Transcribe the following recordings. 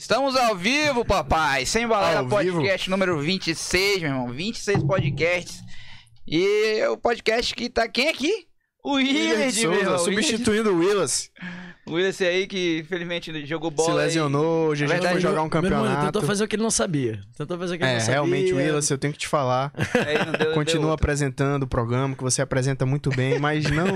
Estamos ao vivo, papai. Sem Balela Ao Podcast número 26, meu irmão. 26 podcasts. E o podcast que tá quem aqui? O Willard, Souza, substituindo o Willis. O Willard aí que infelizmente jogou bola. Se lesionou, hoje a gente foi jogar um Meu irmão, ele campeonato. tentou fazer o que ele não sabia. Tentou fazer o que ele É, não sabia. realmente, Willis, eu tenho que te falar. Não deu- Continua apresentando o programa, que você apresenta muito bem, mas não,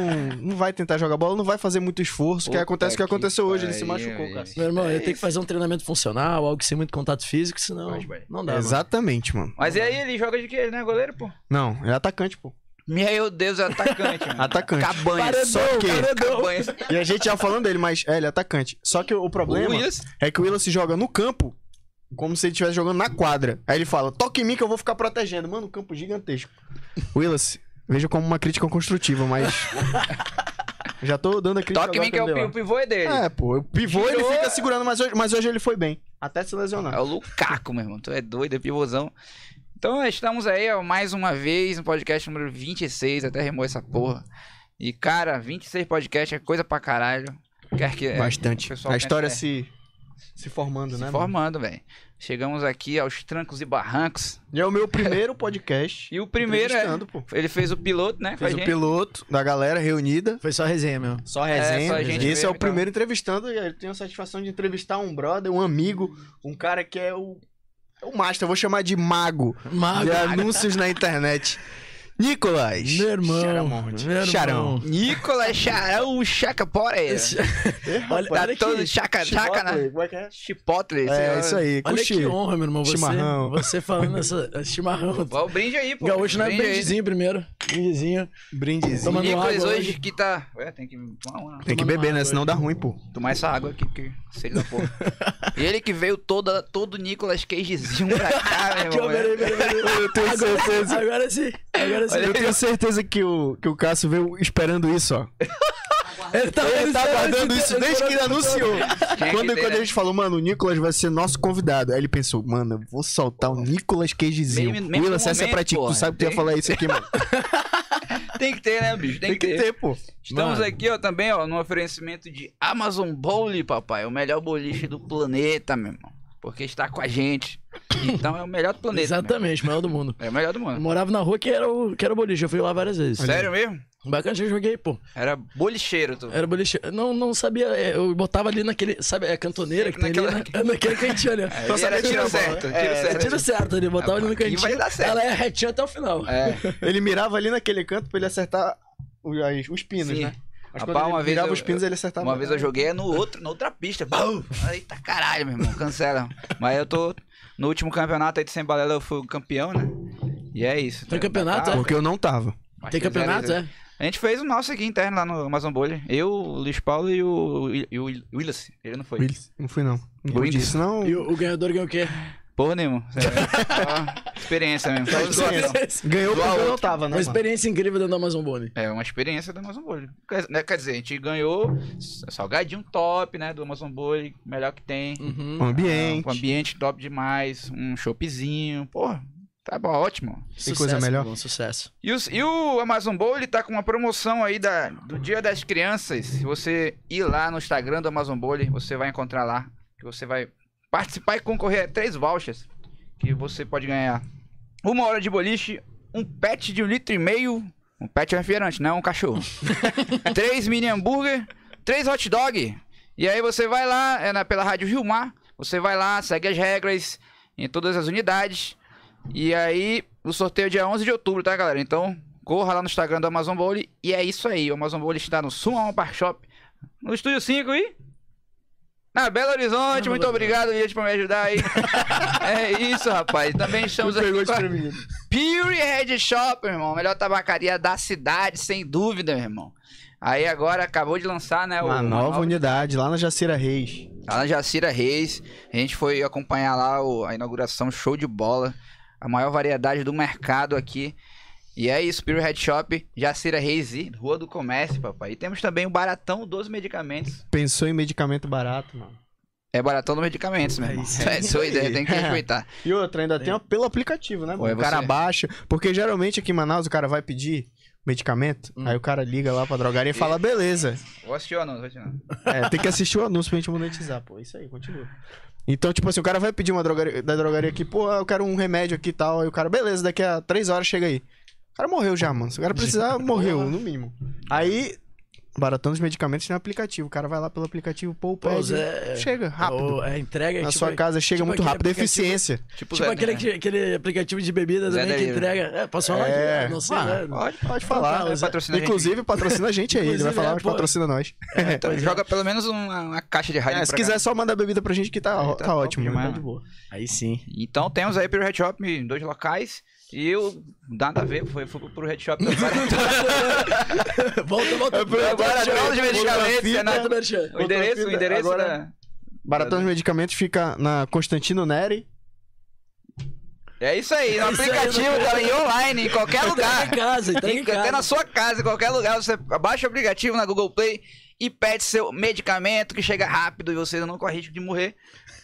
não vai tentar jogar bola, não vai fazer muito esforço, que Puta acontece o que que aconteceu hoje, ele se machucou, cara. Meu irmão, É ele tem que fazer um treinamento funcional, algo sem muito contato físico, senão vai. não dá. Exatamente, mano. Mas e aí, ele joga de quê, né, goleiro, pô? Não, é atacante, pô. Meu Deus, é atacante, mano. Atacante. Paredão, Só que- paredão. Cabanhas. E a gente já falando dele, mas é, ele é atacante. Só que o problema Willis. é que o Willis se joga no campo como se ele estivesse jogando na quadra. Aí ele fala, toque em mim que eu vou ficar protegendo. Mano, um campo gigantesco. Willis, veja como uma crítica construtiva, mas... já tô dando a crítica Toque em mim que é o, agora pi- o pivô é dele. É, pô, o pivô ele fica segurando, mas hoje, mas hoje ele foi bem. Até se lesionar. É o Lukaku, meu irmão. Tu é doido, é pivôzão. Então, estamos aí, ó, mais uma vez no podcast número 26. Até remou essa porra. E, cara, 26 podcast é coisa pra caralho. Quer que, é, Bastante. o pessoal A história se, se formando, é, né? se mano? formando, velho. Chegamos aqui aos trancos e barrancos. E é o meu primeiro podcast. E o primeiro é. pô. Ele fez o piloto, né? Fez o gente. piloto da galera reunida. Foi só resenha mesmo. Só resenha. só a gente Esse é o e tal. primeiro entrevistando. E eu tenho a satisfação de entrevistar um brother, um amigo, um cara que é o. É o master, eu vou chamar de mago Mago. de anúncios na internet. Nicolas. Meu irmão. Charamonte. Meu irmão. Charão. Nicolas Charão Chacapore. Esse- Olha, Tá olha todo que, chaca, chaca, né? Como é que é? Chipotle. sei É, lá. isso aí. olha Curti. que honra, meu irmão. Você, Chimarrão. você falando essa chimarrão. Ó, o brinde aí, pô. Gaúcho não é Brinde aí. brindezinho primeiro. Brindezinho. Brindezinho. Tomando Nicolas água hoje que tá. Ué, tem que tomar uma. Tem que beber, né? Senão dá ruim, pô. Tomar essa água aqui, porque seria da porra. e ele que veio toda, todo Nicolas Cagezinho pra cá, meu Aqui, ó, irmão. peraí, peraí, peraí. Eu tenho certeza. Agora sim. Agora Eu tenho certeza que o, que o Cássio veio esperando isso, ó. Ele tá, Ele tá esperando aguardando isso tempo, desde que ele anunciou. Que Quando, quando a gente falou, mano, o Nicolas vai ser nosso convidado. Aí ele pensou, mano, eu vou soltar o Nicolas Cagezinho. No essa é pra ti, que tu sabe que tu ia Tem- falar isso aqui, mano. Tem que ter, né, bicho? Tem, Tem que ter, pô. Estamos Mano. aqui, ó, também, ó, no oferecimento de Amazon Bowling, papai. O melhor boliche do planeta, meu irmão. Porque está com a gente. Então é o melhor do planeta. Exatamente, o maior do mundo. É o melhor do Eu mundo. morava na rua que era o, que era o boliche. Eu fui lá várias vezes. Sério mesmo? Bacana, eu joguei, pô. Era bolicheiro, tu. Era boliche. Não, não sabia. é, Eu botava ali naquele. Sabe, a cantoneira que tem ali Naquela- na, naquele cantinho ali. Só era sabia tiro certo, né? tiro É, certo. Tiro certo ali, botava ali no cantinho. vai dar certo. Ela é retinha até o final. É. Ele mirava ali naquele canto pra ele acertar os, os pinos, Sim. né? Mas Rapaz, quando uma ele vez eu- os pinos, ele acertava. Uma vez eu joguei no outro, na outra pista. Bum! Eita caralho, meu irmão, cancela. Mas eu tô. No último campeonato aí de Sem Balela eu fui o campeão, né? E é isso. Tem campeonato, é? Porque eu não tava. Mas Tem campeonato, é? A gente fez o nosso aqui interno lá no Amazon Bowling. Eu, o Luiz Paulo e o, e o Willis. Ele não foi. Willis, Não fui, não. Não disso, não. E o, o ganhador ganhou o quê? Porra nenhuma. Só experiência mesmo. Só zoação. Ganhou porque eu não tava, né? Uma mano? experiência incrível dentro do Amazon Bowling. É uma experiência do Amazon Bowling. Quer, né, quer dizer, a gente ganhou salgadinho top, né? Do Amazon Bowling, melhor que tem. Uhum. O ambiente. Um ambiente top demais, um choppzinho. Porra, tá bom, ótimo. Tem coisa melhor? Bom, sucesso. E, os- e o Amazon Bowl, ele tá com uma promoção aí da, do Dia das Crianças. Se você ir lá no Instagram do Amazon Bowl, você vai encontrar lá. Que você vai participar e concorrer a três vouchers. Que você pode ganhar uma hora de boliche, um pet de um litro e meio. Um pet é um refrigerante, não é um cachorro. três mini hambúrguer, três hot dog. E aí você vai lá, é na, pela Rádio Rio Mar. Você vai lá, segue as regras em todas as unidades. E aí, o sorteio é dia 11 de outubro, tá, galera? Então, corra lá no Instagram do Amazon Bowl. E é isso aí. O Amazon Bowl está no Suma Park Shop. No Estúdio 5 aí. Na Belo Horizonte. Muito obrigado, gente, por me ajudar aí. é isso, rapaz. Também estamos aqui com a Pure Head Shop, meu irmão. Melhor tabacaria da cidade, sem dúvida, meu irmão. Aí agora acabou de lançar, né? o- Uma nova unidade lá na Jacira Reis. Lá na Jacira Reis, a gente foi acompanhar lá o- a inauguração, show de bola. A maior variedade do mercado aqui. E é isso, Pure Head Shop, Jacira Reis e Rua do Comércio, papai. E temos também o Baratão dos Medicamentos. Pensou em medicamento barato, mano. É Baratão dos Medicamentos, meu irmão. isso É sua aí. ideia, tem que respeitar. E outra, ainda tem ó, pelo aplicativo, né, é O cara você? baixa. Porque geralmente aqui em Manaus o cara vai pedir medicamento, Hum. aí o cara liga lá pra drogaria e fala, beleza. Vou assistir ou não? Vou assistir. É, tem que assistir o anúncio pra gente monetizar, pô. Isso aí, continua. Então, tipo assim, o cara vai pedir uma drogaria, da drogaria aqui, pô, eu quero um remédio aqui e tal. Aí o cara, beleza, daqui a três horas chega aí. O cara morreu já, mano. Se o cara precisar, morreu, no mínimo. Aí, baratando os medicamentos no aplicativo. O cara vai lá pelo aplicativo, pô, Pô, pede. Zé, Chega, rápido. o- a entrega Na tipo, sua casa chega tipo muito rápido. Eficiência. Tipo, Tipo Zé- aquele, é. que- aquele aplicativo de bebida Zé também que Delivery. entrega. É, posso falar? É. aqui? Não sei, Ah, né? Pode. Pode falar. É, patrocina a gente. Inclusive, patrocina a gente aí. Ele vai Inclusive, falar, é, pô. patrocina nós. Então, joga pelo menos uma, uma caixa de rádio É, se quiser, só mandar bebida pra gente que tá, tá tá, ótimo. demais, Tá mano. de boa. Aí sim. Então temos aí pro Red Shop em dois locais. E eu, nada a ver, foi, fui pro Red Shop. volta, volta. Agora, não de medicamentos. Renato. O endereço, o endereço Agora- da... Baratão dos Medicamentos fica na Constantino Neri. É isso aí, no É isso aí, aplicativo, cara, em online, em qualquer Entrega lugar. em casa, em Até na casa. sua casa, em qualquer lugar, você baixa o aplicativo na Google Play e pede seu medicamento que chega rápido e você não corre risco de morrer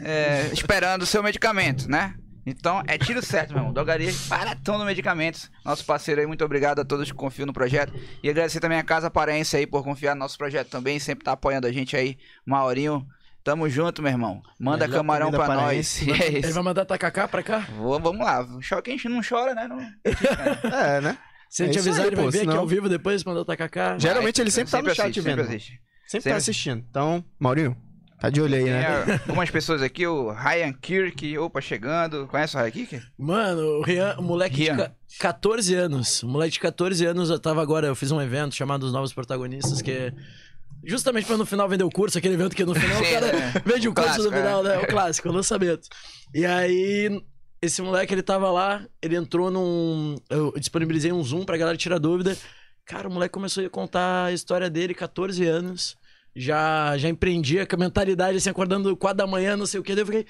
é, esperando o seu medicamento, né? Então é tiro certo, meu irmão. Drogaria Baratão no Medicamentos. Nosso parceiro aí, muito obrigado a todos que confiam no projeto. E agradecer também a Casa Paraense aí por confiar no nosso projeto também. Sempre tá apoiando a gente aí. Maurinho, tamo junto, meu irmão. Manda Melhor camarão pra nós. é Ele vai mandar tacacá pra cá? Vamos, vamos lá. Chora que a gente não chora, né? Não... É, né? Se ele É te isso avisar, aí, ele vai pô, ver aqui senão- ao vivo depois, mandar o tacacá. Geralmente ele sempre tá no chat assiste, vendo. Sempre assiste. Sempre Sempre. tá assistindo. Então, Maurinho, tá de olho aí, né? a- algumas pessoas aqui, o Ryan Kirk, opa, chegando. Conhece o Ryan Kirk? Mano, o Rian, o moleque Rian. de ca- 14 anos. O moleque de 14 anos, eu tava agora, eu fiz um evento chamado Os Novos Protagonistas, que é justamente pra no final vender o curso, aquele evento que no final o Sim, cara é. vende o curso Clássico, no final, é. né? O clássico, o lançamento. E aí, esse moleque, ele tava lá, ele entrou num. Eu disponibilizei um Zoom pra galera tirar dúvida. Cara, o moleque começou a contar a história dele, 14 anos. Já, já empreendia com a mentalidade, assim, acordando 4 da manhã, não sei o que. Daí eu fiquei.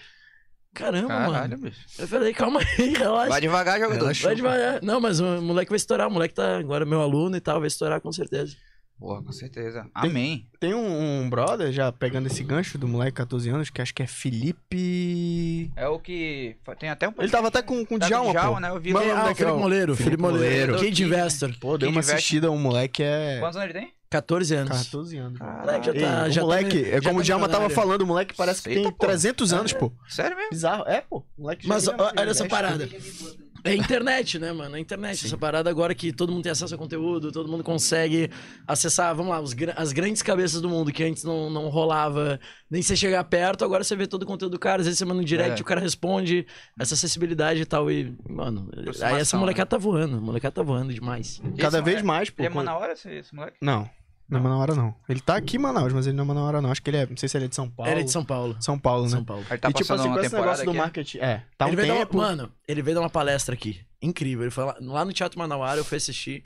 Caramba, Caralho, mano. bicho. Eu falei, calma aí, relaxa. Vai devagar, jogador. Relaxa. Vai devagar. Não, mas o moleque vai estourar. O moleque tá agora meu aluno e tal, vai estourar com certeza. Porra, com certeza. Amém. Tem um, um brother, já pegando esse gancho do moleque 14 anos, que acho que é Felipe. É o que. Tem até um. Ele tava até com, com o Tá Djalma, Djalma, né? Eu vi Mas lá. o nome ah, Felipe Moleiro. Felipe Felipe Moleiro. Moleiro. Kid Investor. Pô, deu uma assistida, o moleque é. Quantos anos ele tem? 14 anos. 14 anos. Caralho. Moleque já Ei, tá, o já moleque, tá, é como o Djalma tava falando, o moleque parece que tem pô. 300 anos, pô. Sério mesmo? Bizarro. É, pô. Moleque Mas já- ó, olha essa mexe parada. tudo. É internet, né, mano? É internet. Essa parada agora que todo mundo tem acesso a conteúdo, todo mundo consegue acessar, vamos lá, os as grandes cabeças do mundo que antes não, não rolava, nem você chegar perto, agora você vê todo o conteúdo do cara, às vezes você manda um direct, É. o cara responde, essa acessibilidade e tal, e, mano, aí essa molecada tá voando, a molecada tá voando demais. Cada Esse vez moleque- mais, pô. Ele é quando- Manaus, esse, esse moleque? Não. Não é Manaus, não. Ele tá aqui em Manaus, mas ele não é Manaus, não. Acho que ele é. Não sei se ele é de São Paulo. Ele é de São Paulo. São Paulo, né? São Paulo. Ele tá e tipo passando assim, uma com esse negócio do aqui. marketing. É, tá um ele veio dar uma- tempo. mano, ele veio dar uma palestra aqui. Incrível. Ele foi lá, lá no Teatro Manauara, eu fui assistir.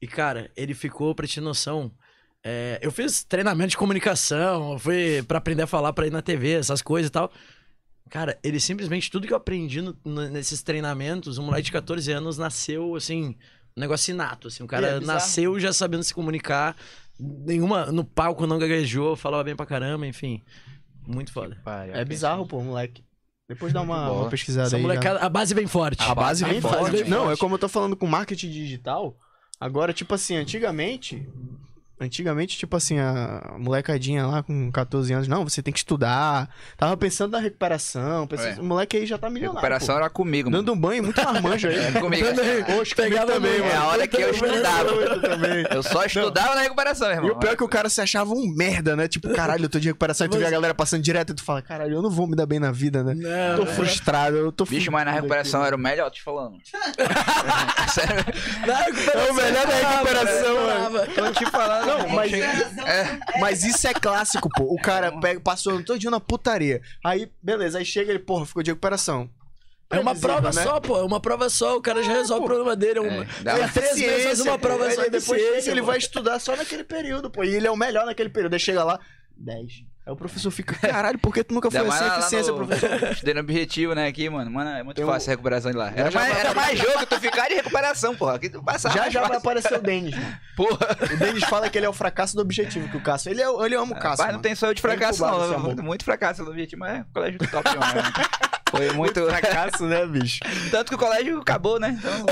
E, cara, ele ficou, pra te ter noção. é, eu fiz treinamento de comunicação, eu fui pra aprender a falar pra ir na TV, essas coisas e tal. Cara, ele simplesmente, tudo que eu aprendi no- nesses treinamentos, um moleque de 14 anos nasceu, assim, um negócio inato, assim. O é cara bizarro. nasceu já sabendo se comunicar. Nenhuma, no palco não gaguejou, falava bem pra caramba, enfim. Muito foda. É bizarro, pô, moleque. Depois dá uma, uma pesquisada Essa aí. molecada, a base vem forte. A base vem A base forte. vem Não, forte. é como eu tô falando com marketing digital. Agora, tipo assim, antigamente. Antigamente, tipo assim, a molecadinha lá com 14 anos, não, você tem que estudar. Tava pensando na recuperação. Pensando, É. O moleque aí já tá milionário. Recuperação era comigo, pô. mano. Dando um banho muito marmanjo aí. É comigo. Poxa, pegava também, É mano. a hora que eu estudava. Eu também. Só estudava na recuperação, irmão. E o pior é que o cara se achava um merda, né? Tipo, caralho, eu tô de recuperação. E tu vê a galera passando direto e tu fala, caralho, eu não vou me dar bem na vida, né? Não, Tô é. frustrado, eu tô Bicho, mas na recuperação aqui, era o melhor, tô te falando. Sério, Na recuperação, É o melhor da recuperação, mano. tô te falando. Não, mas- Chega- É, Mas isso é clássico, pô. O cara pega, passou todo dia na putaria. Aí, beleza, aí chega ele, porra, ficou de recuperação. É uma prova né? só, pô. É uma prova só. O cara já resolve o problema dele. É uma... É, é três meses faz uma prova Aí só. depois ele vai estudar só naquele período, pô. E ele é o melhor naquele período. Aí chega lá, 10. Aí o professor fica, caralho, por que tu nunca foi Ainda assim? mais lá Eficiência, no- professor. Estudei no objetivo, né, aqui, mano. Mano, é muito fácil a recuperação de lá. Era já mais, vai era mais jogo tu ficar de recuperação, porra. Aqui tu passava Já já vai fácil. aparecer o Denis, mano. Porra. O Denis fala que ele é o fracasso do objetivo, que o Cássio. Ele, é, ele ama o Cássio. Rapaz, não tem só eu de Tá fracasso, não. amor. Muito, muito fracasso no objetivo, mas é colégio top, mano. Foi muito. Fracasso, né, bicho? Tanto que o colégio acabou, né? Então, o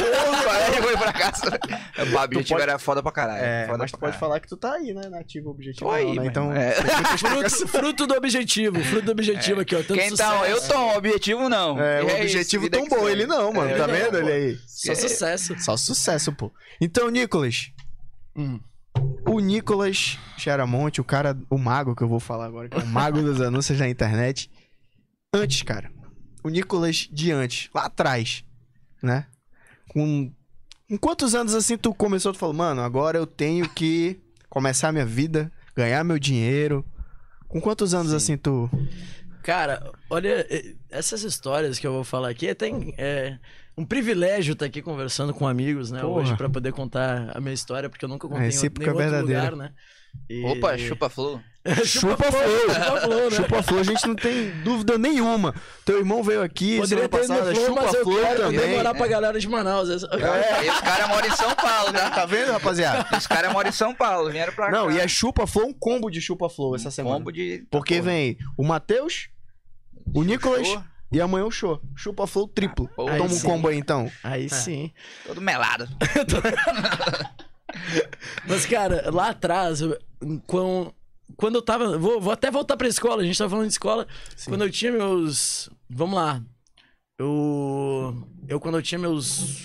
colégio foi fracasso. O objetivo pode- era foda pra caralho. É, foda mas tu pode caralho. falar que tu tá aí, né? Nativo objetivo. Tô aí, não, né? Então, É. Fruto, do objetivo, fruto do objetivo aqui, ó. Tanto Quem então? sucesso. Eu tô, objetivo não. É, o isso, objetivo que tombou ele não, mano. É, tá não, vendo ele aí? Só sucesso. Só sucesso, pô. Então, Nicolas. Hum. O Nicolas Charamonte, o cara, o mago que eu vou falar agora, que é o mago dos anúncios na internet. Antes, cara. O Nicolas de antes, lá atrás, né? Com, com quantos anos assim tu começou? Tu falou, mano, agora eu tenho que começar a minha vida, ganhar meu dinheiro. Com quantos anos assim tu. Cara, olha, essas histórias que eu vou falar aqui é até é um privilégio estar aqui conversando com amigos, né, Porra. hoje, pra poder contar a minha história, porque eu nunca contei em outro- recíproca nenhum outro verdadeira. lugar, né? E- Opa, chupa flow. Chupa flow! Chupa flow, né? A gente não tem dúvida nenhuma. Teu irmão veio aqui Poderia semana passada, flow, Chupa mas eu Flow quero também. demorar pra galera de Manaus. Essa- É. Esse cara mora em São Paulo, tá? Tá vendo, rapaziada? Esse cara mora em São Paulo, vieram pra Não, cá. e é Chupa Flow, um combo de Chupa Flow essa semana. combo de... Porque Porra. vem o Matheus, o Nicolas Show, e amanhã o show. Chupa Flow triplo. Ah. Toma um combo aí então. Aí sim. Todo melado. Mas, cara, lá atrás, eu- quando, eu tava. Vou, vou até voltar pra escola, a gente tava falando de escola. Quando eu tinha meus. Vamos lá. Eu. Eu, quando eu tinha meus.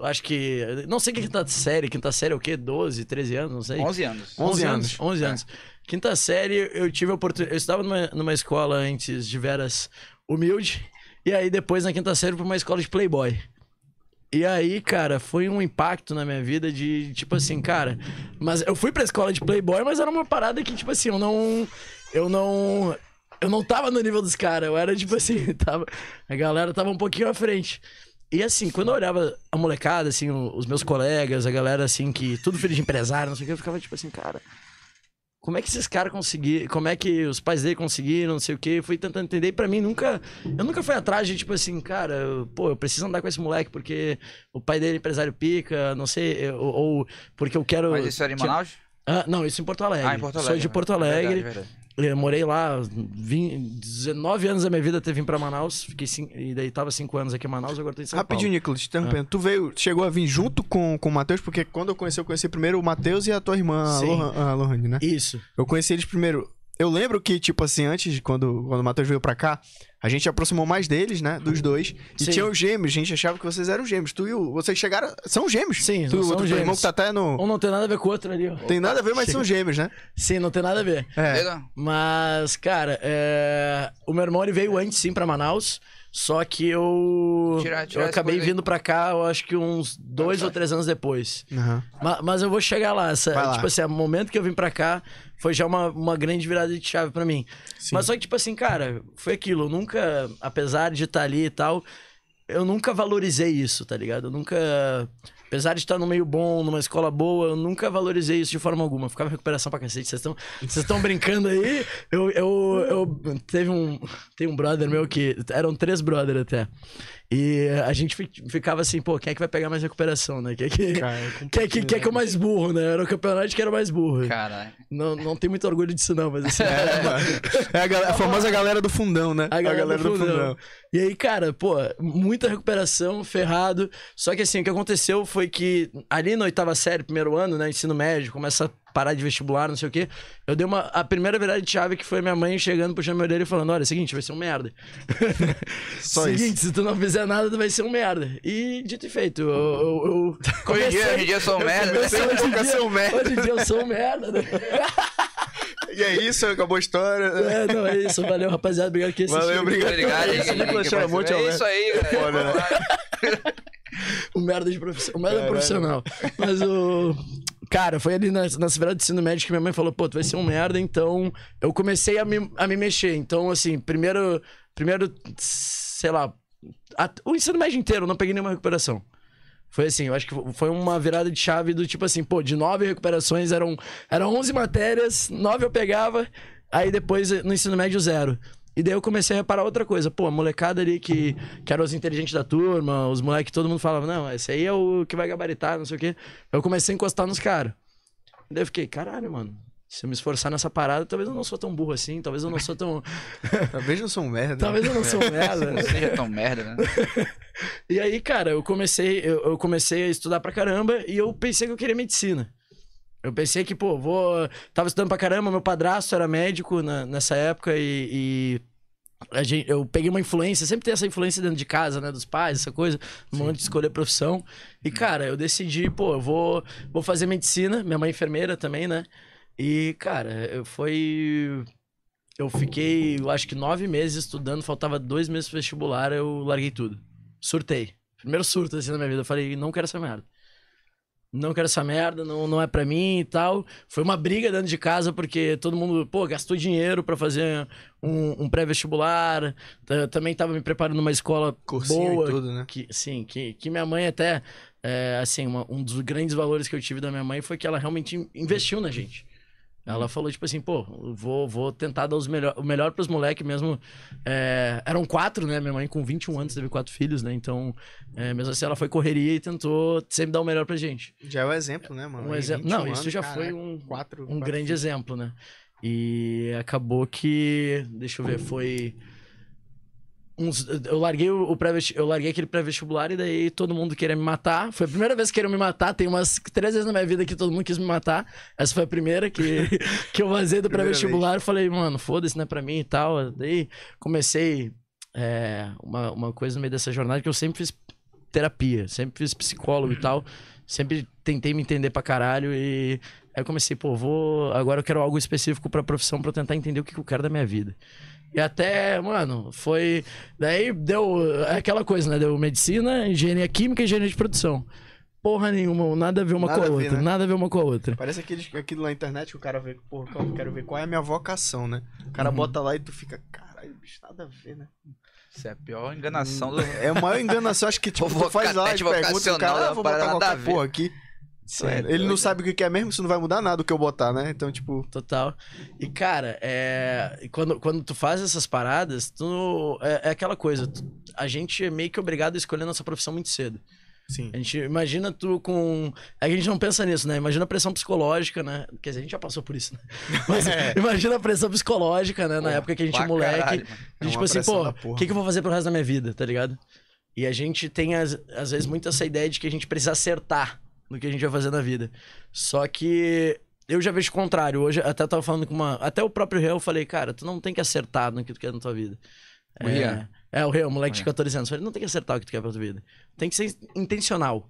Acho que. Não sei que quinta série. Quinta série é o quê? 12, 13 anos, não sei. 11 anos. 11 anos. 11 anos. Quinta série, eu tive a oportunidade. Eu estava numa, numa escola antes de veras humilde. E aí, depois, na quinta série, pra uma escola de Playboy. E aí, cara, foi um impacto na minha vida de, tipo assim, cara. Mas eu fui pra escola de Playboy, mas era uma parada que, tipo assim, eu não. Eu não. Eu não tava no nível dos caras. Eu era, tipo assim, tava. A galera tava um pouquinho à frente. E assim, quando eu olhava a molecada, assim, os meus colegas, a galera, assim, que tudo filho de empresário, não sei o que, eu ficava tipo assim, cara. Como é que esses caras conseguiram? Como é que os pais dele conseguiram? Não sei o quê. Eu fui tentando entender. E pra mim, nunca. Eu nunca fui atrás de, tipo assim, cara, eu- pô, eu preciso andar com esse moleque porque o pai dele é empresário pica, não sei. eu- Ou, porque eu quero. Mas isso era em Manaus? Ah, não, isso em Porto Alegre. Ah, em Porto Alegre. Sou de Porto Alegre. Verdade, verdade. Eu morei lá, vim, 19 anos da minha vida até vir pra Manaus. Fiquei cinco, e daí tava 5 anos aqui em Manaus, agora tô em São Rapidinho, Paulo. Nicolas, te interrompendo. Tu veio, chegou a vir junto com, com o Matheus, porque quando eu conheci, eu conheci primeiro o Matheus e a tua irmã, Sim. A Lohane, né? Isso. Eu conheci eles primeiro. Eu lembro que, tipo assim, antes, de quando, quando o Matheus veio pra cá, a gente aproximou mais deles, né? Dos dois. E Sim. tinha os gêmeos, a gente achava que vocês eram gêmeos. Tu e o. Vocês chegaram. São gêmeos. Sim, tu, são o teu irmão gêmeos. que tá até no. Um não tem nada a ver com o outro ali, ó. Tem nada a ver, mas são gêmeos, né? Sim, não tem nada a ver. É. Mas, cara, é, o meu irmão ele veio antes sim pra Manaus. Só que eu. Tira- tira eu acabei vindo pra cá, eu acho que uns dois ou três anos depois. Aham. Ma- Mas, eu vou chegar lá. Essa, lá. Tipo assim, o momento que eu vim pra cá foi já uma, uma grande virada de chave pra mim. Sim. Mas só que, tipo assim, cara, foi aquilo. Eu nunca, apesar de estar ali e tal, eu nunca valorizei isso, tá ligado? Eu nunca. Apesar de estar no meio bom, numa escola boa, eu nunca valorizei isso de forma alguma. Ficava em recuperação pra cacete. Vocês estão vocês estão brincando aí? Eu, eu, eu. Teve um. Tem um brother meu que. Eram três brothers até. E a gente fi- ficava assim, pô, quem é que vai pegar mais recuperação, né? Quem é que, Cara, é quem é que, quem é que é o mais burro, né? Era o campeonato que era o mais burro. Caralho. Não, não tem muito orgulho disso, não, mas assim. É a, galera- a famosa galera do fundão, né? A galera, do fundão. E aí, cara, pô, muita recuperação, ferrado. Só que assim, o que aconteceu foi que ali na oitava série, primeiro ano, né, ensino médio, começa a parar de vestibular, não sei o quê. Eu dei uma a primeira virada de chave que foi minha mãe chegando puxando meu orelha e falando: "Olha, é o seguinte, vai ser um merda". Só seguinte, isso. se tu não fizer nada, tu vai ser um merda. E dito e feito, eu, eu, eu Hoje em dia, hoje em dia eu sou merda. né? comecei- Você hoje, em nunca dia, ser um merda. hoje em dia eu sou um merda, né? E é isso, acabou a história. É, não, é isso. Valeu, rapaziada. Obrigado que assistiu. Valeu, obrigado. Obrigado, que Charamonte é É isso aí, né? galera. O merda de profissional. O merda Caralho. profissional. Mas o. Cara, foi ali na, na virada de ensino médio que minha mãe falou, pô, tu vai ser um merda, então eu comecei a me, a me mexer. Então, assim, primeiro, primeiro, sei lá, a- o ensino médio inteiro eu não peguei nenhuma recuperação. Foi assim, eu acho que foi uma virada de chave do tipo assim, pô, de nove recuperações eram, eram 11 matérias, nove eu pegava, aí depois no ensino médio zero. E daí eu comecei a reparar outra coisa. Pô, a molecada ali que, que eram os inteligentes da turma, os moleques, todo mundo falava, não, esse aí é o que vai gabaritar, não sei o quê. Eu comecei a encostar nos caras. Daí eu fiquei, caralho, mano. Se eu me esforçar nessa parada, talvez eu não sou tão burro assim, talvez eu não sou tão. Talvez eu sou um merda. talvez eu não sou um merda. Não seja tão merda, né? E aí, cara, eu comecei, eu, eu comecei a estudar pra caramba e eu pensei que eu queria medicina. Eu pensei que, pô, vou. Tava estudando pra caramba, meu padrasto era médico na- nessa época e. e gente, eu peguei uma influência, sempre tem essa influência dentro de casa, né? Dos pais, essa coisa, um monte de escolher profissão. E, cara, eu decidi, pô, eu vou, vou fazer medicina, minha mãe é enfermeira também, né? E, cara, eu foi. Eu fiquei, eu acho que nove meses estudando, faltava dois meses pro vestibular, eu larguei tudo. Surtei. Primeiro surto assim na minha vida. Eu falei, não quero essa merda. Não quero essa merda, não, não é pra mim e tal. Foi uma briga dentro de casa, porque todo mundo, pô, gastou dinheiro pra fazer um, um pré-vestibular. Também tava me preparando numa escola Cursinho boa. e tudo, né? Que, sim, que, que minha mãe até, é, assim, uma- um dos grandes valores que eu tive da minha mãe foi que ela realmente in- investiu na gente. Ela falou, tipo assim, pô, vou, vou tentar dar os melhor, o melhor pros moleques mesmo. É, eram quatro, né? Minha mãe com 21 anos teve quatro filhos, né? Então, é, mesmo assim, ela foi correria e tentou sempre dar o melhor pra gente. Já é o exemplo, né, mano? Um Em exemplo. 21 Não, isso anos, já caraca, foi um, quatro, um quatro grande filhos. exemplo, né? E acabou que. Deixa eu ver, foi. Uns, eu larguei o pré eu larguei aquele pré-vestibular e daí todo mundo queria me matar. Foi a primeira vez que queriam me matar. Tem umas três vezes na minha vida que todo mundo quis me matar. Essa foi a primeira que, que eu vazei do pré-vestibular. Falei, mano, foda-se, não é pra mim e tal. Daí comecei é, uma, uma coisa no meio dessa jornada que eu sempre fiz terapia, sempre fiz psicólogo e tal. Sempre tentei me entender pra caralho e aí eu comecei, pô, vou. Agora eu quero algo específico pra profissão pra eu tentar entender o que, que eu quero da minha vida. E até, mano, foi. Daí deu é aquela coisa, né? Deu medicina, engenharia química e engenharia de produção. Porra nenhuma, nada a ver uma Nada com a a ver, outra. né? Nada a ver uma com a outra. Parece aquele, aquilo na internet que o cara vê, porra, eu quero ver qual é a minha vocação, né? O cara bota lá e tu fica, caralho, bicho, nada a ver, né? Isso é a pior enganação do. É a maior enganação, acho que tipo, tu faz lá e pergunta o cara, ah, uma vou botar nada a qualquer ver. porra aqui. É Ele não sabe o que é mesmo, isso não vai mudar nada o que eu botar, né? Então, tipo, Total. E, cara, é... quando, quando tu faz essas paradas, tu... é, é aquela coisa. tu- A gente é meio que obrigado a escolher nossa profissão muito cedo. sim. A gente imagina tu com. É a gente não pensa nisso, né? Imagina a pressão psicológica, né? Quer dizer, a gente já passou por isso, né? Mas imagina a pressão psicológica, né? Na época que a gente é moleque. caralho, mano. É de tipo assim, pô, o que, que eu vou fazer pro resto da minha vida, tá ligado? E a gente tem, às, às vezes, muito essa ideia de que a gente precisa acertar no que a gente vai fazer na vida. Só que eu já vejo o contrário. Hoje, até tava falando com uma. Até o próprio Real, eu falei, cara, tu não tem que acertar no que tu quer na tua vida. O é, Rian? é, o Real, moleque de Rian. 14 anos. Eu falei, não tem que acertar o que tu quer pra tua vida. Tem que ser intencional.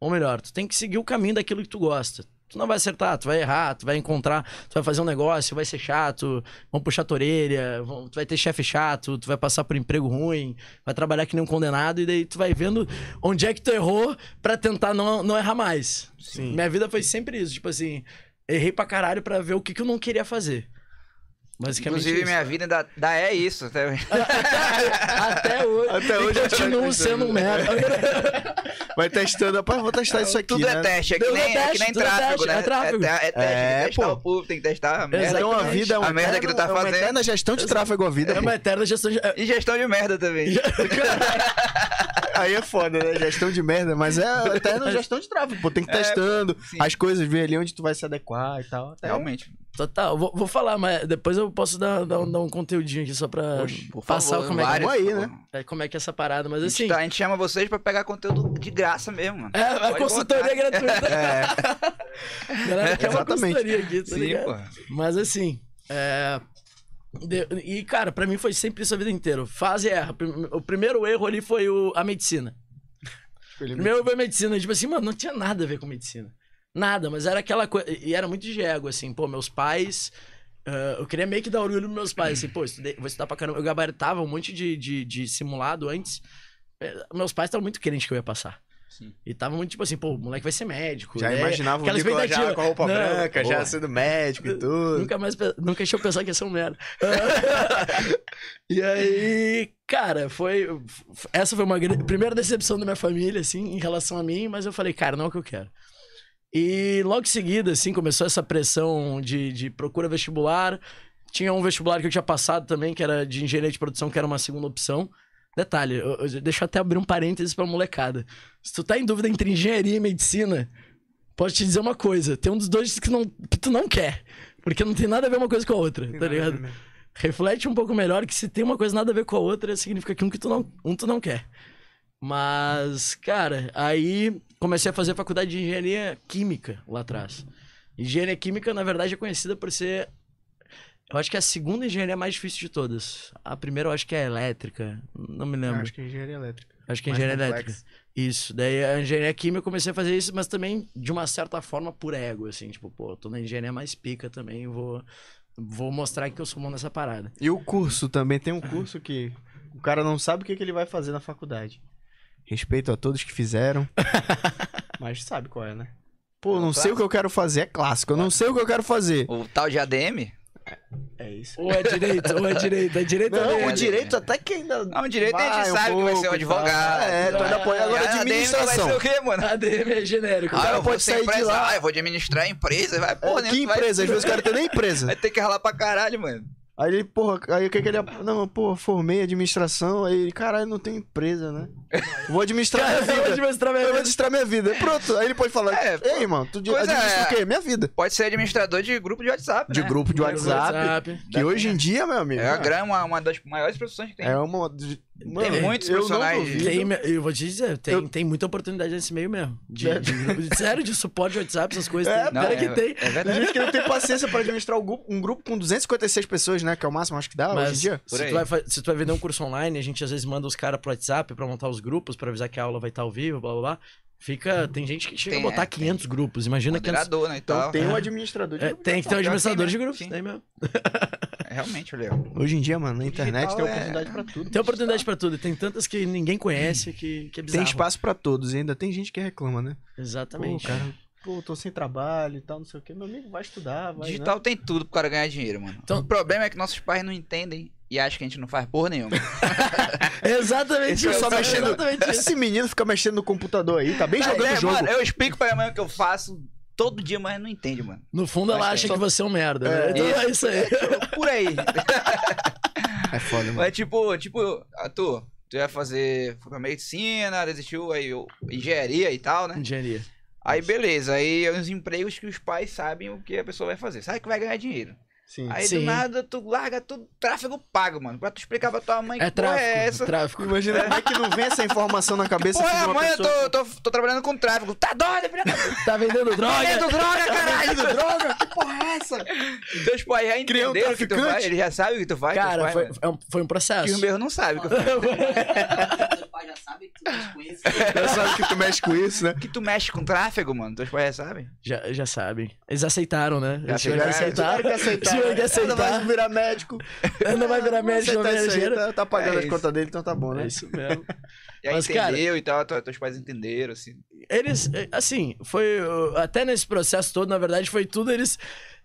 Ou melhor, tu tem que seguir o caminho daquilo que tu gosta. Tu não vai acertar, tu vai errar, tu vai encontrar, tu vai fazer um negócio, vai ser chato, vão puxar tua orelha, vão- tu vai ter chefe chato, tu vai passar por emprego ruim, vai trabalhar que nem um condenado, e daí tu vai vendo onde é que tu errou pra tentar não, não errar mais. Sim. Minha vida foi sempre isso, tipo assim, errei pra caralho pra ver o que, que eu não queria fazer. Basicamente Inclusive, isso. minha vida ainda, ainda é isso. Até... Até hoje. Até e hoje eu continuo sendo um merda. Vai testando, rapaz, vou testar isso aqui, Tudo né? é teste, é que Tudo nem, é é que teste, nem tudo é tráfego, teste, né? é tráfego. É, é teste, tem É, que testar pô. o público, tem que testar a merda. Então a vida é, um A merda que tu tá eterno- é uma fazendo. eterna gestão de tráfego a vida, É uma eterna gestão de. E gestão de merda também. Aí é foda, né? Gestão de merda, mas é eterna gestão de tráfego, pô. Tem que ir É, testando sim. as coisas, ver ali onde tu vai se adequar e tal. Até Realmente. Total, vou, vou falar, mas depois eu posso dar, dar, um, dar um conteúdinho aqui só pra Oxe, passar favor, como, é que, vários, Vamos aí, né? é, como é que é essa parada. Mas A gente, assim. tá- a gente chama vocês pra pegar conteúdo de graça mesmo, mano. É, a consultoria botar. gratuita. É, Galera, quer uma Exatamente. consultoria aqui, tá Sim, ligado? pô. Mas assim, é... E, cara, pra mim foi sempre isso a vida inteira. Faz e erra. O primeiro erro ali foi o... a medicina. Primeiro foi a medicina. Tipo assim, mano, não tinha nada a ver com medicina. Nada, mas era aquela coisa... E era muito de ego, assim. Pô, meus pais... ah, eu queria meio que dar orgulho pros meus pais, assim, pô, estudei, vou estudar pra caramba. Eu gabaritava um monte de, de, de simulado antes. Eh, Meus pais estavam muito querentes que eu ia passar. Sim. E tava muito tipo assim, pô, o moleque vai ser médico. Já né? imaginava o Aquela Nicolas já com a roupa Não, branca, já pô, sendo médico e tudo. Nunca mais nunca deixou eu pensar que ia ser um merda. e aí, cara, foi. Essa foi uma grande- primeira decepção da minha família, assim, em relação a mim, mas eu falei, cara, não é o que eu quero. E logo em seguida, assim, começou essa pressão de, de procura vestibular. Tinha um vestibular que eu tinha passado também, que era de engenharia de produção, que era uma segunda opção. Detalhe, eu, eu- deixa eu até abrir um parênteses pra molecada. Se tu tá em dúvida entre engenharia e medicina, posso te dizer uma coisa: tem um dos dois que, não, que tu não quer. Porque não tem nada a ver uma coisa com a outra, Tem tá a ligado? Reflete um pouco melhor que se tem uma coisa nada a ver com a outra, significa que um que tu não, um tu não quer. Mas, cara, aí comecei a fazer faculdade de engenharia química lá atrás. Engenharia química, na verdade, é conhecida por ser. Eu acho que é a segunda engenharia mais difícil de todas. A primeira eu acho que é elétrica. Não me lembro. Acho que é engenharia elétrica. Acho que é mais engenharia complexo. elétrica. Isso. Daí a engenharia química eu comecei a fazer isso, mas também de uma certa forma por ego, assim. Tipo, pô, eu tô na engenharia mais pica também, vou, vou mostrar que eu sou bom nessa parada. E o curso também tem um curso que o cara não sabe o que, que ele vai fazer na faculdade. Respeito a todos que fizeram. mas sabe qual é, né? Pô, não sei o que eu quero fazer, é clássico. Eu não sei o que eu quero fazer. O tal de ADM? É isso. Ou é direito, ou é direito. É direito Não, também. o é- direito até que ainda. Não, o direito a gente vai um sabe que vai ser um pouco advogado. tal. É, tu ainda pode. Agora, a ADM administração. vai ser o quê, mano? ADM é genérico. Ah, cara eu vou pode ser sair de empresário, lá. Ah, eu vou administrar a empresa. Vai, porra, É, nem que vai- empresa? Às vezes o cara tem nem empresa. Vai ter que ralar pra caralho, mano. Aí ele, porra, aí o que que ele. Não, pô, formei administração. Aí ele, caralho, não tem empresa, né? Vou administrar minha eu vou vida. administrar minha Eu vou vida. administrar minha vida. Pronto. Aí ele pode falar: É, Ei, irmão, tu administra é- o quê? Minha vida. Pode ser administrador de grupo de WhatsApp, De né? grupo de WhatsApp. Que hoje em dia, meu amigo. É a grande, uma, uma das maiores profissões que tem. É uma. Mano, muitos eu não profissionais duvido. Tem, eu vou te dizer, tem, Eu- tem muita oportunidade nesse meio mesmo. De, É. de de- sério, de suporte de WhatsApp, essas coisas. É, tem, Não, é, que tem. é Tem verdade. gente que não tem paciência pra administrar o grupo- um grupo com 256 pessoas, né? Que é o máximo, acho que dá hoje em Mas dia. Se tu, vai, se tu vai vender um curso online, a gente às vezes manda os caras pro WhatsApp pra montar os grupos, pra avisar que a aula vai estar ao vivo, blá blá blá. Fica. Tem gente que chega Tem, a botar é, tem. 500 grupos. Imagina 500. Moderador, né? Então tem é. um administrador de É, grupo. tem que ter um que administrador tem de grupos, tem mesmo. É, realmente, Léo. Hoje em dia, mano, na internet Digital tem é- oportunidade pra tudo. Tem oportunidade pra tudo. e Tem tantas que ninguém conhece que, que é bizarro. Tem espaço pra todos e ainda tem gente que reclama, né? Pô, Exatamente. cara, pô, tô sem trabalho e tal, não sei o quê. Meu amigo, vai estudar, vai. Digital tem tudo pro cara ganhar dinheiro, mano. Então- o problema é que nossos pais não entendem e acham que a gente não faz porra nenhuma. Exatamente Esse isso. só mexendo. Exatamente isso. Esse menino fica mexendo no computador aí, tá bem jogando é, o jogo. Mano, eu explico pra minha mãe o que eu faço todo dia, mas não entende, mano. No fundo, ela acha tem. que você é um merda. né? É, Então é isso aí. Por aí. É foda, mano. Mas tipo, tipo, Arthur, tu ia fazer, foi pra medicina, desistiu aí, engenharia e tal, né? Engenharia. Aí beleza, aí é os empregos que os pais sabem o que a pessoa vai fazer. Sabe que vai ganhar dinheiro. Sim. Aí Sim. do nada tu larga tudo, tráfego pago, mano. Pra tu explicar pra tua mãe É que porra tráfico. é essa. Tráfico. Imagina como é que não vem essa informação na cabeça Porra, de uma mãe, pessoa. eu tô, tô, tô trabalhando com tráfego. Tá doido, filha da puta? Tá vendendo droga? Vendendo droga, caralho! droga? Que porra é essa? Teus pais já Criou um o que tu faz, eles já sabem o que tu faz. Cara, pais, foi, é um- foi um processo. Que os meus não sabem o que eu faço. Seu pai já sabe que tu mexe com isso. Já sabe que tu mexe com isso, né? Que tu mexe com tráfego, mano. Teus pais já sabem. Já, já sabem. Eles aceitaram, né? Já Eles tiveram que aceitaram. Tiveram que aceitar. Ainda vai virar médico. Ainda vai virar médico, não isso aí, tá, tá pagando É as contas dele, então tá bom, né? É isso mesmo. Mas, cara- entendeu e tal, tu- teus pais entenderam, assim. Eles, eh, assim, foi. uh, Até nesse processo todo, na verdade, foi tudo eles.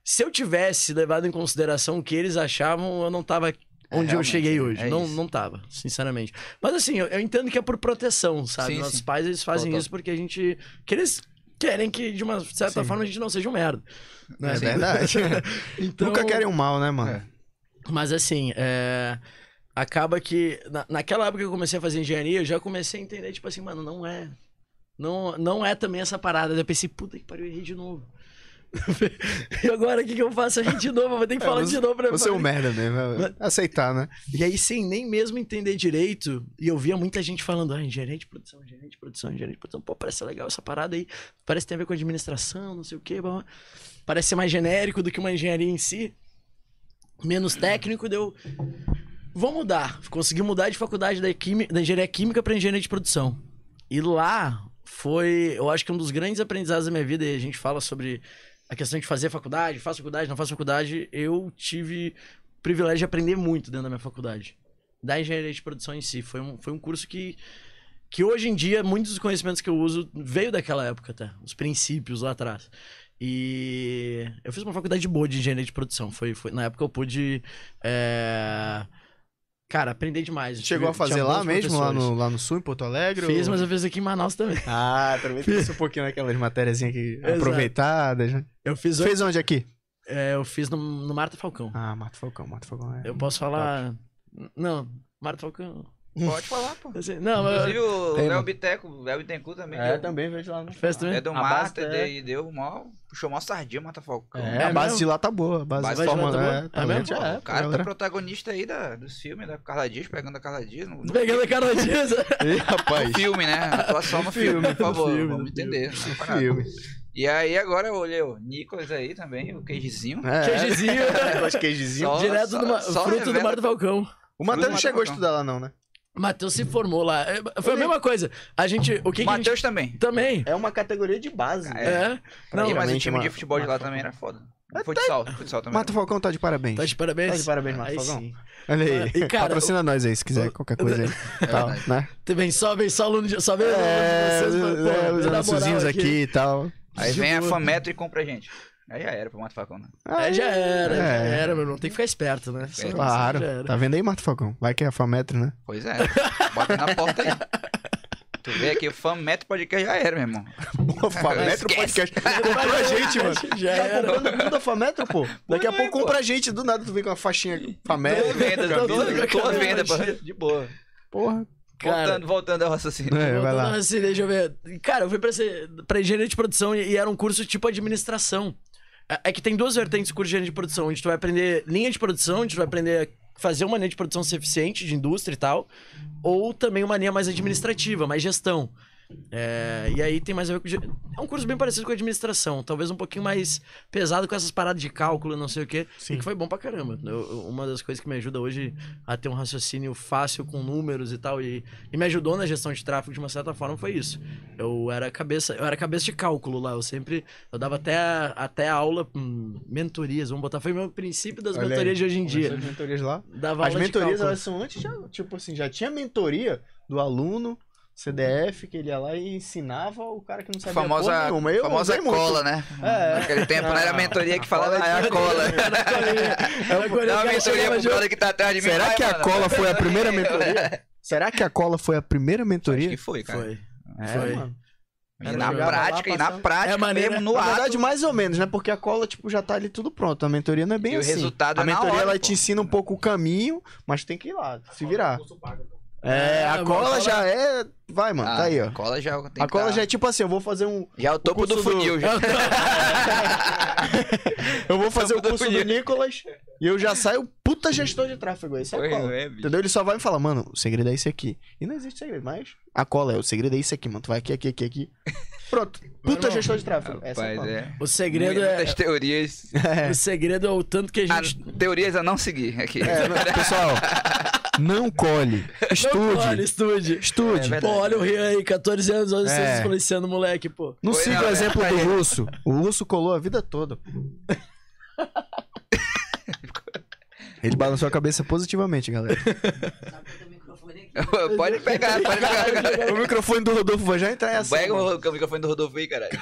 Se eu tivesse levado em consideração o que eles achavam, eu não tava onde eu realmente, cheguei hoje. é não, isso. não tava, sinceramente. Mas assim, eu, eu entendo que é por proteção, sabe? Sim, Nossos sim. pais, eles fazem Total. isso porque a gente. Que eles querem que, de uma certa Sim. forma, a gente não seja um merda. né? É verdade. Então- Nunca querem o mal, né, mano? É. Mas assim, é... acaba que na- naquela época que eu comecei a fazer engenharia, eu já comecei a entender, tipo assim, mano, não é. Não, não é também essa parada. Eu pensei, puta que pariu, eu errei de novo. e agora o que, que eu faço? Eu errei de novo, eu vou ter que É, falar você- de novo pra Você é um merda mesmo. é Aceitar, né? E aí, sem nem mesmo entender direito, e eu via muita gente falando, ah, engenharia de produção, engenharia de produção, engenharia de produção, pô, parece legal essa parada aí, parece que tem a ver com administração, não sei o quê, blá, parece ser mais genérico do que uma engenharia em si, menos técnico, deu... Vou mudar, consegui mudar de faculdade da, quimi- da engenharia química para engenharia de produção. E lá foi, eu acho que um dos grandes aprendizados da minha vida, e a gente fala sobre a questão de fazer faculdade, faço faculdade, não faço faculdade, eu tive o privilégio de aprender muito dentro da minha faculdade. Da engenharia de produção em si. Foi um, foi um curso que, que hoje em dia, muitos dos conhecimentos que eu uso veio daquela época até, os princípios lá atrás. E eu fiz uma faculdade boa de engenharia de produção. Foi, foi, na época eu pude. é, Cara, aprender demais. Chegou a fazer lá mesmo, lá no, lá no Sul, em Porto Alegre? Fiz, ou- mas eu fiz aqui em Manaus também. Ah, também fiz um pouquinho naquelas matériazinhas que Exato. aproveitadas, né? Eu fiz, Fez onde aqui? é, eu fiz no, no Marta Falcão. Ah, Marta Falcão, Marta Falcão. É. Eu posso falar. Não, Marta Falcão. Pode falar, pô. Assim, não, mas. Inclusive o Tem, Léo. Biteco, o Léo Bittencourt também. É, deu- também vejo lá no Fez também? É do Mata base, é. e deu mó. Puxou mó sardinha, Mata Falcão. É, É a base mesmo? de lá tá boa. A base, Base de de lá tá boa? é, É talento, mesmo? é, o cara tá protagonista aí da, dos filmes da Carla Dias, pegando a Carla Dias no, no Pegando a cara disso. Ih, rapaz. filme, né? Atuação no filme, por favor. filme, vamos no entender. é. Filme. E aí agora eu olhei o Nicolas aí também, o queijezinho. É, de queijezinho. Só- Direto do fruto do Mar do Falcão. O Matheus não chegou a estudar lá, não, né? Matheus se formou lá. É, Foi a mesma coisa. A gente. O que, a gente. Matheus também. Também. É uma categoria de base. É. né? É. Não, mas o time de futebol de lá também era foda. Futsal, futsal também. Mata Falcão tá de parabéns. Tá de parabéns. Tá de parabéns, Marcos Aí Falcão. sim. Olha aí. E, cara, Patrocina nós aí, se quiser, qualquer coisa aí. Tal, verdade. né? Vem só, vem só aluno de. Só vem É, aluno de vocês, pô, é, pô, os na moral anúnciozinhos aqui e tal. Aí vem a. Fametro e compra a gente. Aí já era pro Mata Falcão, né? É, já era, já É. era, meu irmão. Tem que ficar esperto, né? Só- Claro. já. Tá vendo aí, Marta Falcão? Vai que é a Fametro, né? Pois é. Bota na porta aí. Tu vê aqui, o Fametro Podcast já era, meu irmão. Pô, Fametro. Podcast. Comprou a gente, mano. Já Tá era. comprando tudo a Fametro, pô. Daqui a é, pouco pô. compra a gente. Do nada tu vem com uma faixinha Fametro. Toda venda, toda venda, pô. De boa. Porra. Cara, Voltando, voltando ao raciocínio. É, vai lá. assim, deixa eu ver. Cara, eu fui pra, ser, pra engenharia de produção e, e era um curso tipo administração. É, é que tem duas vertentes curso de engenharia de produção, onde tu vai aprender linha de produção, onde tu vai aprender fazer uma linha de produção eficiente, de indústria e tal, ou também uma linha mais administrativa, mais gestão. É, e aí tem mais a ver com. É um curso bem parecido com administração, talvez um pouquinho mais pesado com essas paradas de cálculo, não sei o quê. Sim. E que foi bom pra caramba. Eu- uma das coisas que me ajuda hoje a ter um raciocínio fácil com números e tal, e, e me ajudou na gestão de tráfego de uma certa forma, foi isso. Eu era cabeça, eu era cabeça de cálculo lá. Eu sempre. Eu dava até, até aula, hum, mentorias, vamos botar. Foi o meu princípio das Olha aí. mentorias de hoje em dia. As mentorias lá. Dava As mentorias, elas são antes, já, tipo assim, já tinha mentoria do aluno, CDF, que ele ia lá e ensinava o cara que não sabia Famosa, porra nenhuma. Eu famosa usei muito. cola, né? É. Naquele tempo não era a mentoria que falava, cola ah, é a cola. Dá o uma cara mentoria pro brother que tá atrás de mim. Será que a cola foi a primeira É. mentoria? Será que a cola foi a primeira Acho mentoria? que foi, cara. Foi. É, Foi. mano. E Cara, na jogava lá, prática, e na prática É maneira- mesmo, no Na ato. verdade, mais ou menos, né? Porque a cola, tipo, já tá ali tudo pronto. A mentoria não é bem E o assim. resultado a é na mentoria, hora, ela pô. te ensina um pouco o caminho, mas tem que ir lá, se virar. É, Ah, a cola cola- já é... Vai, mano, Ah, tá aí, ó. A cola já tem A cola tá- já é tipo assim, eu vou fazer um... Já é o topo do curso do- funil. já. Eu vou fazer o do curso do funil. Nicolas e eu já saio puta gestor de tráfego. Esse é a cola. é. Entendeu? Ele só vai me falar, mano, o segredo é esse aqui. E não existe segredo, mas a cola é, o segredo é isso aqui, mano. Tu vai aqui, aqui, aqui, aqui. Pronto. Puta irmão, gestor de tráfego. Essa é a Rapaz, cola. é. O segredo é. Muitas teorias. O segredo é o tanto que a Ah, gente. teorias a não seguir aqui. É, não, pessoal, não colhe. Olha, Estude. estude. Estude. É. Pô, olha o Rio aí, 14 anos, olha É. vocês influenciando o moleque, pô. Não Foi, siga não, o é, exemplo é, do é. Russo. O Russo colou a vida toda. Ele balançou a cabeça positivamente, galera. Sabe que tem microfone aqui. pode pegar, pode pegar. o microfone do Rodolfo vai já entrar em ação. Pega o, microfone do Rodolfo aí, caralho.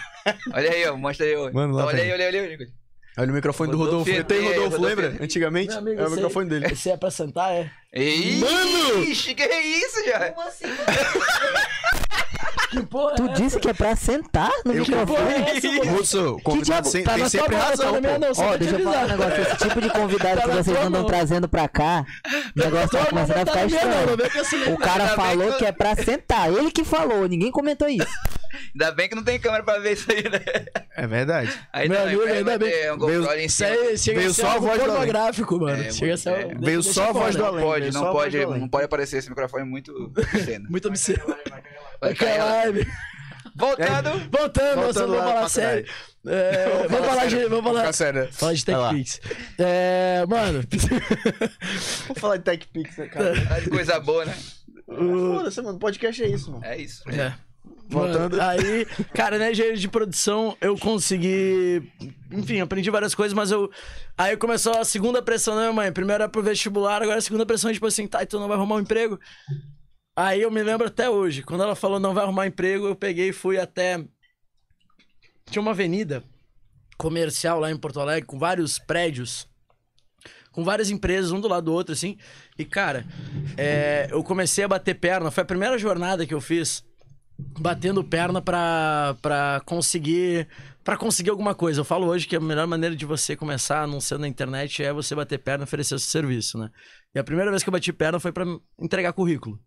Olha aí, ó. Mostra aí, ó. Mano, lá olha aí, olha aí, olha aí, Nicolas. Olha o microfone do Rodolfo Rodolfo. Tem Rodolfo Rodolfo, lembra? Rodolfo. Antigamente? Meu amigo, é o esse aí- microfone dele. Esse é pra sentar, é? Ih, Mano! Ixi, que é isso, já? Como assim? Que porra Tu é essa? disse que é pra sentar no Eu- microfone? é? Russo, Que convidado diabo? sem, Tá tem sempre mão, razão, tá minha não, Ó, deixa eu falar um negócio. Esse tipo de convidado Tá que vocês andam mão. trazendo pra cá, o negócio Tua tá começando a tá ficar não estranho. O cara falou que- que é pra sentar. Ele que falou, ninguém comentou isso. Ainda bem que não tem câmera pra ver isso aí, né? É verdade. Aí Meu não, amigo, aí ainda vai bem. um GoPro ali em cima. aí chega Veio a ser só a voz do pornográfico, mano. É, chega muito- algo- é. Veio só a voz do além. Pode, veio não só pode, não pode aparecer esse microfone muito cena. Muito obsceno. Vai cair. Caralho. Voltando. Voltando, Voltando nós vamos lá falar sério. É, vamos falar falar de. Vamos falar. Sério. Falar de. TechPix. É, mano. Vamos falar de TechPix, né, cara? De Coisa boa, né? Foda-se, mano. Podcast é isso, mano. É isso. É. Voltando. Mano, aí, cara, né, engenharia de produção, eu consegui. Enfim, aprendi várias coisas, mas eu. Aí começou a segunda pressão da minha mãe. Primeiro era pro vestibular, agora a segunda pressão, tipo assim, tá, então não vai arrumar um emprego. Aí eu me lembro até hoje, quando ela falou não vai arrumar emprego, eu peguei e fui até. Tinha uma avenida comercial lá em Porto Alegre, com vários prédios, com várias empresas, um do lado do outro, assim. E, cara, é, eu comecei a bater perna. Foi a primeira jornada que eu fiz batendo perna pra conseguir para conseguir alguma coisa. Eu falo hoje que a melhor maneira de você começar anunciando na internet é você bater perna e oferecer o seu serviço, né? E a primeira vez que eu bati perna foi pra entregar currículo.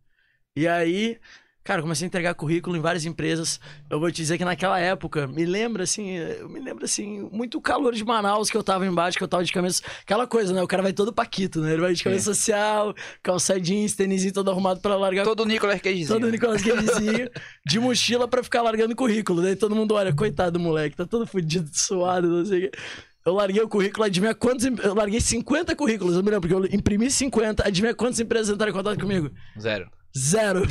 E aí, cara, comecei a entregar currículo em várias empresas. Eu vou te dizer que naquela época, me lembra assim, eu me lembro assim, muito calor de Manaus que eu tava embaixo, que eu tava de camisa. Aquela coisa, né? O cara vai todo paquito, né? Ele vai de camisa social, calça jeans, tênisinho todo arrumado pra largar Todo Nicolas Cagezinho. Todo Nicolas Cagezinho de mochila pra ficar largando currículo. Daí todo mundo olha, coitado do moleque, tá todo fudido, suado, não sei o quê. Eu larguei o currículo, adivinha quantos. Eu larguei 50 currículos, eu me lembro, porque eu imprimi 50, adivinha quantas empresas entraram em contato comigo? Zero. Zero.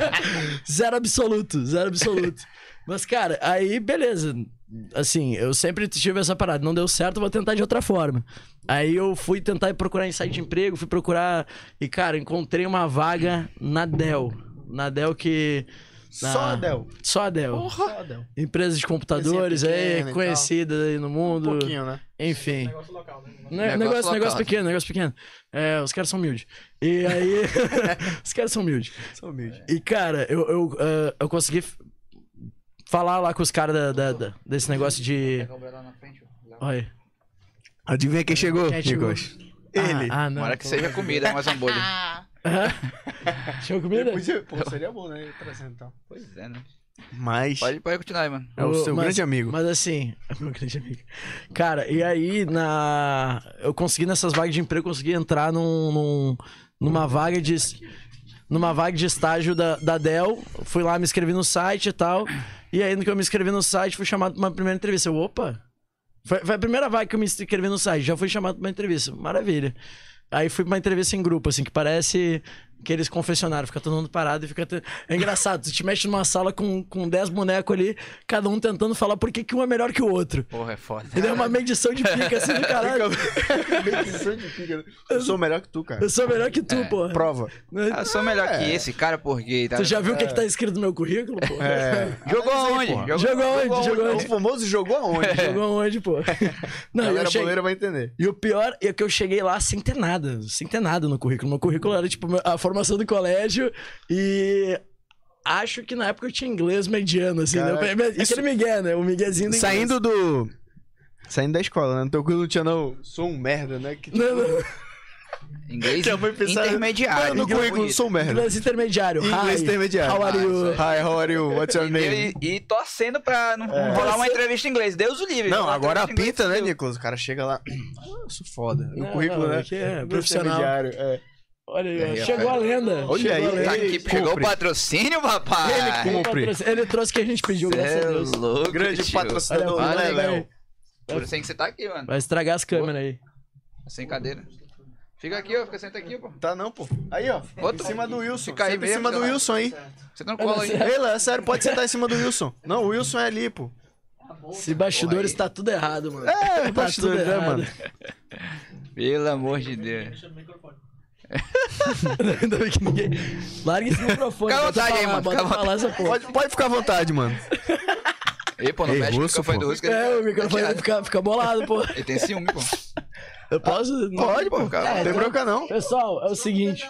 zero absoluto, zero absoluto. Mas, cara, aí beleza. Assim, eu sempre tive essa parada. Não deu certo, vou tentar de outra forma. Aí eu fui tentar procurar em site de emprego, fui procurar. E, cara, encontrei uma vaga na Dell. Na Dell que. Só Ah. Só a Dell. Só a Del. Empresa de computadores pequena aí, e conhecida aí no Um mundo. pouquinho, né? Enfim. Negócio local, né? Ne- Negócio negócio, local. negócio pequeno, negócio pequeno. É, os caras são humildes. E aí. os caras são humildes. Sou humilde. E, cara, eu, eu, ah, eu consegui falar lá com os caras da, da- da- desse negócio de. Olha. Adivinha quem chegou, Quem chegou? Nicolas? Ele. Ah, ah, não. Tomara que seja comida, Amazon Bolha. Tinha comida? Podia- Pô, seria bom, né? Trazendo então. Pois é, né? Mas Pode, pode continuar aí, mano. é o seu Mas- grande amigo. Mas assim, meu grande amigo. Cara, e aí na. Eu consegui nessas vagas de emprego, eu consegui entrar num, num- numa vaga de. Numa vaga de estágio da, da Dell. Fui lá, me inscrevi no site e tal. E aí, no que eu me inscrevi no site, fui chamado pra uma primeira entrevista. Eu, opa! Foi, foi a primeira vaga que eu me inscrevi no site, já fui chamado pra uma entrevista. Maravilha. Aí fui pra uma entrevista em grupo, assim, que parece aqueles confessionários, fica todo mundo parado e fica. te- É engraçado, tu te mexe numa sala com, com 10 bonecos ali, cada um tentando falar por que, que um é melhor que o outro. Porra, é foda. E é uma medição de pica assim do caralho. Eu sou melhor que tu, cara. Eu sou melhor que tu, pô. Prova. Ah, Eu sou melhor que esse cara porque... Tá... Tu já viu o que, que tá escrito no meu currículo, pô? É. Jogou aonde? porra. Jogou onde? Jogou O onde? famoso jogou aonde? Jogou onde, pô? Não, A galera cheguei... boleira vai entender. E o pior é que eu cheguei lá sem ter nada, sem ter nada no currículo. Meu currículo era tipo a formação do colégio e acho que na época eu tinha inglês mediano, assim. né? Caraca, Aquele isso- migué, né? O miguezinho do. Saindo do. Saindo da escola, né? No teu currículo não tinha, não. Sou um merda, né? Que, tipo, Não, não. Inglês mãe pensava- intermediário. Mano, no currículo, sou um merda. Inglês intermediário. Inglês Hi, intermediário. How are you? Hi, how are you? What's your E, name? ele- e torcendo pra não rolar uma entrevista em inglês. Deus o livre. Não, agora pinta, né, Nicolas? O cara chega lá. Ah, eu sou foda. E o Não, currículo, não, né? é do profissional. intermediário, É. Olha aí, ó. Aí, chegou a lenda. Olha chegou aí, a lenda. Tá aqui, chegou o patrocínio, papai. Ele cumpre. Ele trouxe o que a gente pediu, graças a Cê é Deus. louco, Grande tio. patrocinador, Olha, né, Léo? Por isso que você tá aqui, mano. Vai estragar as câmeras aí. Sem cadeira. Fica aqui, ó. Fica senta aqui, pô. Tá não, pô. Aí, ó. Outro. Em cima do Wilson. Fica aí em cima do. Wilson aí. Você não cola aí. Ei, Léo, é sério, pode sentar em cima do Wilson. Não, o Wilson é ali, pô. Esse bastidores tá tudo errado, mano. É, tá bastidores, tudo né, errado. mano? Pelo amor de Deus. Ainda bem que ninguém. Larga esse microfone. Fica à vontade aí, mano, fica lá essa porra. Pode, pode ficar à vontade, mano. Ei, pô, não Ei, mexe com o russo, microfone pô. do Russo. que É, o microfone chateado. fica, fica bolado, pô. Ele tem ciúme, pô. Eu posso? Pode, pô. cara. Não tem bronca, não. Pessoal, é o seguinte.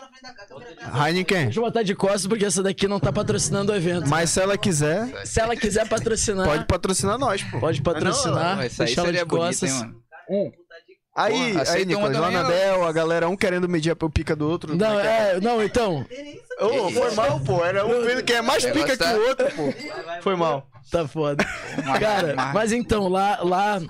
Heineken. Deixa eu botar de costas porque essa daqui não tá patrocinando o evento. Mas se ela quiser, Se ela quiser patrocinar, pode patrocinar nós, pô. pode patrocinar. Não, Isso aí deixa ela seria de bonito, costas. hein, mano. Aí, Porra, aí, Nicolas, lá na ó. Del, a galera um querendo medir a pica do outro. Não, é, não, então. Ô, foi mal, pô. Era um vendo que é mais pica que o outro, pô. Foi mal. Tá foda. Cara, mas então, lá, lá. Né?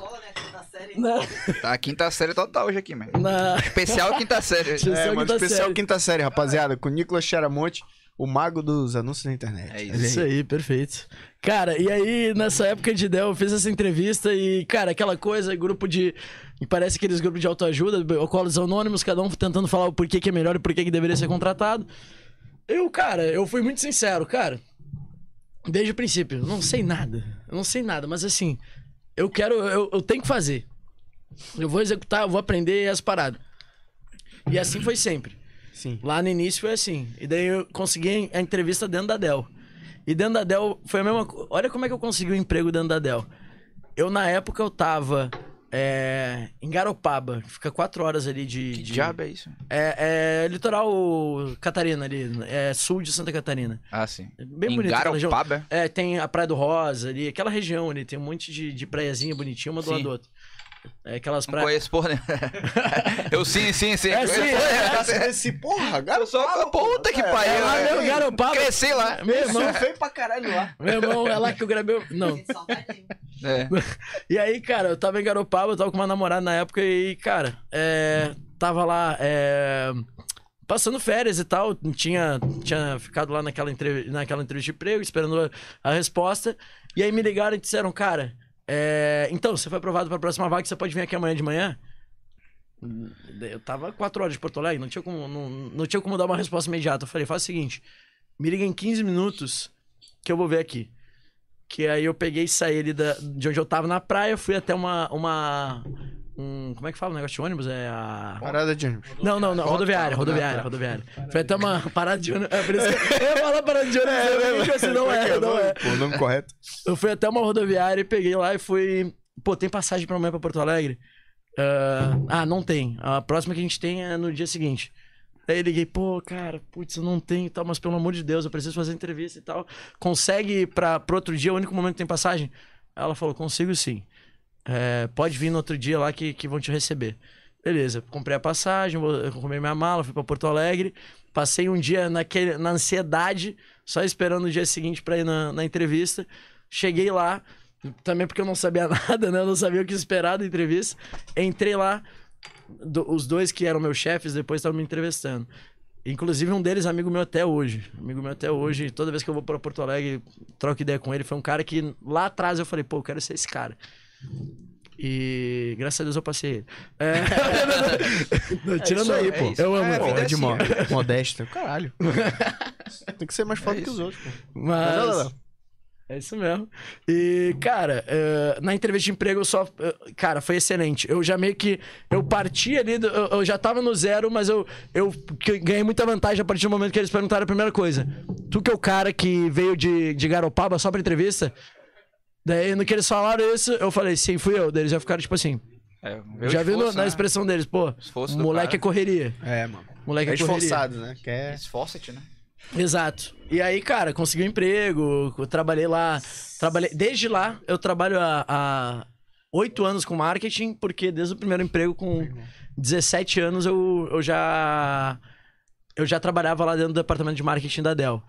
Na série. Na, Tá a quinta série total hoje aqui, mano. na, Especial quinta série. É, Especial mano, quinta especial série. quinta série, rapaziada, com Nicolas Charamonte, o mago dos anúncios na internet. É Isso aí, perfeito. Cara, e aí, nessa época de Dell, eu fiz essa entrevista e, cara, aquela coisa, grupo de. Me parece aqueles grupos de autoajuda, alcoólicos anônimos, cada um tentando falar o porquê que é melhor e porquê que deveria ser contratado. Eu, cara, eu fui muito sincero, cara. Desde o princípio, eu não sei nada. Eu não sei nada, mas assim, eu quero. Eu, eu tenho que fazer. Eu vou executar, eu vou aprender as paradas. E assim foi sempre. Sim. Lá no início foi assim. E daí eu consegui a entrevista dentro da Dell. E dentro da Dell foi a mesma coisa. Olha como é que eu consegui o emprego dentro da Dell. Eu, na época, eu tava é, em Garopaba, fica quatro horas ali de. Que de- diabo é isso? É, é litoral Catarina ali, é sul de Santa Catarina. Ah, sim. É Bem em bonito. Garopaba? É, tem a Praia do Rosa ali, aquela região ali, tem um monte de, de praiazinha bonitinha, uma do Sim. lado do outro. É aquelas Não praias. conheço porra nenhuma. Eu sim, sim, sim. É, sim, Conheço. é, Esse porra, sou puta que pariu. É lá, velho. meu garopaba. Cresci lá. Meu irmão, feio pra caralho lá. meu irmão, é lá que eu gravei. Não. É. E aí, cara, eu tava em Garopaba, eu tava com uma namorada na época e, cara, é, tava lá, é, passando férias e tal, tinha, tinha ficado lá naquela, entrev naquela entrevista de emprego, esperando a, a resposta, e aí me ligaram e disseram, cara, é, então, você foi aprovado pra próxima vaga, você pode vir aqui amanhã de manhã? Eu tava quatro horas de Porto Alegre, não tinha como, não, não tinha como dar uma resposta imediata. Eu falei, faz o seguinte, me liga em 15 minutos que eu vou ver aqui. Que aí eu peguei e saí ali da, de onde eu tava na praia, fui até uma. uma um, como é que fala o negócio de ônibus? É a. Parada de ônibus. Não, não, não, rodoviária, rodoviária, rodoviária. Foi até uma parada de ônibus. É por isso que eu ia falar parada de ônibus, é, mesmo, assim, não é, não é. O nome correto. Eu fui até uma rodoviária e peguei lá e fui. Pô, tem passagem pra amanhã pra Porto Alegre? Ah, ah, não tem. A próxima que a gente tem é no dia seguinte. Aí eu liguei, pô, cara, putz, eu não tenho e tal, mas pelo amor de Deus, eu preciso fazer entrevista e tal. Consegue ir pra, pro outro dia, o único momento que tem passagem? Ela falou, consigo sim. É, pode vir no outro dia lá que, que vão te receber. Beleza, comprei a passagem, comprei minha mala, fui pra Porto Alegre. Passei um dia naquele, na ansiedade, só esperando o dia seguinte pra ir na, na entrevista. Cheguei lá, também porque eu não sabia nada, né? Eu não sabia o que esperar da entrevista. Entrei lá, do- os dois que eram meus chefes depois estavam me entrevistando. Inclusive um deles amigo meu até hoje. Amigo meu até hoje. Toda vez que eu vou pra Porto Alegre, troco ideia com ele. Foi um cara que lá atrás eu falei, pô, eu quero ser esse cara. E graças a Deus eu passei ele. É... Não, tirando isso aí, aí, é pô. isso. Eu amo. É, vida Porra, é de assim, modesta. Caralho. Tem que ser mais foda que os outros, pô. Mas... Não, não, não. É isso mesmo. E, cara, eh, na entrevista de emprego eu só. cara, foi excelente. Eu já meio que. Eu parti ali, do- eu, eu já tava no zero, mas eu, eu ganhei muita vantagem a partir do momento que eles perguntaram a primeira coisa. Tu que é o cara que veio de, de Garopaba só pra entrevista? Daí, no que eles falaram isso, eu falei, sim, fui eu. Daí eles já ficaram tipo assim. É, já viu no- esforço, na né? expressão deles, pô, Esforço moleque é correria. É, mano. Moleque É é, correria. esforçado, né? Quer... Esforça-te, né? Exato. E aí, cara, consegui um emprego, trabalhei lá. Trabalhei, desde lá, eu trabalho há- há oito anos com marketing, porque desde o primeiro emprego, com 17 anos, eu, eu já. Eu já trabalhava lá dentro do departamento de marketing da Dell.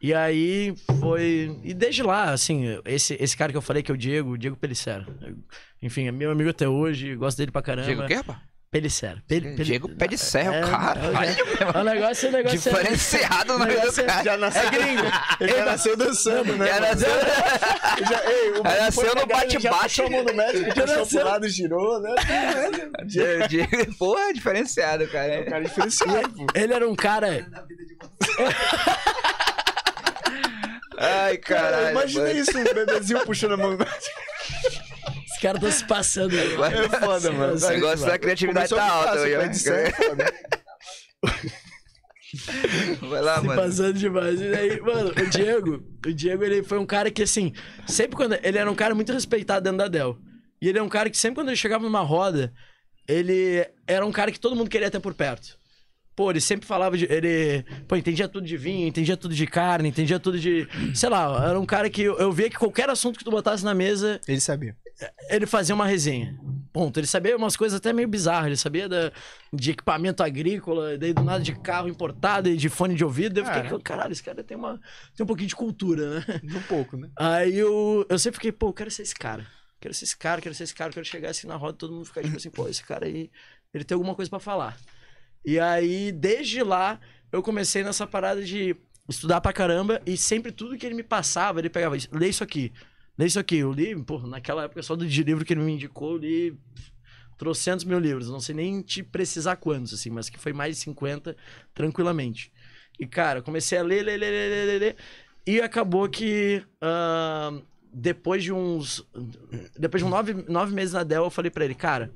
E aí foi. E desde lá, assim, esse, esse cara que eu falei, que é o Diego, o Diego Pelicero. Enfim, é meu amigo até hoje, gosto dele pra caramba. Diego o quê, rapaz? Pelicero. Pel, Pel- Diego de Serra, É, cara. É, o negócio, o negócio é- Diferenciado no meio do negócio é- cara. Já nasceu, É gringo. Ele já nasceu dançando, né? Já nasceu- Já, ei, o Já nasceu no bate-bate. mão do médico, puxou pro lado, girou, né? Diego, Diego, porra, diferenciado, cara. O cara é diferenciado, pô. Ele era um cara. Na vida de vocês. Ai, Cara, caralho. imagina isso, um bebezinho puxando a mão do médico. Esse cara tá se passando. né? É foda, mano. O negócio da criatividade tá a ficar, alta seu aí, pé de serra, ó. foda. Vai lá, se mano. passando demais. E aí, mano, o Diego, o Diego, ele foi um cara que, assim, sempre quando. Ele era um cara muito respeitado dentro da Dell. E ele é um cara que sempre quando ele chegava numa roda, ele era um cara que todo mundo queria ter por perto. Pô, ele sempre falava de. Ele. Pô, entendia tudo de vinho, entendia tudo de carne, entendia tudo de. Sei lá, era um cara que eu, eu via que qualquer assunto que tu botasse na mesa, Ele sabia. ele fazia uma resenha. Ponto. Ele sabia umas coisas até meio bizarras. Ele sabia da, de equipamento agrícola, daí do nada de carro importado e de fone de ouvido. Eu fiquei, Cara. caralho, esse cara tem, uma, tem um pouquinho de cultura, né? Um pouco, né? Aí eu, eu sempre fiquei, pô, eu quero ser esse cara. Quero ser esse cara, quero ser esse cara, quero chegar assim na roda e todo mundo ficar tipo assim, pô, esse cara aí, ele tem alguma coisa pra falar. E aí, desde lá, eu comecei nessa parada de estudar pra caramba e sempre tudo que ele me passava, ele pegava, lê isso aqui, lê isso aqui. Eu li, pô, naquela época só do livro que ele me indicou, eu li trocentos mil livros, não sei nem te precisar quantos, assim, mas que foi mais de 50, tranquilamente. E, cara, comecei a ler, ler, ler, ler, ler, ler, e acabou que ah, depois de uns. Depois de nove, nove meses na Dell, eu falei pra ele, cara.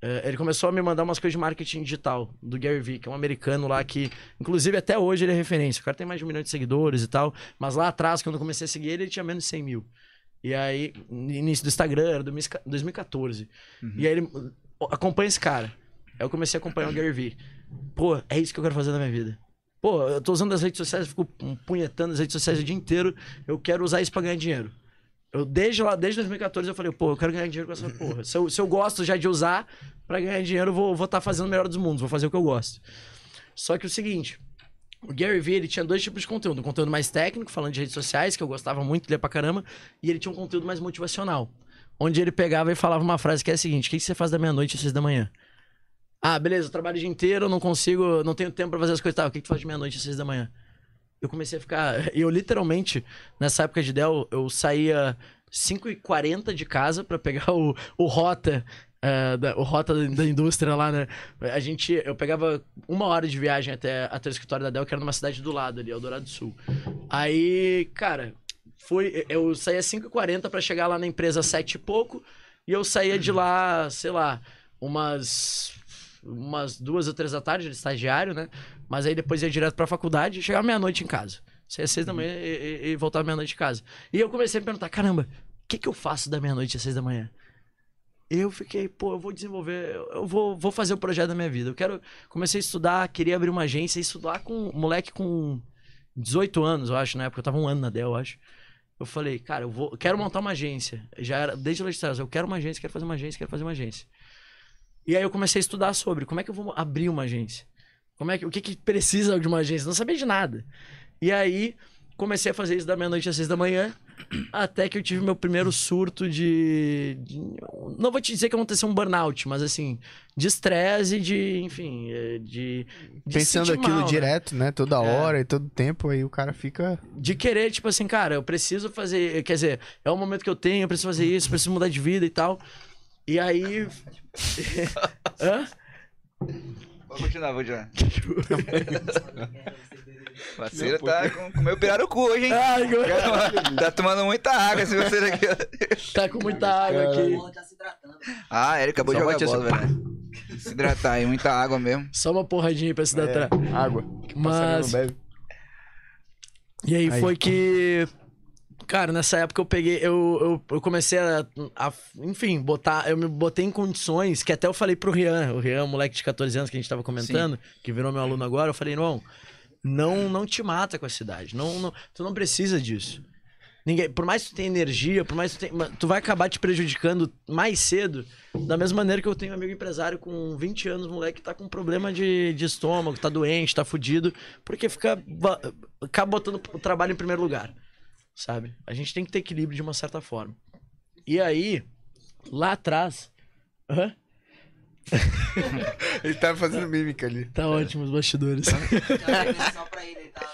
Eh, ele começou a me mandar umas coisas de marketing digital do Gary Vee, que é um americano lá que, inclusive, até hoje ele é referência. O cara tem mais de um milhão de seguidores e tal. Mas lá atrás, quando eu comecei a seguir ele, ele tinha menos de 100 mil. E aí, no início do Instagram, era 2014. E aí ele "Ó, acompanha esse cara. Aí eu comecei a acompanhar o Gary Vee. Pô, é isso que eu quero fazer na minha vida. Pô, eu tô usando as redes sociais, fico punhetando as redes sociais o dia inteiro. Eu quero usar isso pra ganhar dinheiro. Eu, desde lá, desde 2014, eu falei, pô, eu quero ganhar dinheiro com essa porra. Se eu, se eu gosto já de usar, pra ganhar dinheiro, eu vou estar tá fazendo o melhor dos mundos, vou fazer o que eu gosto. Só que o seguinte, o Gary Vee, ele tinha dois tipos de conteúdo. Um conteúdo mais técnico, falando de redes sociais, que eu gostava muito de ler pra caramba. E ele tinha um conteúdo mais motivacional. Onde ele pegava e falava uma frase que é a seguinte: O que você faz da meia-noite às seis da manhã? Ah, beleza, eu trabalho o dia inteiro, eu não consigo, não tenho tempo pra fazer as coisas. Tá, o que que tu faz de meia-noite às seis da manhã? Eu comecei a ficar. Eu literalmente, nessa época de Dell, eu saía 5h40 de casa pra pegar o, o Rota. é, da- o rota da, indústria lá, né? A gente, eu pegava uma hora de viagem até, até o escritório da Dell, que era numa cidade do lado ali, Eldorado do Sul. Aí, cara, foi, eu saía 5h40 pra chegar lá na empresa às 7 e pouco, e eu saía de lá, sei lá, umas umas duas ou três da tarde, de estagiário, né? Mas aí depois ia direto pra faculdade e chegava meia-noite em casa. Saía às seis da manhã e, e- e voltava meia-noite em casa. E eu comecei a me perguntar, caramba, o que, que eu faço da meia-noite às seis da manhã? Eu fiquei, pô, eu vou desenvolver, eu vou, vou fazer o projeto da minha vida. Eu quero. Comecei a estudar, queria abrir uma agência, estudar com um moleque com 18 anos, eu acho, na época. Eu tava um ano na Dell, eu acho. Eu falei, cara, eu vou, quero montar uma agência. Já era, desde lá de trás, eu quero uma agência, quero fazer uma agência, quero fazer uma agência. E aí eu comecei a estudar sobre como é que eu vou abrir uma agência. Como é que, o que, que precisa de uma agência? Não sabia de nada. E aí comecei a fazer isso da meia-noite às seis da manhã, até que eu tive meu primeiro surto de, de- Não vou te dizer que aconteceu um burnout, mas assim, de estresse de, enfim, eh, de. de Pensando aquilo mal, né? direto, né? Toda É. hora e todo tempo, aí o cara fica. de querer, tipo assim, cara, eu preciso fazer. Quer dizer, é o momento que eu tenho, eu preciso fazer isso, preciso mudar de vida e tal. E aí. Hã? Vou continuar, vou continuar. Parceiro tá com, comeu pirarucu hoje, hein? Ai, que- tá tomando muita água esse você daqui. tá com muita água aqui. O tá se hidratando. Ah, ele acabou de Só jogar bate bola, velho. Se hidratar aí, muita água mesmo. Só uma porradinha aí pra se dar É, atrás. água. Que o passarinho Mas- não bebe. E aí, Aí. foi que. Cara, nessa época eu peguei. Eu, eu, eu comecei a, a- Enfim, botar. Eu me botei em condições que até eu falei pro Rian, o Rian, moleque de 14 anos que a gente tava comentando, que virou meu aluno agora, eu falei, irmão, não, não te mata com a cidade. Não, não, tu não precisa disso. Ninguém, por mais que tu tenha energia, por mais que tu tenha, tu vai acabar te prejudicando mais cedo, da mesma maneira que eu tenho um amigo empresário com 20 anos, moleque, que tá com problema de, de estômago, tá doente, tá fudido, porque fica. acaba botando o trabalho em primeiro lugar. Sabe? A gente tem que ter equilíbrio de uma certa forma. E aí, lá atrás. Hã? Ele tava fazendo mímica ali. Tá ótimo os bastidores. Tá.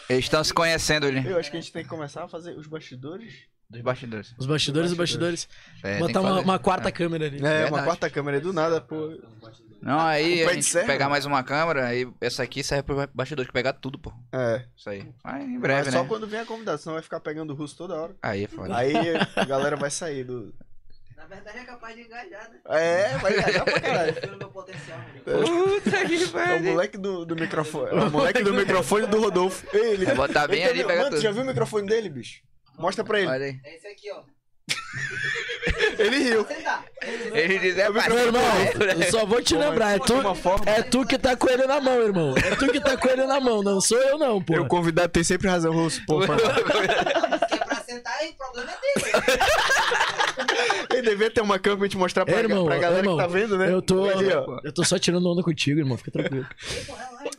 Eles estão se conhecendo ali. Eu acho que a gente tem que começar a fazer os bastidores. Dos bastidores. Os bastidores, os bastidores. É, tem Botar uma, uma quarta câmera ali. É, uma Verdade. quarta câmera do nada, pô. Não, aí a gente serra? pegar mais uma câmera, aí essa aqui serve pro bastidor que pegar tudo, pô. É. Isso aí. Mas em Mas breve, só né? quando vem a convidada, senão vai ficar pegando o russo toda hora. Aí é foda. Aí a galera vai sair do. Na verdade é capaz de engajar, né? É, vai engajar pra caralho. Pelo meu potencial, né? Puta que É o pariu. moleque do, do microfone. É o moleque do microfone do Rodolfo. Ele. Botar bem ele ali e pega Mano, tu tudo. já viu o microfone dele, bicho? Mostra pra ele. Olha aí. É esse aqui, ó. Ele riu. Ele diz, é Meu irmão, eu só vou te lembrar, é tu, é tu que tá com ele na mão, irmão. É tu que tá com ele na mão, não sou eu não, pô. O convidado tem sempre razão, Russo. Pô. Se é pra sentar, aí o problema é dele. Ele devia ter uma câmera pra gente mostrar pra, É, irmão, pra galera irmão, que tá vendo, né? Eu tô, Ali, ó. eu tô só tirando onda contigo, irmão, fica tranquilo.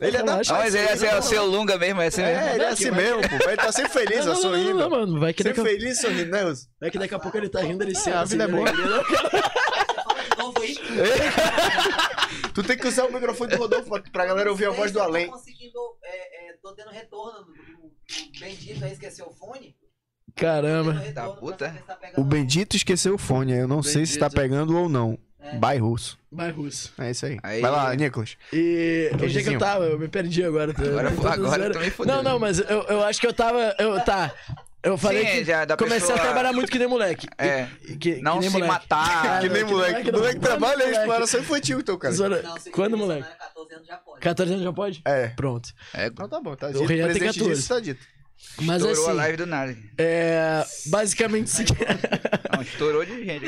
Ele é da. Não, mas ele é seu, seu lunga mesmo, é assim mesmo. É, ele é assim mesmo, pô. Ele tá sempre feliz, Não, ó, não, não, sorrindo. não, mano, vai que, daqui Sempre a, feliz sorrindo, né, vai que daqui a pouco ele tá rindo, ele senta. a vida é assim, boa. né? Tu tem que usar o microfone do Rodolfo pra, pra galera ouvir a voz do Eu além. Tô conseguindo, é, é, tô dando retorno do- do bendito aí, esqueceu o fone. Caramba. Da pra puta. tá pegando O Bendito esqueceu o fone, eu não sei se tá Bendito. pegando ou não. É. Vai, Russo. Vai, Russo. É isso aí. Aí- Vai lá, Nicolas. E onde é que eu tava? Eu me perdi agora. Agora- Eu tô agora tu me fudeu. Não, não, mas eu, eu acho que eu tava. Eu, tá. Eu falei Sim, que já da comecei pessoa- a trabalhar muito que nem moleque. É. Que, que Não nem se moleque. matar. que nem que moleque. moleque não. Moleque trabalha é Moleque. exploração infantil, então, cara. Zora- Não, Quando, isso moleque? não é 14 anos já pode. 14 anos já pode? É. Pronto. É, Então tá bom, tá O dito. Rian tem Presidente 14. disso tá dito. Mas estourou a assim, live do nada. é, basicamente o seguinte- Não, estourou de gente.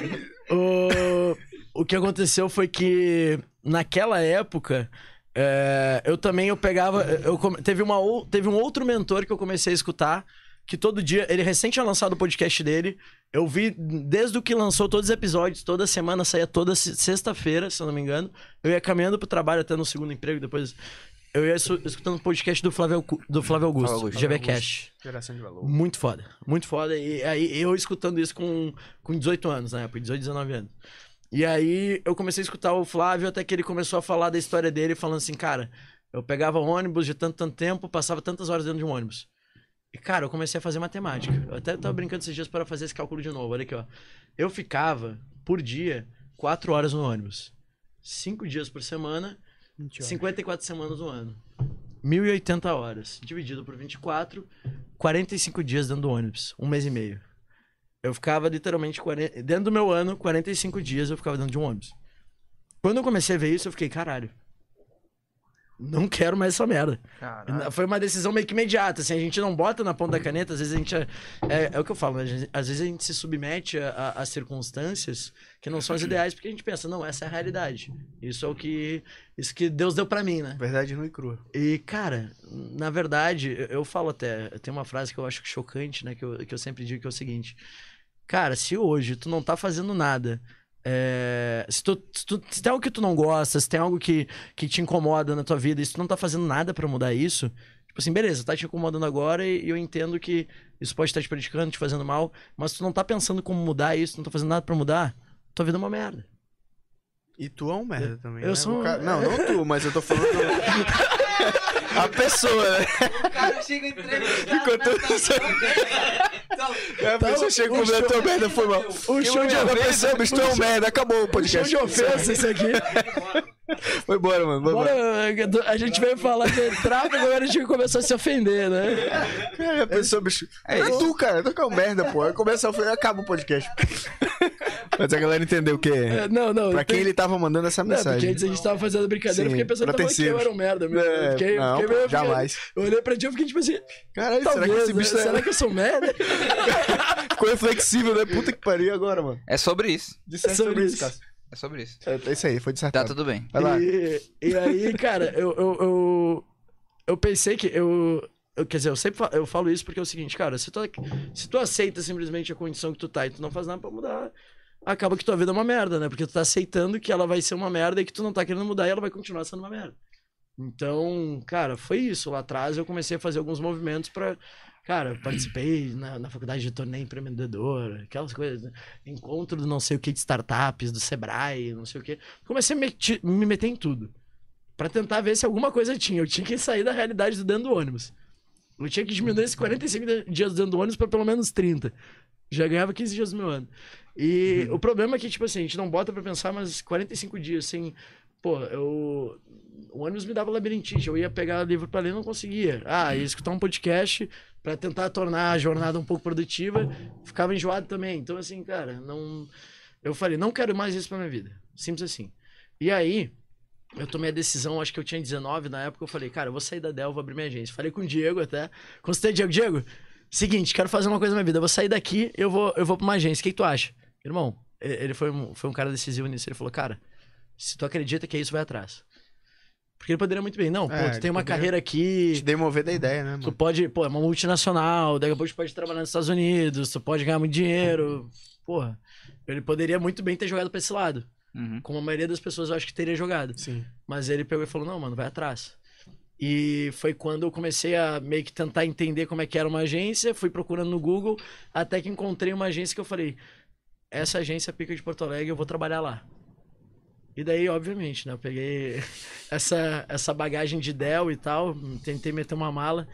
o, o que aconteceu foi que naquela época é, eu também eu pegava eu teve uma teve um outro mentor que eu comecei a escutar que todo dia. Ele recente tinha lançado o podcast dele. Eu vi desde o que lançou todos os episódios, toda semana, saía toda se- sexta-feira, se eu não me engano. Eu ia caminhando pro trabalho até no segundo emprego, depois. Eu ia escutando o podcast do Flávio, do Flávio Augusto, Flávio Augusto. GV Cash. Geração de valor. Muito foda, muito foda. E aí eu escutando isso com, com 18 anos, na época, 18, 19 anos. E aí eu comecei a escutar o Flávio até que ele começou a falar da história dele, falando assim, cara, eu pegava ônibus de tanto, tanto tempo, passava tantas horas dentro de um ônibus. E, cara, eu comecei a fazer matemática. Eu até tava brincando esses dias para fazer esse cálculo de novo. Olha aqui, ó. Eu ficava, por dia, 4 horas no ônibus. 5 dias por semana, 54 semanas no ano. 1.080 horas. Dividido por 24, 45 dias dentro do ônibus. Um mês e meio. Eu ficava literalmente 40... dentro do meu ano, 45 dias eu ficava dentro de um ônibus. Quando eu comecei a ver isso, eu fiquei, caralho. Não quero mais essa merda. Foi uma decisão meio que imediata, assim, a gente não bota na ponta da caneta, às vezes a gente. É, é, é o que eu falo, né? Às vezes a gente se submete a, a- circunstâncias que não são as ideais, porque a gente pensa, não, essa é a realidade. Isso é o que. Isso que Deus deu pra mim, né? Verdade nua e crua. E, cara, na verdade, eu, eu falo até, tem uma frase que eu acho chocante, né? Que eu, que eu sempre digo que é o seguinte. Cara, se hoje tu não tá fazendo nada. É, se, tu, se, tu- se tem algo que tu não gosta, se tem algo que, que te incomoda na tua vida, e se tu não tá fazendo nada pra mudar isso, tipo assim, beleza, tá te incomodando agora e, e eu entendo que isso pode estar te prejudicando, te fazendo mal, mas tu não tá pensando como mudar isso, não tá fazendo nada pra mudar, tua vida é uma merda. E tu é um merda também. eu né? sou um- cara- Não, não tu, mas eu tô falando. a pessoa, né? O cara chega entrevistado. Enquanto eu Então, É, a pessoa chega com a tua merda, foi mal. O show de a ofensa, bicho, tu é um merda, acabou o o show podcast. de ofensa esse aqui. Foi embora, mano. Foi embora. Bora, a gente veio falar de tráfico, agora a gente começou a se ofender, né? Cara, a pessoa, bicho. É, tu, cara, tu que é um merda, pô. Aí começa a ofender, acaba o podcast. Mas a galera entendeu o que é. É, Não, não. Pra quem tem- ele tava mandando essa Não, porque mensagem. antes a gente tava fazendo brincadeira, eu Sim, fiquei pensando que tava que eu era um merda mesmo. É, fiquei, não, fiquei meio- jamais. Eu olhei pra ti e fiquei tipo assim, Caralho, será que esse bicho né? tá- será que eu sou um merda? ficou reflexível, né? Puta que pariu agora, mano. É sobre isso. Disserte Sobre sobre isso, isso. Cássio. É sobre isso. É é isso aí, foi Tá dissertado. tudo bem. Vai lá. E, e aí, cara, eu, eu, eu, eu pensei que eu, eu- Quer dizer, eu sempre fa- eu falo isso porque é o seguinte, cara, se tu, se tu aceita simplesmente a condição que tu tá e tu não faz nada pra mudar, acaba que tua vida é uma merda, né? Porque tu tá aceitando que ela vai ser uma merda e que tu não tá querendo mudar e ela vai continuar sendo uma merda. Então, cara, foi isso. Lá atrás eu comecei a fazer alguns movimentos pra. Cara, eu participei na, na faculdade de torneio empreendedor, aquelas coisas, né? encontro do não sei o que de startups, do Sebrae, não sei o que. Comecei a meti- me meter em tudo. Pra tentar ver se alguma coisa tinha. Eu tinha que sair da realidade do dentro do ônibus. Eu tinha que diminuir esses 45 de- dias dentro do ônibus pra pelo menos 30. Já ganhava 15 dias do meu ano. E o problema é que, tipo assim, a gente não bota pra pensar, mas 45 dias sem. Pô, eu. O ônibus me dava labirintite. Eu ia pegar livro pra ler e não conseguia. Ah, ia escutar um podcast pra tentar tornar a jornada um pouco produtiva. Ficava enjoado também. Então, assim, cara, não. Eu falei, não quero mais isso pra minha vida. Simples assim. E aí, eu tomei a decisão, acho que eu tinha 19 na época, eu falei, cara, eu vou sair da Dell, vou abrir minha agência. Falei com o Diego até. Consultei, Diego, Diego, seguinte, quero fazer uma coisa na minha vida. Eu vou sair daqui, eu vou, eu vou pra uma agência. O que, que tu acha? Irmão, ele foi um, foi um cara decisivo nisso. Ele falou, cara, se tu acredita que é isso, vai atrás. Porque ele poderia muito bem, não, pô, É, tu ele tem uma carreira aqui, Te demover da ideia, né, Tu mano? pode, pô, é uma multinacional, daqui a pouco tu pode trabalhar nos Estados Unidos, tu pode ganhar muito dinheiro. Porra, ele poderia muito bem ter jogado pra esse lado. Uhum. Como a maioria das pessoas eu acho que teria jogado. Sim. Mas ele pegou e falou: não, mano, vai atrás. E foi quando eu comecei a meio que tentar entender como é que era uma agência, fui procurando no Google, até que encontrei uma agência que eu falei: essa agência é pica de Porto Alegre, eu vou trabalhar lá. E daí, obviamente, né? Eu peguei essa, essa bagagem de Dell e tal, tentei meter uma mala.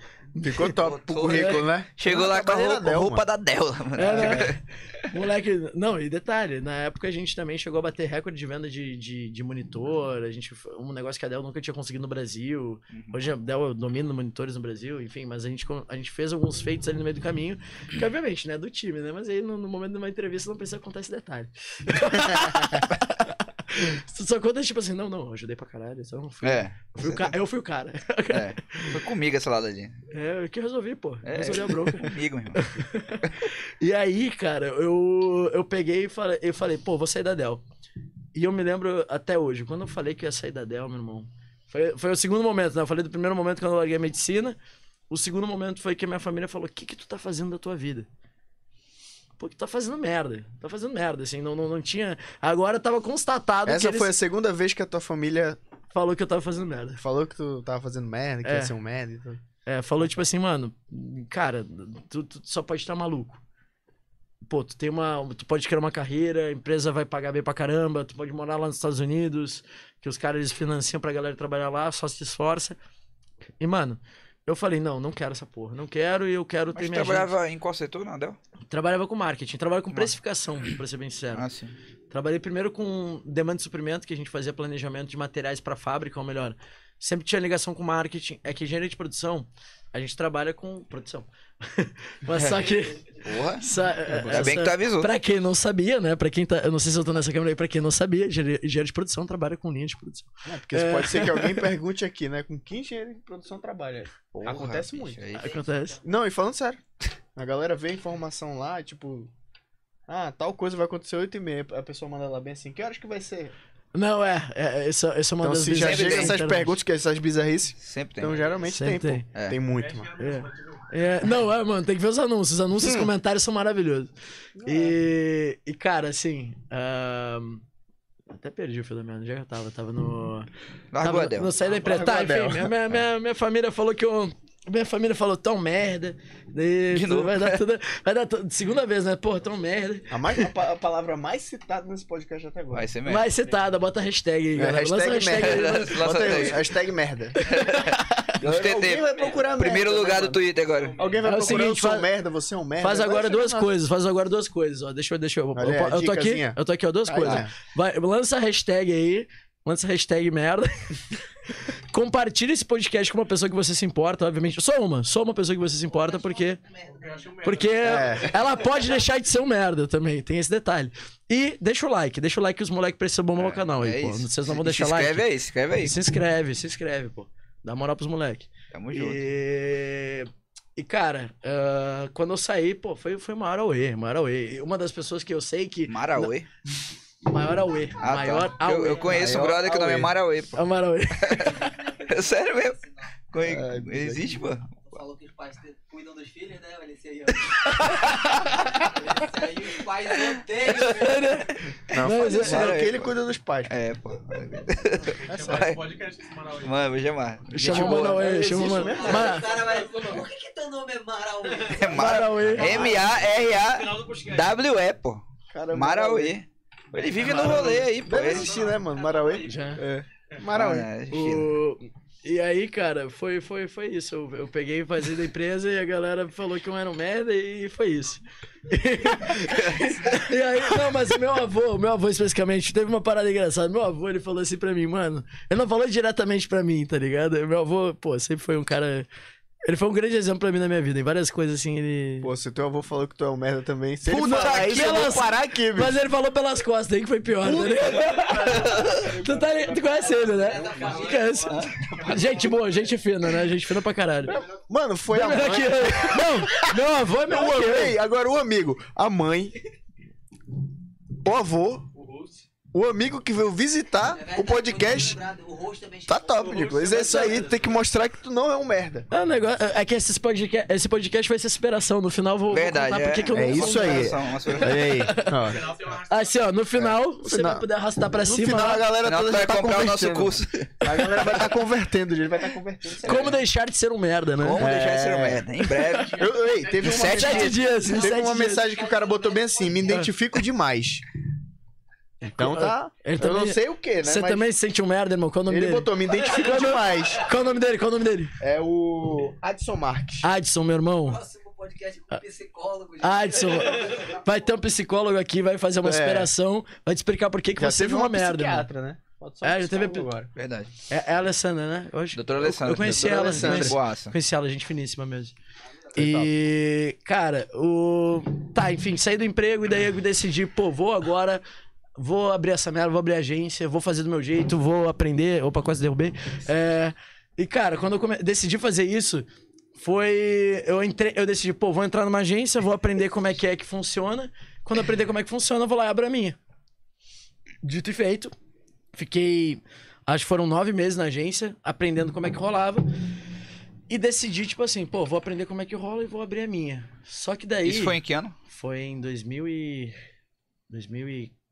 Ficou top pro currículo, né? Chegou lá com a roupa, Dell, roupa da Dell. mano. É, né? Moleque, não, e detalhe, na época a gente também chegou a bater recorde de venda de, de, de monitor, a gente, um negócio que a Dell nunca tinha conseguido no Brasil, hoje a Dell domina monitores no Brasil, enfim, mas a gente, a gente fez alguns feitos ali no meio do caminho, que obviamente, né, do time, né, mas aí no, no momento de uma entrevista não precisa contar esse detalhe. Só conta tipo assim, não, não, eu ajudei pra caralho, então eu fui, É, eu fui o ca- eu fui o cara. é. Foi comigo essa lado ali. É, eu que resolvi, pô, É. resolvi a bronca. Comigo, meu irmão. E aí, cara, eu, eu peguei e falei, eu falei, pô, vou sair da Dell. E eu me lembro até hoje, quando eu falei que ia sair da Dell, meu irmão. Foi, foi o segundo momento, né? Eu falei do primeiro momento quando eu larguei a medicina. O segundo momento foi que a minha família falou: O que, que tu tá fazendo da tua vida? Pô, que tá fazendo merda. Tá fazendo merda, assim. Não, não, não tinha. Agora tava constatado que Essa eles foi a segunda vez que a tua família falou que eu tava fazendo merda. falou que tu tava fazendo merda, que É. ia ser um merda e tudo. É, falou tipo assim, mano, cara, tu, tu só pode estar maluco. Pô, tu tem uma. Tu pode criar uma carreira, a empresa vai pagar bem pra caramba, tu pode morar lá nos Estados Unidos, que os caras eles financiam pra galera trabalhar lá, só se esforça. E, mano, eu falei, não, não quero essa porra. Não quero e eu quero Mas ter minha trabalhava em qual setor, não, Del? gente. Trabalhava com marketing, trabalhava com precificação, pra ser bem sincero. Ah, sim. Trabalhei primeiro com demanda de suprimento, que a gente fazia planejamento de materiais para fábrica, ou melhor, sempre tinha ligação com marketing. É que engenharia de produção, a gente trabalha com produção. Mas só que. Porra. sa- Ainda bem que tu essa- avisou. Pra quem não sabia, né? Pra quem tá. Eu não sei se eu tô nessa câmera aí, pra quem não sabia, engenharia de produção trabalha com linha de produção. É, porque pode ser que alguém pergunte aqui, né? Com quem engenheiro de produção trabalha? Porra, Acontece bicho, muito. aí- Acontece. Não, e falando sério. A galera vê a informação lá, e, tipo. Ah, tal coisa vai acontecer 8 e meia. A pessoa manda lá bem assim, que horas que vai ser? Não, é. é essa, essa é uma Então, das se já chega essas perguntas, que essas bizarrices, Sempre tem. então geralmente Sempre tem, tem. pô. É. Tem muito, mano. É. É, não, é, mano, tem que ver os anúncios. Os anúncios Hum. e os comentários são maravilhosos. E, e, cara, assim. ahn, até perdi o fio da meada. Onde é que eu tava? Tava no. Largou tava a Del. no sair da empresa. Tá, enfim, minha, minha, minha, minha família falou que eu. Minha família falou tão merda. De novo. Vai dar tudo. Vai dar tudo. Segunda vez, né? Porra, tão merda. A, mais, a, pa- a palavra mais citada nesse podcast até agora. Vai ser mesmo. Mais citada, bota a hashtag aí, É, galera. Lança a hashtag hashtag aí. merda. lança- Lança Bota aí, hashtag. hashtag merda. TT. Alguém vai procurar Primeiro merda, lugar né, do? Twitter agora. Alguém vai É procurar seguinte, eu sou faz- merda, você é um merda. Faz agora duas coisas, faz agora duas coisas, ó. Deixa eu, deixa eu. Olha eu, a eu tô aqui, eu tô aqui, ó, duas Aí, coisas. Vai, lança a hashtag aí, lança a hashtag merda. Compartilha esse podcast com uma pessoa que você se importa, obviamente. Só uma, só uma pessoa que você se importa, porque. Porque É. ela pode deixar de ser um merda também, tem esse detalhe. E deixa o like, deixa o like que os moleques precisam bombar o canal aí, É pô. isso. Vocês não vão deixar se like. inscreve aí, se inscreve aí. Se inscreve, se inscreve, pô. Dá moral pros moleques. Tamo junto. E, e cara, ah, quando eu saí, pô, foi, foi maior auê, maior auê. E Uma das pessoas que eu sei que. Marauê. Maior. Ah, maior tá. Eu, auê. eu conheço Maior brother que o nome é Auê. Marauê, pô. É maior auê. Sério mesmo. Existe, pô. Falou que os pais cuidam dos filhos, né? Olha esse aí, ó. esse aí os pais odeiam, velho. Não, Mas faz é- isso, não, é, que ele cuida dos pais. É, pô. É sério. Vai. podcast esse Manaus. Mano, vou chamar. Chama o mano boa. auê, chama o? O vai. Por que, que teu nome é Marauê? É Mara Mara... auê. M-A-R-A-W-E, pô. Marauê. Ele vive no rolê aí, pô. Deve existir, né, mano? Marauê? Já. É. Marauê. Ah, é, O... E aí, cara, foi, foi, foi isso. Eu, eu peguei e fazia da empresa e a galera falou que eu era um merda e foi isso. e aí, não, mas meu avô, meu avô especificamente, teve uma parada engraçada. Meu avô, ele falou assim pra mim, mano. Ele não falou diretamente pra mim, tá ligado? Meu avô, pô, sempre foi um cara. Ele foi um grande exemplo pra mim na minha vida. Em várias coisas assim, ele. Pô, se teu avô falou que tu é um merda também, se ele Puta falar isso, eu vou parar aqui, bicho. Mas ele falou pelas costas aí que foi pior, ligado? tu, tá, tu conhece ele, né? Conhece. Gente boa, gente fina, né? Gente fina pra caralho. Mano, foi a mãe. Melhor que eu. Não, meu avô é O melhor que eu. amei, agora o amigo, a mãe, o avô, o amigo que veio visitar É verdade, o podcast. O Tá top, Nicolas. É isso aí, tu tem que mostrar que tu não é um merda. É, o negócio, é que esse podcast, esse podcast vai ser superação. No final vou, vou Verdade, contar é. porque que eu É não isso sou um aí. aí. Assim, ó, no final, você final- vai poder arrastar pra No cima. final a galera toda vai tá comprar o nosso curso. A galera vai estar convertendo, gente. Vai estar convertendo. como deixar de ser um merda, né? Como deixar de ser um É. merda? Em breve. Eu, ei, teve Em uma, sete dias, teve uma mensagem que o cara botou bem assim: me identifico demais. Então tá. Ele Eu também- não sei o que, né? Você mas também se sente um merda, irmão? Qual o nome Ele dele? botou, me identifico demais. Qual o nome dele? Qual o nome dele? É o Adson Marques. Adson, meu irmão. Próximo podcast com psicólogo. gente. Adson, vai ter um psicólogo aqui, vai fazer uma É. superação, vai te explicar por que, que Já você teve uma uma merda. mano. psiquiatra, né? Pode só É, um já teve- agora. Verdade. É, é a Alessandra, né? Acho- Doutora eu- Alessandra. Eu conheci Doutora ela, Alessandra. conheci, Boaça. conheci ela, gente finíssima mesmo. E, cara, o. Tá, enfim, saí do emprego e daí eu decidi, pô, vou agora. Vou abrir essa merda, vou abrir agência, vou fazer do meu jeito, vou aprender. Opa, quase derrubei. É, e, cara, quando eu come- decidi fazer isso, foi. Eu, entrei, eu decidi, pô, vou entrar numa agência, vou aprender como é que é que funciona. Quando eu aprender como é que funciona, eu vou lá e abro a minha. Dito e feito. Fiquei. Acho que foram nove meses na agência, aprendendo como é que rolava. E decidi, tipo assim, pô, vou aprender como é que rola e vou abrir a minha. Só que daí. Isso foi em que ano? Foi em 2000 e...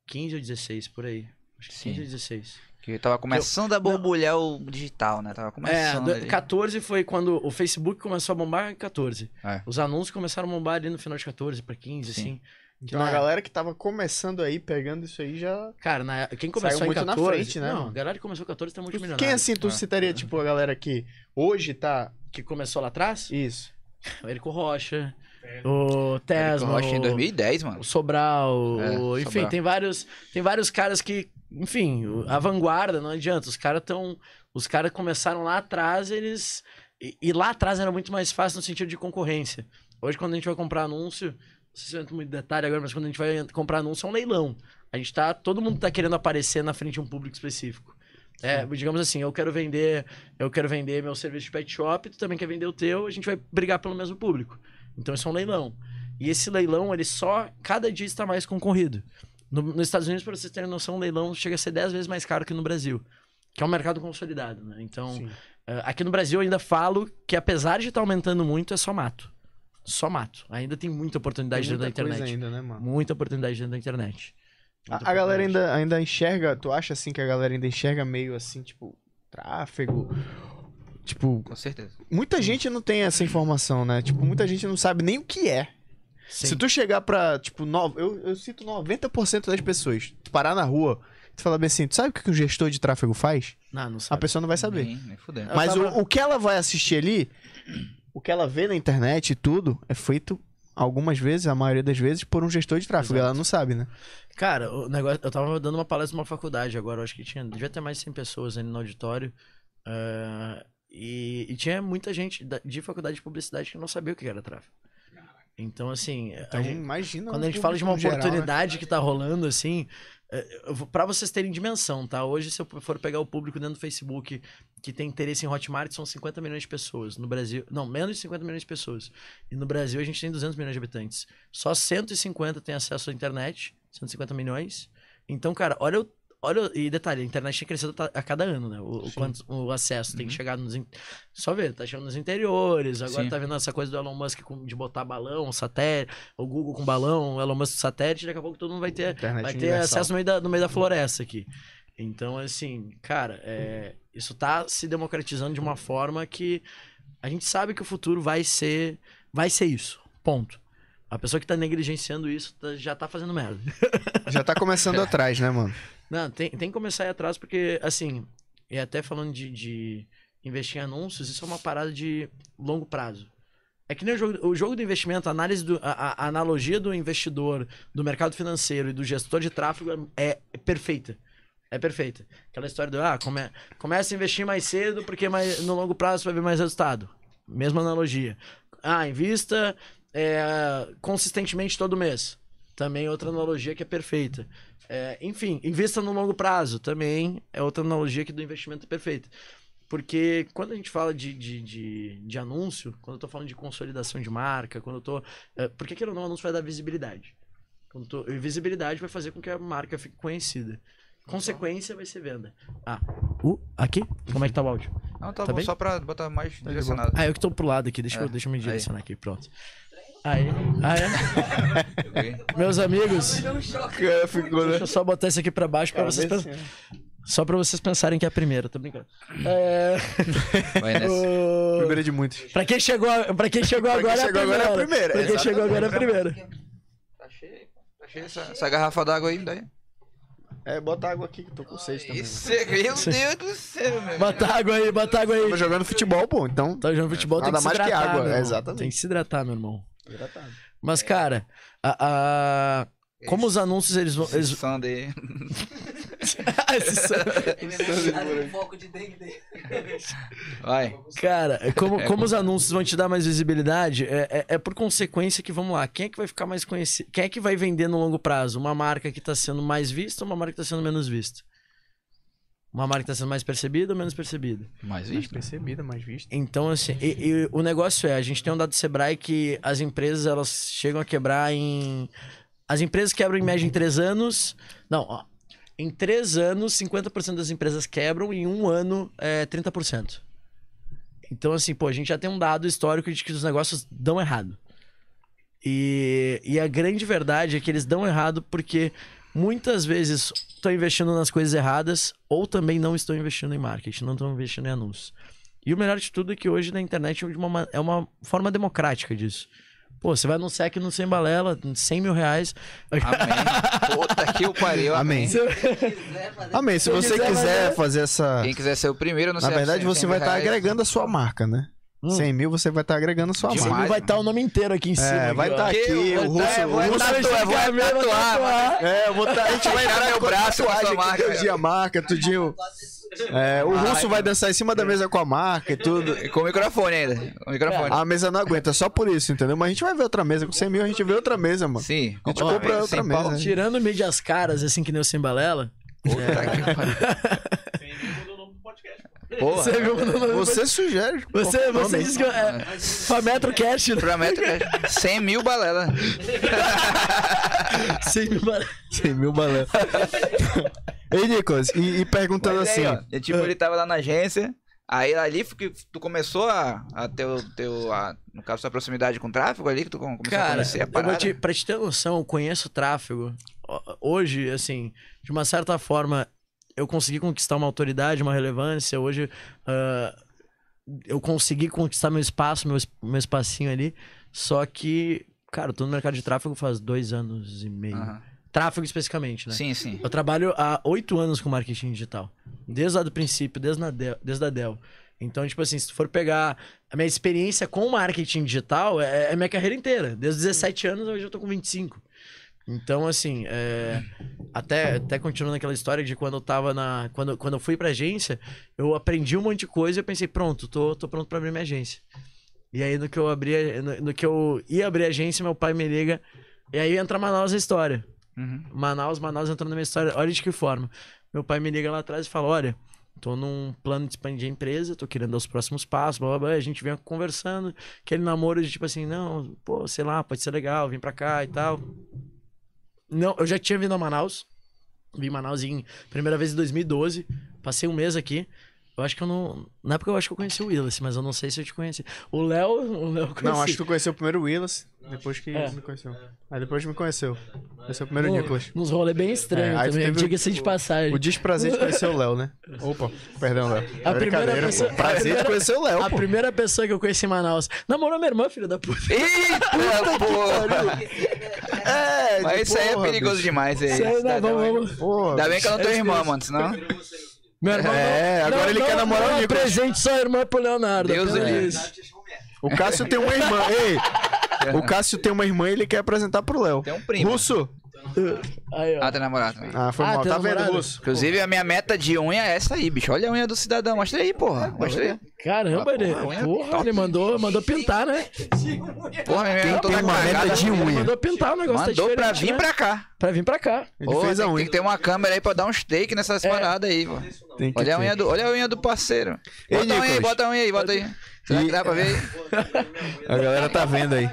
2015 ou 16, por aí. Acho que Sim. 15 ou 16. Que tava começando a borbulhar o digital, né? Tava É, começando. do- ali. 14 foi quando o Facebook começou a bombar em 14. É. Os anúncios começaram a bombar ali no final de 14 pra 15, Sim. assim. Então a Na- galera que tava começando aí, pegando isso aí já. Cara, na- quem começou Saiu em muito na 14... frente, né, Não, a galera que começou em 14 tá multimilionário. Quem assim tu É. citaria, tipo, a galera que hoje tá. Que começou lá atrás? Isso. O Érico Rocha, o Tesma, Rocha em o- 2010, mano. o Sobral, É, o- enfim, Sobral. tem vários, tem vários caras que, enfim, a vanguarda, não adianta, os caras estão, os caras começaram lá atrás, eles e, e lá atrás era muito mais fácil no sentido de concorrência. Hoje quando a gente vai comprar anúncio, não sei se eu entro muito em detalhe agora, mas quando a gente vai comprar anúncio é um leilão. A gente tá, todo mundo tá querendo aparecer na frente de um público específico. É, digamos assim, eu quero vender, eu quero vender meu serviço de pet shop, tu também quer vender o teu, a gente vai brigar pelo mesmo público. Então isso é um leilão. E esse leilão, ele só cada dia está mais concorrido. No- nos Estados Unidos, para vocês terem noção, um leilão chega a ser 10 vezes mais caro que no Brasil, que é um mercado consolidado, né? Então, eh, aqui no Brasil eu ainda falo que apesar de estar aumentando muito, é só mato. Só mato. Ainda tem muita oportunidade Tem dentro da internet. ainda, né, mano? Muita oportunidade dentro da internet. Muita A, a galera ainda, ainda enxerga, tu acha assim que a galera ainda enxerga meio assim, tipo, tráfego? Tipo, Com certeza. muita gente não tem essa informação, né? Tipo, muita gente não sabe nem o que é. Sim. Se tu chegar pra, tipo, no... eu, eu cito 90% das pessoas, tu parar na rua, tu falar bem assim, tu sabe o que que o gestor de tráfego faz? Não, não A sabe. pessoa não vai saber. Nem, nem Mas tava- o, o que ela vai assistir ali, o que ela vê na internet e tudo, é feito algumas vezes, a maioria das vezes, por um gestor de tráfego. Exato. Ela não sabe, né? Cara, o negócio, eu tava dando uma palestra numa faculdade agora, eu acho que tinha, devia ter mais de 100 pessoas ali no auditório. eh, e, e tinha muita gente da- de faculdade de publicidade que não sabia o que era tráfego. Então, assim, Então, gente- imagina. quando a gente fala de uma no geral, né? oportunidade que tá rolando, assim, é, pra vocês terem dimensão, tá? Hoje, se eu for pegar o público dentro do Facebook que tem interesse em Hotmart, são 50 milhões de pessoas. No Brasil, não, menos de 50 milhões de pessoas. E no Brasil, a gente tem 200 milhões de habitantes. Só 150 têm acesso à internet, 150 milhões. Então, cara, olha o. Olha, e detalhe, a internet tem crescido a cada ano, né? O, o, quanto, o acesso tem que chegar nos. Só ver, tá chegando nos interiores, agora Sim. tá vendo essa coisa do Elon Musk com- de botar balão, satélite, o Google com balão, o Elon Musk com satélite, daqui a pouco todo mundo vai ter, Internet vai ter universal. acesso no meio, da, no meio da floresta aqui. Então, assim, cara, é, isso tá se democratizando de uma forma que a gente sabe que o futuro vai ser, vai ser isso. Ponto. A pessoa que tá negligenciando isso tá- já tá fazendo merda. Já tá começando atrás, né, mano? Não, tem, tem que começar a ir atrás, porque, assim, e até falando de, de investir em anúncios, isso é uma parada de longo prazo. É que nem o jogo, o jogo do investimento, a análise do, a, a analogia do investidor, do mercado financeiro e do gestor de tráfego é, é perfeita. É perfeita. Aquela história do, ah, come, começa a investir mais cedo porque mais, no longo prazo vai ver mais resultado. Mesma analogia. Ah, invista é, consistentemente todo mês. Também outra analogia que é perfeita. É, enfim, invista no longo prazo. Também é outra analogia que do investimento perfeita. Porque quando a gente fala de, de, de, de anúncio, quando eu tô falando de consolidação de marca, quando eu tô. É, porque aquilo não, anúncio vai dar visibilidade. Quando eu tô- visibilidade vai fazer com que a marca fique conhecida. Consequência vai ser venda. Ah, uh, aqui? Como é que tá o áudio? Não, tá, Tá bom, bem? só pra botar mais de direcionado. Ah, eu que tô pro lado aqui, deixa, eu, É, deixa eu me aí. direcionar aqui, pronto. Aí, ah, é? Meus amigos, ficou, né? deixa eu só botar isso aqui pra baixo pra vocês, pen- só pra vocês pensarem que é a primeira, tô brincando. É, Vai nessa. o- Primeira de muitos. Pra quem chegou, pra quem chegou Pra quem agora chegou é a agora é a primeira. Pra quem chegou agora é a primeira. Tá cheio, tá cheio essa, essa garrafa d'água aí, daí. É, bota água aqui que eu tô com sede também. Isso, meu Deus do céu, meu. Bota água aí, bota água aí. Tô jogando futebol, pô, então. Tá jogando futebol, tem Nada que se mais que hidratar, água, irmão. exatamente. Tem que se hidratar, meu irmão. Mas, cara, a, a- como os anúncios eles vão. Eles... Sunday. Esse som- Ele é um foco de dele. Vai. Cara, é como, como os anúncios vão te dar mais visibilidade, é, é- é por consequência que, vamos lá, quem é que vai ficar mais conhecido? Quem é que vai vender no longo prazo? Uma marca que tá sendo mais vista ou uma marca que tá sendo menos vista? Uma marca que tá sendo mais percebida ou menos percebida? Mais Mais visto? percebida, mais vista. Então, assim, e- e o negócio é, a gente tem um dado do Sebrae que as empresas, elas chegam a quebrar em... As empresas quebram em média em três anos... Não, ó. Em três anos, 50% das empresas quebram, em um ano, é 30%. Então, assim, pô, a gente já tem um dado histórico de que os negócios dão errado. E, e a grande verdade é que eles dão errado porque muitas vezes estão investindo nas coisas erradas ou também não estão investindo em marketing, não estão investindo em anúncios. E o melhor de tudo é que hoje na internet é uma, é uma forma democrática disso. Pô, você vai num sec no Sem Balela, 100 mil reais. Amém. Puta que o pariu. Amém. Amém. Se você quiser, fazer essa. Quem quiser ser o primeiro no Na verdade, você vai estar agregando a sua marca, né? Hum. 100 mil você vai estar agregando a sua Demais. marca. vai estar o nome inteiro aqui em cima. É, vai aqui, estar ó. aqui, Que eu o vou- russo. é, vou o russo tatuar, vou Vai tatuar, tatuar. É, eu vou tá, a gente vai entrar meu braço com a sua marca. Deus dia marca, tudinho. É, o russo vai dançar em cima da mesa com a marca e tudo. Com o microfone ainda. O microfone. A mesa não aguenta, só por isso, entendeu? Mas a gente vai ver outra mesa. Com 100 mil a gente vê outra mesa, mano. Sim. A gente compra outra mesa. Tirando mídias caras, assim que nem o Simbalela. Puta que pariu. Porra. Você viu Você sugere. Você, você disse que é Fametro Cash, né? Prometo que é 100 mil balela. Sim, me parece. 100 mil balé. Ei, Nicolas, e, e perguntando Mas assim. aí, ó, e, tipo, ele tava lá na agência. Aí ali que tu começou a, a ter o teu, a, no caso, sua proximidade com o tráfego ali, que tu começou a Cara, conhecer a eu vou parada. te, pra te ter noção, eu conheço o tráfego. Hoje, assim, de uma certa forma, eu consegui conquistar uma autoridade, uma relevância. Hoje, ah, eu consegui conquistar meu espaço, meu, meu espacinho ali. Só que, cara, eu tô no mercado de tráfego faz dois anos e meio. Aham. Tráfego especificamente, né? Sim, sim. Eu trabalho há oito anos com marketing digital. Desde lá do princípio, desde, na Dell, desde a Dell. Então, tipo assim, se tu for pegar a minha experiência com marketing digital, é, é minha carreira inteira. Desde os 17 anos, hoje eu tô com 25. Então, assim, é, até, até continuando aquela história de quando eu tava na. Quando, quando eu fui pra agência, eu aprendi um monte de coisa e eu pensei, pronto, tô, tô pronto pra abrir minha agência. E aí, no que eu abri, a- no, no que eu ia abrir a agência, meu pai me liga. E aí entra Manaus na história. Uhum. Manaus, Manaus entrando na minha história. Olha de que forma. Meu pai me liga lá atrás e fala: Olha, tô num plano de expandir a empresa, tô querendo dar os próximos passos, blá blá blá. A gente vem conversando, aquele namoro de tipo assim: Não, pô, sei lá, pode ser legal, vem pra cá e tal. Não, eu já tinha vindo a Manaus. Vim em Manaus em primeira vez em 2012. Passei um mês aqui. Eu acho que eu não. Na época eu acho que eu conheci o Willis, mas eu não sei se eu te conheci. O Léo, o Léo conheci. Não, acho que tu conheceu primeiro o Willis, depois que É. me conheceu. Aí depois me conheceu. Conheceu primeiro o Num- Nicolas. Nos rolê bem estranho É, aí tu também, diga-se de passagem. O desprazer de conhecer o Léo, né? Opa, perdão, Léo. A primeira Brincadeira, pessoa- pô. Prazer a primeira- de conhecer o Léo, A pô. primeira pessoa que eu conheci em Manaus. Namorou minha irmã, filho da puta. Eita, porra! É, Mas isso aí é perigoso bicho. demais. Aí, Isso aí, né? cidadão, Vamos, vamos. Ainda bem que eu não tenho irmã, mano, senão... Meu irmão. É, não- agora não- ele quer não- namorar não o Nicolas. presente só a irmã pro Leonardo. Deus isso. O Cássio tem uma irmã. Ei, o Cássio tem uma irmã e ele quer apresentar pro Léo. Tem um primo. Russo. Aí, ó. Ah, tem namorado também. Ah, foi Ah, mal. tem Tá vendo? Russo? Inclusive, a minha meta de unha é essa aí, bicho. Olha a unha do cidadão. Mostra aí, porra. Mostra aí. Caramba, Ah, ele, porra, unha porra, ele mandou, mandou pintar, né? Porra, minha unha Quem toda tem uma cagada. meta de Ele unha? mandou pintar o negócio. tá Mandou pra diferente, vir né? pra cá. Pra vir pra cá. Ele Porra, fez a tem, unha. tem que ter uma câmera aí pra dar uns take nessas É. paradas aí, pô. Tem que Olha a, ter. unha do, olha a unha do parceiro. Ei, Bota a unha aí, Nicolas. bota a unha aí, bota aí. Será que E- dá pra ver aí? A galera tá vendo aí.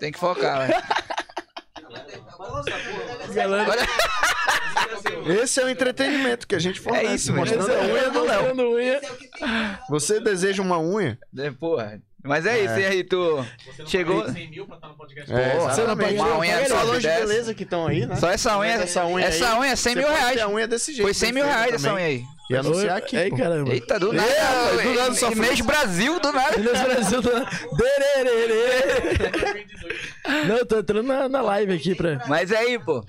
Tem que focar, velho. Galera, Olha, Esse é o entretenimento que a gente fornece. É isso, mano. mostrando a unha do Léo. unha. Você deseja uma unha? É, porra. Mas é isso, e aí, tu chegou. 100 mil pra estar no podcast. É, Porra, você não pagaria- Uma unha pagaria- só Salões de dessa. beleza que estão aí, né? Só essa unha. Essa unha Essa unha é 100 você mil reais. a unha desse jeito. Foi 100 mil reais essa unha aí. E anunciar aqui, Ei, pô. caramba. Eita, do Ei, nada. rapaz, do nada só mês Brasil, do nada. Minas Brasil tá... Dererê. Não, eu tô entrando na, na live aqui pra... Mas aí, pô.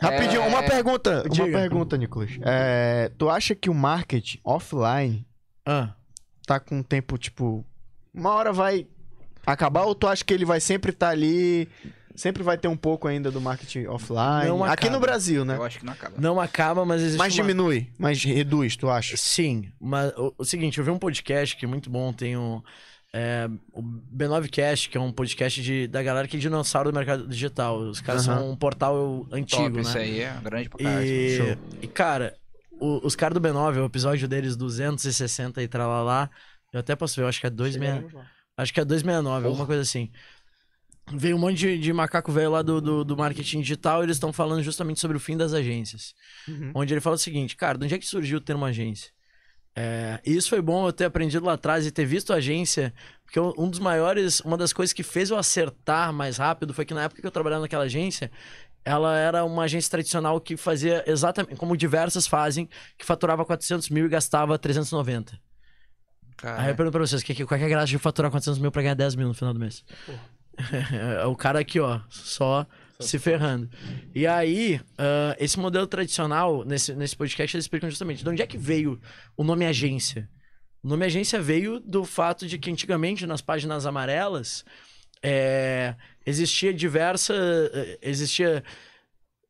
Rapidinho, É, uma pergunta. diga. Uma pergunta, Nicolas. É, tu acha que o marketing offline Ah, tá com um tempo, tipo, uma hora vai acabar ou tu acha que ele vai sempre estar ali, sempre vai ter um pouco ainda do marketing offline? Não Aqui no Brasil, né? Eu acho que não acaba. não acaba, mas existe Mas uma... diminui, mas reduz, tu acha? Sim, mas o, o seguinte, eu vi um podcast que é muito bom, tem o, é, o B9cast, que é um podcast de, da galera que é dinossauro do mercado digital. Os caras Aham. são um portal antigo, Top, né? isso aí é grande pra caralho. E, Show. e, cara, o- os caras do B9, o episódio deles 260 e tralalá, eu até posso ver, eu acho que é 269. Acho que é 269, alguma coisa assim. Veio um monte de, de macaco velho lá do, do, do marketing digital e eles estão falando justamente sobre o fim das agências. Uhum. Onde ele fala o seguinte, cara, de onde é que surgiu o termo agência? É, e isso foi bom eu ter aprendido lá atrás e ter visto a agência, porque um um dos maiores, uma das coisas que fez eu acertar mais rápido foi que na época que eu trabalhava naquela agência, ela era uma agência tradicional que fazia exatamente como diversas fazem, que faturava 400 mil e gastava 390. Aí eu pergunto pra vocês, que, que, qual é a graça de faturar 400 mil pra ganhar 10 mil no final do mês? É o cara aqui, ó, só se ferrando. E aí, ah, esse modelo tradicional, nesse, nesse podcast, eles explicam justamente de onde é que veio o nome agência. O nome agência veio do fato de que antigamente, nas páginas amarelas, é, existia diversa. eh, Existia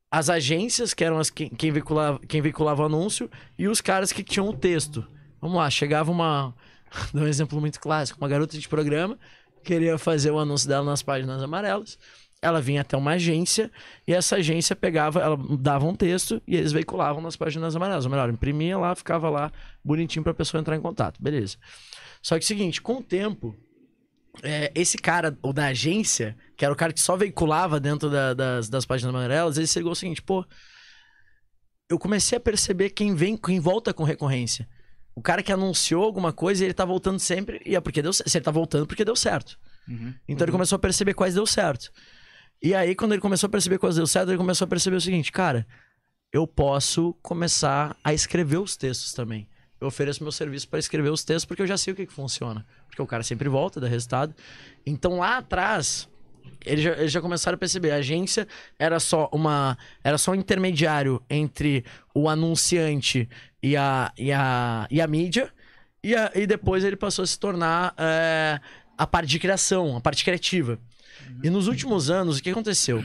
as agências, que eram as quem, quem, veiculava, quem veiculava o anúncio, e os caras que tinham o texto. Vamos lá, chegava uma. Dá um exemplo muito clássico: uma garota de programa queria fazer o anúncio dela nas páginas amarelas. Ela vinha até uma agência e essa agência pegava, ela dava um texto e eles veiculavam nas páginas amarelas. Ou melhor, imprimia lá, ficava lá bonitinho pra pessoa entrar em contato. Beleza. Só que é o seguinte, com o tempo, é, esse cara, o da agência, que era o cara que só veiculava dentro da- das, das páginas amarelas, ele chegou o seguinte, pô, eu comecei a perceber quem vem, quem volta com recorrência. O cara que anunciou alguma coisa e ele tá voltando sempre, e é porque deu certo. Se ele tá voltando, porque deu certo. Uhum. Então ele começou a perceber quais deu certo. E aí, quando ele começou a perceber quais deu certo, ele começou a perceber o seguinte, cara, eu posso começar a escrever os textos também. Eu ofereço meu serviço para escrever os textos porque eu já sei o que, que funciona. Porque o cara sempre volta, dá resultado. Então lá atrás, eles já, eles já começaram a perceber. A agência era só uma. Era só um intermediário entre o anunciante e a, e a, e a mídia. E, a- e depois ele passou a se tornar é, a parte de criação, a parte criativa. E nos últimos anos, o que aconteceu?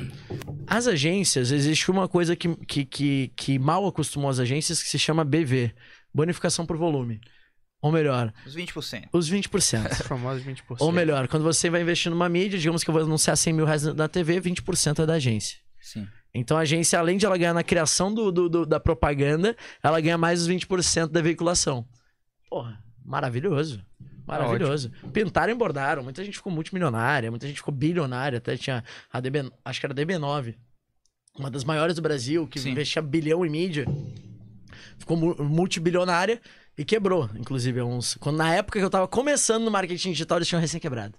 As agências, existe uma coisa que, que, que, que mal acostumou as agências que se chama BV bonificação por volume. Ou melhor, Os 20%. os 20%. Os famosos 20%. Ou melhor, quando você vai investir numa mídia, digamos que eu vou anunciar 100 mil reais na TV, 20% é da agência. Sim. Então a agência, além de ela ganhar na criação do, do- do- da propaganda, ela ganha mais os 20% da veiculação. Porra, maravilhoso. Maravilhoso. Pintaram e bordaram. Muita gente ficou multimilionária, muita gente ficou bilionária. Até tinha a DB, acho que era a DB9, uma das maiores do Brasil, que Sim. investia bilhão em mídia. Ficou mu- multibilionária e quebrou, inclusive, uns. Quando, na época que eu tava começando no marketing digital, eles tinham recém-quebrado.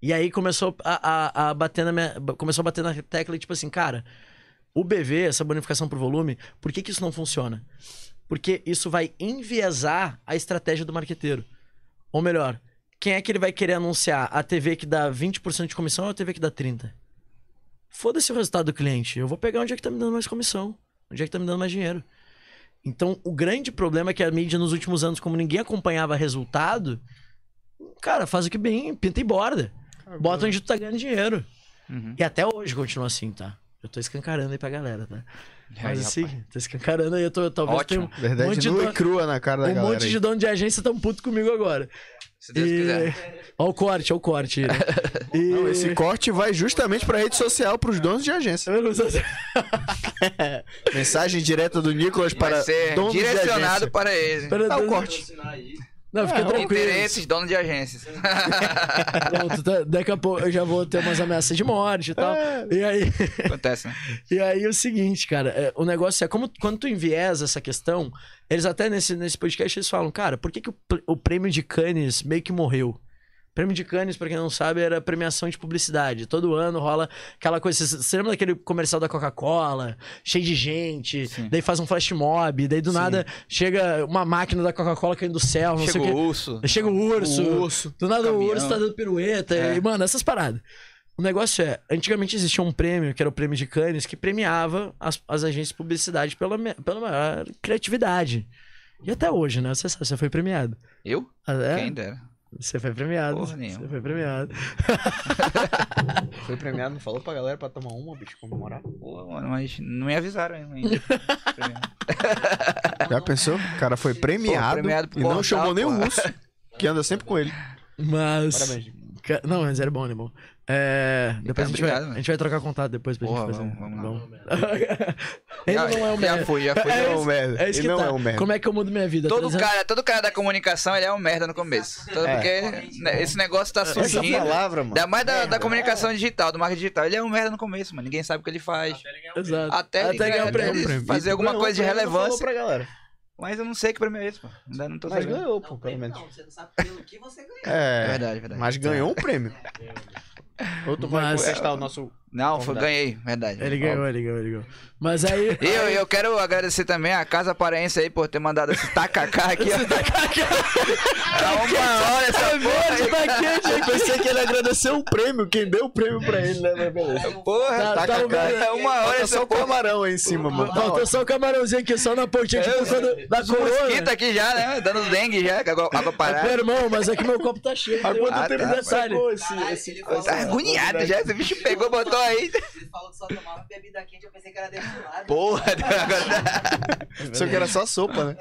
E aí começou a, a, a bater na minha, começou a bater na tecla e tipo assim, cara, o BV, essa bonificação por volume, por que, que isso não funciona? Porque isso vai enviesar a estratégia do marqueteiro. Ou melhor, quem é que ele vai querer anunciar? A TV que dá 20% de comissão ou a TV que dá 30%? Foda-se o resultado do cliente. Eu vou pegar onde é que tá me dando mais comissão. Onde é que tá me dando mais dinheiro. Então, o grande problema é que a mídia nos últimos anos, como ninguém acompanhava resultado, cara, faz o que bem, pinta e borda. Bota onde tu tá ganhando dinheiro. Uhum. E até hoje continua assim, tá? Eu tô escancarando aí pra galera, tá? Mas Aí, assim, rapaz. tô escancarando aí, eu tô, talvez Ótimo. tenha um Verdade monte de dono- crua na cara da um galera. monte aí. de dono de agência tão puto comigo agora. Se Deus E... quiser. Ó o corte, ó o corte. né? E... Não, esse corte vai justamente pra rede social, pros donos de agência. Mensagem direta do Nicolas Vai para ser donos de direcionado agência. para eles. Pera- Dá o corte. Não, fica É, tranquilo. Interesses, dono de agências. Pronto, tá- daqui a pouco eu já vou ter umas ameaças de morte e tal. É. E aí, Acontece, né? e aí o seguinte, cara, é, o negócio é como quando tu enviesa essa questão, eles até nesse, nesse podcast eles falam, cara, por que, que o, o prêmio de Cannes meio que morreu? Prêmio de Cannes, pra quem não sabe, era premiação de publicidade. Todo ano rola aquela coisa. Você lembra daquele comercial da Coca-Cola? Cheio de gente, Sim. daí faz um flash mob, daí do nada chega uma máquina da Coca-Cola caindo do céu, não Chega o o urso. Chega o urso. O urso. Do nada o Caminhão. urso tá dando pirueta. É. E, mano, essas paradas. O negócio é, antigamente existia um prêmio, que era o prêmio de Cannes, que premiava as, as agências de publicidade pela, pela maior criatividade. E até hoje, né? Você sabe, você foi premiado. Eu? Ah, é? Quem dera. Você foi premiado. Porra nenhuma. Você foi premiado. Foi premiado, não falou pra galera pra tomar uma, bicho, comemorar. Pô, mano, mas não me avisaram ainda. Já pensou? O cara foi premiado, Pô, premiado e não portal, chamou nem o urso, que anda sempre com ele. Mas. Parabéns. Não, mas era bom, né, bom. É, depois a gente, vai, a gente vai trocar contato depois pra Porra, gente fazer. vamos- vamos lá. Ele Já- não é um Já merda. fui, já fui. Ele É não é um merda. É isso Ele que não tá. é um merda. Como é que eu mudo minha vida? Todo cara, todo cara da comunicação, ele é um merda no começo. Todo, É. Porque né, esse negócio tá Essa surgindo. palavra, mano. Ainda mais da, da comunicação digital, do marketing digital. Ele é um merda no começo, mano. Ninguém sabe o que ele faz. Exato. Até ele ganhar ganhar o prêmio. fazer alguma coisa de relevância. pra galera. Mas eu não sei que prêmio é esse, pô. Ainda não tô Mas sabendo. ganhou, pô, pelo menos. não, você não sabe pelo que você ganhou. É É, verdade, verdade. mas ganhou um prêmio. Ou tu vai Mas- contestar o nosso... Não, foi, ganhei, verdade. Ele ganhou, ele ganhou, ele ganhou. Mas aí. E eu, eu quero agradecer também a Casa Paraense aí por ter mandado esse tacacá aqui, ó. Tá uma hora essa porra aí. tá quente, Eu pensei que ele agradeceu um prêmio, quem deu o prêmio pra ele, né? Mas beleza. Porra, Tá- tá, tá cara. vendo? É uma hora essa só o camarão aí em cima, mano. Tá Faltou só o camarãozinho aqui, só na pontinha, tipo, quando, da coroa. aqui já, né? Dando dengue já, água, água Meu parada. irmão, mas aqui meu copo tá cheio. Há quanto tempo tá. esse... Esse ele falou- Tá agoniado já, esse bicho pegou, botou aí. Ele falou que só tomava bebida quente, eu pensei que era destilado. Porra, agora... Só que era só sopa, né?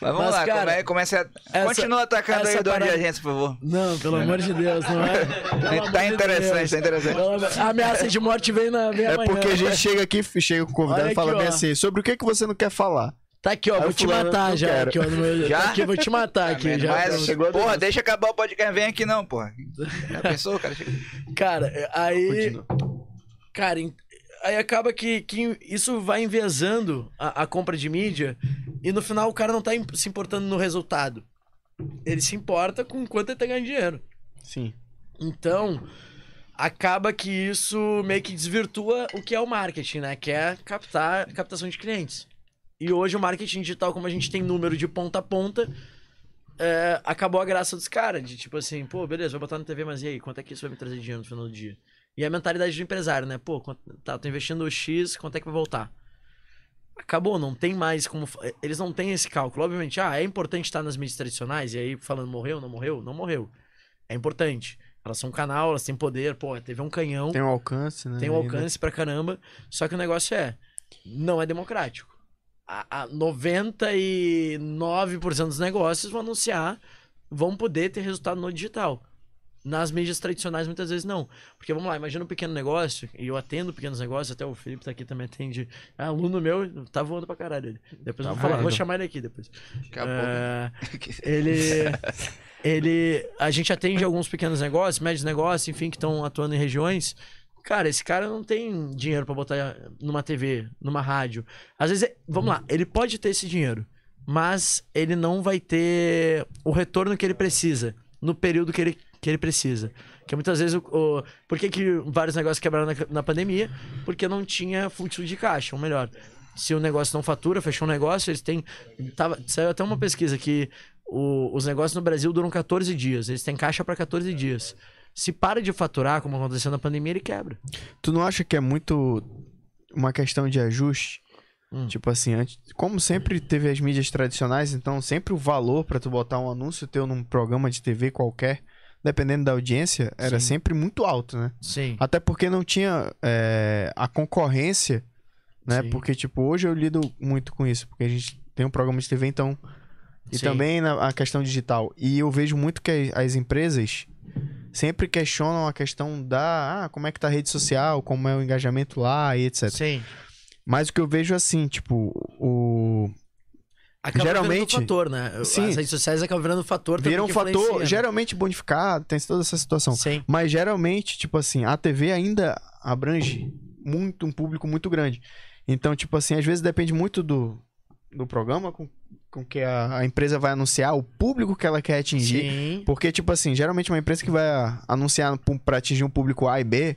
Mas vamos Mas, lá, cara, come- comece a... essa- Continua atacando aí essa o dono de parada- agência, por favor. Não, pelo amor de Deus, não é? Pelo Tá de interessante, Deus. tá interessante. Pelo A ameaça de morte vem, na, vem É amanhã. porque a gente chega aqui, chega com o convidado Olha e fala aqui, bem ó. assim, sobre o que, que você não quer falar? Tá aqui, ó, vou te matar já. quero. Aqui, ó, no meu... Já? Tá aqui, vou te matar aqui. já, Mas, porra, deixa acabar o podcast, vem aqui não, porra. Já pensou, cara? Cara, aí... Continua. Cara, aí acaba que, que isso vai enviesando a, a compra de mídia e no final o cara não tá se importando no resultado. Ele se importa com quanto ele tá ganhando dinheiro. Sim. Então, acaba que isso meio que desvirtua o que é o marketing, né? Que é captar captação de clientes. E hoje o marketing digital, como a gente tem número de ponta a ponta, é, acabou a graça dos caras. De tipo assim, pô, beleza, vai botar na TV, mas e aí? Quanto é que isso vai me trazer dinheiro no final do dia? E a mentalidade do empresário, né? Pô, tá, tô investindo X, quanto é que vai voltar? Acabou, não tem mais como. Eles não têm esse cálculo. Obviamente, ah, é importante estar nas mídias tradicionais, e aí falando morreu, não morreu? Não morreu. É importante. Elas são um canal, elas têm poder, pô, TV é um canhão, Tem um alcance, né? tem um ainda. alcance pra caramba. Só que o negócio é, não é democrático. A, a 99% dos negócios vão anunciar, vão poder ter resultado no digital. Nas mídias tradicionais, muitas vezes não. Porque vamos lá, imagina um pequeno negócio, e eu atendo pequenos negócios, até o Felipe tá aqui também atende. É aluno meu, tá voando pra caralho ele. Depois eu vou, falar, vou chamar ele aqui depois. Daqui a É, ele. Ele. A gente atende alguns pequenos negócios, médios negócios, enfim, que estão atuando em regiões. Cara, esse cara não tem dinheiro pra botar numa TV, numa rádio. Às vezes, vamos lá, ele pode ter esse dinheiro, mas ele não vai ter o retorno que ele precisa no período que ele, que ele precisa. Que muitas vezes o, o- por que, que vários negócios quebraram na, na pandemia? Porque não tinha fluxo de caixa, ou melhor, se o negócio não fatura, fechou um negócio, eles têm. Tava, saiu até uma pesquisa que o- os negócios no Brasil duram 14 dias. Eles têm caixa para 14 dias. Se para de faturar, como aconteceu na pandemia, ele quebra. Tu não acha que é muito uma questão de ajuste? Hum. Tipo assim, antes, como sempre teve as mídias tradicionais, então sempre o valor pra tu botar um anúncio teu num programa de TV qualquer, dependendo da audiência, era Sim. sempre muito alto, né? Sim. Até porque não tinha é, a concorrência, né? Sim. Porque, tipo, hoje eu lido muito com isso, porque a gente tem um programa de TV, então. E Sim. também na a questão digital. E eu vejo muito que as empresas sempre questionam a questão da. Ah, como é que tá a rede social, como é o engajamento lá e etc. Sim. Mas o que eu vejo assim, tipo, o. Acaba Geralmente- um fator, né? Sim. As redes sociais acabam virando um fator também Vira um fator né? geralmente bonificado, tem toda essa situação. Sim. Mas geralmente, tipo assim, a TV ainda abrange muito um público muito grande. Então, tipo assim, às vezes depende muito do, do programa com, com que a, a empresa vai anunciar, o público que ela quer atingir. Sim. Porque, tipo assim, geralmente uma empresa que vai a- anunciar pra atingir um público A e B,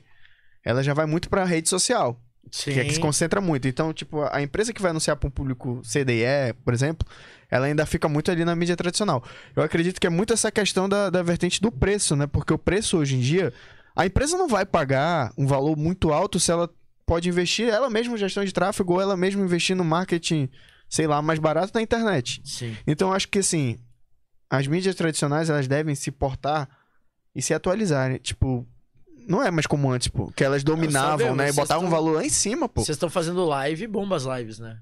ela já vai muito pra rede social, Sim. que é que se concentra muito. Então, tipo, a empresa que vai anunciar pra um público C, D e E, por exemplo, ela ainda fica muito ali na mídia tradicional. Eu acredito que é muito essa questão da, da vertente do preço, né? Porque o preço hoje em dia, a empresa não vai pagar um valor muito alto se ela pode investir ela mesma em gestão de tráfego ou ela mesma investir no marketing, sei lá, mais barato na internet. Sim. Então eu acho que assim, as mídias tradicionais elas devem se portar e se atualizarem. Tipo, não é mais como antes, pô, que elas dominavam, né? E botavam um valor lá em cima, pô. Vocês estão fazendo live, bomba as lives, né?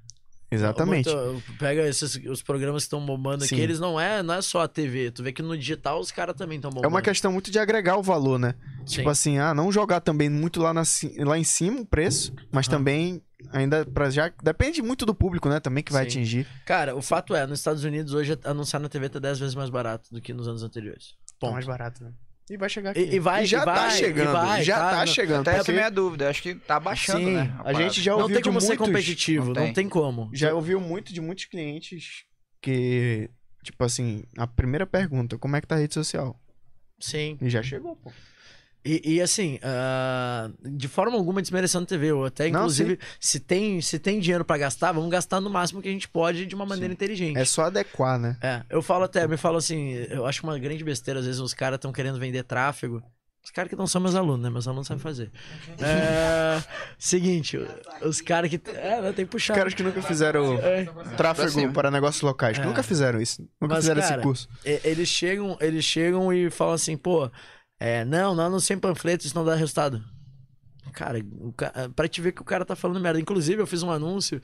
Exatamente. Muito- pega esses, os programas que estão bombando aqui, eles não é, não é só a TV. Tu vê que no digital os caras também estão bombando. É uma questão muito de agregar o valor, né? Sim. Tipo assim, ah, não jogar também muito lá, na, lá em cima o preço, mas também ainda pra já. Depende muito do público, né? Também que vai Sim. atingir. Cara, o fato é, nos Estados Unidos hoje anunciar na TV tá 10 vezes mais barato do que nos anos anteriores. Tá Ponto. mais barato, né? E vai chegar aqui. E- e vai- já e tá vai, e chegando. vai, já tá, tá, não- chegando. Até essa porque é a minha dúvida. Acho que tá baixando, Sim, né? a gente já Não ouviu tem como de ser muitos, competitivo, Não não tem. tem como. Já ouviu muito de muitos clientes que, tipo assim, a primeira pergunta, como é que tá a rede social? Sim. E já chegou, pô. E, e, assim, ah, de forma alguma desmerecendo TV. Eu até, Não, inclusive, se, tem, se tem dinheiro pra gastar, vamos gastar no máximo que a gente pode de uma maneira inteligente. É só adequar, né? É, eu falo até, me falo assim, eu acho uma grande besteira, às vezes os caras estão querendo vender tráfego. Os caras que não são meus alunos, né? Meus alunos sabem fazer. É, seguinte, os caras que. É, né, tem que puxar. Os caras que nunca fizeram É, tráfego para negócios locais, que É. nunca fizeram isso. Nunca Mas, fizeram cara, esse curso. eles chegam, eles chegam e falam assim, pô, é, não, não, não sem panfleto, isso não dá resultado. Cara, o ca... pra te ver que o cara tá falando merda. Inclusive, eu fiz um anúncio.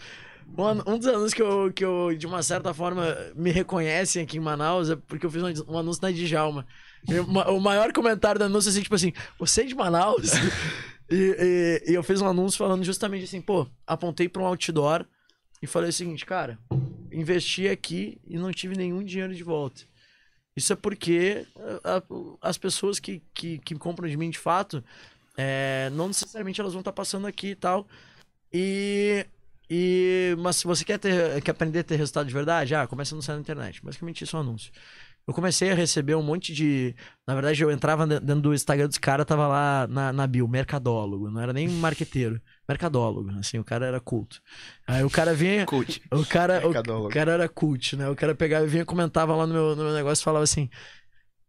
Um, um dos anúncios que eu, que eu, de uma certa forma, me reconhecem aqui em Manaus é porque eu fiz um, um anúncio na Djalma. O ma- o maior comentário do anúncio é assim, tipo assim, você é de Manaus? e, e- e eu fiz um anúncio falando justamente assim, pô, apontei pra um outdoor e falei o seguinte, cara, investi aqui e não tive nenhum dinheiro de volta. Isso é porque a- as pessoas que, que, que compram de mim de fato, é, não necessariamente elas vão estar passando aqui e tal. E, e. Mas se você quer, ter, quer aprender a ter resultado de verdade, ah, começa a anunciar na internet. Basicamente isso é um anúncio. Eu comecei a receber um monte de. Na verdade, eu entrava de- dentro do Instagram dos caras, tava lá na, na bio, mercadólogo. Não era nem marqueteiro. Mercadólogo. Assim, o cara era culto. Aí o cara vinha. Cult. O cara, o, o cara era cult, né? O cara pegava e vinha comentava lá no meu, no meu negócio e falava assim: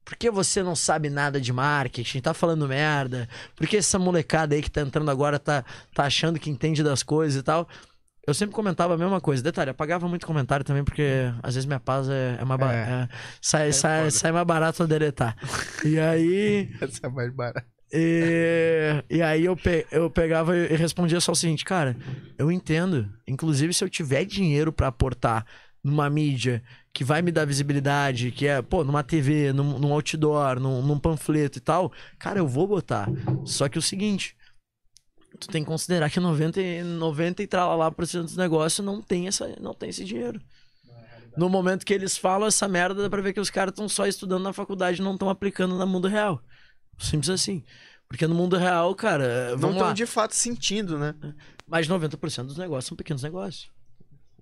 Por que você não sabe nada de marketing? Tá falando merda? Por que essa molecada aí que tá entrando agora tá, tá achando que entende das coisas e tal? Eu sempre comentava a mesma coisa. Detalhe, apagava muito comentário também, porque às vezes minha paz é, é mais ba- É. é, sai, sai, foda. sai mais barato eu deletar. E aí. Essa é mais barata. E, e aí eu, pe- eu pegava e respondia só o seguinte, cara, eu entendo. Inclusive, se eu tiver dinheiro pra aportar numa mídia que vai me dar visibilidade, que é, pô, numa TV, num, num outdoor, num, num panfleto e tal, cara, eu vou botar. Só que o seguinte, tu tem que considerar que 90, e- 90 e tralalá por cento dos negócios não tem, essa, não tem esse dinheiro. No momento que eles falam essa merda, dá pra ver que os caras estão só estudando na faculdade e não estão aplicando no mundo real. Simples assim. Porque no mundo real, cara, Não estão de fato sentindo, né? Mais de 90% dos negócios são pequenos negócios.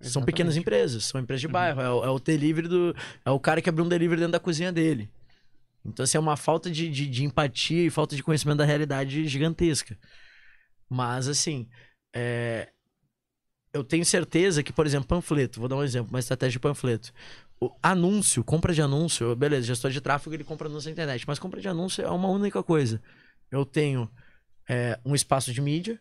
São Exatamente. pequenas empresas, são empresas de bairro. É o, é o delivery do. É o cara que abriu um delivery dentro da cozinha dele. Então, assim, é uma falta de, de, de empatia e falta de conhecimento da realidade gigantesca. Mas, assim, é, eu tenho certeza que, por exemplo, panfleto, vou dar um exemplo, uma estratégia de panfleto. O anúncio, compra de anúncio, beleza, gestor de tráfego ele compra anúncio na internet, mas compra de anúncio é uma única coisa. Eu tenho é, um espaço de mídia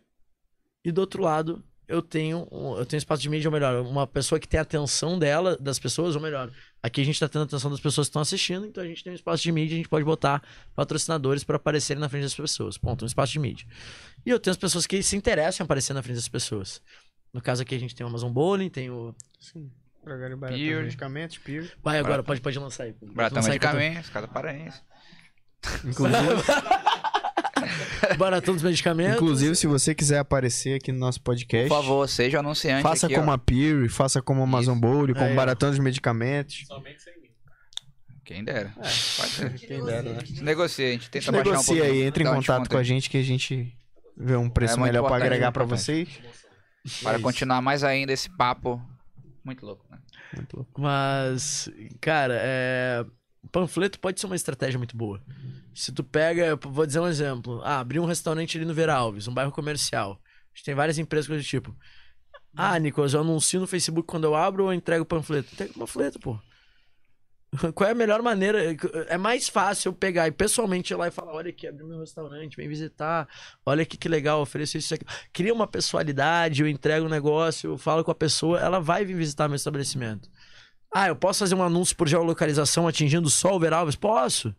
e do outro lado eu tenho um- eu tenho espaço de mídia, ou melhor, uma pessoa que tem a atenção dela, das pessoas, ou melhor, aqui a gente tá tendo a atenção das pessoas que estão assistindo, então a gente tem um espaço de mídia, a gente pode botar patrocinadores para aparecerem na frente das pessoas. Ponto, um espaço de mídia. E eu tenho as pessoas que se interessam em aparecer na frente das pessoas. No caso aqui a gente tem o Amazon Bowling, tem o. Sim. Pure. medicamentos, Pure. Vai agora, pode, pode lançar aí. Pode Baratão lançar aí Medicamentos, Casa Paraense. Inclusive, Baratão dos medicamentos. inclusive, se você quiser aparecer aqui no nosso podcast, Por favor, seja anunciante faça aqui, como ó. a Pure, faça como a Amazon Bowl, como ó. Baratão dos Medicamentos. Quem dera. Pode ser. Quem dera, né? Se negocia, a gente tenta Se baixar um negocia pouquinho. aí, entre em um contato com a gente que a gente vê um preço É melhor pra importante, agregar importante. vocês. Para É continuar mais ainda esse papo muito louco, né? Muito louco. Mas, cara, é... panfleto pode ser uma estratégia muito boa. Se tu pega, vou dizer um exemplo. Ah, abri um restaurante ali no Vera Alves, um bairro comercial. A gente tem várias empresas coisa do tipo. Ah, Nicolas, eu anuncio no Facebook quando eu abro ou eu entrego panfleto? Entrega panfleto, pô. Qual é a melhor maneira? É mais fácil eu pegar e pessoalmente ir lá e falar: olha aqui, abri meu restaurante, vem visitar, olha aqui que legal, ofereço isso aqui. Cria uma pessoalidade, eu entrego um negócio, eu falo com a pessoa, ela vai vir visitar meu estabelecimento. Ah, eu posso fazer um anúncio por geolocalização atingindo só o Veralves? Posso.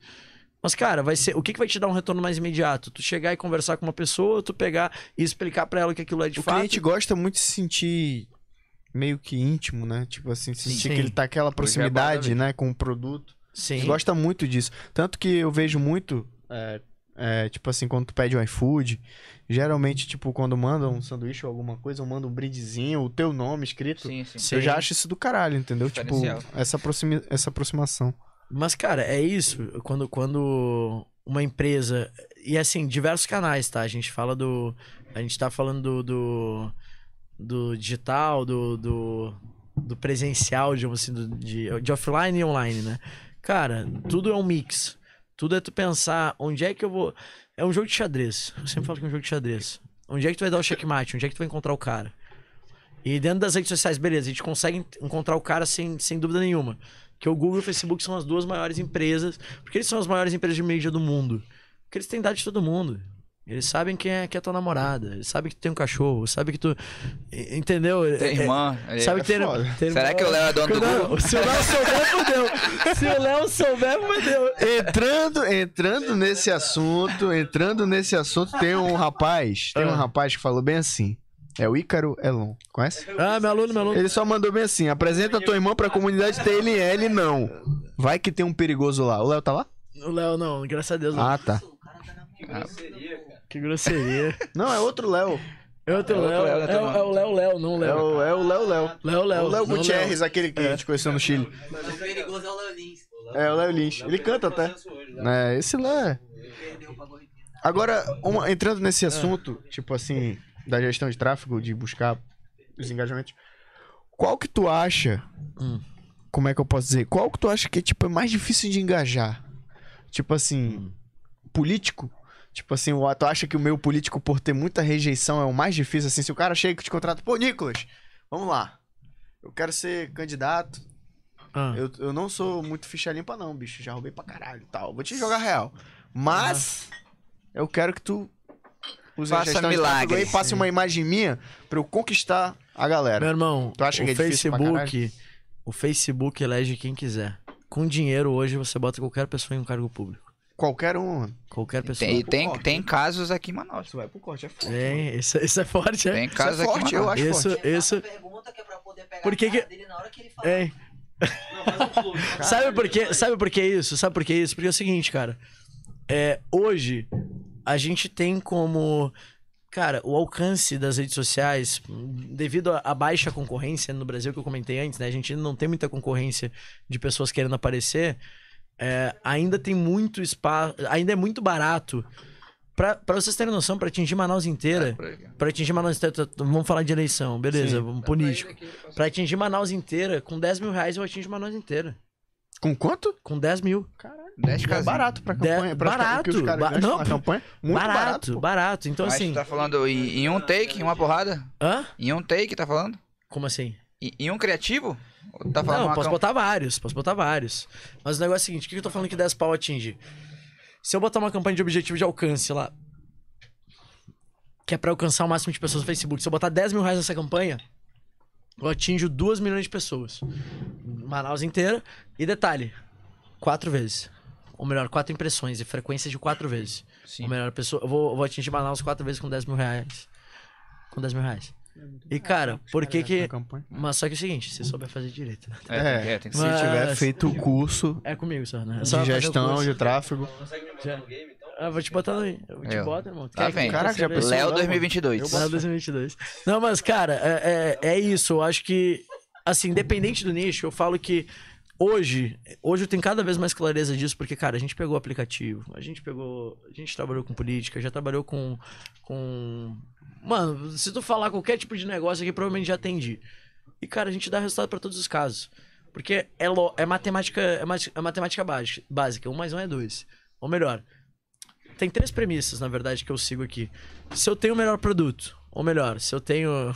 Mas, cara, vai ser. O que, que vai te dar um retorno mais imediato? Tu chegar e conversar com uma pessoa, tu pegar e explicar pra ela que aquilo é de O fato. cliente gosta muito de se sentir meio que íntimo, né? Tipo assim, sentir Sim. que ele tá aquela proximidade, mesmo. né, com o produto. Sim. Ele gosta muito disso. Tanto que eu vejo muito, é, é, tipo assim, quando tu pede um iFood, geralmente, tipo, quando manda um sanduíche ou alguma coisa, ou manda um brindezinho, o teu nome escrito. Sim, sim. Sim. Eu já acho isso do caralho, entendeu? Tipo, essa, aproximi- essa aproximação. Mas, cara, é isso. Quando, quando uma empresa. E assim, diversos canais, tá? A gente fala do. A gente tá falando do. do, do digital, do, do, do presencial, digamos assim, do, de, de offline e online, né? Cara, tudo é um mix. Tudo é tu pensar onde é que eu vou. É um jogo de xadrez. Eu sempre falo que é um jogo de xadrez. Onde é que tu vai dar o checkmate? Onde é que tu vai encontrar o cara? E dentro das redes sociais, beleza, a gente consegue encontrar o cara sem, sem dúvida nenhuma. Que o Google e o Facebook são as duas maiores empresas. Porque eles são as maiores empresas de mídia do mundo. Porque eles têm dados de todo mundo. Eles sabem quem é, quem é tua namorada. Eles sabem que tu tem um cachorro. Sabem que tu. Entendeu? Tem É- irmã. é- Sabe é ter, foda. ter- Será que o Léo é dono do Não, Google? Se o Léo souber, fudeu. Se o Léo souber, fudeu. Entrando, entrando nesse assunto, entrando nesse assunto, tem um rapaz, tem um Ah. rapaz que falou bem assim. É o Ícaro Elon, conhece? Ah, meu aluno, meu aluno. Ele só mandou bem assim: apresenta tua irmã pra comunidade TLL, não. Vai que tem um perigoso lá. O Léo tá lá? O Léo, não, graças a Deus. não. Ah, tá. Que grosseria. Não, é outro Léo. É outro É Léo. Né, É, o- é o Léo, Léo, não o É Léo. o é o Léo Léo. Léo, Léo. o Léo Gutierrez, aquele que a gente conheceu no Chile. O perigoso é o Léo Lins. É, o Léo Lins. Ele canta até. É, esse Léo é. Agora, uma- entrando nesse assunto, tipo assim, da gestão de tráfego, de buscar os engajamentos, qual que tu acha, Hum. como é que eu posso dizer, qual que tu acha que tipo, é mais difícil de engajar? Tipo assim, político? Tipo assim, o- tu acha que o meu político, por ter muita rejeição, é o mais difícil? Assim, se o cara chega e te contrata, pô, Nicolas, vamos lá, eu quero ser candidato, Ah. eu, eu não sou muito ficha limpa, não, bicho. Já roubei pra caralho e tal. Vou te jogar real. Mas eu quero que tu use a Faça tráfego aí e passe uma imagem minha pra eu conquistar a Meu galera. irmão, Tu acha o que é Facebook, o Facebook elege quem quiser. Com dinheiro hoje você bota qualquer pessoa em um cargo público. Qualquer um. Qualquer pessoa. Tem, tem, corte. tem casos aqui em Manaus. Isso vai pro corte, é forte. Tem, isso, isso é forte, é? Tem Isso casos é aqui em forte, eu Manaus. acho Isso, forte. isso. pergunta que é pra poder pegar Por que que- dele na hora que ele fala. Hein? Sabe por quê? Sabe por que isso? Sabe por que isso? Porque é o seguinte, cara. É, hoje, a gente tem como. Cara, o alcance das redes sociais, devido à à baixa concorrência no Brasil que eu comentei antes, né? A gente ainda não tem muita concorrência de pessoas querendo aparecer. É, ainda tem muito espaço. Ainda é muito barato. Pra, pra vocês terem noção, pra atingir Manaus inteira. Pra atingir Manaus inteira. Vamos falar de eleição, beleza, Sim. vamos político. Pra atingir Manaus inteira, com 10 mil reais eu atingo Manaus inteira. Com quanto? Com 10 mil. 10 É casinhos. barato pra De- campanha. Pra barato, os caras ba- não, na campanha. Muito barato. barato, barato. Então Mas assim. tá falando em, em um take, em uma porrada? Hã? Em um take, tá falando? Como assim? Em, em um criativo? Tá falando Não, posso cam- botar vários, posso botar vários. Mas o negócio é o seguinte: o que eu tô falando que 10 pau atinge? Se eu botar uma campanha de objetivo de alcance lá, que é pra alcançar o máximo de pessoas no Facebook, se eu botar 10 mil reais nessa campanha, eu atinjo 2 milhões de pessoas. Manaus inteira. E detalhe: quatro vezes. Ou melhor, quatro impressões e frequência de quatro vezes. Sim. Ou melhor, pessoa, eu vou, eu vou atingir Manaus quatro vezes com 10 mil reais. Com 10 mil reais. E cara, por que que. Campanha. Mas só que é o seguinte, se souber fazer direito, né? É, tem que- é, tem que Se ser. Mas- tiver feito o curso É comigo só, né? É de só o gestão curso. de tráfego. Já. Ah, vou te botar no. Eu te Eu. boto, irmão. Tá bem. Caraca, já pensou? Léo, 2022. Léo 2022. Não, mas, cara, é, é, é isso. Eu acho que, assim, independente do nicho, eu falo que hoje, hoje eu tenho cada vez mais clareza disso, porque, cara, a gente pegou aplicativo, a gente pegou. A gente trabalhou com política, já trabalhou com. com... Mano, se tu falar qualquer tipo de negócio aqui, provavelmente já atendi. E, cara, a gente dá resultado pra todos os casos. Porque é, lo- é matemática, é, ma- é matemática básica, básica. Um mais um é dois. Ou melhor, tem três premissas, na verdade, que eu sigo aqui. Se eu tenho o melhor produto, ou melhor, se eu tenho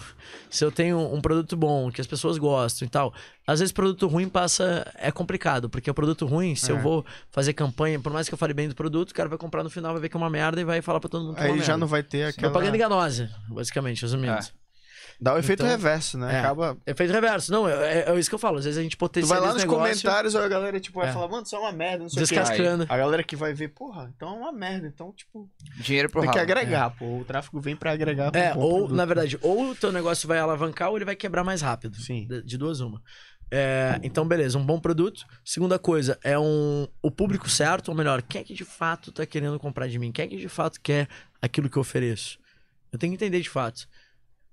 se eu tenho um produto bom, que as pessoas gostam e tal, às vezes produto ruim passa é complicado, porque o produto ruim, se eu É. vou fazer campanha, por mais que eu fale bem do produto, o cara vai comprar no final, vai ver que é uma merda e vai falar pra todo mundo que é uma Aí já merda. não vai ter aquela... Propaganda enganosa, basicamente, resumindo. Dá o efeito Então, reverso, né? é. Acaba... Efeito reverso. Não, é, é- é isso que eu falo. Às vezes a gente Tu vai potencializa lá nos negócio, comentários, a galera tipo, vai É. falar, mano, isso é uma merda, não sei o quê. descascando. A galera que vai ver, porra, então é uma merda. Então, tipo, Dinheiro pro tem que ralo. agregar, pô. O tráfego vem pra agregar. É, bom ou, produto. na verdade, ou o teu negócio vai alavancar ou ele vai quebrar mais rápido. Sim. De, de duas, uma. É, então, beleza, um bom produto. Segunda coisa, é um o público certo, ou melhor, quem é que de fato tá querendo comprar de mim? Quem é que de fato quer aquilo que eu ofereço? Eu tenho que entender de fato.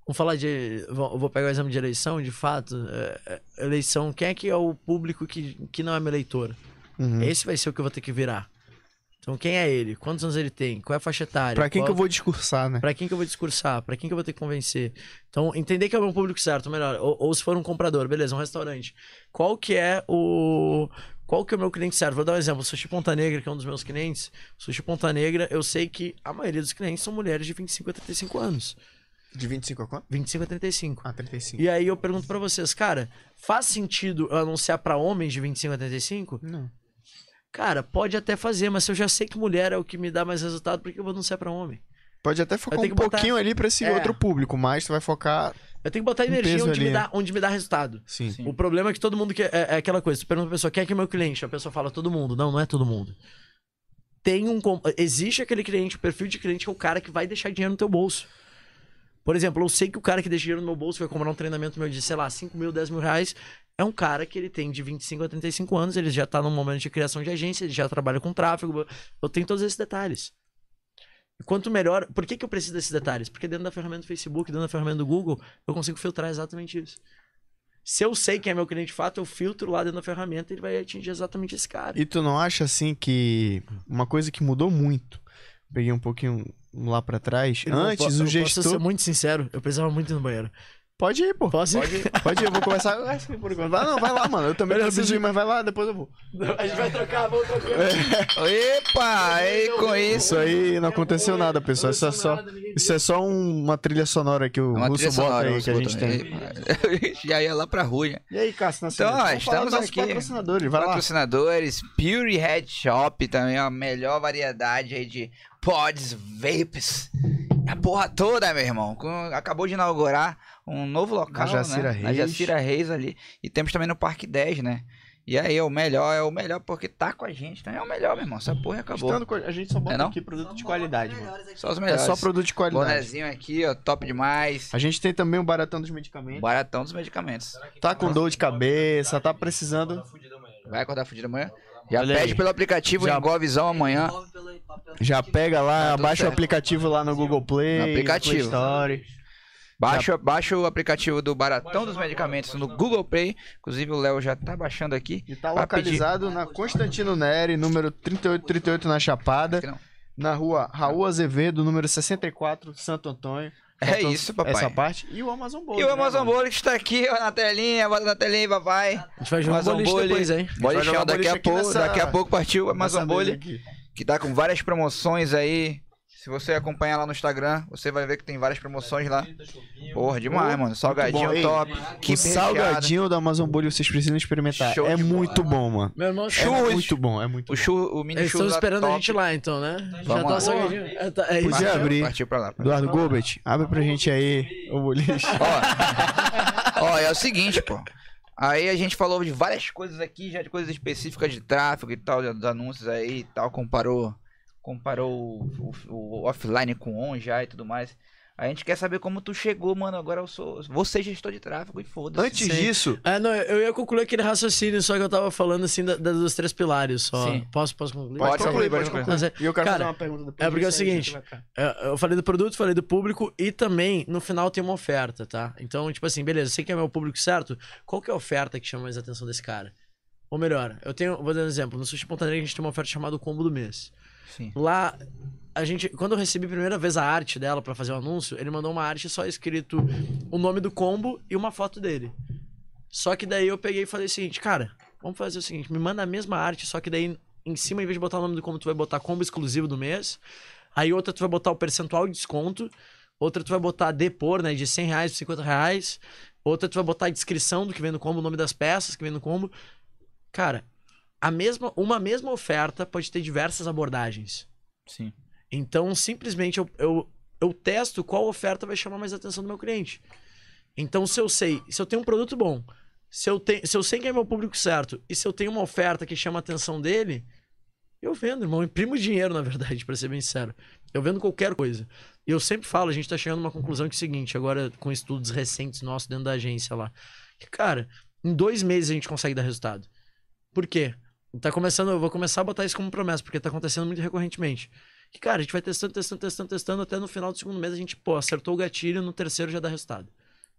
Vamos falar de. vou- pegar o exame de eleição, de fato. é, é, eleição, quem é que é o público que, que não é meu eleitor? Uhum. Esse vai ser o que eu vou ter que virar. Então, quem é ele? Quantos anos ele tem? Qual é a faixa etária? Pra quem Qual- que eu vou discursar, né? Pra quem que eu vou discursar? Pra quem que eu vou ter que convencer? Então, entender que é o meu público certo, melhor. Ou, ou se for um comprador, beleza, um restaurante. Qual que é o... Qual que é o meu cliente certo? Vou dar um exemplo. Sushi Ponta Negra, que é um dos meus clientes. Sushi Ponta Negra, eu sei que a maioria dos clientes são mulheres de 25 a 35 anos. De 25 a quanto? 25 a 35. Ah, 35. E aí eu pergunto pra vocês, cara, faz sentido eu anunciar pra homens de 25 a 35? Não. Cara, pode até fazer, mas se eu já sei que mulher é o que me dá mais resultado, por que eu vou anunciar pra homem? Pode até focar um botar- pouquinho ali pra esse É. outro público, mas tu vai focar. Eu tenho que botar energia onde me, dá, onde me dá resultado. Sim. Sim. O problema é que todo mundo quer. É, é aquela coisa, tu pergunta pra pessoa, quem é que é meu cliente? A pessoa fala todo mundo. Não, não é todo mundo. Tem um. Existe aquele cliente, o perfil de cliente que é o cara que vai deixar dinheiro no teu bolso. Por exemplo, eu sei que o cara que deixa dinheiro no meu bolso vai comprar um treinamento meu de, sei lá, 5 mil, 10 mil reais. É um cara que ele tem de 25 a 35 anos, ele já tá num momento de criação de agência, ele já trabalha com tráfego. Eu tenho todos esses detalhes. E quanto melhor. Por que, que eu preciso desses detalhes? Porque dentro da ferramenta do Facebook, dentro da ferramenta do Google, eu consigo filtrar exatamente isso. Se eu sei quem é meu cliente de fato, eu filtro lá dentro da ferramenta e ele vai atingir exatamente esse cara. E tu não acha assim que uma coisa que mudou muito? Peguei um pouquinho lá pra trás. Irmão, Antes o eu Posso gestor. ser muito sincero, eu precisava muito ir no banheiro. Pode ir, pô. Posso ir? Pode ir, pode ir, eu vou começar. Sim, por enquanto. Vai, não, vai lá, mano. Eu também Melhor preciso ir, mas vai lá, depois eu vou. A gente vai trocar, vamos trocar. Epa, aí com isso. Isso aí não aconteceu nada, pessoal. Isso é só, isso é só um- uma trilha sonora que o É Russo bota sonora, aí, que a gente aí. tem. Já ia lá pra rua. E aí, Cássio Nascimento? Então, ó, estamos aqui. patrocinadores, vai lá. Patrocinadores, Pure Head Shop também, a melhor variedade aí de pods, vapes. A porra toda, meu irmão. Acabou de inaugurar um novo local, Na Jacira né? Na Reis. Jacira Reis ali. E temos também no Parque 10, né? E aí, é o melhor, é o melhor porque tá com a gente. Então é o melhor, meu irmão. Essa porra acabou. Estando com- a gente só bota É não? aqui produto de qualidade, mano. Só os É melhores. só produto de qualidade. Bonezinho aqui, ó, top demais. A gente tem também o baratão dos medicamentos. Baratão dos medicamentos. Tá com dor de cabeça, tá precisando. Vai acordar fudido amanhã? Já Olha pede aí. pelo aplicativo Já- Igual Visão amanhã. Já pega lá, tudo baixa o certo. aplicativo lá no Google Play, No aplicativo. Play Store. Baixa, baixa o aplicativo do Baratão dos Medicamentos no Google Play. Inclusive o Léo já tá baixando aqui. E tá Vai localizado na Constantino Neri, número 3838 na Chapada, não. na rua Raul Azevedo, número 64, Santo Antônio. É Faltou isso, papai. Essa parte. E o Amazon Bowl. E o né, Amazon mano? Bowl que está aqui, ó, na telinha, bota na telinha, papai. A gente vai jogar Amazon Bowl, depois, hein? Jogar Show, daqui a pouco, nessa- daqui a pouco partiu o Amazon Bowl, que tá com várias promoções aí. Se você acompanhar lá no Instagram, você vai ver que tem várias promoções lá. Porra, demais, mano. Salgadinho bom. Top. Que salgadinho da Amazon Bowl vocês precisam experimentar. Show é de muito bom, mano. Meu irmão, É Churros. muito bom, é muito O, bom. chu, o mini eles estão esperando a top. gente lá, então, né? Já Vamos tá lá. salgadinho. É, tá- é isso. Podia abrir. Partiu pra lá. Eduardo Gobet, abre pra gente aí o boliche. Ó, ó, é o seguinte, pô. Aí a gente falou de várias coisas aqui, já de coisas específicas de tráfego e tal, dos anúncios aí e tal, comparou, comparou o, o- o offline com on já e tudo mais. A gente quer saber como tu chegou, mano. Agora eu sou. Você gestor de tráfego e foda-se. Antes Sim. disso, É, não, eu ia concluir aquele raciocínio, só que eu tava falando assim da- da- dos três pilares só. Sim. Posso, posso concluir? Pode pode concluir, pode concluir. concluir. E eu quero Cara, fazer uma pergunta depois. é porque é o seguinte, É, Eu falei do produto, falei do público e também no final tem uma oferta, tá? Então, tipo assim, beleza, sei que é meu público certo. Qual que é a oferta que chama mais a atenção desse cara? Ou melhor, eu tenho, vou dar um exemplo. No Sushi Ponta Negra a gente tem uma oferta chamada o Combo do Mês. Sim. Lá, a gente, quando eu recebi a primeira vez a arte dela pra fazer o anúncio, ele mandou uma arte só escrito o nome do combo e uma foto dele. Só que daí eu peguei e falei o seguinte, cara, vamos fazer o seguinte, me manda a mesma arte, só que daí em cima, em vez de botar o nome do combo, tu vai botar combo exclusivo do mês. Aí outra tu vai botar o percentual de desconto. Outra tu vai botar depor, né, de 100 reais, 50 reais. Outra tu vai botar a descrição do que vem no combo, o nome das peças que vem no combo. Cara, a mesma, uma mesma oferta pode ter diversas abordagens. Sim. Então, simplesmente, eu, eu, eu testo qual oferta vai chamar mais a atenção do meu cliente. Então, se eu sei, se eu tenho um produto bom, se eu, tenho, se eu sei que é meu público certo, e se eu tenho uma oferta que chama a atenção dele, eu vendo, irmão. Eu imprimo dinheiro, na verdade, pra ser bem sincero. Eu vendo qualquer coisa. E eu sempre falo, a gente tá chegando a uma conclusão que é o seguinte, agora com estudos recentes nossos dentro da agência lá. Que, cara, em dois meses a gente consegue dar resultado. Por quê? Tá começando, eu vou começar a botar isso como promessa, porque tá acontecendo muito recorrentemente. Que, cara, a gente vai testando, testando, testando, testando, até no final do segundo mês a gente, pô, acertou o gatilho, no terceiro já dá resultado.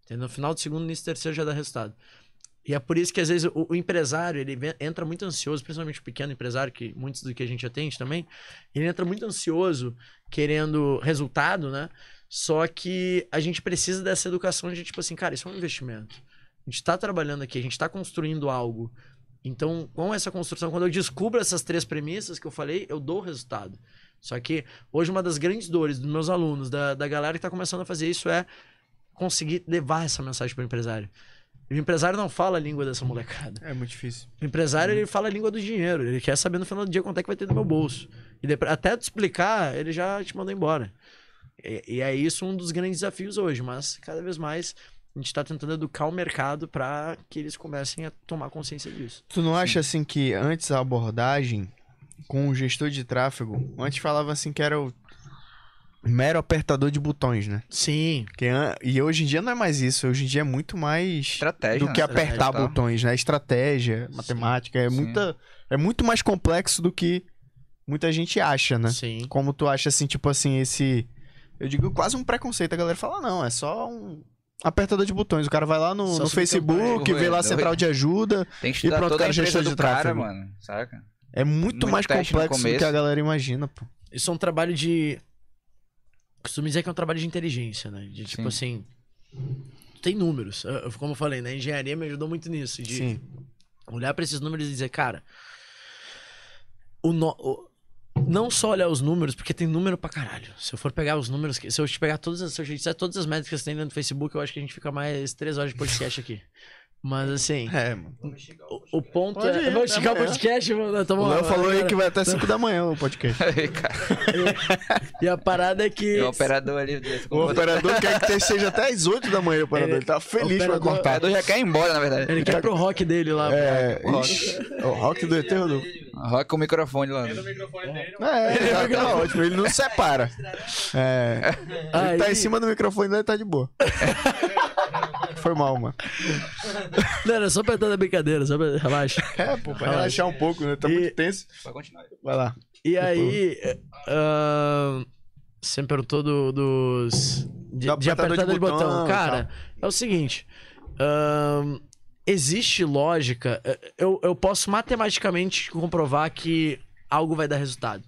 Entendeu? No final do segundo, do terceiro já dá resultado. E é por isso que às vezes o, o empresário, ele vem- entra muito ansioso, principalmente o pequeno empresário, que muitos do que a gente atende também, ele entra muito ansioso, querendo resultado, né? Só que a gente precisa dessa educação de tipo assim, cara, isso é um investimento. A gente tá trabalhando aqui, a gente tá construindo algo. Então, com essa construção, quando eu descubro essas três premissas que eu falei, eu dou o resultado. Só que hoje uma das grandes dores dos meus alunos, da, da galera que tá começando a fazer isso é conseguir levar essa mensagem pro empresário. E o empresário não fala a língua dessa molecada. É muito difícil. O empresário, ele fala a língua do dinheiro. Ele quer saber no final do dia quanto é que vai ter no meu bolso. E depois, até te explicar, ele já te mandou embora. E, e é isso um dos grandes desafios hoje. Mas, cada vez mais, a gente tá tentando educar o mercado para que eles comecem a tomar consciência disso. Tu não acha assim que antes a abordagem com o gestor de tráfego, antes falava assim que era o mero apertador de botões, né? Sim. Que e hoje em dia não é mais isso, hoje em dia é muito mais Estratégia. do né? que apertar Estratégia, tá? botões, né? Estratégia, matemática, é Sim. muita é muito mais complexo do que muita gente acha, né? Sim. Como tu acha assim, tipo assim, esse eu digo quase um preconceito, a galera fala não, é só um apertador de botões. O cara vai lá no, no Facebook, vê lá a Oi, central de ajuda. Tem que estudar pronto, toda a cara, empresa gestor de do cara, tráfego. mano. Saca? É muito, Muito mais complexo do que a galera imagina, pô. Isso é um trabalho de. Costumo dizer que é um trabalho de inteligência, né? De tipo Sim. assim. Tem números. Como eu falei, né? A engenharia me ajudou muito nisso. De Sim. olhar pra esses números e dizer, cara. O no- o- não só olhar os números, porque tem número pra caralho. Se eu for pegar os números, que- se eu te pegar todas as, se eu te disser todas as métricas que tem dentro do Facebook, eu acho que a gente fica mais três horas de podcast aqui. Mas assim, É, mano. O, o ponto Pode é. ir, Vamos esticar o podcast, mano. Tamo- O Léo falou aí que vai até 5 da manhã o podcast. Aí, cara, E a parada é que. o operador ali desse O operador quer que seja até às 8 da manhã, o operador. Ele tá feliz pra Operador- O cortar. operador já quer ir embora, na verdade. Ele quer ir pro rock dele lá. É, ixi, o rock do ET Rodolfo. Rock com o microfone lá. né? É, tá, tá ótimo, ele não separa. É, ele tá em cima do microfone dele, tá de boa. Foi mal, mano. Não, era só apertando a brincadeira, só pra... relaxa. É, pô, pra relaxar um pouco, né? Tá E- muito tenso. Pode continuar. Vai lá. E aí. ahn, você me perguntou do- dos. De, Do de apertador apertador de de botão. botão Cara, é o seguinte. ahn, existe lógica. eh, Eu, eu posso matematicamente comprovar que algo vai dar resultado.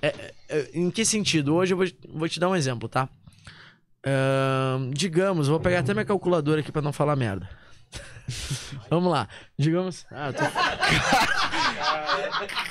É, é, é, em que sentido? Hoje eu vou, vou te dar um exemplo, tá? Digamos, vou pegar até minha calculadora aqui pra não falar merda. Vamos lá. Digamos. Ah, eu tô...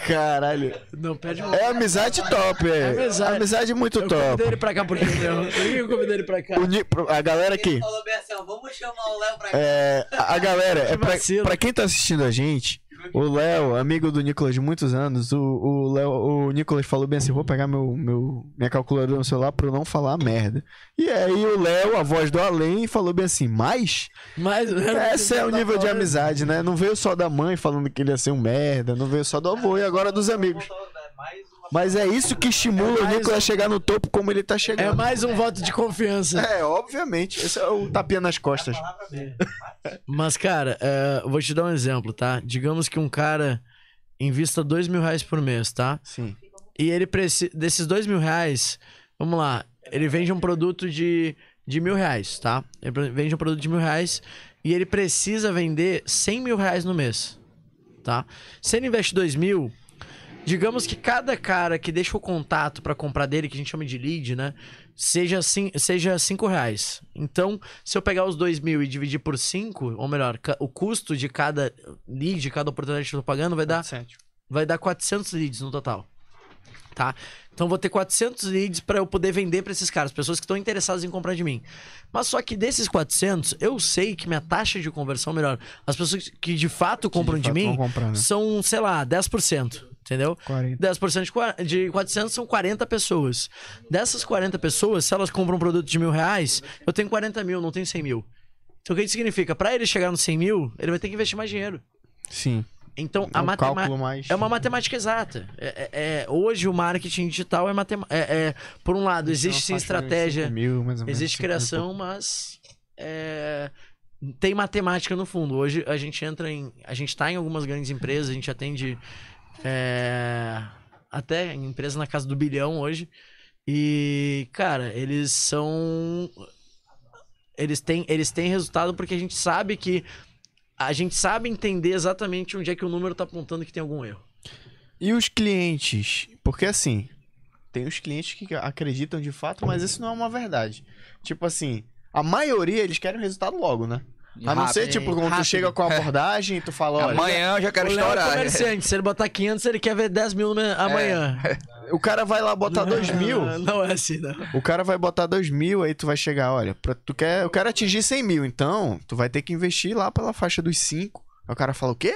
Caralho. Não, perde um. É amizade top, é. amizade. Amizade muito Eu top. convidei ele pra cá porque. Por que eu convidei ele pra cá? O A galera aqui. Falou assim, vamos chamar o Léo pra cá. É, a galera, é pra, pra quem tá assistindo a gente, o Léo, amigo do Nicolas de muitos anos, o, o, Léo, o Nicolas falou bem assim: vou pegar meu, meu, minha calculadora no celular pra eu não falar merda. E aí o Léo, a voz do além, falou bem assim: mas Mas. esse é o nível de amizade, né? Não veio só da mãe falando que ele ia ser um merda, não veio só do avô e agora dos amigos. Mais Mas é isso que estimula o Nicolas a chegar no topo como ele tá É chegando. mais um voto de confiança. É, obviamente. Esse é o tapinha nas costas. Mas, cara, é, eu vou te dar um exemplo, tá? Digamos que um cara invista dois mil reais por mês, tá? Sim. E ele precisa. Desses dois mil reais, vamos lá, ele vende um produto de, de mil reais, tá? Ele vende um produto de mil reais e ele precisa vender 100 mil reais no mês, tá? Se ele investe dois mil, digamos que cada cara que deixa o contato pra comprar dele, que a gente chama de lead, né? Seja, cin- seja cinco reais. Então, se eu pegar os dois mil e dividir por cinco, ou melhor, o custo de cada lead, de cada oportunidade que eu tô pagando, vai dar vai dar 400 leads no total. Tá? Então vou ter 400 leads para eu poder vender para esses caras, pessoas que estão interessadas em comprar de mim. Mas só que desses 400, eu sei que minha taxa de conversão melhor, as pessoas que de fato compram de, fato mim comprar, né? são, sei lá, 10%, entendeu? 40. 10% de, qua- de 400 são 40 pessoas. Dessas 40 pessoas, se elas compram um produto de mil reais, eu tenho 40 mil, não tenho 100 mil. Então o que isso significa? Para ele chegar nos 100 mil, ele vai ter que investir mais dinheiro. Sim. Então, É a matemática. mais. É uma matemática exata. É, é- é- hoje o marketing digital é matemática. É, é- por um lado, existe sim estratégia, 5 mil, existe 5 mil criação, mas é, tem matemática no fundo. Hoje a gente entra em. A gente está em algumas grandes empresas, a gente atende é, até em empresas na casa do bilhão hoje. E, cara, eles são. Eles têm, eles têm resultado porque a gente sabe que a gente sabe entender exatamente onde é que o número tá apontando que tem algum erro. E os clientes? Porque assim, tem os clientes que acreditam de fato, mas isso não é uma verdade. Tipo assim, a maioria eles querem o resultado logo, né? A não ser, tipo, quando tu chega com a abordagem, tu fala, olha, Amanhã eu já quero o Léo é estourar. comerciante, se ele botar 500, ele quer ver 10 mil É. amanhã. o cara vai lá botar dois mil, Não, não é assim, não. o cara vai botar dois mil, aí tu vai chegar, olha, pra, tu quer, eu quero atingir 100 mil, então tu vai ter que investir lá pela faixa dos 5. Aí o cara fala, o quê?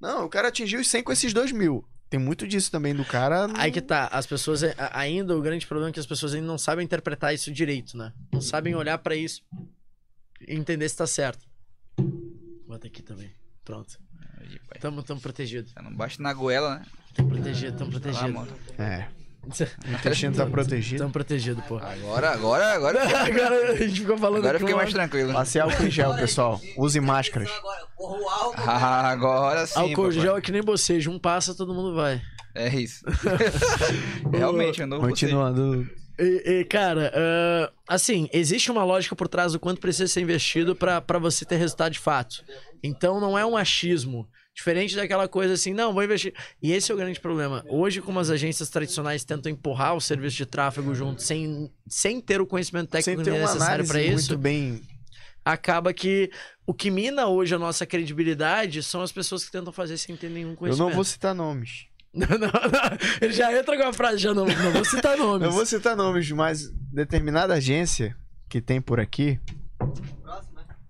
Não, eu quero atingir os 100 com esses dois mil. Tem muito disso também do cara. Aí que tá, as pessoas, é- ainda, o grande problema é que as pessoas ainda não sabem interpretar isso direito, né? Não sabem olhar pra isso e entender se tá certo. Bota aqui também. Pronto. Aí, pai, Tamo, tamo protegido. Não bate na goela, né? Tamo protegido, tamo Lá, protegido. mano. É, o intestino tá protegido. Tamo protegido, pô. Agora, agora, agora. Agora a gente ficou falando Agora eu fiquei mais tranquilo. Passe álcool em gel, pessoal. Use máscaras. Ah, agora sim. Álcool papai. gel é que nem bocejo, um passa, todo mundo vai. É isso. Realmente, eu não vou Continuando. E, e, cara, ah, assim, existe uma lógica por trás do quanto precisa ser investido pra pra você ter resultado de fato. Então não é um achismo. Diferente daquela coisa assim, não, vou investir. E esse é o grande problema. Hoje, como as agências tradicionais tentam empurrar o serviço de tráfego junto sem, sem ter o conhecimento Sem técnico ter uma necessário análise pra isso, muito bem. acaba que o que mina hoje a nossa credibilidade são as pessoas que tentam fazer sem ter nenhum Eu conhecimento. não vou citar nomes. Não, não, não. Ele já entra com a frase, já não, não vou citar nomes. Eu vou citar nomes, mas determinada agência que tem por aqui,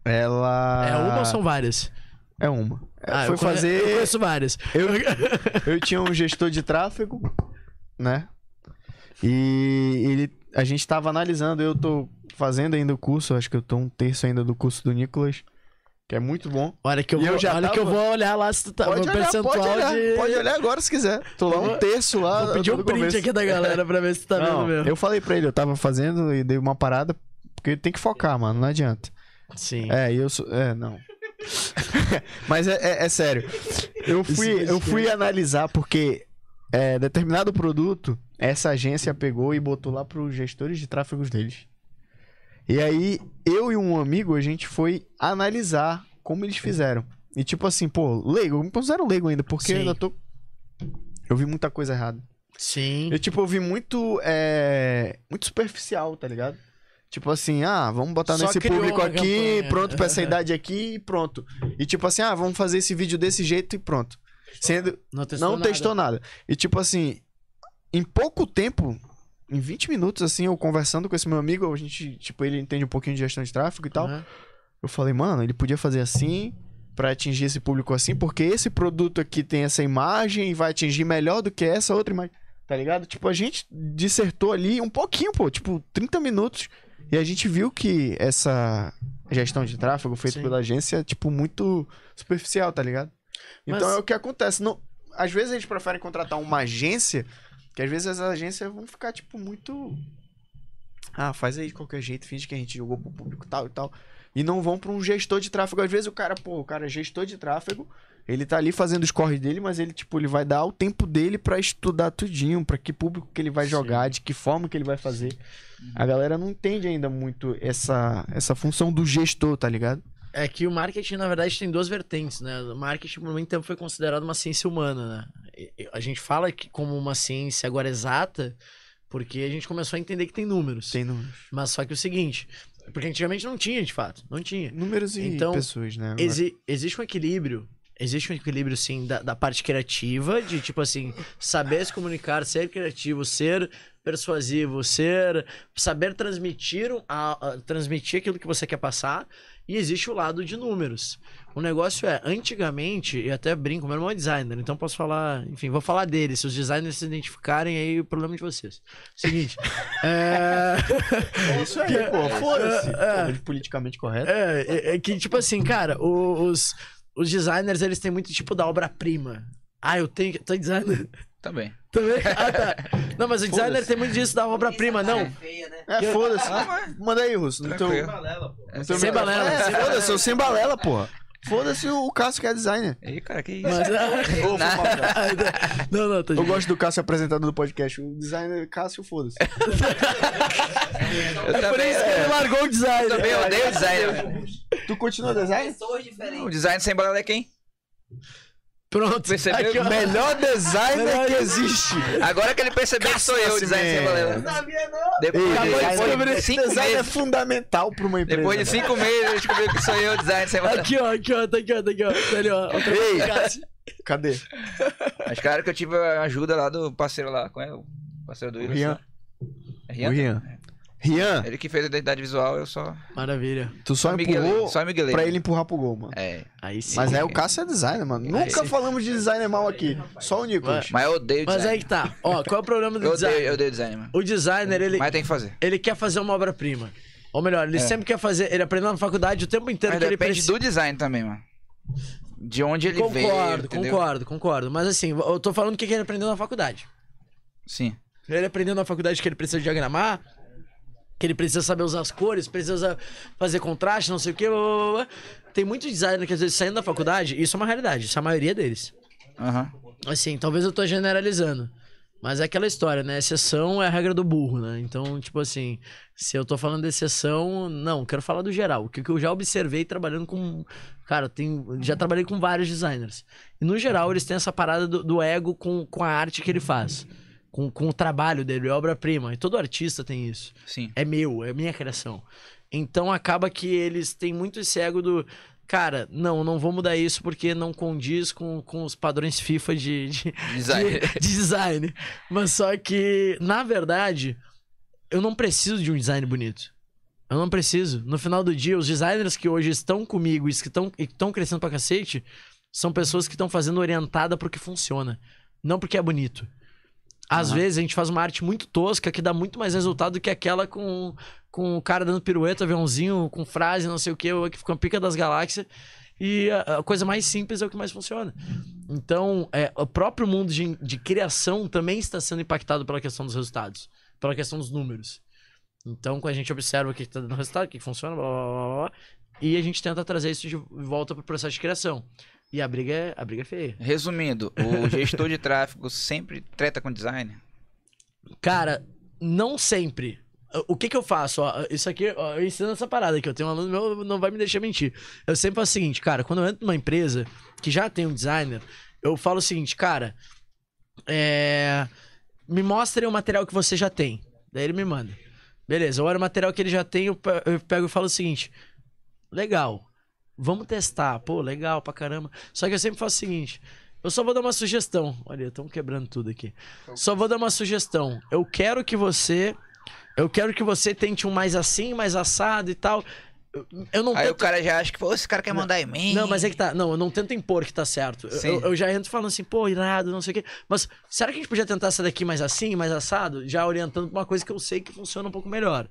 ela. É uma ou são várias? É uma. Ah, Foi eu fazer. Eu conheço várias. Eu, eu tinha um gestor de tráfego, né? E ele, a gente tava analisando, eu tô fazendo ainda o curso, acho que eu tô um terço ainda do curso do Nicolas, que é muito bom. Olha que eu E vou, eu já olha que eu tava- vou olhar lá se tu tá Pode o olhar, percentual pode olhar, de... pode olhar agora se quiser. Tô lá um terço lá. Vou pedir um print começo. aqui da galera pra ver se tu tá Não, vendo mesmo. eu falei pra ele, eu tava fazendo e dei uma parada, porque tem que focar, mano, não adianta. Sim. É, eu sou. É, não. Mas é, é- é sério. Eu fui, eu fui analisar porque é, determinado produto, essa agência pegou e botou lá pros gestores de tráfegos deles. E aí, eu e um amigo, a gente foi analisar como eles fizeram. E tipo assim, pô, leigo, eu me considero leigo ainda, porque eu ainda tô. Eu vi muita coisa errada. Sim. Eu, tipo, eu vi muito. É... Muito superficial, tá ligado? Tipo assim, ah, vamos botar Só nesse público aqui, campanha. pronto, pra essa idade aqui e pronto. E tipo assim, ah, vamos fazer esse vídeo desse jeito e pronto. Sendo. Não testou Não nada. testou nada. E tipo assim, em pouco tempo, em 20 minutos, assim, eu conversando com esse meu amigo, a gente, tipo, ele entende um pouquinho de gestão de tráfego e tal. Aham. Eu falei, mano, ele podia fazer assim pra atingir esse público assim, porque esse produto aqui tem essa imagem e vai atingir melhor do que essa outra imagem. Tá ligado? Tipo, a gente dissertou ali um pouquinho, pô, tipo, 30 minutos. E a gente viu que essa gestão de tráfego feita Sim. pela agência é, tipo, muito superficial, tá ligado? Então Mas- é o que acontece. Não, às vezes a gente prefere contratar uma agência, que às vezes as agências vão ficar, tipo, muito. Ah, faz aí de qualquer jeito, finge que a gente jogou pro público tal e tal. E não vão pra um gestor de tráfego. Às vezes o cara, pô, o cara é gestor de tráfego, ele tá ali fazendo os corres dele, mas ele, tipo, ele vai dar o tempo dele pra estudar tudinho, pra que público que ele vai jogar, de que forma que ele vai fazer. A galera não entende ainda muito essa, essa função do gestor, tá ligado? É que o marketing, na verdade, tem duas vertentes, né? O marketing, por muito tempo, foi considerado uma ciência humana, né? A gente fala que como uma ciência agora exata, porque a gente começou a entender que tem números. Tem números. Mas só que o seguinte, porque antigamente não tinha, de fato, não tinha. Números e Então, pessoas, né? Exi- existe um equilíbrio. Existe um equilíbrio, sim, da, da parte criativa, de tipo assim, saber se comunicar, ser criativo, ser persuasivo, ser. saber transmitir, a- a- transmitir aquilo que você quer passar. E existe o lado de números. O negócio é, antigamente, e até brinco, meu irmão é designer, então posso falar, enfim, vou falar dele. Se os designers se identificarem, aí o problema é de vocês. Seguinte. é... É isso aí, pô. Foda-se. É, de politicamente correto. É, é, é que, tipo assim, cara, os, os designers, eles têm muito tipo da obra-prima. Ah, eu tenho. que- Tô designer Também. também? Ah, tá. Não, mas o designer tem muito disso da obra-prima, não. é feia, né? É, foda-se. Manda aí, Russo. Teu, Tranquilo. no teu Sem balela, É, sem foda-se, eu sem balela, porra. Foda-se o Cássio que é designer. Ei, cara, que isso? Mas, Ô, foi mal, cara. não, não, tô Eu gosto do Cássio apresentador do podcast. O designer Cássio, foda-se. Eu Por também, isso que ele largou o eu design. também odeio designer. Tu continua design? Pessoas O diferentes. design sem balela é quem? Pronto. Percebeu? Aqui. Melhor designer que existe. Agora que ele percebeu que sou eu, o design sem balela. Sabia não? Depois, Ei, de- design- depois de cinco design é meses, fundamental pra uma empresa. depois de cinco meses, ele descobriu que sou eu, o design sem balela. Aqui, ó, aqui, ó, tá aqui, ó, tá aqui, ó. Tá ali, ó. Ei. Cadê? Mas claro que eu tive a ajuda lá do parceiro lá, com o parceiro do Wilson. Rian. É O Rian? Rian. Ele que fez a identidade visual, eu só. Maravilha. tu só Miguelei, empurrou Só Miguelei. pra ele empurrar pro gol, mano. É. Aí sim. Mas aí o Cássio é designer, mano. Nunca Aí- falamos de designer mal aqui. Só o Nicolas. Mas eu odeio Mas design. aí que tá. Ó, qual é o problema do Eu design? odeio, eu odeio design, mano. O designer, ele, Mas tem que fazer. ele quer fazer uma obra-prima. Ou melhor, ele É. sempre quer fazer. Ele aprendeu na faculdade o tempo inteiro Mas que ele depende precisa. do design também, mano. De onde ele veio. Concordo, concordo, concordo. Mas assim, eu tô falando o que que ele aprendeu na faculdade. Sim. Ele aprendeu na faculdade que ele precisa diagramar, que ele precisa saber usar as cores, precisa fazer contraste, não sei o quê. blá, blá, blá. Tem muito designer que às vezes saindo da faculdade, isso é uma realidade, isso é a maioria deles. Aham. Assim, talvez eu tô generalizando. Mas é aquela história, né? Exceção é a regra do burro, né? Então, tipo assim, se eu tô falando de exceção, não, quero falar do geral. O que que eu já observei trabalhando com. Cara, tem, já trabalhei com vários designers. E no geral, eles têm essa parada do, do ego com, com a arte que ele faz. Com, com o trabalho dele, obra-prima. E todo artista tem isso Sim. é meu, é minha criação. Então acaba que eles têm muito esse ego do. Cara, não, não vou mudar isso porque não condiz com, com os padrões FIFA de, de, Design. de- de design. Mas só que, na verdade, eu não preciso de um design bonito. Eu não preciso. No final do dia, os designers que hoje estão comigo e que estão e que estão crescendo pra cacete são pessoas que estão fazendo orientada pro que funciona. Não porque é bonito. Às Aham. vezes a gente faz uma arte muito tosca que dá muito mais resultado do que aquela com, com o cara dando pirueta, aviãozinho, com frase, não sei o que, que fica uma pica das galáxias. E a, a coisa mais simples é o que mais funciona. Então, é, o próprio mundo de, de criação também está sendo impactado pela questão dos resultados, pela questão dos números. Então, quando a gente observa o que está dando resultado, o que funciona, blá, blá, blá, blá, e a gente tenta trazer isso de volta para o processo de criação. E a briga é, a briga é feia. Resumindo, o gestor de tráfego sempre treta com design. Cara, não sempre. O que que eu faço? Ó, isso aqui, ó, eu ensino essa parada aqui. Eu tenho um aluno meu, não vai me deixar mentir. Eu sempre faço o seguinte, cara, quando eu entro numa empresa que já tem um designer, eu falo o seguinte, cara, é... me mostrem o material que você já tem. Daí ele me manda. Beleza, eu olho o material que ele já tem, eu pego e falo o seguinte, legal, vamos testar. Pô, legal pra caramba. Só que eu sempre faço o seguinte, eu só vou dar uma sugestão. Olha, estão quebrando tudo aqui. Só vou dar uma sugestão. Eu quero que você. Eu quero que você tente um mais assim, mais assado e tal. Eu- não Aí o tento. cara já acha que, pô, esse cara quer mandar em mim. Não, mas é que tá. Não, eu não tento impor que tá certo. Eu, eu já entro falando assim, pô, irado, não sei o quê. Mas será que a gente podia tentar essa daqui mais assim, mais assado? Já orientando pra uma coisa que eu sei que funciona um pouco melhor.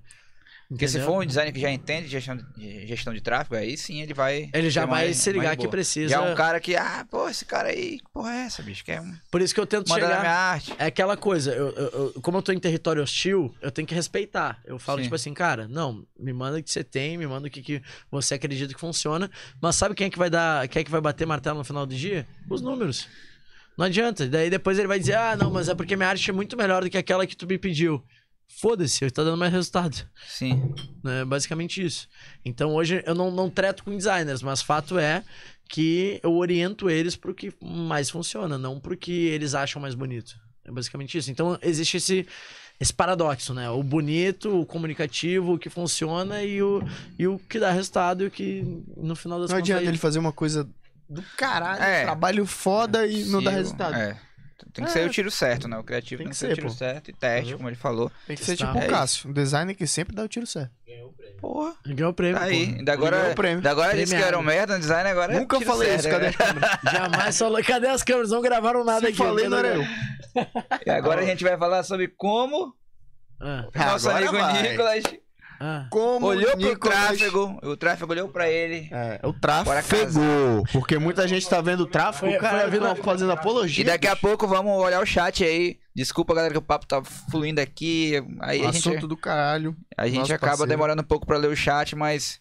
Porque se for um designer que já entende de gestão de, gestão de tráfego, aí sim ele vai. Ele já vai mais- se ligar que precisa. Já um cara que, ah, pô, esse cara aí, que porra é essa, bicho? Quer um- Por isso que eu tento mandar chegar. minha arte. É aquela coisa, eu, eu- eu- como eu tô em território hostil, eu tenho que respeitar. Eu falo, Sim. tipo assim, cara, não, me manda o que você tem, me manda o que, que você acredita que funciona. Mas sabe quem é que vai dar, quem é que vai bater martelo no final do dia? Os números. Não adianta. Daí depois ele vai dizer, ah, não, mas é porque minha arte é muito melhor do que aquela que tu me pediu. Foda-se, tá dando mais resultado. Sim. né? Basicamente isso. Então hoje eu não, não treto com designers, mas fato é que eu oriento eles pro que mais funciona, não pro que eles acham mais bonito. É basicamente isso. Então existe esse, esse paradoxo, né? O bonito, o comunicativo, o que funciona e o, e o que dá resultado e o que no final das Não contas. adianta aí- ele fazer uma coisa do caralho, É. trabalho foda e não dá resultado. É. Tem que É. ser o tiro certo, né? O criativo Tem tem, que que ser ser, o tiro pô. certo e teste, Entendeu? como ele falou. Tem que ser Testar. tipo É o Cássio, um designer que sempre dá o tiro certo. Porra, Ganhou o prêmio. tá aí. Ainda Ele ganhou agora, o prêmio. ainda agora disse que era um merda no design, agora é Nunca tiro falei certo, isso, cadê as câmeras? Jamais falou. Cadê as câmeras? Não gravaram nada Se aqui. falei, não era eu. E agora a gente vai falar sobre como Ah, Ah, nosso agora amigo vai. Nicolas ah. Como olhou pro Nicolas- tráfego, o tráfego olhou pra ele. É, o tráfego. Porque muita gente tá vendo o tráfego, o cara tá fazendo apologia. E daqui a pouco vamos olhar o chat aí. Desculpa, galera, que o papo tá fluindo aqui. Aí a gente, Assunto do caralho. a gente acaba parceiro. demorando um pouco pra ler o chat, mas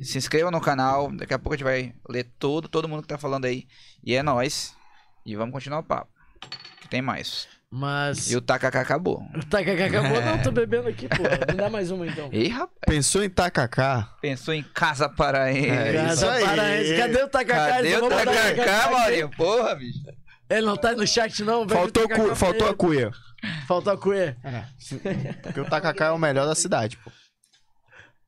se inscreva no canal. Daqui a pouco a gente vai ler todo, todo mundo que tá falando aí. E é nóis. E vamos continuar o papo. Que tem mais. Mas. E o tacacá acabou. Tá, que acabou, não, tô bebendo aqui, pô. Me dá mais uma então. Ih, rapaz. Pensou em tacacá? Pensou em casa para ele. É, Casa isso aí. Paraense. Cadê o Tacacá? Cadê Eles o tacacá. Maurinho? Porra, bicho. Ele não tá no chat, não? Faltou, Tacacá cu- faltou a cuia. Faltou a cuia. Porque o tacacá é o melhor da cidade, pô.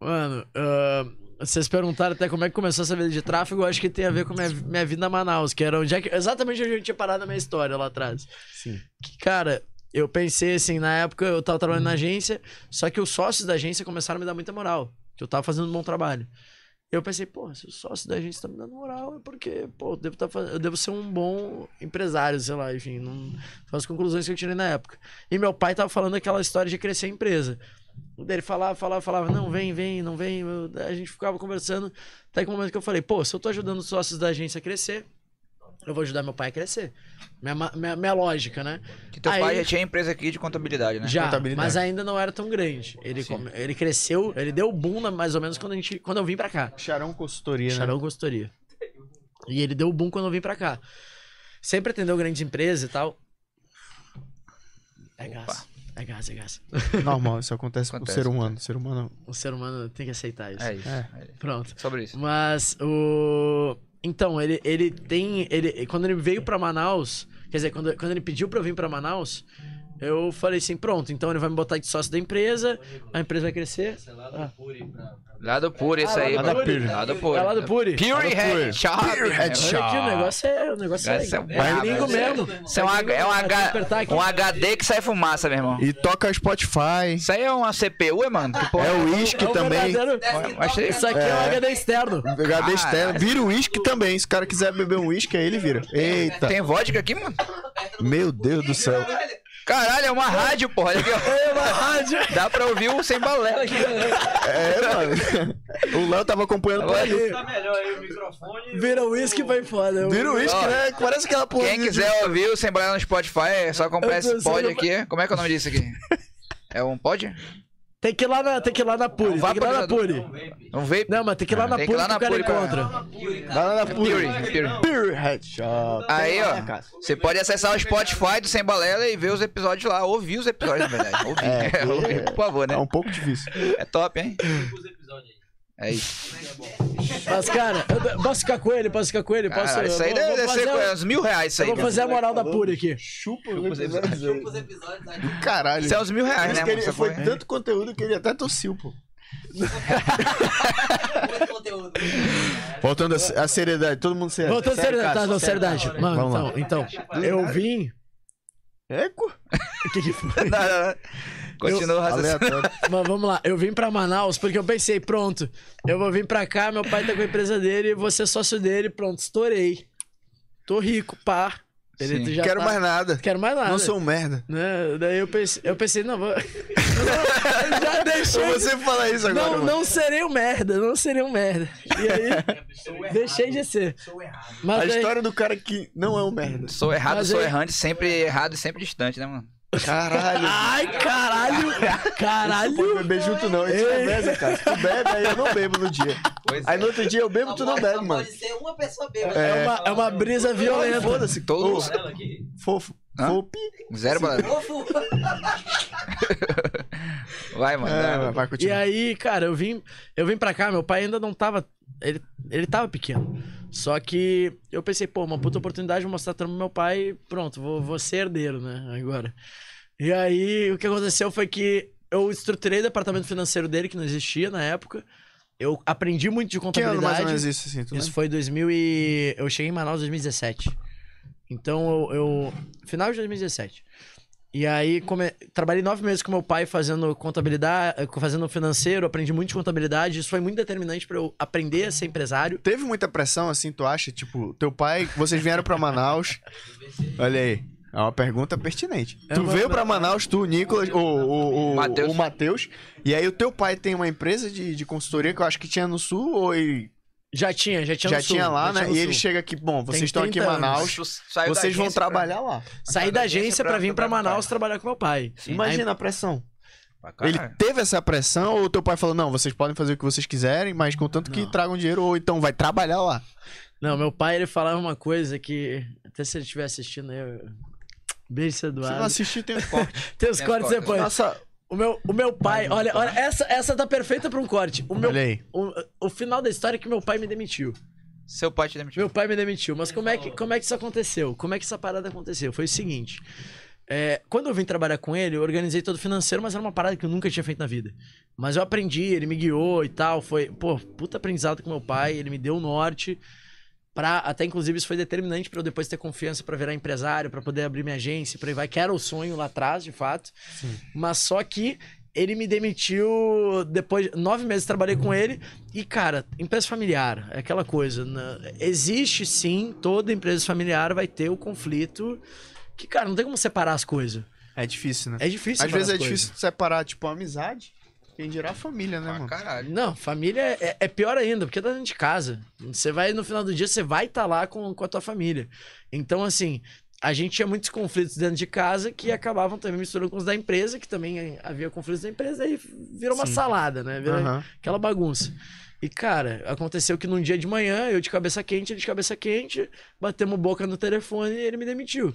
Mano, ah, vocês perguntaram até como é que começou essa vida de tráfego. Eu acho que tem a ver com minha, minha vida em Manaus, que era onde é que, exatamente onde eu tinha parado a minha história lá atrás. Sim. Que, cara, eu pensei assim, na época eu tava trabalhando na agência, só que os sócios da agência começaram a me dar muita moral, que eu tava fazendo um bom trabalho. Eu pensei, pô, se o sócio da agência tá me dando moral, é porque, pô, eu devo, tá eu devo ser um bom empresário, sei lá, enfim, não... Foi as conclusões que eu tirei na época. E meu pai tava falando aquela história de crescer a empresa. Ele falava, falava, falava, não, vem, vem, não vem. A gente ficava conversando. Até que o momento que eu falei, pô, se eu tô ajudando os sócios da agência a crescer, eu vou ajudar meu pai a crescer. Minha, minha, minha lógica, né? Que teu Aí- pai já tinha empresa aqui de contabilidade, né? Já, Contabilidade. mas ainda não era tão grande. Ele, come- ele cresceu, ele deu o boom na- mais ou menos quando, a gente, quando eu vim pra cá. Charão consultoria, né? Charão Consultoria. E ele deu o boom quando eu vim pra cá. Sempre atendeu grandes empresas e tal. É gás. É gás, é gás. Normal, isso acontece, com o Acontece, ser humano. O ser humano. O ser humano tem que aceitar isso. É isso. É. é isso. Pronto. Sobre isso. Mas o. Então, ele, ele tem. Ele, quando ele veio pra Manaus. Quer dizer, quando, quando ele pediu pra eu vir pra Manaus, eu falei assim: pronto, então ele vai me botar de sócio da empresa, a empresa vai crescer. Ah. Lá do Puri, isso Ah, aí. lá do mano. Puri. Lá do Puri. É lá do Puri. Puri Puri. Headshot. Pure Headshot. Olha aqui, o negócio é, o negócio é, Esse é é gringo é- mesmo. Isso é um, H- é um, H- um HD que sai fumaça, meu irmão. E toca Spotify. Isso aí é uma CPU, é, mano? É o É uísque também. Isso aqui é, um HD externo. HD externo. Vira o uísque também. Se o cara quiser beber um uísque, aí ele vira. Eita. Tem vodka aqui, mano? Meu Deus do céu. Caralho, é uma rádio, porra. Olha aqui, ó. É uma rádio. Dá pra ouvir o sem balela aqui. É, mano. O Léo tava acompanhando por ali. Tá melhor aí o microfone. Vira uísque e vai foda. Vira o uísque, né? Parece aquela porra. Quem de- quiser ouvir o sem balela no Spotify, é só comprar esse pod aqui. Como é que é o nome disso aqui? É um pod? Tem que ir lá na, tem que ir lá na Puri. Não, Tem que ir lá na. Puri. Um vape? Não, mas tem que ir lá na Puri ir lá que o na cara Puri encontra. Vai lá na. Pure. Pure Headshot. Aí, É, ó, você pode acessar o Spotify do Sem Balela e ver os episódios lá. Ouvir os episódios, na verdade. Ouvir. É, Ouvir, por favor, né? É um pouco difícil. É top, hein? Os episódios aí. É isso. Mas, cara, eu posso ficar com ele, posso ficar com ele, posso. Caralho, isso aí eu vou- deve, vou deve ser fazer- uns mil reais isso Eu aí. vou fazer a moral da Puri aqui. Chupa os episódios Chupa os episódios aí. Caralho. Isso é uns mil reais, né, que mano? ele- foi foi- tanto conteúdo que ele até tossiu, pô. Muito conteúdo. Voltando a, a seriedade, todo mundo sério. Voltando a Sério, seriedade, tá, não, seriedade. Mano, Vamos lá. então, então, eu vim. Eco? O que que foi? Não, não, não. Continua o raciocínio. Mas vamos lá, eu vim pra Manaus porque eu pensei, pronto, eu vou vir pra cá, meu pai tá com a empresa dele, vou ser sócio dele, pronto, estourei. Tô rico, pá. Ele já Quero tá- mais nada. Quero mais nada. Não sou um merda. Né? Daí eu pensei, eu pensei, não, vou. Não, já deixei. Você fala isso agora, Não, mano. não serei um merda, não serei um merda. E aí, deixei de ser. Mas A daí- história do cara que não é um merda. Sou errado, Mas sou aí- errante, sempre errado e sempre distante, né, mano? Caralho. Ai, caralho! Não Caralho! pode beber junto, não. É Ei. mesa, cara. Se tu bebe, aí eu não bebo no dia. Pois Aí no outro dia eu bebo, tu não bebe, mano. Pode ser uma pessoa bêbada. É uma, é uma brisa violenta. Foda-se. Aqui. Fofo. Fopi. Zero balela. Fofo. Vai, mano. É, vai. vai, vai E aí, cara, eu vim, eu vim pra cá, meu pai ainda não tava. Ele, ele tava pequeno. Só que eu pensei, pô, uma puta oportunidade de mostrar trampo pro meu pai, pronto, vou, vou ser herdeiro, né? Agora. E aí, o que aconteceu foi que eu estruturei o departamento financeiro dele, que não existia na época. Eu aprendi muito de Que ano contabilidade. mais ou menos isso, assim? Tu Isso lembra? foi 2000 e... Eu cheguei em Manaus em 2017. Então, eu... eu- Final de 2017. E aí, come... trabalhei nove meses com meu pai fazendo contabilidade, fazendo financeiro, aprendi muito de contabilidade. Isso foi muito determinante pra eu aprender a ser empresário. Teve muita pressão, assim, tu acha? Tipo, teu pai, vocês vieram pra Manaus. Olha aí. É uma pergunta pertinente. É tu veio pra Manaus, tu, o Nicolas, o, o, o, Matheus. o Matheus. E aí o teu pai tem uma empresa de, de consultoria que eu acho que tinha no sul, ou ele Já tinha, já tinha já no sul, tinha lá, já né? tinha e ele chega aqui, bom, vocês Tem estão aqui em 30 anos. Manaus, Tu saiu da vocês vão agência pra- trabalhar lá. Saí da agência pra vir pra Manaus pai. trabalhar com meu pai. Imagina a pressão. Pra cá, Ele teve essa pressão ou teu pai falou, não, vocês podem fazer o que vocês quiserem, mas contanto que Não. tragam dinheiro, ou então vai trabalhar lá. Não, meu pai, ele falava uma coisa que... Até se ele estiver assistindo aí... Eu... Beijo, Se não Eduardo. assistir, tem um corte. Tem os Tem os cortes cortes. depois. Nossa, O meu, o meu pai, olha, olha, essa, essa tá perfeita pra um corte. O, meu, olha aí. o, o final da história é que meu pai me demitiu. Seu pai te demitiu. Meu pai me demitiu. Mas como é, que, como é que isso aconteceu? Como é que essa parada aconteceu? Foi o seguinte. é, quando eu vim trabalhar com ele, eu organizei todo o financeiro, mas era uma parada que eu nunca tinha feito na vida. Mas eu aprendi, ele me guiou e tal. Foi, pô, puta aprendizado com meu pai, ele me deu o norte. Pra, até inclusive isso foi determinante pra eu depois ter confiança pra virar empresário, pra poder abrir minha agência, por aí vai, que era o sonho lá atrás, de fato. Mas só que ele me demitiu depois nove meses trabalhei com ele e cara empresa familiar é aquela coisa né? existe sim toda empresa familiar vai ter o conflito que cara não tem como separar as coisas É difícil, né? é difícil Às vezes é as coisas. difícil separar, tipo, a amizade. Quem dirá a família, né, Ah, mano? caralho. não família é, é pior ainda porque tá dentro de casa você vai no final do dia você vai estar lá com, com a tua família então assim a gente tinha muitos conflitos dentro de casa que acabavam também misturando com os da empresa, que também havia conflitos da empresa, e virou uma Sim. salada, né? Virou Aham. aquela bagunça. E, cara, aconteceu que num dia de manhã, eu de cabeça quente, ele de cabeça quente, batemos boca no telefone e ele me demitiu.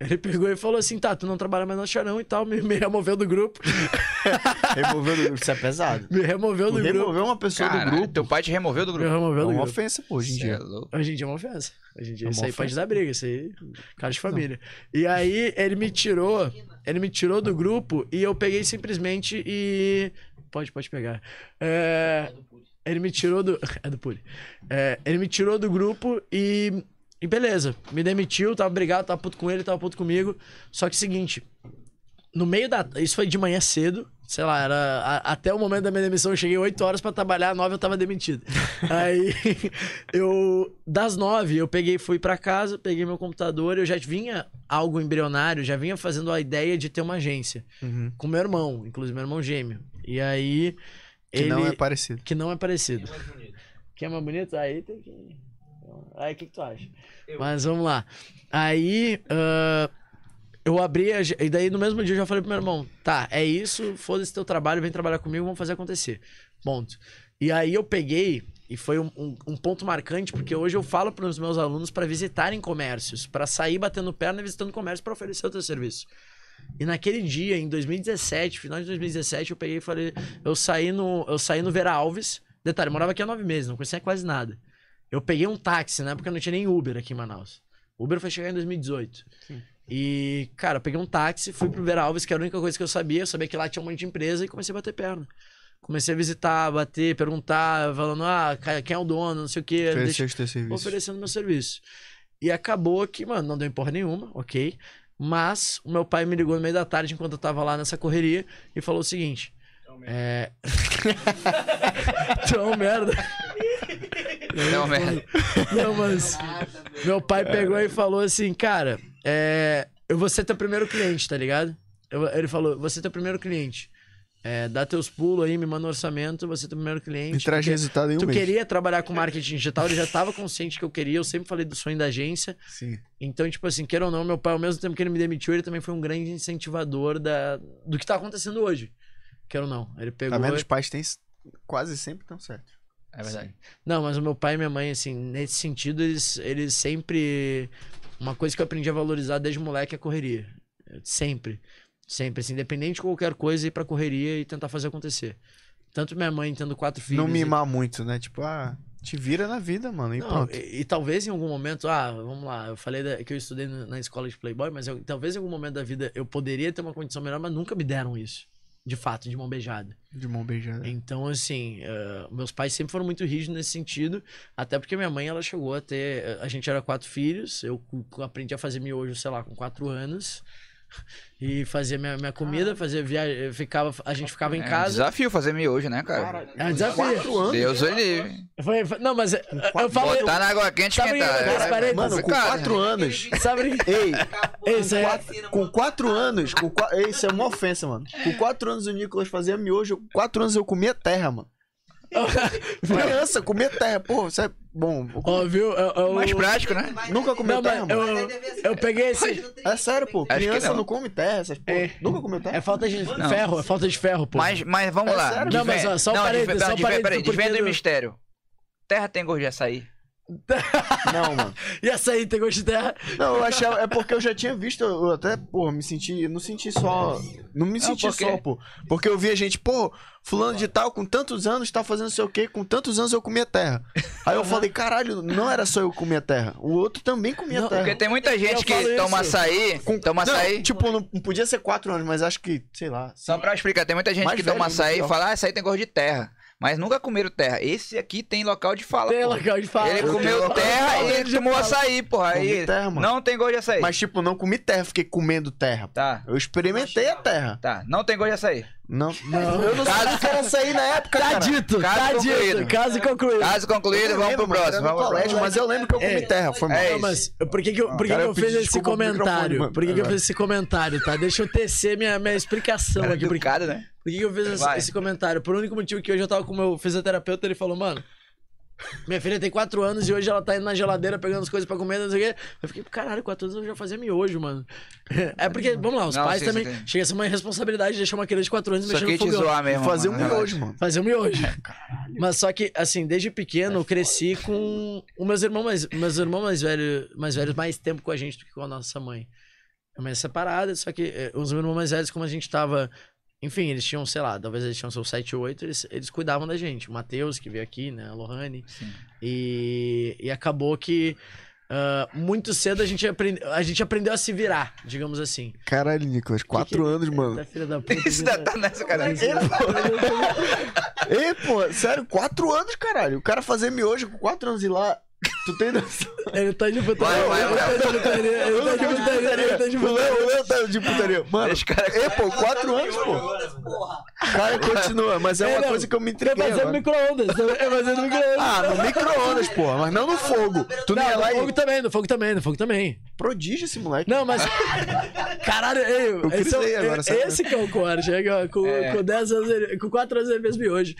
Ele pegou e falou assim: tá, tu não trabalha mais no Charão e tal, me, me removeu do grupo. Removeu do... Isso é pesado. Me removeu Tu do grupo. removeu uma pessoa Caralho, do grupo. teu pai te removeu do Me grupo. removeu É do uma grupo. ofensa, pô, hoje em dia. é louco. Hoje em dia é uma ofensa. Hoje em dia É isso aí pode ofensa. dar briga, isso aí. Cara de família. E aí ele me tirou. Ele me tirou do grupo e eu peguei simplesmente e. Pode, pode pegar. É, ele me tirou do. É do Puri. É, ele me tirou do grupo e. E beleza, me demitiu, tava brigado, tava puto com ele, tava puto comigo. Só que seguinte, no meio da. Isso foi de manhã cedo. Sei lá, era. a- até o momento da minha demissão, eu cheguei 8 horas pra trabalhar, 9 eu tava demitido. Aí eu. Das 9, eu peguei, fui pra casa, peguei meu computador, eu já vinha algo embrionário, já vinha fazendo a ideia de ter uma agência. Uhum. Com meu irmão, inclusive meu irmão gêmeo. E aí. Que ele... não é parecido. Que não é parecido. Quem é mais bonito? Aí tem que. Aí o que, que tu acha? Mas vamos lá. Aí. ah, eu abri. A... E daí no mesmo dia eu já falei pro meu irmão: tá, é isso, foda-se teu trabalho, vem trabalhar comigo, vamos fazer acontecer. Ponto. E aí eu peguei. E foi um, um- um ponto marcante, porque hoje eu falo para os meus alunos para visitarem comércios, para sair batendo perna e visitando comércio para oferecer o teu serviço. E naquele dia, em 2017, final de 2017, eu peguei e falei, eu saí no, eu saí no Vera Alves. Detalhe, eu morava aqui há nove meses, não conhecia quase nada. Eu peguei um táxi, né? Porque não tinha nem Uber aqui em Manaus. Uber foi chegar em 2018. E, cara, eu peguei um táxi, fui pro Vera Alves, que era a única coisa que eu sabia. Eu sabia que lá tinha um monte de empresa e comecei a bater perna. Comecei a visitar, bater, perguntar, falando, ah, quem é o dono, não sei o quê. os teus serviços. oferecendo meu serviço. E acabou que, mano, não deu em porra nenhuma, ok. Mas o meu pai me ligou no meio da tarde enquanto eu tava lá nessa correria e falou o seguinte. É. Então, merda. Não, merda. Não, mas. Meu pai pegou e falou assim, cara, é, eu vou ser teu primeiro cliente, tá ligado? Eu- ele falou, você é teu primeiro cliente. É, dá teus pulos aí, me manda um orçamento, você é teu primeiro cliente. E traz resultado em um Tu mês. queria trabalhar com marketing digital, ele já tava consciente que eu queria, eu sempre falei do sonho da agência. Sim. Então, tipo assim, queira ou não, meu pai, ao mesmo tempo que ele me demitiu, ele também foi um grande incentivador da, do que tá acontecendo hoje. Queira ou não. Ele pegou. Tá vendo? Os pais têm quase sempre tão certo. É verdade. Não, mas o meu pai e minha mãe, assim, nesse sentido, eles, eles sempre. Uma coisa que eu aprendi a valorizar desde moleque é a correria. Sempre. Sempre, assim, independente de qualquer coisa, ir pra correria e tentar fazer acontecer. Tanto minha mãe tendo quatro filhos. Não e- mimar muito, né? Tipo, ah, te vira na vida, mano. E Não, pronto. e, e talvez em algum momento, ah, vamos lá, eu falei da- que eu estudei na na escola de Playboy, mas eu- talvez em algum momento da vida eu poderia ter uma condição melhor, mas nunca me deram isso. De fato, de mão beijada. De mão beijada. Então, assim, eh, meus pais sempre foram muito rígidos nesse sentido, até porque minha mãe, ela chegou a ter. eh, A gente era quatro filhos, eu aprendi a fazer miojo, sei lá, com quatro anos. E fazia minha, minha comida, fazia viagem, ficava, a gente ficava em É um casa. desafio fazer miojo, né, cara? É um desafio. Quatro anos? Deus o livre. Foi- foi- não, mas eh, eu falo. Botar na água quente esquentar. É, Mano, com complicado, quatro né? anos. Sabe? Ei, Isso é- Vacina, com quatro anos. Com Isso é uma ofensa, mano. Com quatro anos o Nicolas fazia miojo. Com quatro anos eu comia terra, mano. Criança, comia terra. Pô, isso é bom. Eu Ó, viu? Eu, eu- Mais prático, né? Mas- Nunca comeu terra, eu- deve ser- eu peguei esse- É sério, pô. Acho Criança não. não. come terra, essas porra. É. Nunca comeu terra? É falta de Não. ferro, é falta de ferro, pô. Mas, mas vamos É lá. sério? Não, mas, ó, só um parênteses, desve- só do porquê desvenda o mistério. Terra tem gosto de açaí? Não, mano. E essa aí tem gosto de terra? Não, eu achava. É porque eu já tinha visto. Eu até, pô, me senti. eu Não senti só. Não me senti porque- só, pô. Porque eu via gente, pô, fulano de tal, com tantos anos, tá fazendo sei o quê, com tantos anos eu comia terra. Aí eu falei, caralho, não era só eu que comia terra. O outro também comia Não, terra. Porque tem muita gente Eu que toma isso. açaí, toma Não, açaí. Tipo, não, não podia ser quatro anos, mas acho que, sei lá. Só pra explicar, tem muita gente Mais que velho toma ainda, açaí e fala, ah, açaí tem gosto de terra. Mas nunca comeram terra. Esse aqui tem local de fala. Tem pô. local de fala. Ele Eu comeu terra e ele tomou açaí, porra. Comi Aí terra, mano. não tem gosto de açaí. Mas, tipo, não comi terra, fiquei comendo terra. Tá, Eu experimentei a terra. tá. Não tem gosto de açaí. Não, eu não sabia que era açaí na época, Tá cara. dito, Caso tá concluído. dito. Caso concluído. Caso concluído, vamos lembro, pro próximo. Vamos pro colégio, próximo. mas eu lembro que eu comi É. terra, foi mal. É Não, isso. mas por que, que, eu, por que, Cara, que eu eu fiz esse comentário? Por que, que eu fiz esse comentário, tá? Deixa eu tecer minha, minha explicação Cara aqui. Educado, né? Por que, que eu fiz esse, esse comentário? Por único motivo que hoje eu tava com o meu fisioterapeuta, ele falou, mano. Minha filha tem 4 anos e hoje ela tá indo na geladeira pegando as coisas pra comer, não sei o quê. Eu fiquei, caralho, 4 anos eu já fazia miojo, mano. É porque, vamos lá, os Não, pais sim, também. sim, sim. Chega a ser uma responsabilidade de deixar uma criança de 4 anos mexendo no fogão. zoar mesmo. Fazer um mano, miojo, mano. Fazer um miojo. Mas só que, assim, desde pequeno eu cresci com os meus irmãos mais, meus irmãos mais velhos, mais velhos mais tempo com a gente do que com a nossa mãe. É mais separada, só que eh, os meus irmãos mais velhos, como a gente tava. Enfim, eles tinham, sei lá, talvez eles tinham seus 7 ou 8, eles, eles cuidavam da gente. O Matheus, que veio aqui, né? A Lohane. Sim. E, e acabou que ah, muito cedo a gente, aprende, a gente aprendeu a se virar, digamos assim. Caralho, Nicolas, quatro Que que- anos, mano. Tá, filha da puta. Isso ainda tá nessa, cara. Ei, pô, sério, quatro anos, caralho. O cara fazer miojo com quatro anos e lá. Tu tem noção? Ele tá de putaria. Vai, vai, vai. Ele tá de putaria. Ele tá de putaria. Ele tá de O putaria. Léo, o Léo tá de putaria. Mano, o cara- ei, pô, quatro anos, pô. Cara, continua, mas é É, uma coisa que eu me É entreguei fazendo agora. micro-ondas. É fazendo micro-ondas. Ah, no micro-ondas, pô, mas não no fogo. Tu não lá no fogo também, no fogo também, no fogo também. Prodígio esse moleque. Não, mas. Caralho, ei, Eu esse, é agora, sabe? esse que é o core. Chega com, É. com 10 anos, ele- com 4 anos ele fez miojo.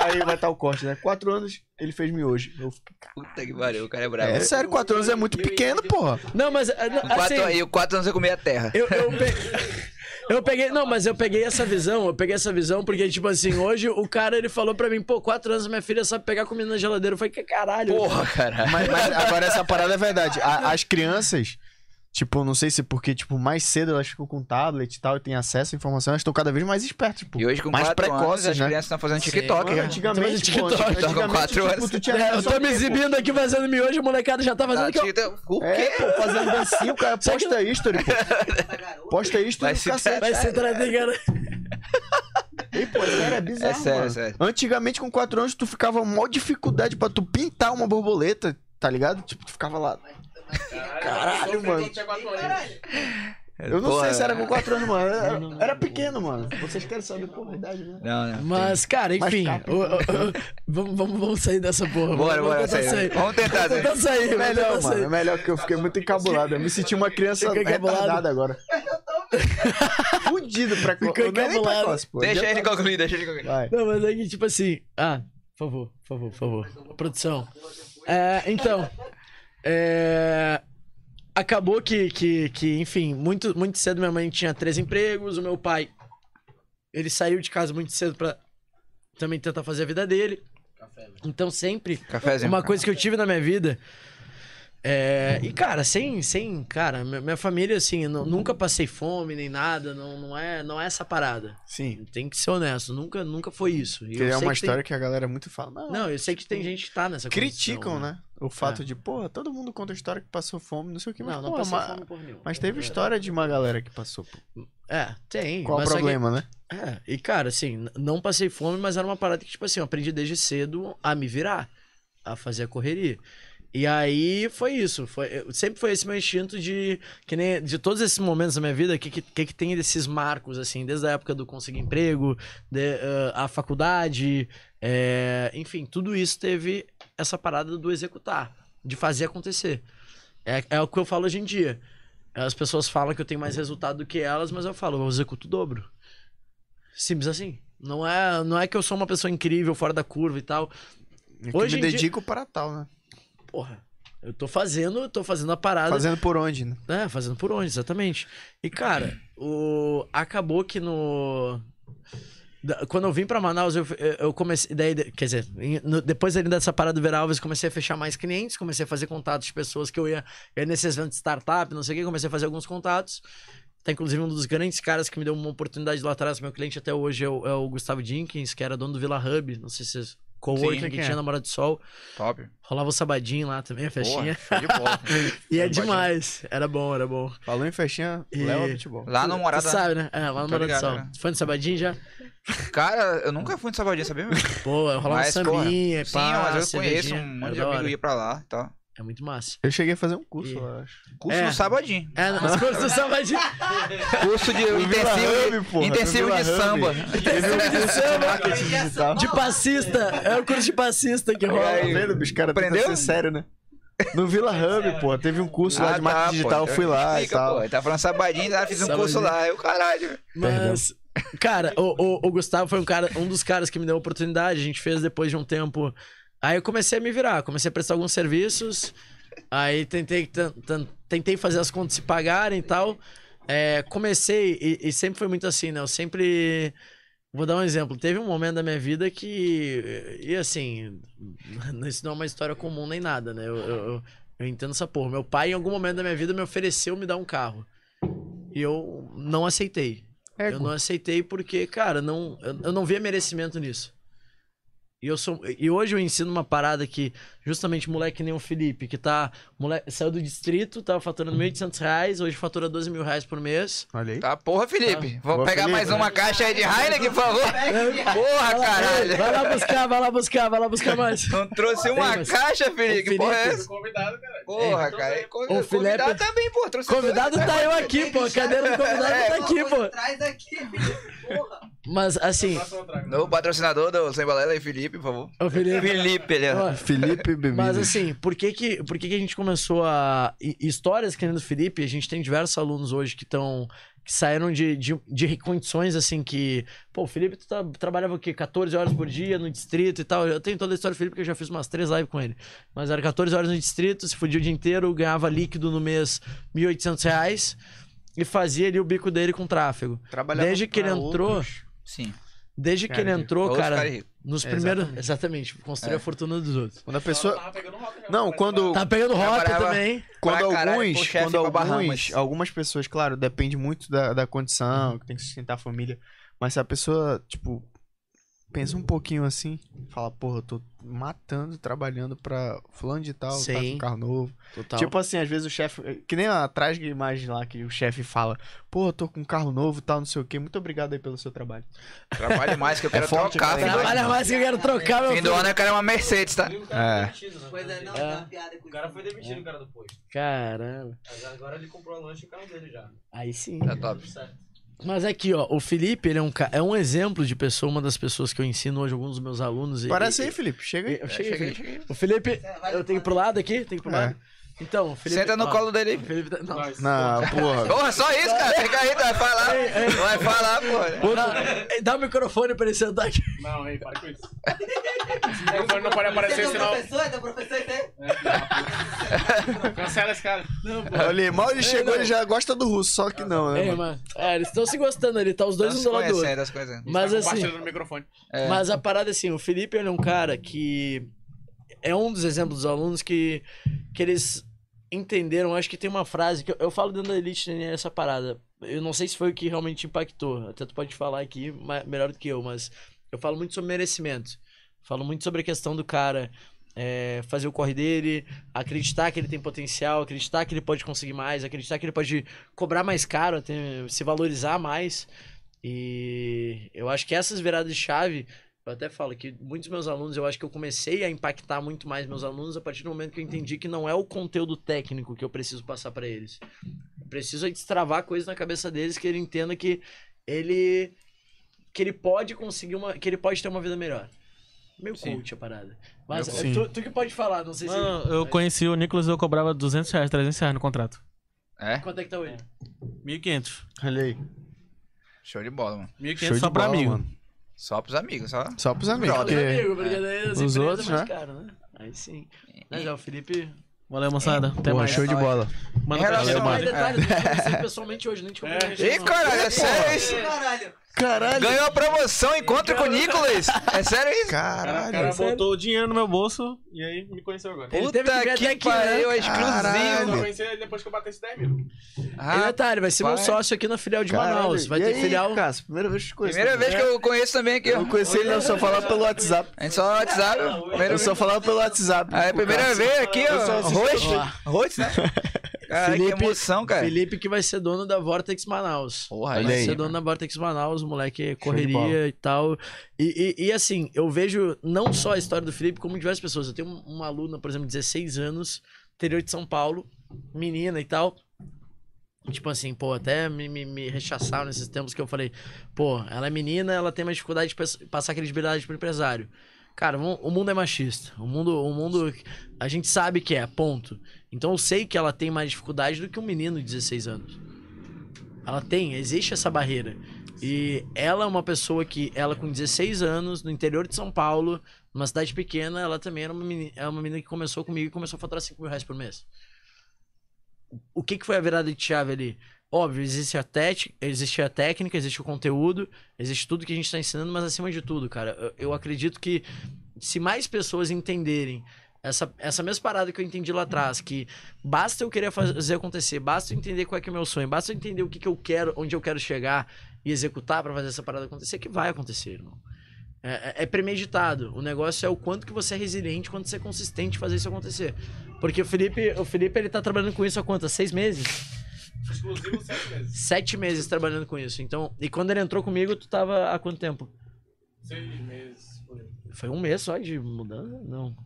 Aí vai estar o corte, né? Quatro anos ele fez miojo. Eu fiquei, Puta que pariu, o cara é bravo. É sério, quatro anos é muito pequeno, porra. Não, mas. ah, Quatro, Assim, aí, quatro anos eu comia terra. eu, eu, pe- eu peguei. Não, mas eu peguei essa visão. Eu peguei essa visão porque, tipo assim, hoje o cara ele falou pra mim, pô, 4 anos minha filha sabe pegar comida na geladeira. Eu falei, que caralho. Porra, cara. Mas, mas agora essa parada é verdade. A- as crianças, tipo, não sei se porque, tipo, mais cedo elas ficam com tablet e tal e têm acesso à informação, elas estão cada vez mais espertas, tipo. E hoje com mais quatro anos precoces, as né? crianças estão fazendo Sim, TikTok. Mano, já. antigamente, pô, TikTok, antigamente, com quatro tipo, tinha É, eu tô me exibindo aqui fazendo miojo, a molecada já tá fazendo. Tá, que eu- TikTok- O É, quê? pô, fazendo dancinha, o cara posta history, pô. Posta history Vai do se cacete. Vai ser traficando. E, pô, sério, é bizarro, É sério, mano. é sério. Antigamente, com 4 anos, tu ficava mó dificuldade pra tu pintar uma borboleta, tá ligado? Tipo, tu ficava lá. Caralho, mano. Eu não Porra. sei se era com 4 anos, mano. Era, era pequeno, mano. Vocês querem saber, porra, a idade, né? Não, não. Mas, cara, enfim. capa. o- o- o- vamos, vamos, vamos sair dessa porra. Bora, vamos, bora, sair. Vamos tentar, Vamos tentar sair. vamos Melhor, mano. É sair. melhor que eu fiquei muito encabulado. Eu me senti uma criança retardada agora. Fudido pra Ficou é encabulado. Deixa ele concluir, deixa ele concluir. Vai. Não, mas é que, tipo assim. Ah, por favor, por favor, por favor. Produção. É, então. É. Acabou que, que, que, enfim, muito, muito cedo minha mãe tinha três empregos, o meu pai. Ele saiu de casa muito cedo pra também tentar fazer a vida dele. Então sempre Cafézinho. uma coisa que eu tive na minha vida. É, e, cara, sem, sem. Cara, minha família, assim, nunca passei fome nem nada. Não, não, é, não é essa parada. Sim. Tem que ser honesto. Nunca, nunca foi isso. E Que eu é sei uma que tem- história que a galera muito fala. Não, Não, eu sei que tem gente que tá nessa criticam, condição, né? O fato É. de, porra, todo mundo conta história que passou fome, não sei o que, mas, Não, não porra, passei ma- fome por nenhum. mas teve história de uma galera que passou. Pô. É, tem. Qual o só que- problema, né? É, e cara, assim, não passei fome, mas era uma parada que, tipo assim, eu aprendi desde cedo a me virar, a fazer a correria. E aí foi isso. Foi, sempre foi esse meu instinto de. Que nem. De todos esses momentos da minha vida, que, que, que, que tem desses marcos, assim, desde a época do conseguir emprego, de, eh, a faculdade, é, enfim, tudo isso teve essa parada do executar, de fazer acontecer. É, é o que eu falo hoje em dia. As pessoas falam que eu tenho mais resultado do que elas, mas eu falo, eu executo o dobro. Simples assim. Não é, não é que eu sou uma pessoa incrível, fora da curva e tal. É Hoje me em dia- dedico para tal, né? Porra, eu tô fazendo, eu tô fazendo a parada. Fazendo por onde, né? É, fazendo por onde, exatamente. E, cara, o... acabou que no. Quando eu vim pra Manaus, eu, eu comecei. Daí, quer dizer, depois ali dessa parada do Vera Alves, comecei a fechar mais clientes, comecei a fazer contatos de pessoas que eu ia, eu ia nesses eventos de startup, não sei o que, comecei a fazer alguns contatos. Tá, inclusive, um dos grandes caras que me deu uma oportunidade lá atrás, meu cliente até hoje é o, é o Gustavo Jenkins, que era dono do Villa Hub, não sei se vocês. Coworking Sim, que quem é? tinha Namorado de Sol. Top. Rolava o sabadinho lá também, a festinha. Porra, de bola. e é demais. Era bom, era bom. Falou em festinha, E- leva futebol. Lá no Tu Morada. sabe, né? É, lá Namorado de ligado, Sol. né? Tu foi no sabadinho já? Cara, eu nunca fui no Sabadinho, sabia? meu? Pô, rolava um Mas, porra, sambinha, Sim, pá, mas eu conheço um monte de amigo ia pra lá e tal. É muito massa. Eu cheguei a fazer um curso, E- eu acho. Curso É. no Sabadinho. É, nos cursos do sabadinho. Curso de No Vila intensivo, Hub, porra, intensivo de Vila samba. Um curso de marketing digital. De passista. É o curso de passista que rola. Tá vendo, bicho? Cara, Aprendeu? ser sério, né? No Villa Hub, pô, teve um curso lá de marketing digital, eu fui lá e tal. Pô, ele tá falando Sabadinho, lá, fiz um Sabadinho. curso lá. Eu, caralho. Mas, cara, o, o, o Gustavo foi um, cara, um dos caras que me deu a oportunidade. A gente fez depois de um tempo. Aí eu comecei a me virar, comecei a prestar alguns serviços. Aí tentei, tentei fazer as contas se pagarem e tal. É, comecei, e, e sempre foi muito assim, né? Eu sempre. Vou dar um exemplo. Teve um momento da minha vida que. E assim. Isso não é uma história comum nem nada, né? Eu, eu, eu- entendo essa porra. Meu pai, em algum momento da minha vida, me ofereceu me dar um carro. E eu não aceitei. Eu não aceitei porque, cara, não, eu, eu não via merecimento nisso. E, eu sou, e hoje eu ensino uma parada que, justamente, moleque que nem o Felipe, que tá. Moleque, saiu do distrito, tava faturando 1.800 reais, hoje fatura 12 mil reais por mês. Olha aí. Tá, porra, Felipe. Vou Boa, pegar Felipe. mais uma caixa aí de Heineken, por favor. Porra, caralho. Vai lá buscar, vai lá buscar, vai lá buscar mais. Não trouxe uma Ei, mas- caixa, Felipe. Que Felipe- porra é essa? Convidado, cara. Porra, cara. O Felipe- Convidado também, pô. Trouxe Convidado tá eu aqui, pô. A cadeira do convidado É, tá aqui, pô. Traz aqui, filho. Porra. Mas, assim. Novo patrocinador do Sem Balela e Felipe, por favor. o Felipe. Felipe, ele é. Felipe Bebidas. Mas assim, por que que, por que que a gente começou a... hi- Histórias que nem do Felipe, a gente tem diversos alunos hoje que estão... Que saíram de, de, de condições assim que... Pô, o Felipe tu tá- trabalhava o quê? 14 horas por dia no distrito e tal. Eu tenho toda a história do Felipe que eu já fiz umas três lives com ele. Mas era 14 horas no distrito, se fudia o dia inteiro, ganhava líquido no mês 1.800 reais e fazia ali o bico dele com tráfego. Trabalhava Desde que ele entrou, outros. Sim. desde que ele Cara, entrou, cara, ricos. Nos É, primeiros... Exatamente, construiu É. a fortuna dos outros. Quando a pessoa... Tava pegando rota já, Não, quando... Tá pegando rota Trabalhava- também. Quando caralho, alguns, pro chefe quando alguns, algumas pessoas, claro, depende muito da, da condição, que tem que sustentar a família, mas se a pessoa, tipo, pensa um pouquinho assim, fala, porra, eu tô matando, trabalhando pra fulano de tal, tá Sim. com carro novo. Total. Tipo assim, às vezes o chefe, que nem a trágica imagem lá que o chefe fala, pô, eu tô com um carro novo e tal, não sei o quê, muito obrigado aí pelo seu trabalho. Trabalhe mais que eu quero forte, trocar. cara. Fim do, Trabalha mais que eu quero trocar, meu fim do ano eu quero uma Mercedes, tá? O cara É. foi demitido, né? É, não, É. tá uma piada com O cara foi demitido, o cara do posto. Caramba. Mas agora ele comprou a lanche e o carro dele já. Aí sim. Tá top. Tudo certo. Mas aqui, ó, o Felipe, ele é um, é um exemplo de pessoa, uma das pessoas que eu ensino hoje, alguns dos meus alunos. Parece aí, Felipe, chega aí. Cheguei, cheguei, Felipe. O Felipe, eu tenho pro lado aqui? Tem pro É. Então, o Felipe... Senta no ó, colo dele Felipe tá- não. Não, porra. Porra, só isso, cara. Fica aí, tu vai falar. Vai falar, pô. Não, Dá o microfone pra ele sentar aqui. Não, ei, para com isso. Esse microfone não pode Você é aparecer, teu senão. professor? É professor, você? Cancela esse cara. Olha, aí, mal ele chegou, ele já gosta do russo, só que não, né? É, mano? É, eles estão se gostando ali, tá os dois Tá um do lado do outro. conhecendo, tá se conhecendo. Mas Tá assim... É. Mas a parada é assim, o Felipe ele é um cara que é um dos exemplos dos alunos que, que eles entenderam. Acho que tem uma frase que eu, eu falo dentro da Elite né, essa parada. Eu não sei se foi o que realmente impactou. Até tu pode falar aqui ma- melhor do que eu, mas eu falo muito sobre merecimento. Falo muito sobre a questão do cara é, fazer o corre dele, acreditar que ele tem potencial, acreditar que ele pode conseguir mais, acreditar que ele pode cobrar mais caro, até se valorizar mais. E eu acho que essas viradas de chave, eu até falo que muitos meus alunos, eu acho que eu comecei a impactar muito mais meus alunos a partir do momento que eu entendi que não é o conteúdo técnico que eu preciso passar para eles. Eu preciso é destravar coisas na cabeça deles que ele entenda que ele que ele pode conseguir uma, que ele pode ter uma vida melhor. Meio Sim. coach a parada. Mas Sim. tu, tu que pode falar, não sei se Mano, eu conheci o Nicolas e eu cobrava 200 reais, 300 reais no contrato. É? quanto é que tá hoje? 1.500. Olha aí. Show de bola, mano. 1.500 Show só pra bola, amigo. mano. Só pros amigos, só. Só pros amigos, porque... Amigo, porque as Os outros, é mais né? caro, né? Aí sim. Mas já, o Felipe Valeu, moçada. Até Porra, mais. show de bola. Manda Em relação mais mano. eu conheci pessoalmente hoje, nem te contei. Ih, caralho, é sério isso? Caralho. Caralho. Ganhou a promoção, encontro com o Nicolas. É sério isso? Caralho. o cara botou o dinheiro no meu bolso e aí me conheceu agora. Ele que Puta até que aqui, né? pariu, é Eu exclusivo. só conheci ele depois que eu batesse 10 mil. E Ah, detalhe, vai ser meu Rapaz. sócio aqui na filial de Caralho. Manaus. Vai E ter aí, filial. Cássio, primeira vez que eu conheço. primeira vez que eu conheço também aqui, Eu conheci ele, não, só falava pelo WhatsApp. A gente só no WhatsApp. Eu só falava pelo WhatsApp. Ah, é a primeira vez aqui, Eu ó. Ó. Host, né? Cara, que Felipe- emoção, cara. Felipe que vai ser dono da Vortex Manaus. Porra, vai aí. ser dono da Vortex Manaus, o moleque bola. correria e tal. E, e, e, assim, eu vejo não só a história do Felipe, como diversas pessoas. Eu tenho um- uma aluna, por exemplo, de 16 anos, interior de São Paulo, menina e tal. Tipo assim, pô, até me, me, me rechaçaram nesses tempos que eu falei, pô, ela é menina, ela tem mais dificuldade de passar credibilidade pro empresário. Cara, o o mundo é machista. O mundo, o mundo, a gente sabe que é, ponto. Então eu sei que ela tem mais dificuldade do que um menino de 16 anos. Ela tem, existe essa barreira. E ela é uma pessoa que, ela com 16 anos, no interior de São Paulo, numa cidade pequena, ela também era uma menina, é uma menina que começou comigo e começou a faturar 5 mil reais por mês. O que, que foi a virada de chave ali? Óbvio, existe a, existe a técnica, existe o conteúdo, existe tudo que a gente está ensinando, mas acima de tudo, cara, eu, eu acredito que se mais pessoas entenderem essa, essa mesma parada que eu entendi lá atrás, que basta eu querer fazer acontecer, basta eu entender qual é que é o meu sonho, basta eu entender o que, que eu quero, onde eu quero chegar e executar pra fazer essa parada acontecer, que vai acontecer, irmão. É, é- é premeditado. O negócio é o quanto que você é resiliente, quanto você é consistente em fazer isso acontecer. Porque o Felipe, o Felipe ele tá trabalhando com isso há quantas? Seis meses? Exclusivo 7 meses. Sete meses trabalhando com isso. Então, e quando ele entrou comigo, tu tava há quanto tempo? 6 meses. Foi um mês só de mudança? Não.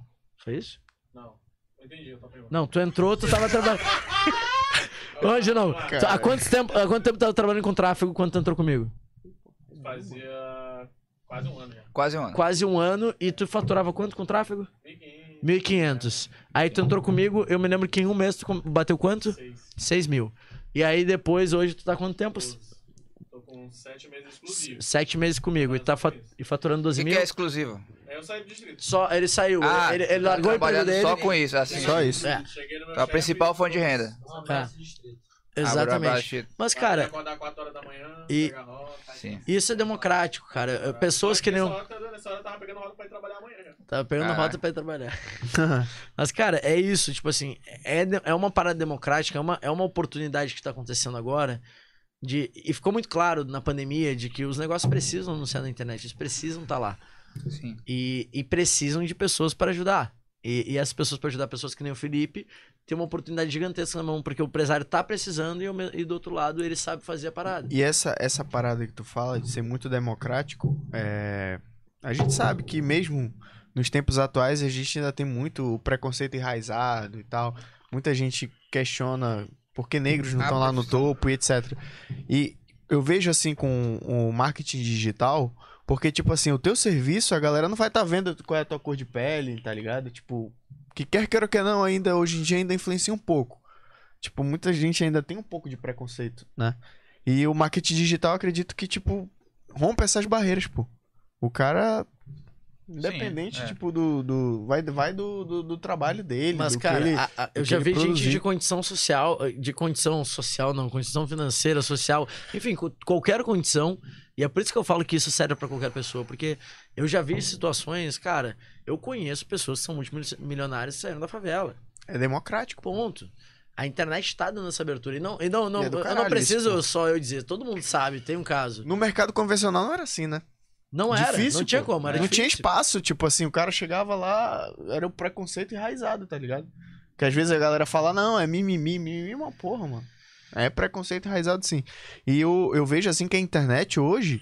Foi isso? Não. Eu entendi, eu tô perguntando. Não, tu entrou, tu tava trabalhando. Hoje não. Há quanto tempo, há quanto tempo tu tava trabalhando com tráfego quando tu entrou comigo? Fazia quase um ano já. Quase um ano. Quase um ano e tu faturava quanto com tráfego? 1.500, 1.500. Aí tu entrou comigo, eu me lembro que em um mês tu bateu quanto? 6. 6 mil. E aí depois, hoje tu tá quanto tempo? Tô com 7 meses exclusivos. Sete meses comigo. E tá fa- e faturando O 12 que, mil? que é exclusivo? Eu saí do distrito. Só, ele saiu. Ah, ele, ele tá largou o emprego trabalhando dele. só com isso, assim. Só isso. É, Cheguei no meu É a principal fonte de renda. Um distrito. exatamente. Mas, Cara, cara, acordar 4 horas da manhã, E- isso é democrático, cara. Pessoas que nem. Nessa hora, nessa hora eu tava pegando rota pra ir trabalhar amanhã já. Tava pegando rota pra ir trabalhar. Mas, cara, é isso. Tipo assim, é, é uma parada democrática, é uma, é uma oportunidade que tá acontecendo agora. De, e ficou muito claro na pandemia de que os negócios precisam anunciar na internet, eles precisam estar lá. Sim. E, e precisam de pessoas para ajudar. E, e essas pessoas para ajudar pessoas que nem o Felipe tem uma oportunidade gigantesca na mão, porque o empresário tá precisando e, me- e do outro lado ele sabe fazer a parada. E essa, essa parada que tu fala de ser muito democrático, é... a gente sabe que mesmo nos tempos atuais a gente ainda tem muito preconceito enraizado e tal. Muita gente questiona por que negros não estão lá no topo e etc. E eu vejo assim com o marketing digital, porque tipo assim, o teu serviço, a galera não vai estar vendo qual é a tua cor de pele, tá ligado? Tipo, que quer queira que não, ainda hoje em dia ainda influencia um pouco. Tipo, muita gente ainda tem um pouco de preconceito, né? E o marketing digital, acredito que, tipo, rompe essas barreiras, pô. O cara, independente, é. tipo, do, do... Vai, vai do, do, do trabalho dele, Mas, do cara, que ele... a- a- eu já vi gente produzir. de condição social, de condição social, não, condição financeira, social, enfim, qualquer condição. E é por isso que eu falo que isso serve pra qualquer pessoa, porque eu já vi situações, cara, eu conheço pessoas que são multimilionárias e saíram da favela. É democrático. Ponto. A internet tá dando essa abertura. E não, e não, não E é do eu não preciso isso, só eu dizer, todo mundo sabe, tem um caso. No mercado convencional não era assim, né? Não era, difícil, não tinha pô. como, era Não tinha difícil. espaço, tipo assim, o cara chegava lá, era o preconceito enraizado, tá ligado? Que às vezes a galera fala, não, é mimimi, mimimi é uma porra, mano. É preconceito enraizado sim. E eu, eu vejo assim que a internet hoje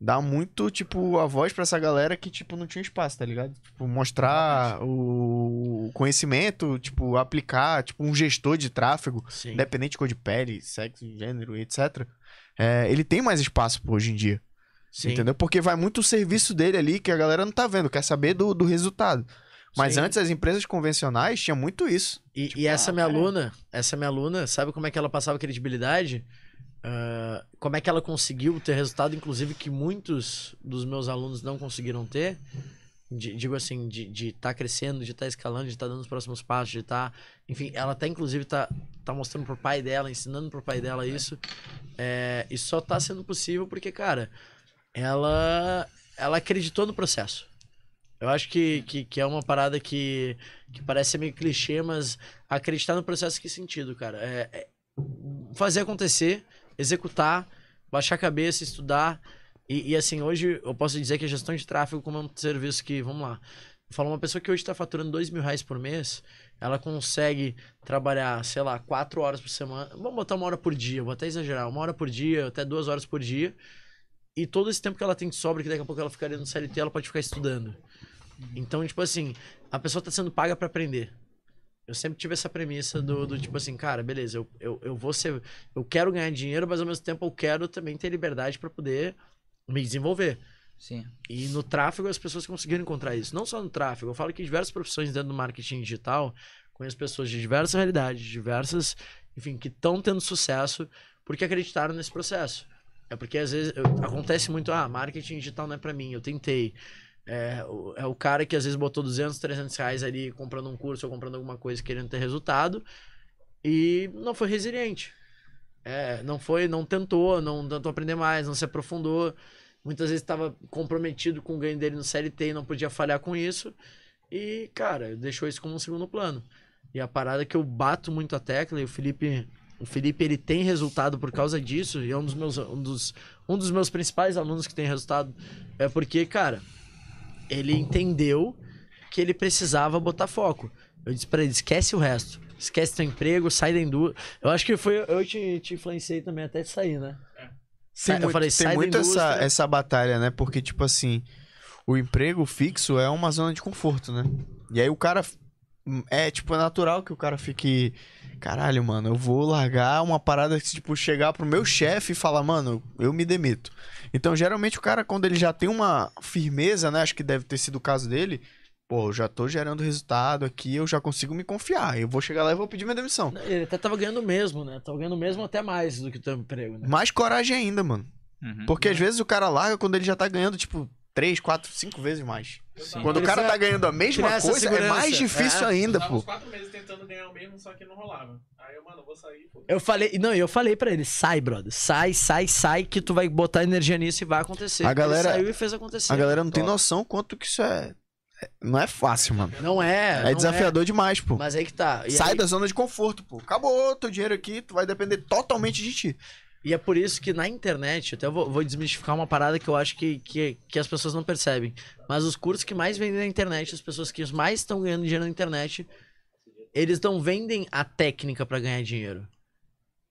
dá muito, tipo, a voz pra essa galera que, tipo, não tinha espaço, tá ligado? Tipo, mostrar o conhecimento, tipo, aplicar, tipo, um gestor de tráfego, Sim. independente de cor de pele, sexo, gênero, etc. É, ele tem mais espaço pô, hoje em dia. Sim. Entendeu? Porque vai muito o serviço dele ali que a galera não tá vendo, quer saber do, do resultado. Mas Sim. antes as empresas convencionais tinham muito isso. E, e essa minha aluna, essa minha aluna, sabe como é que ela passava credibilidade? Ah, como é que ela conseguiu ter resultado, inclusive, que muitos dos meus alunos não conseguiram ter? de- digo assim, de estar de tá crescendo, de estar escalando, de estar dando os próximos passos, de estar. enfim, ela até inclusive tá, tá mostrando pro pai dela, ensinando pro pai dela isso. É, e só tá sendo possível porque, cara, ela, ela acreditou no processo. Eu acho que, que, que é uma parada que, que parece meio clichê, mas acreditar no processo que sentido, cara? É, é fazer acontecer, executar, baixar a cabeça, estudar. E, e, assim, hoje eu posso dizer que a gestão de tráfego como é um serviço que, vamos lá, fala uma pessoa que hoje está faturando dois mil reais por mês, ela consegue trabalhar, sei lá, quatro horas por semana, vamos botar uma hora por dia, vou até exagerar, uma hora por dia, até duas horas por dia, e todo esse tempo que ela tem de sobra, que daqui a pouco ela ficaria no CLT, ela pode ficar estudando. Então, tipo assim, a pessoa tá sendo paga para aprender. Eu sempre tive essa premissa do, do tipo assim, cara, beleza, eu, eu, eu vou ser. Eu quero ganhar dinheiro, mas ao mesmo tempo eu quero também ter liberdade para poder me desenvolver. Sim. E no tráfego as pessoas conseguiram encontrar isso. Não só no tráfego, eu falo que diversas profissões dentro do marketing digital, conheço pessoas de diversas realidades, diversas, enfim, que estão tendo sucesso porque acreditaram nesse processo. É porque às vezes acontece muito, ah, marketing digital não é para mim, eu tentei. É, o- é o cara que às vezes botou 200, 300 reais ali comprando um curso ou comprando alguma coisa querendo ter resultado e não foi resiliente. É, não foi, não tentou, não tentou aprender mais, não se aprofundou. Muitas vezes estava comprometido com o ganho dele no CLT e não podia falhar com isso. E, cara, deixou isso como um segundo plano. E a parada que eu bato muito a tecla, e o Felipe, o Felipe ele tem resultado por causa disso, e é um dos meus, um dos, um dos meus principais alunos que tem resultado, é porque, cara, ele entendeu que ele precisava botar foco. Eu disse pra ele, esquece o resto. Esquece teu emprego, sai da indústria. Eu acho que foi. Eu te, te influenciei também até de sair, né? Tem Sai- eu muito, falei, tem muito essa, essa batalha, né? Porque, tipo assim, o emprego fixo é uma zona de conforto, né? E aí o cara. É, tipo, é natural que o cara fique. Caralho, mano, eu vou largar uma parada que, tipo, chegar pro meu chefe e falar, mano, eu me demito. Então, geralmente, o cara, quando ele já tem uma firmeza, né? Acho que deve ter sido o caso dele. Pô, eu já tô gerando resultado aqui, eu já consigo me confiar. Eu vou chegar lá e vou pedir minha demissão. Ele até tava ganhando mesmo, né? Tava ganhando mesmo até mais do que o teu emprego, né? Mais coragem ainda, mano. Uhum. Porque às vezes o cara larga quando ele já tá ganhando, tipo, 3, 4, 5 vezes mais. Sim. Quando o cara tá ganhando a mesma coisa, é mais difícil É. Eu ainda, tava pô. uns quatro meses tentando ganhar o mesmo, só que não rolava. Aí eu, mano, eu vou sair. pô. Eu falei, não, eu falei pra ele, sai, brother, sai, sai, sai, que tu vai botar energia nisso e vai acontecer. A galera- Ele saiu e fez acontecer. A galera não tem Top. noção quanto que isso é. é- Não é fácil, mano. Não é. É, não desafiador demais, pô. Mas aí que tá. E Sai aí- da zona de conforto, pô. Acabou teu dinheiro aqui, tu vai depender totalmente de ti. E é por isso que na internet, até eu vou, vou desmistificar uma parada que eu acho que, que, que as pessoas não percebem. Mas os cursos que mais vendem na internet, as pessoas que mais estão ganhando dinheiro na internet, eles não vendem a técnica pra ganhar dinheiro.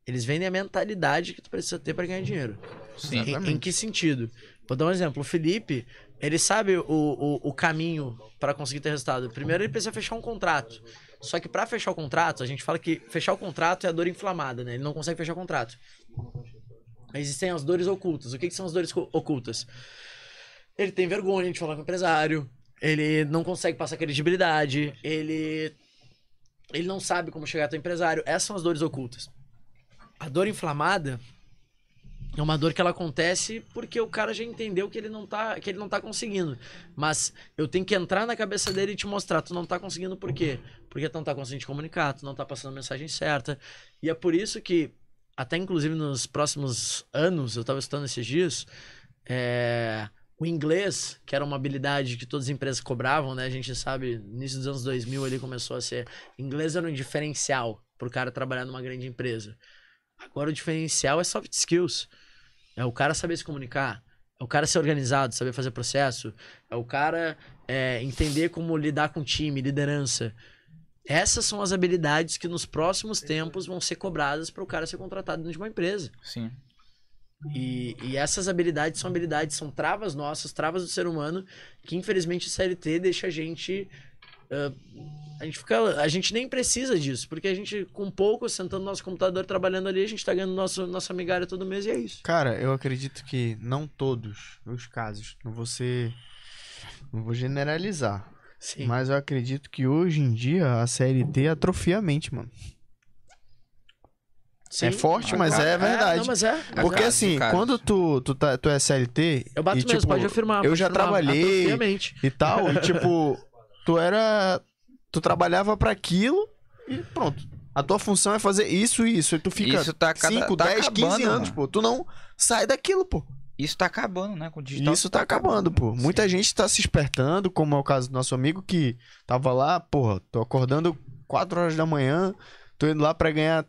Eles vendem a mentalidade que tu precisa ter pra ganhar dinheiro. Sim. Em, em que sentido? Vou dar um exemplo. O Felipe, ele sabe o, o, o caminho pra conseguir ter resultado. Primeiro, ele precisa fechar um contrato. Só que pra fechar o contrato, a gente fala que fechar o contrato é a dor inflamada, né? Ele não consegue fechar o contrato. Existem as dores ocultas. O que, que são as dores ocultas? Ele tem vergonha de falar com o empresário. Ele não consegue passar credibilidade. Ele. Ele não sabe como chegar até o empresário. Essas são as dores ocultas. A dor inflamada é uma dor que ela acontece porque o cara já entendeu que ele não tá, que ele não tá conseguindo. Mas eu tenho que entrar na cabeça dele e te mostrar, tu não tá conseguindo por quê? Porque tu não tá conseguindo te comunicar, tu não tá passando a mensagem certa. E é por isso que até inclusive nos próximos anos, eu tava estudando esses dias, é, o inglês, que era uma habilidade que todas as empresas cobravam, né? A gente sabe, início dos anos 2000 ele começou a ser, inglês era um diferencial pro cara trabalhar numa grande empresa. Agora o diferencial é soft skills. É o cara saber se comunicar. É o cara ser organizado, saber fazer processo. É o cara é, entender como lidar com time, liderança. Essas são as habilidades que nos próximos tempos vão ser cobradas para o cara ser contratado dentro de uma empresa. Sim. E, e essas habilidades são habilidades, são travas nossas, travas do ser humano, que infelizmente o CLT deixa a gente. ah, a gente fica. A gente nem precisa disso, porque a gente, com pouco, sentando no nosso computador, trabalhando ali, a gente tá ganhando nosso, nossa migalha todo mês e é isso. Cara, eu acredito que não todos os casos. Não vou ser. Não vou generalizar. Sim. Mas eu acredito que hoje em dia a CLT atrofia a mente, mano. é forte, mas cara, é é, verdade. não, mas é. Porque caso, assim, caso. quando tu, tu, tá, tu é CLT. Eu bato e, mesmo, tipo, pode afirmar. Eu pode já afirmar, trabalhei e tal, e tipo, tu era. Tu trabalhava pra aquilo e pronto. A tua função é fazer isso e isso. E tu fica Isso tá cada- 5, tá 10, 15 acabando, anos, mano. pô. Tu não sai daquilo, pô. Isso tá acabando, né? Com o digital. isso tá acabando, pô. Muita gente tá se espertando, como é o caso do nosso amigo que tava lá, porra, tô acordando 4 horas da manhã, tô indo lá pra ganhar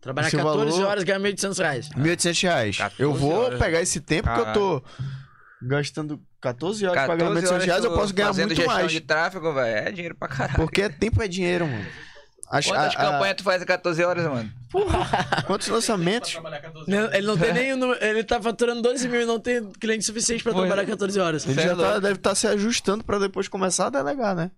Trabalhar Esse 14 valor- horas e ganhar 1.800 reais. 1.800 reais. 14 Eu vou horas. pegar esse tempo que eu tô Caralho. gastando 14 horas pra ganhar 14 1.800 horas reais, eu posso ganhar muito mais. de tráfego, velho. É dinheiro pra caralho. Porque tempo é dinheiro, mano. As, Quantas a- a- campanhas tu faz em 14 horas, mano? quantos Pra lançamentos? trabalhar 14 Não, horas. ele não tem nem. o número- Ele tá faturando 12 mil e não tem cliente suficiente pra Foi. trabalhar 14 horas. Ele Cê é já tá- deve estar se ajustando pra depois começar a delegar, né?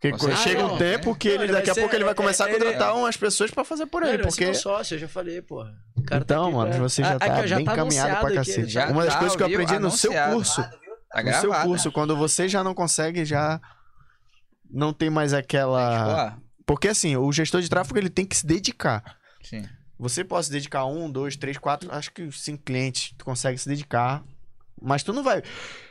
Porque certeza. chega Ah, um não, tempo que Não, ele, daqui a pouco ele vai começar a ele- contratar umas pessoas pra fazer por Não, ele. Porque meu sócio, eu já falei, porra. Tá Então, aqui mano, pra- você já Ah, tá ó, bem encaminhado anunciado pra cacete. já Uma das tá coisas que eu aprendi no seu anunciado. curso, Tá no seu curso, quando você já não consegue, já não tem mais aquela... Porque assim, o gestor de tráfego ele tem que se dedicar. Sim. Você pode se dedicar a um, dois, três, quatro, acho que cinco clientes tu consegue se dedicar. Mas tu não vai.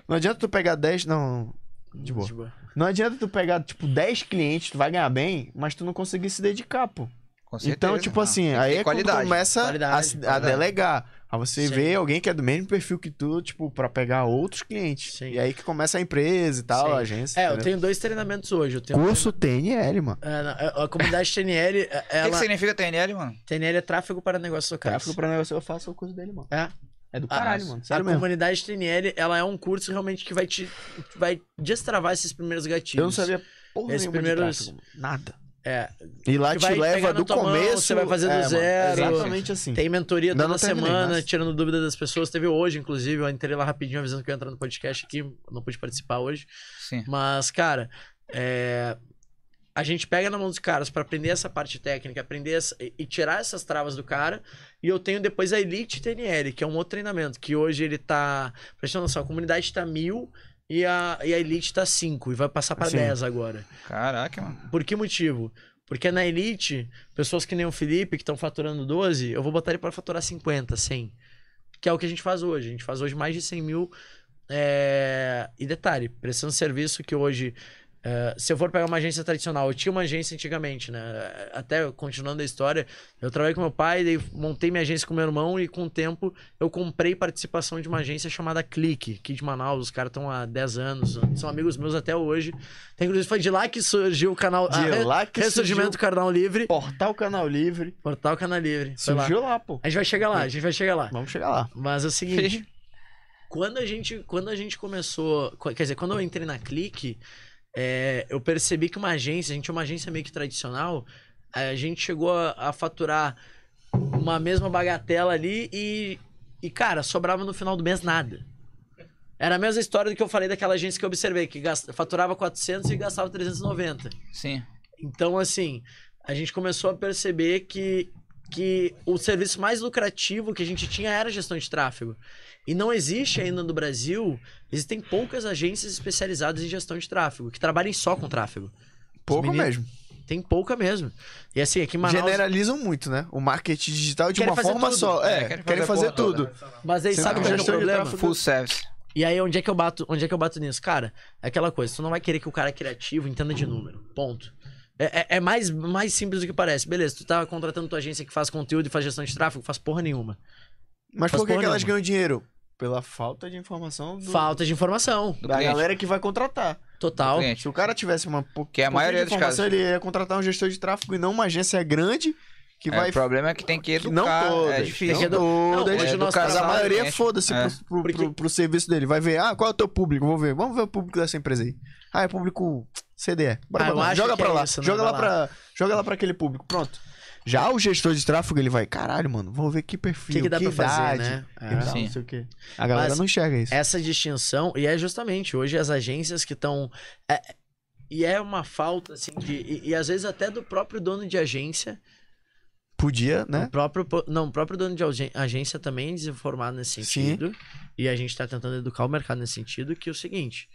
Não adianta tu pegar 10. Não. De boa. De boa. Não adianta tu pegar, tipo, 10 clientes, tu vai ganhar bem, mas tu não conseguir se dedicar, pô. Com certeza. Então, tipo Não, assim, aí é quando qualidade. começa a, Qualidade, a qualidade. delegar. Aí você Sim. vê alguém que é do mesmo perfil que tu, tipo, pra pegar outros clientes. Sim. E aí que começa a empresa e tal, Sim. a agência. É, eu entendeu? tenho dois treinamentos hoje. Eu tenho um Curso TNL, mano. É, não, a comunidade TNL, é- O que, que ela. significa TNL, mano? TNL é tráfego para negócios locais. Tráfego pra negócio, eu faço o curso dele, mano. É. É do Ah, caralho, mas mano. A Sério mesmo. comunidade TNL, ela é um curso realmente que vai te vai destravar esses primeiros gatilhos. Eu não sabia porra Esses nenhuma primeiros- de tráfego, Nada. É, E lá te leva do tua mão, começo. você vai fazer do mano, zero. exatamente assim. tem mentoria toda terminei, semana, mas- tirando dúvida das pessoas. Teve hoje, inclusive, eu entrei lá rapidinho avisando que eu ia entrar no podcast aqui, não pude participar hoje. Sim. Mas, cara, é, a gente pega na mão dos caras pra aprender essa parte técnica, aprender essa- e tirar essas travas do cara. E eu tenho depois a Elite TNL, que é um outro treinamento, que hoje ele tá. Ter noção, a comunidade tá mil e a, e a Elite tá 5 e vai passar pra Sim. 10 agora. Caraca, mano. Por que motivo? Porque na Elite, pessoas que nem o Felipe, que estão faturando 12, eu vou botar ele para faturar 50, 100. Que é o que a gente faz hoje. A gente faz hoje mais de 100 mil. é, E detalhe, prestando serviço que hoje. É, se eu for pegar uma agência tradicional, eu tinha uma agência antigamente, né? Até continuando a história, eu trabalhei com meu pai, daí montei minha agência com meu irmão e com o tempo eu comprei participação de uma agência chamada Clique, aqui de Manaus. Os caras estão há 10 anos, são amigos meus até hoje. Tem, inclusive, foi de lá que surgiu o canal. De a lá que Ressurgimento do Canal Livre. Portal Canal Livre. Portal Canal Livre. Foi lá. Surgiu lá, pô. A gente vai chegar lá, a gente vai chegar lá. Vamos chegar lá. Mas é o seguinte, quando a gente, quando a gente começou, qu- quer dizer, quando eu entrei na Clique, é, eu percebi que uma agência, a gente é uma agência meio que tradicional, a gente chegou a, a faturar uma mesma bagatela ali e, e, cara, sobrava no final do mês nada. Era a mesma história do que eu falei daquela agência que eu observei, que gasta- faturava 400 e gastava 390. Sim. Então, assim, a gente começou a perceber que, que o serviço mais lucrativo que a gente tinha era gestão de tráfego. E não existe ainda no Brasil, existem poucas agências especializadas em gestão de tráfego, que trabalhem só com tráfego. Pouco meninos- mesmo. Tem pouca mesmo. E assim, aqui em Manaus... Generalizam muito, né? O marketing digital de Querem uma forma tudo. só. É, É, querem querem fazer tudo. Mas aí Sendo sabe que qual é o problema? Full service. E aí, onde é que eu bato, onde é que eu bato nisso? Cara, é aquela coisa, tu não vai querer que o cara criativo entenda de número. Ponto. É, é- é mais, mais simples do que parece. Beleza, tu tá contratando tua agência que faz conteúdo e faz gestão de tráfego, faz porra nenhuma. Mas Faz por que, que elas ganham dinheiro? Pela falta de informação do- Falta de informação. Do da cliente. galera que vai contratar. Total. Se o cara tivesse uma Que é a maioria de dos casos. ele ia contratar um gestor de tráfego e não uma agência grande que É, vai. o problema é que tem que que não educar. todas. é difícil. Não Tem que todas. Não, mas a maioria gente, foda-se é. pro, pro, pro- pro serviço dele. Vai ver, ah, qual é o teu público? Vou ver. Vamos ver o público dessa empresa aí. Ah, é público CDE. Bora Ah, joga que pra é lá. isso, né? joga, lá Vai pra, joga lá pra aquele público. Pronto. Já o gestor de tráfego, ele vai, caralho, mano, vou ver que perfil, O que, que dá pra fazer, idade, né? que É. tal, não sei o quê. A galera Mas não enxerga isso. Essa distinção, e é justamente hoje as agências que estão. e é uma falta, assim, de. E, e às vezes até do próprio dono de agência. Podia, O né? próprio, po- não, o próprio dono de agência também é desinformado nesse Sim. sentido. E a gente tá tentando educar o mercado nesse sentido, que é o seguinte.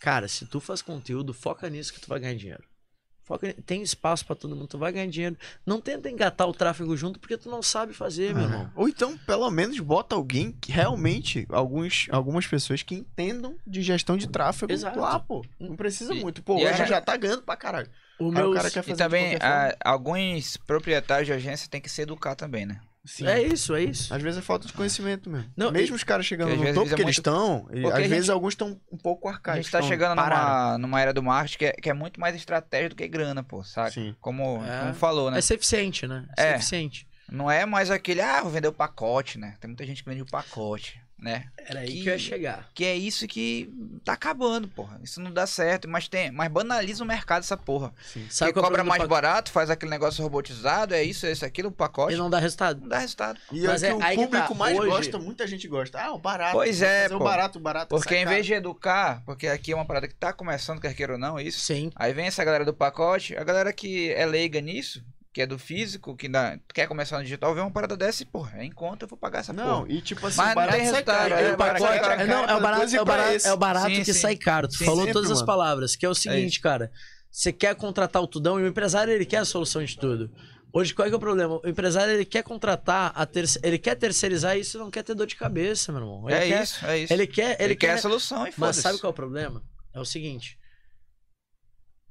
Cara, se tu faz conteúdo, foca nisso que tu vai ganhar dinheiro. Foca em- tem espaço pra todo mundo, tu vai ganhar dinheiro. Não tenta engatar o tráfego junto porque tu não sabe fazer, meu irmão. Ou então, pelo menos, bota alguém que realmente, alguns, algumas pessoas que entendam de gestão de tráfego Exato. lá, pô. Não precisa E- muito. Pô, hoje a- já tá ganhando pra caralho. O Aí meu o cara quer E fazer também, qualquer forma. ah, alguns proprietários de agência tem que se educar também, né? Sim. É isso, é isso. Às vezes é falta de conhecimento mesmo. Não, mesmo os caras chegando no vezes topo é que eles estão, e às a vezes gente- alguns estão um pouco A arcaicos. gente tá chegando numa, numa era do marketing que é, que é muito mais estratégia do que grana, pô, sabe? Sim. Como, É. como falou, né? É ser eficiente, né? É. eficiente. Não é mais aquele, ah, vou vender o pacote, né? Tem muita gente que vende o pacote, né? Era aí Que- que eu ia chegar. Que é isso que tá acabando, porra. Isso não dá certo, mas tem, mas banaliza o mercado essa porra. Sabe que é cobra mais pacote? barato, faz aquele negócio robotizado, é isso, é isso, aquilo, o pacote. E não dá resultado. Não dá resultado. E é Mas que é o aí que público tá, mais hoje- gosta, muita gente gosta. Ah, o barato. Pois é, fazer pô. o barato, o barato. Porque em vez de educar, porque aqui é uma parada que tá começando, quer queira ou não, isso. Sim. Aí vem essa galera do pacote, a galera que é leiga nisso, que é do físico, que ainda quer começar no digital, vê uma parada dessa e, porra, é em conta, eu vou pagar essa Não, porra. e tipo assim, Mas o não barato sai caro. é, barato pacote sai caro. É, não, é o barato, é o barato, é o barato Sim, que sim. sai caro. Tu Sim, falou sempre, todas as mano. palavras, que é o seguinte, cara. Você quer contratar o tudão e o empresário ele quer a solução de tudo. Hoje, qual é, que é o problema? O empresário ele quer contratar, a terce... ele quer terceirizar isso e não quer ter dor de cabeça, meu irmão. Ele é quer... isso, é isso. Ele quer, ele, Ele quer quer... a solução e Mas foda-se. sabe qual é o problema? É o seguinte.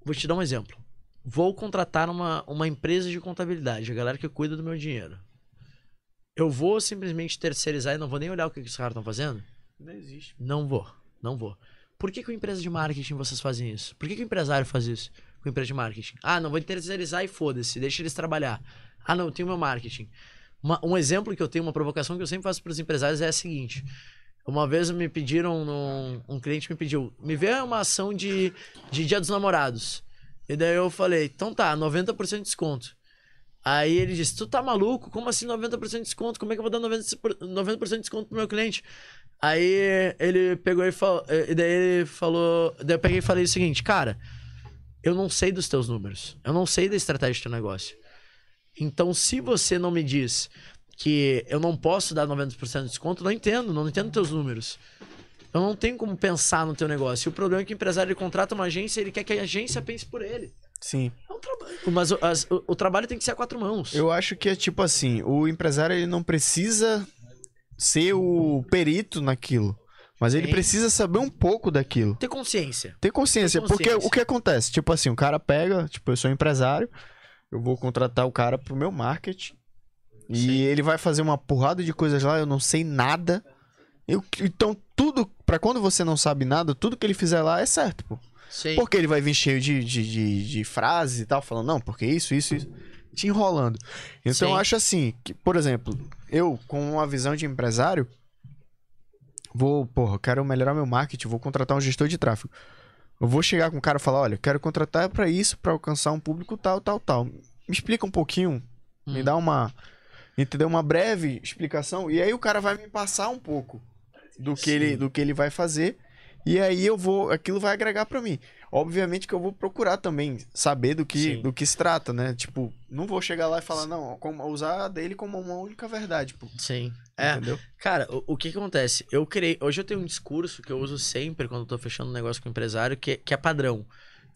Vou te dar um exemplo. Vou contratar uma, uma empresa de contabilidade, a galera que cuida do meu dinheiro. Eu vou simplesmente terceirizar e não vou nem olhar o que, que os caras estão fazendo? Não existe. Não vou, não vou. Por que, que empresa de marketing vocês fazem isso? Por que, que o empresário faz isso com a empresa de marketing? Ah, não vou terceirizar e foda-se, deixa eles trabalhar. Ah, não, eu tenho meu marketing. Uma- um exemplo que eu tenho, uma provocação que eu sempre faço para os empresários é a seguinte. Uma vez me pediram, num- um cliente me pediu, me vê uma ação de, de Dia dos Namorados. E daí eu falei, então tá, 90% de desconto. Aí ele disse, tu tá maluco? Como assim 90% de desconto? Como é que eu vou dar 90%, por- 90% de desconto pro meu cliente? Aí ele pegou e falou. E daí ele falou. Daí eu peguei e falei o seguinte, cara, eu não sei dos teus números. Eu não sei da estratégia do teu negócio. Então, se você não me diz que eu não posso dar 90% de desconto, não entendo, não entendo teus números. Eu não tenho como pensar no teu negócio. E o problema é que o empresário ele contrata uma agência, ele quer que a agência pense por ele. Sim. É um trabalho. Mas o, as- o- o trabalho tem que ser a quatro mãos. Eu acho que é tipo assim, o empresário ele não precisa ser o perito naquilo, mas ele Sim. precisa saber um pouco daquilo. Ter consciência. Ter consciência, Ter porque consciência. o que acontece? Tipo assim, o cara pega, tipo, eu sou empresário, eu vou contratar o cara pro meu marketing. E Sim. ele vai fazer uma porrada de coisas lá, eu não sei nada. Eu- então, tudo, pra quando você não sabe nada, tudo que ele fizer lá é certo, pô. Sim. Porque ele vai vir cheio de, de, de, de frases e tal, falando, não, porque isso, isso, isso. Te enrolando. Então Sim. eu acho assim, que, por exemplo, eu, com uma visão de empresário, vou, porra, quero melhorar meu marketing, vou contratar um gestor de tráfego. Eu vou chegar com o cara e falar, olha, quero contratar pra isso, pra alcançar um público tal, tal, tal. Me explica um pouquinho, me Hum. dá uma, entendeu? Uma breve explicação, e aí o cara vai me passar um pouco do que, ele, do que ele vai fazer. E aí eu vou, aquilo vai agregar pra mim. Obviamente que eu vou procurar também saber do que, Sim. do que se trata, né? Tipo, não vou chegar lá e falar, não, como, usar dele como uma única verdade, pô. Sim. É, Entendeu? Cara, o, o que que acontece? Eu criei. Hoje eu tenho um discurso que eu uso sempre quando eu tô fechando um negócio com o empresário, que, que é padrão.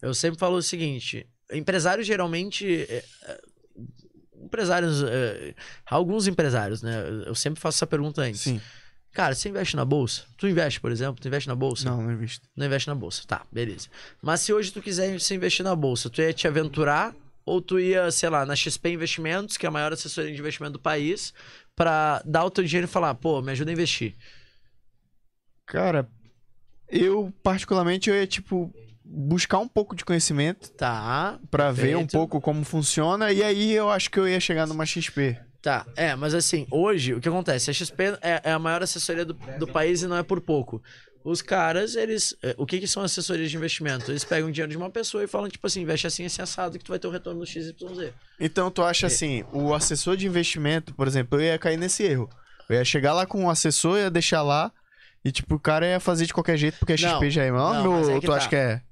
Eu sempre falo o seguinte: empresário geralmente. é, é, empresários. é, alguns empresários, né? Eu sempre faço essa pergunta antes. Sim. Cara, você investe na bolsa? Tu investe, por exemplo? Tu investe na bolsa? Não, não visto. Não investe na bolsa. Tá, beleza. Mas se hoje tu quiser se investir na bolsa, tu ia te aventurar ou tu ia, sei lá, na XP Investimentos, que é a maior assessoria de investimento do país, pra dar o teu dinheiro e falar, pô, me ajuda a investir. Cara, eu particularmente eu ia, tipo, buscar um pouco de conhecimento Tá, pra ver um pouco como funciona e aí eu acho que eu ia chegar numa XP. Tá. É, mas assim, hoje, o que acontece? A XP é, é a maior assessoria do, do país e não é por pouco. Os caras, eles. é, O que, que são assessorias de investimento? Eles pegam dinheiro de uma pessoa e falam, tipo assim, investe assim, assim, assado, que tu vai ter o retorno no XYZ. Então tu acha assim, o assessor de investimento, por exemplo, eu ia cair nesse erro. Eu ia chegar lá com o assessor, ia deixar lá e tipo, o cara ia fazer de qualquer jeito porque a Não, XP já é maior, não, é ou que tu tá. acha que é?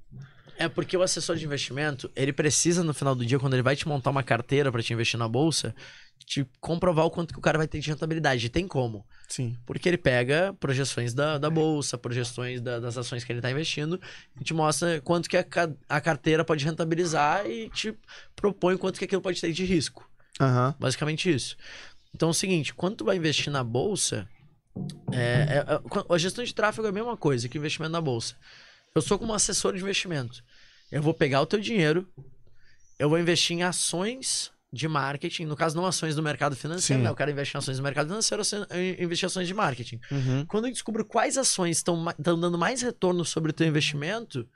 É porque o assessor de investimento, ele precisa no final do dia, quando ele vai te montar uma carteira para te investir na bolsa, te comprovar o quanto que o cara vai ter de rentabilidade. E tem como. Sim. Porque ele pega projeções da, da bolsa, projeções da- das ações que ele está investindo e te mostra quanto que a, a carteira pode rentabilizar e te propõe quanto que aquilo pode ter de risco. Aham. Basicamente isso. Então é o seguinte, quando tu vai investir na bolsa, é, é- é- a gestão de tráfego é a mesma coisa que investimento na bolsa. Eu sou como assessor de investimento. Eu vou pegar o teu dinheiro, eu vou investir em ações de marketing, no caso não ações do mercado financeiro, Sim. né? O cara investe em ações do mercado financeiro, eu investir em ações de marketing. Uhum. Quando eu descubro quais ações estão dando mais retorno sobre o teu investimento,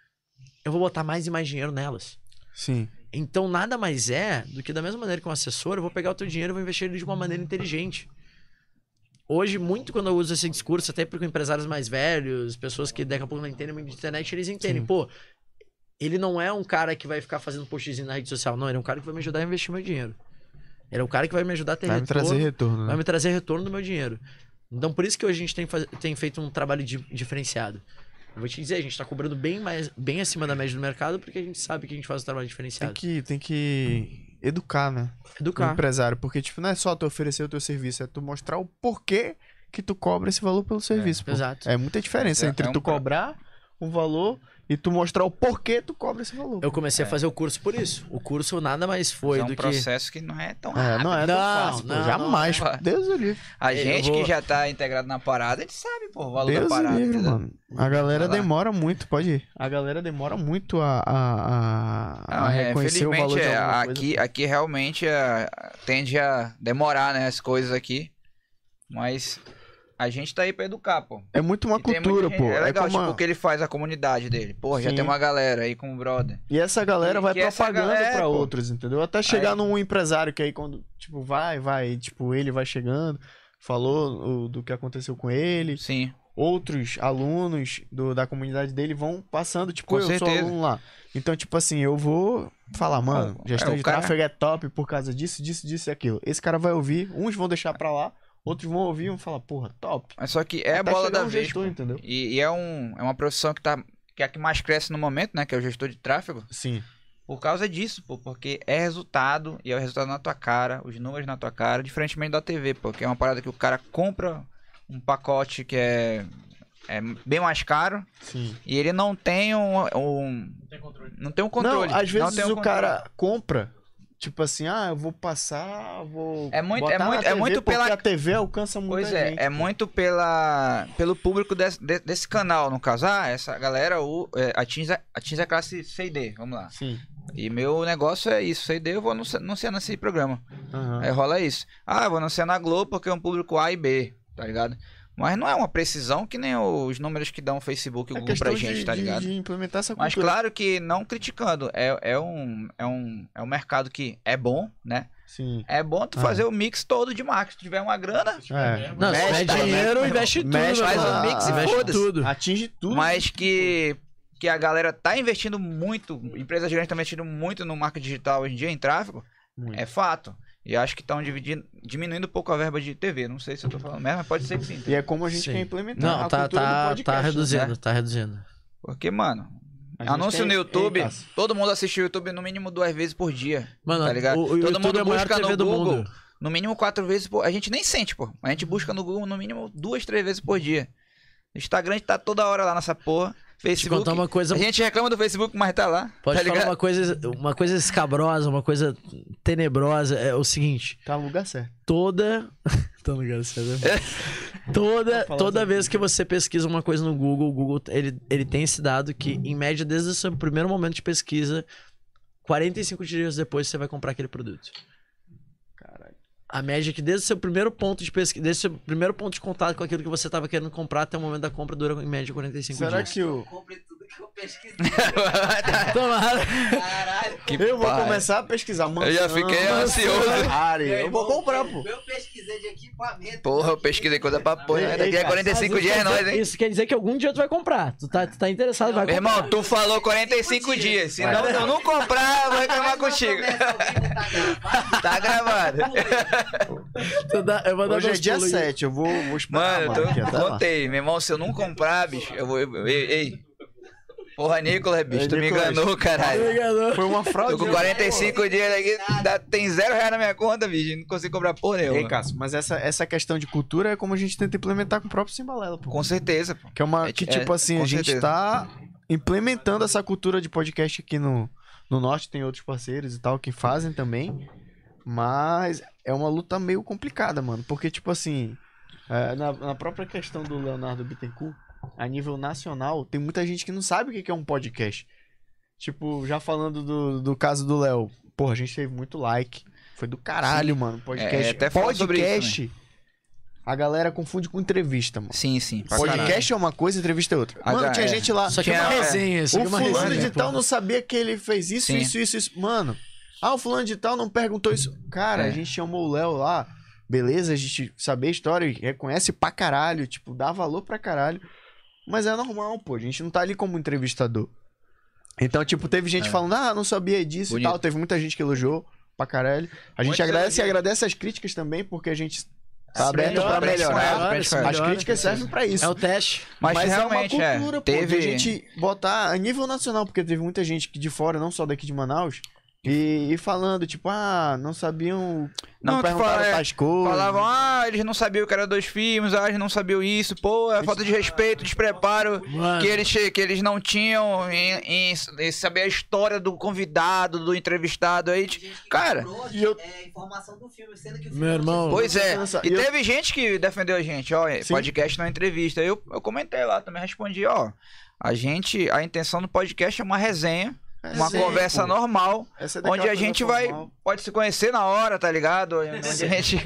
eu vou botar mais e mais dinheiro nelas. Sim. Então, nada mais é do que da mesma maneira que um assessor, eu vou pegar o teu dinheiro e vou investir ele de uma maneira inteligente. Hoje, muito quando eu uso esse discurso, até porque empresários mais velhos, pessoas que daqui a pouco não entendem muito de internet, eles entendem, Sim. pô, ele não é um cara que vai ficar fazendo postzinho na rede social, não, ele é um cara que vai me ajudar a investir meu dinheiro. Ele é um cara que vai me ajudar a ter Vai me retorno, trazer retorno, né? vai me trazer retorno do meu dinheiro. Então, por isso que hoje a gente tem, tem feito um trabalho di- diferenciado. Eu vou te dizer, a gente tá cobrando bem, mais, bem acima da média do mercado, porque a gente sabe que a gente faz um trabalho Tem diferenciado. que, tem que educar, né? O Educar. empresário. Porque, tipo, não é só tu oferecer o teu serviço, é tu mostrar o porquê que tu cobra esse valor pelo serviço. pô. Exato. É muita diferença É- entre é um tu cobrar um valor e tu mostrar o porquê tu cobra esse valor. Eu comecei a fazer o curso por isso. O curso nada mais foi é um do que. processo que... não é tão É, rápido. não é tão Não, fácil, pô. não, Jamais. não é. Deus livre. A gente vou- que já tá integrado na parada, a gente sabe, pô, o valor Deus da parada. livre, mano. A galera demora muito, pode ir. A galera demora muito a, a, a, a Não, é, reconhecer o valor de é, alguma coisa. aqui, aqui realmente é, tende a demorar, né, as coisas aqui. Mas a gente tá aí pra educar, pô. É muito uma E cultura, gente- pô. É legal, como tipo, o que ele faz a comunidade dele. Pô, já tem uma galera aí com o brother. E essa galera Que- vai propagando galera, pra pô. outros, entendeu? Até chegar Aí- num empresário que aí quando, tipo, vai, vai, tipo, ele vai chegando, falou o- do que aconteceu com ele, Sim. outros alunos do, da comunidade dele vão passando, tipo, Com eu sou certeza. aluno lá. Então, tipo assim, eu vou falar, mano, É, gestão o de cara- tráfego é top por causa disso, disso, disso e aquilo. Esse cara vai ouvir, uns vão deixar pra lá, outros vão ouvir e vão falar, porra, top. Mas só que é a Até bola chegar da um vez. gestor, entendeu? E, e é, um, é uma profissão que, tá, que é a que mais cresce no momento, né? Que é o gestor de tráfego. Sim. Por causa disso, pô. Porque é resultado e é o resultado na tua cara, os números na tua cara, diferentemente da TV, pô. Que é uma parada que o cara compra um pacote que é, é bem mais caro Sim. e ele não tem um. um- Tem controle. não tem um controle. Não, às vezes tem um o controle. cara compra, tipo assim, ah, eu vou passar, vou. É muito- é muito- é TV muito porque pela- a TV alcança muita Pois é, gente. é muito pela, pelo público desse, de- desse canal, no caso. Ah, essa galera o, é, atinge, a- atinge a classe C e D, vamos lá. Sim. E meu negócio é isso, C e D eu vou anunciar, anunciar nesse programa. Aham. Aí rola isso. Ah, eu vou anunciar na Globo porque é um público A e B, tá ligado? Mas não é uma precisão que nem os números que dão o Facebook e o É Google pra gente, de, tá ligado? de implementar essa Mas claro que não criticando, é, é, um, é, um, é um mercado que é bom, né? Sim. É bom tu Ah. fazer o mix todo de marketing. Se tiver uma grana, É. Não, se Mexe, tiver tá, dinheiro, mexe, investe tudo. mexe, faz irmão. um mix e foda-se. Atinge tudo. mas que, que a galera tá investindo muito, empresas grandes estão investindo muito no marketing digital hoje em dia, em tráfego, Muito. é fato. E acho que estão diminuindo um pouco a verba de TV. Não sei se eu tô falando mesmo, mas pode ser que sim. E é como a gente Sim. quer implementar Não, a tá, cultura do tá, podcast. tá reduzindo, né? tá reduzindo. Porque, mano, anúncio quer- no YouTube, Ei, todo mundo assiste o YouTube no mínimo duas vezes por dia. Mano, Tá ligado? o, o Todo YouTube mundo é busca no Google. mundo. No mínimo quatro vezes por... A gente nem sente, pô. A gente busca no Google no mínimo duas, três vezes por dia. O Instagram tá toda hora lá nessa porra. Te Facebook. contar uma coisa A gente reclama do Facebook, mas tá lá. Pode tá falar ligado? uma coisa, uma coisa escabrosa, uma coisa tenebrosa. É o seguinte: Tá no lugar certo. toda. Tô ligado, certo? toda falar toda sobre vez que você pesquisa uma coisa no Google, o Google ele, ele tem esse dado que, em média, desde o seu primeiro momento de pesquisa, 45 dias depois você vai comprar aquele produto. A média é que desde o seu primeiro ponto de pesquisa, desde o seu primeiro ponto de contato com aquilo que você estava querendo comprar até o momento da compra dura em média 45 Será dias. que o. Tudo que eu pesquisei. Tomara. Caralho. Que Eu vou pai. começar a pesquisar. Eu já fiquei ansioso. Ferrari. Eu vou comprar, pô. Eu pesquisei de equipamento. Porra, eu pesquisei coisa pra porra. Daqui a cara, 45 Mas isso dias é dizer- hein? Isso quer dizer que algum dia tu vai comprar. Tu tá, tu tá interessado, vai Meu comprar. irmão, tu falou 45 dias. Se não, eu não comprar, eu vou reclamar contigo. Tá gravado. Tu dá- eu vou dar Hoje é dia pulos aí. 7, eu vou, vou esperar. Mano, eu tô, contei. Meu irmão, se eu não comprar, bicho, eu vou. eu- ei, ei. Porra, Nicolas, bicho, tu me Nicolas. enganou, caralho. Foi uma fraude. Tô com né? 45 dias aqui, dá- tem zero reais na minha conta, bicho. Não consigo cobrar porra Ei, nenhuma. Cássio, mas essa, essa questão de cultura é como a gente tenta implementar com o próprio Simbalela, pô. Com certeza, pô. Que é uma. É, Que, é, tipo assim, com a gente certeza. tá implementando essa cultura de podcast aqui no, no norte, tem outros parceiros e tal que fazem também. Mas é uma luta meio complicada, mano. Porque, tipo assim, é, na, na própria questão do Leonardo Bittencourt, a nível nacional, tem muita gente que não sabe o que é um podcast. Tipo, já falando do, do caso do Léo, porra, a gente teve muito like. Foi do caralho, mano. Podcast. É, até fala sobre isso podcast. a galera confunde com entrevista, mano. Sim, sim. pra Podcast é uma coisa, entrevista é outra. Mano, tinha é. gente lá. Só que é uma resenha, isso O é uma fulano resenha. de tal pô. não sabia que ele fez isso, Sim. isso, isso, isso. Mano, ah, o fulano de tal não perguntou isso. Cara, É. a gente chamou o Léo lá. Beleza, a gente saber a história e reconhece pra caralho, tipo, dá valor pra caralho. Mas é normal, pô. A gente não tá ali como entrevistador. Então, tipo, teve gente É. falando, ah, não sabia disso Bonito. e tal. Teve muita gente que elogiou pra caralho. A gente agradece e agradece as críticas também, porque a gente tá Se aberto melhora, pra melhorar. melhora, se As críticas servem pra isso. É o teste. Mas, Mas, realmente, é uma cultura, é. pô, Teve. de a gente botar a nível nacional, porque teve muita gente que de fora, não só daqui de Manaus, e, e falando, tipo, ah, não sabiam, não, Não, perguntaram fala, é, tais coisas. Falavam, ah, eles não sabiam que era dois filmes, ah, eles não sabiam isso, pô, é falta de respeito, despreparo Mano. que eles, que eles não tinham em, em- em saber a história do convidado, do entrevistado aí. Que Cara, e eu- é, informação do filme, sendo que o Meu filme irmão, Pois é, e eu- teve gente que defendeu a gente, ó, Sim. podcast é entrevista. Eu, eu comentei lá, também respondi, ó, a gente, a intenção do podcast é uma resenha, uma Resenha, conversa pô. normal, Essa é onde a gente vai, pode se conhecer na hora, tá ligado? Onde a gente,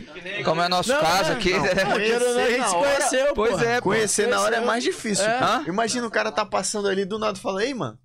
como é o nosso Não, caso não, aqui, não. né? A gente se conheceu, Pois é, pô. Conhecer na hora é mais difícil. É. Imagina o cara tá passando ali do nada e fala, ei, mano,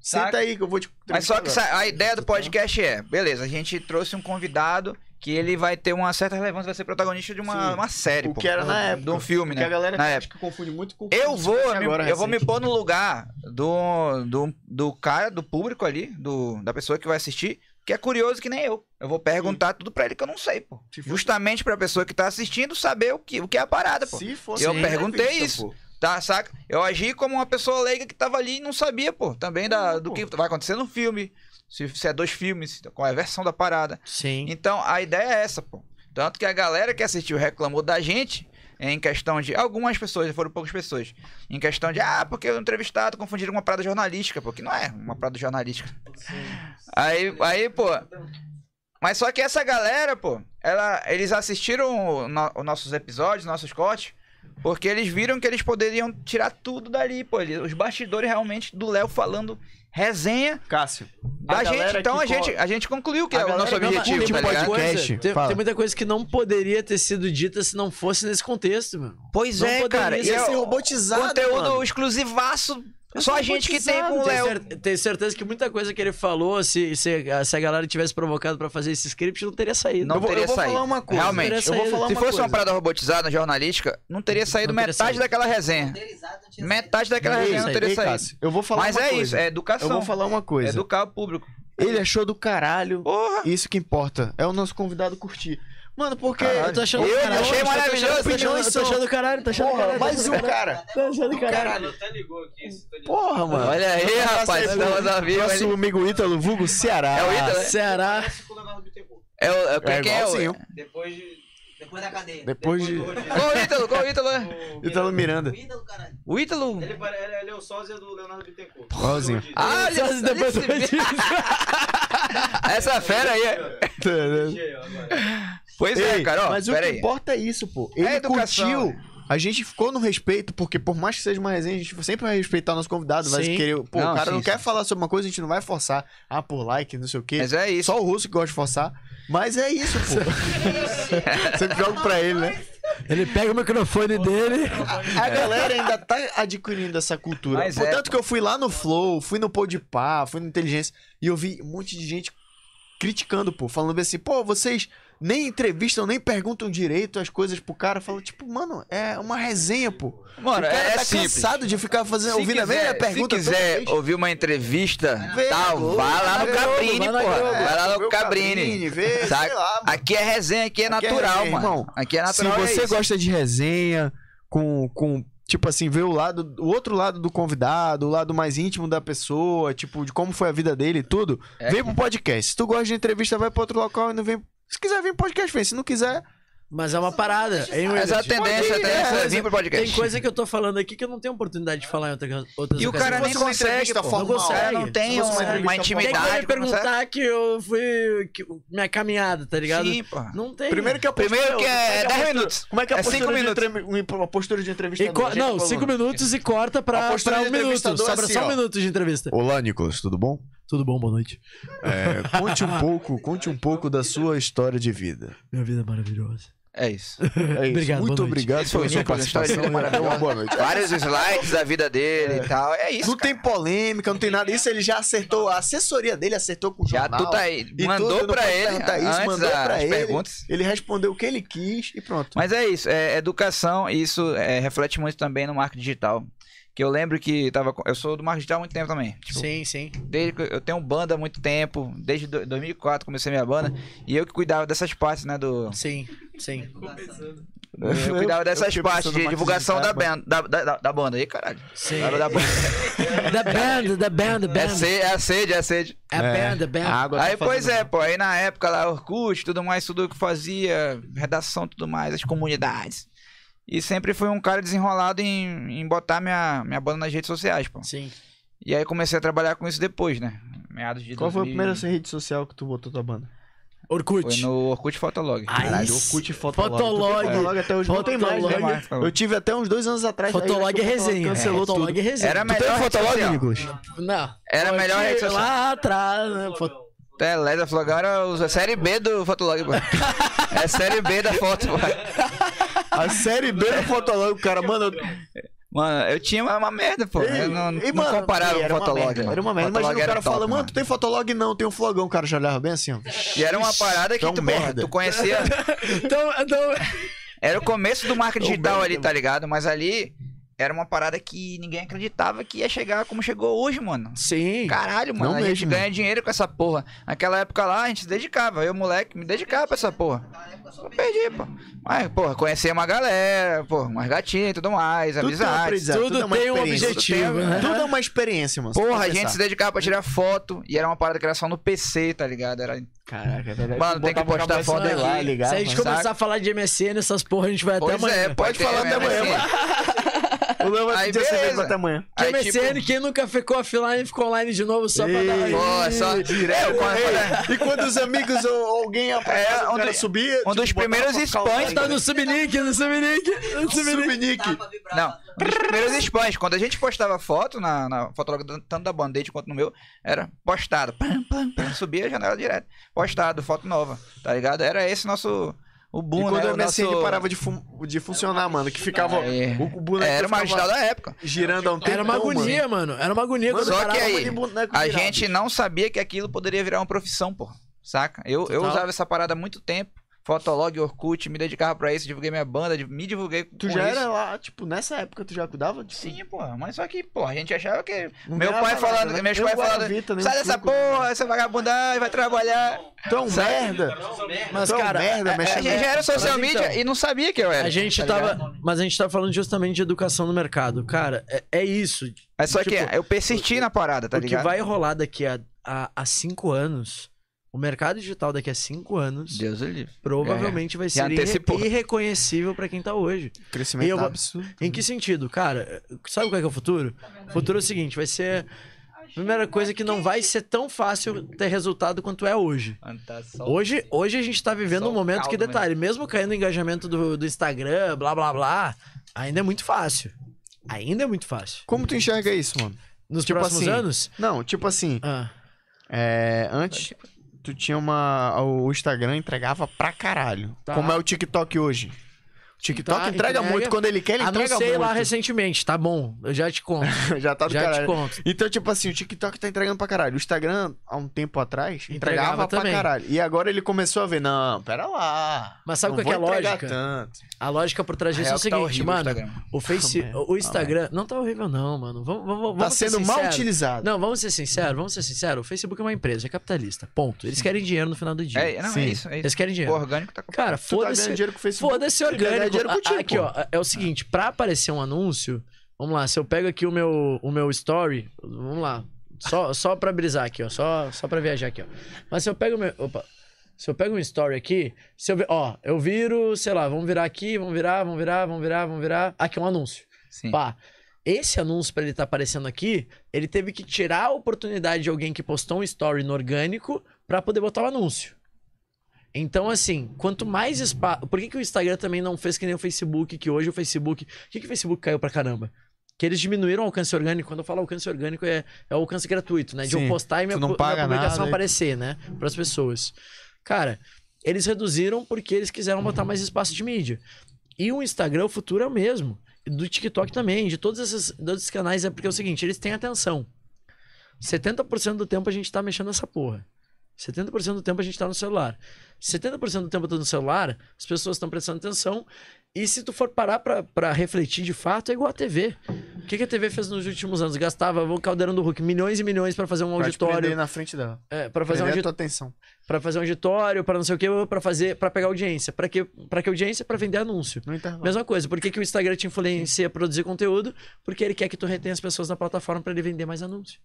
Saca? senta aí que eu vou te Mas só que sa- a ideia do podcast é, beleza, a gente trouxe um convidado que ele vai ter uma certa relevância, vai ser protagonista de uma, Sim. uma série, O pô. que era na época. De um filme, né? a galera na época. que confunde muito com o Eu que vou, me- agora eu vou me recente. pôr no lugar do, do, do cara, do público ali, do, da pessoa que vai assistir, que é curioso que nem eu. Eu vou perguntar tudo pra ele que eu não sei, pô. Se Justamente pra pessoa que tá assistindo saber o que, o que é a parada, pô. Se fosse Eu uma perguntei entrevista, isso. pô. Tá, saca? Eu agi como uma pessoa leiga que tava ali e não sabia, pô, também da, do pô. que vai acontecer no filme. Se, se é dois filmes, qual é a versão da parada. Sim. Então, a ideia é essa, pô. Tanto que a galera que assistiu reclamou da gente em questão de. Algumas pessoas, foram poucas pessoas. Em questão de, ah, porque o entrevistado confundiram com uma parada jornalística, porque não é uma parada jornalística. Aí, aí, pô. Mas só que essa galera, pô, ela, eles assistiram no- os nossos episódios, nossos cortes, porque eles viram que eles poderiam tirar tudo dali, pô. Eles- os bastidores realmente do Léo falando resenha Cássio. da a gente. Então a gente, a gente concluiu que A é o nosso objetivo, tá podcast. Tem, tem muita coisa que não poderia ter sido dita se não fosse nesse contexto, meu. Pois Não é, poderia cara. E ser é robotizado, conteúdo mano. exclusivaço. Só a gente que tem com o Tenho Léo. Tenho certeza que muita coisa que ele falou, se, se, se a galera tivesse provocado pra fazer esse script, não teria saído. Não eu vou, teria eu vou saído. falar uma coisa. Realmente. Não Eu vou falar Se uma fosse coisa. uma parada robotizada, jornalística, não teria saído Não teria metade saído. daquela resenha. Não Metade daquela Não resenha não teria saído. Cássio, eu vou falar Mas uma é coisa. isso, é educação. Eu vou falar uma coisa. Educar o público. Ele achou do caralho. Porra. Isso que importa. É o nosso convidado curtir. Mano, porque. Caralho. Eu tô achando Eu do caralho, achei eu tô achando- maravilhoso, tô achando- opiniões tô achando do caralho, tô achando do Porra, caralho. tô mais achando um cara. Tô achando do caralho. Caralho. até ligou aqui. tá. Porra, mano. Olha aí, rapaz. Estamos ao vivo Nosso ali. amigo Ítalo, vulgo Ceará. É o Ítalo, né? Ceará. Bittencourt. É o, é, quem, É é igualzinho. o... Depois de. Depois da cadeia. Depois de. do rodízio. Qual o Ítalo? Qual o Ítalo? é? O- Ítalo Miranda. O ídolo, caralho. O Ítalo? Ele, ele, ele é o sósia do Leonardo Bittencourt. Rodízio. Ah, Só olha, depois olha do Essa fera aí. é- Pois é, Ei, cara, ó, mas o que aí. importa é isso, pô. Ele educação. curtiu. A gente ficou no respeito, porque por mais que seja uma resenha, a gente sempre vai respeitar o nosso convidado. Vai querer. Pô, Não, o cara sim, não sim. quer falar sobre uma coisa, a gente não vai forçar. Ah, por like, não sei o quê. Mas é isso. Só o russo que gosta de forçar. Mas é isso, pô. sempre jogo pra ele, né? Ele pega o microfone dele. A galera ainda tá adquirindo essa cultura. Mas é, Portanto que eu fui lá no Flow, fui no Podpah, fui no Inteligência e eu vi um monte de gente criticando, pô, falando assim, pô, vocês nem entrevistam, nem perguntam direito as coisas pro cara. Fala, tipo, mano, é uma resenha, pô. Mano, o cara é tá simples. cansado de ficar fazendo, Se ouvindo a quiser- mesma pergunta Se quiser ouvir uma entrevista, na tal, Globo, vai lá no Cabrini. Globo. Vai lá no Cabrini. Aqui é resenha, aqui é Aqui é natural, resenha, mano. irmão. Aqui é Se natural. é você isso. gosta de resenha, com, com tipo assim, ver o lado, o outro lado do convidado, o lado mais íntimo da pessoa, tipo, de como foi a vida dele e tudo, É. vem pro podcast. Se tu gosta de entrevista, vai pra outro local e não vem. Se quiser vir pro podcast, vem. Se não quiser, Mas é uma parada. hein, Mas a Willis? tendência, a tendência é vir pro podcast. Tem coisa que eu tô falando aqui que eu não tenho oportunidade de falar em outra, outras E o cara nem uma consegue, entrevista pô. formal, Não consegue, não tem fosse uma uma, intimidade. quer me não consegue. perguntar que eu fui. que- minha caminhada, tá ligado? Sim, pô. Não tem. primeiro que a postura, Primeiro que é a 10 postura- minutos. Como é que é a É cinco postura de minutos. entrevi- a postura de E entrevistador? co- Gente, não, falou. cinco minutos e corta pra, postura pra de um minuto. é Sobra assim, só um minuto de entrevista. Olá, Nicolas, tudo bom? Tudo bom, boa noite. É, conte um pouco, conte um pouco da sua história de vida. Minha vida é maravilhosa. É isso. É isso. Obrigado, Muito obrigado pela sua participação. dele é maravilhosa. Boa noite. Vários slides da vida dele e tal. É isso. Não cara. tem polêmica, não tem nada. Isso ele já acertou. A assessoria dele acertou com o Já jornal. tu tá aí. E Mandou pra ele isso, antes mandou pra ele. perguntas. Ele respondeu o que ele quis e pronto. Mas é isso, é educação isso é, reflete muito também no marketing digital. Que eu lembro que tava, eu sou do marketing digital há muito tempo também. Tipo, Sim, sim. desde eu tenho banda há muito tempo, desde do- 2004 comecei minha banda e eu que cuidava dessas partes, né, do Sim, sim. eu cuidava dessas fiquei partes de divulgação da banda, da, da, da- da banda aí, caralho. Sim. Da banda. The band, the band, the É, band. sede, é a sede, é a sede. É a band, the band. A água tá Aí, pois fazendo- é, pô, aí na época lá, Orkut, tudo mais, tudo que fazia, redação, tudo mais, as comunidades. E sempre fui um cara desenrolado em, em botar minha, minha banda nas redes sociais, pô. Sim. E aí comecei a trabalhar com isso depois, né? Meados de Qual foi a 2000 primeira rede social que tu botou tua banda? Orkut. Foi no Orkut Fotolog. Caralho, Isso. Orkut Fotolog. Fotolog. Fotolog até hoje não tem mais, Fotolog. né? Eu tive até uns dois anos atrás. Fotolog é Fotolog resenha. Cancelou Fotolog tudo. é resenha. Era melhor Fotolog. Nicolas? Não. Era melhor rede social. Lá atrás, né? Fo- Telesa Flogão era o- a série B do Fotolog, pô. É a série B da foto, pô. A série B do Fotolog, o cara, mano... Mano, eu tinha uma, uma merda, pô. eu não, e, não mano, comparava era com o uma Fotolog. merda. Era uma merda. Fotolog Imagina o cara top, fala, mano, tu tem Fotolog? Não, tem um flogão. O cara já olhava bem assim, ó. E era uma parada que tu, porra, merda. tu conhecia. Então, então... Era o começo do marketing digital merda, ali, tá ligado? Mas ali era uma parada que ninguém acreditava que ia chegar como chegou hoje, mano. Sim. Caralho, mano, Não a gente mesmo. ganha dinheiro com essa porra. Naquela época lá, a gente se dedicava. Eu, moleque, me dedicava pra essa porra. Eu perdi, pô. Mas, porra, conhecer uma galera, pô, umas gatinhas e tudo mais, Tudo uma amizades. aprendizado, Tudo é uma tem um objetivo, Tudo tem- né? Tudo é uma experiência, mano. Porra, a gente se dedicava pra tirar foto. E era uma parada que era só no PC, tá ligado? Era... Caraca, é verdade. Mano, tem que postar foto lá, aqui. ligava, Se a gente saca? começar a falar de MSN, essas porra, a gente vai até Pois amanhã. é, Pode ter, falar até amanhã, mano. O Léo vai Aí, pedir essa beleza. vez até amanhã. Aí, MSN, tipo- quem nunca ficou offline, ficou online de novo só pra dar... Ei, Pô, só... Direto, É, quando- E quando os amigos ou alguém aparece, É, um do- subia... um dos tipo, botava primeiros pra spams. Tá no subnick, no subnick, no subnick. Subnick. Não, um dos primeiros spams. Quando a gente postava foto na, na fotolog, tanto da Band-Aid quanto no meu, era postado. Pam, pam, pam, subia a janela direto. Postado, foto nova, tá ligado? Era esse nosso. O E boom, quando né? o MSN nosso... parava de, fun- de funcionar, mano, que ficava... É. O, o boneco Era uma ficava da época. girando há um tempo. Era uma agonia, mano. Era uma agonia Mano, quando Só que aí, boneco a virado. gente não sabia que aquilo poderia virar uma profissão, pô. Saca? Eu, eu usava essa parada há muito tempo. Fotolog, Orkut, me dedicava pra isso, divulguei minha banda, de- me divulguei Tu já isso. era lá, tipo, nessa época tu já cuidava? Tipo, Sim, porra, mas só que, porra, a gente achava que. Não meu pai nada, falando, né? meus pais o falando, nem sai o dessa Suco. porra, essa vagabundagem, vai trabalhar. É um Sabe? merda. Mas, é um cara, merda, A, mexe a gente já era social Mas media então, e não sabia que eu era. A gente tá tava. ligado? Mas a gente tá falando justamente de educação no mercado. Cara, é, é isso. Mas só que tipo, eu persisti na parada, tá o que ligado? vai rolar daqui a, a, a cinco anos. O mercado digital daqui a cinco anos Deus o livre. provavelmente vai ser irre- irreconhecível pra quem tá hoje. Crescimento eu absurdo. Em que sentido? Cara, sabe qual é, que é o futuro? O futuro é o seguinte, vai ser. Primeira coisa que não vai ser tão fácil ter resultado quanto é hoje. Hoje, hoje a gente tá vivendo um momento que, detalhe, mesmo caindo o engajamento do, do Instagram, blá blá blá, ainda é muito fácil. Ainda é muito fácil. Como tu enxerga isso, mano? Nos Tipo próximos assim, anos? Não, tipo assim, Ah, é, antes tu tinha uma. O Instagram entregava pra caralho. Tá. Como é o TikTok hoje. O TikTok Tá, entrega, entrega. muito. Quando ele quer, ele entrega muito. lá recentemente, tá bom. Eu já te conto. Já tá do já te caralho. conto. Então, tipo assim, o TikTok tá entregando pra caralho. O Instagram, há um tempo atrás, entregava, Entregava pra também. caralho. E agora ele começou a ver, não, pera lá. Mas sabe qual que é a lógica? Tanto. A lógica por trás disso é Real o tá seguinte, horrível o mano. Instagram. O Face, Ah, o Instagram não tá horrível não, mano. Vamos, vamos, vamos Tá sendo mal utilizado. Não, vamos ser sinceros, vamos ser sinceros. O Facebook é uma empresa, é capitalista. Ponto. Eles querem dinheiro no final do dia. É, não, Sim. é isso, é isso. Eles querem O dinheiro. orgânico tá com Cara, Tu tá ganhando foda-se. dinheiro com o Facebook. Foda-se ganha orgânico, dinheiro contigo, Aqui, pô. ó, é o seguinte, pra aparecer um anúncio, vamos lá, se eu pego aqui o meu, o meu story, vamos lá, só, só pra brisar aqui, ó, só, só pra viajar aqui, ó. Mas se eu pego o meu, opa, se eu pego um story aqui, se eu, ó, eu viro, sei lá, vamos virar aqui, vamos virar, vamos virar, vamos virar, vamos virar, aqui é um anúncio. Sim. Pá, esse anúncio pra ele estar aparecendo aqui, ele teve que tirar a oportunidade de alguém que postou um story no orgânico pra poder botar o anúncio. Então, assim, quanto mais espaço. Por que, que o Instagram também não fez que nem o Facebook, que hoje o Facebook. Por que, que o Facebook caiu pra caramba? Que eles diminuíram o alcance orgânico. Quando eu falo alcance orgânico, é, é o alcance gratuito, né? De eu Sim, postar e minha, minha publicação nada e- aparecer, né? Para as pessoas. Cara, eles reduziram porque eles quiseram botar mais espaço de mídia. E o Instagram, o futuro é o mesmo. Do TikTok também, de todos esses, todos esses canais, é porque é o seguinte, eles têm atenção. 70% do tempo a gente tá mexendo nessa porra. 70% do tempo a gente tá no celular. 70% do tempo eu tô no celular, as pessoas estão prestando atenção. E se tu for parar pra, pra refletir de fato, é igual a TV. O que, que a TV fez nos últimos anos? Gastava, o caldeirão do Hulk, milhões e milhões pra fazer um Pra auditório. na frente dela. É, pra fazer um Prender tua atenção. Pra fazer um auditório, pra não sei o que, pra fazer, para pegar audiência. Pra que, pra que audiência? Pra vender anúncio. No intervalo. Mesma coisa, por que, que o Instagram te influencia a produzir conteúdo? Porque ele quer que tu retenha as pessoas na plataforma pra ele vender mais anúncio.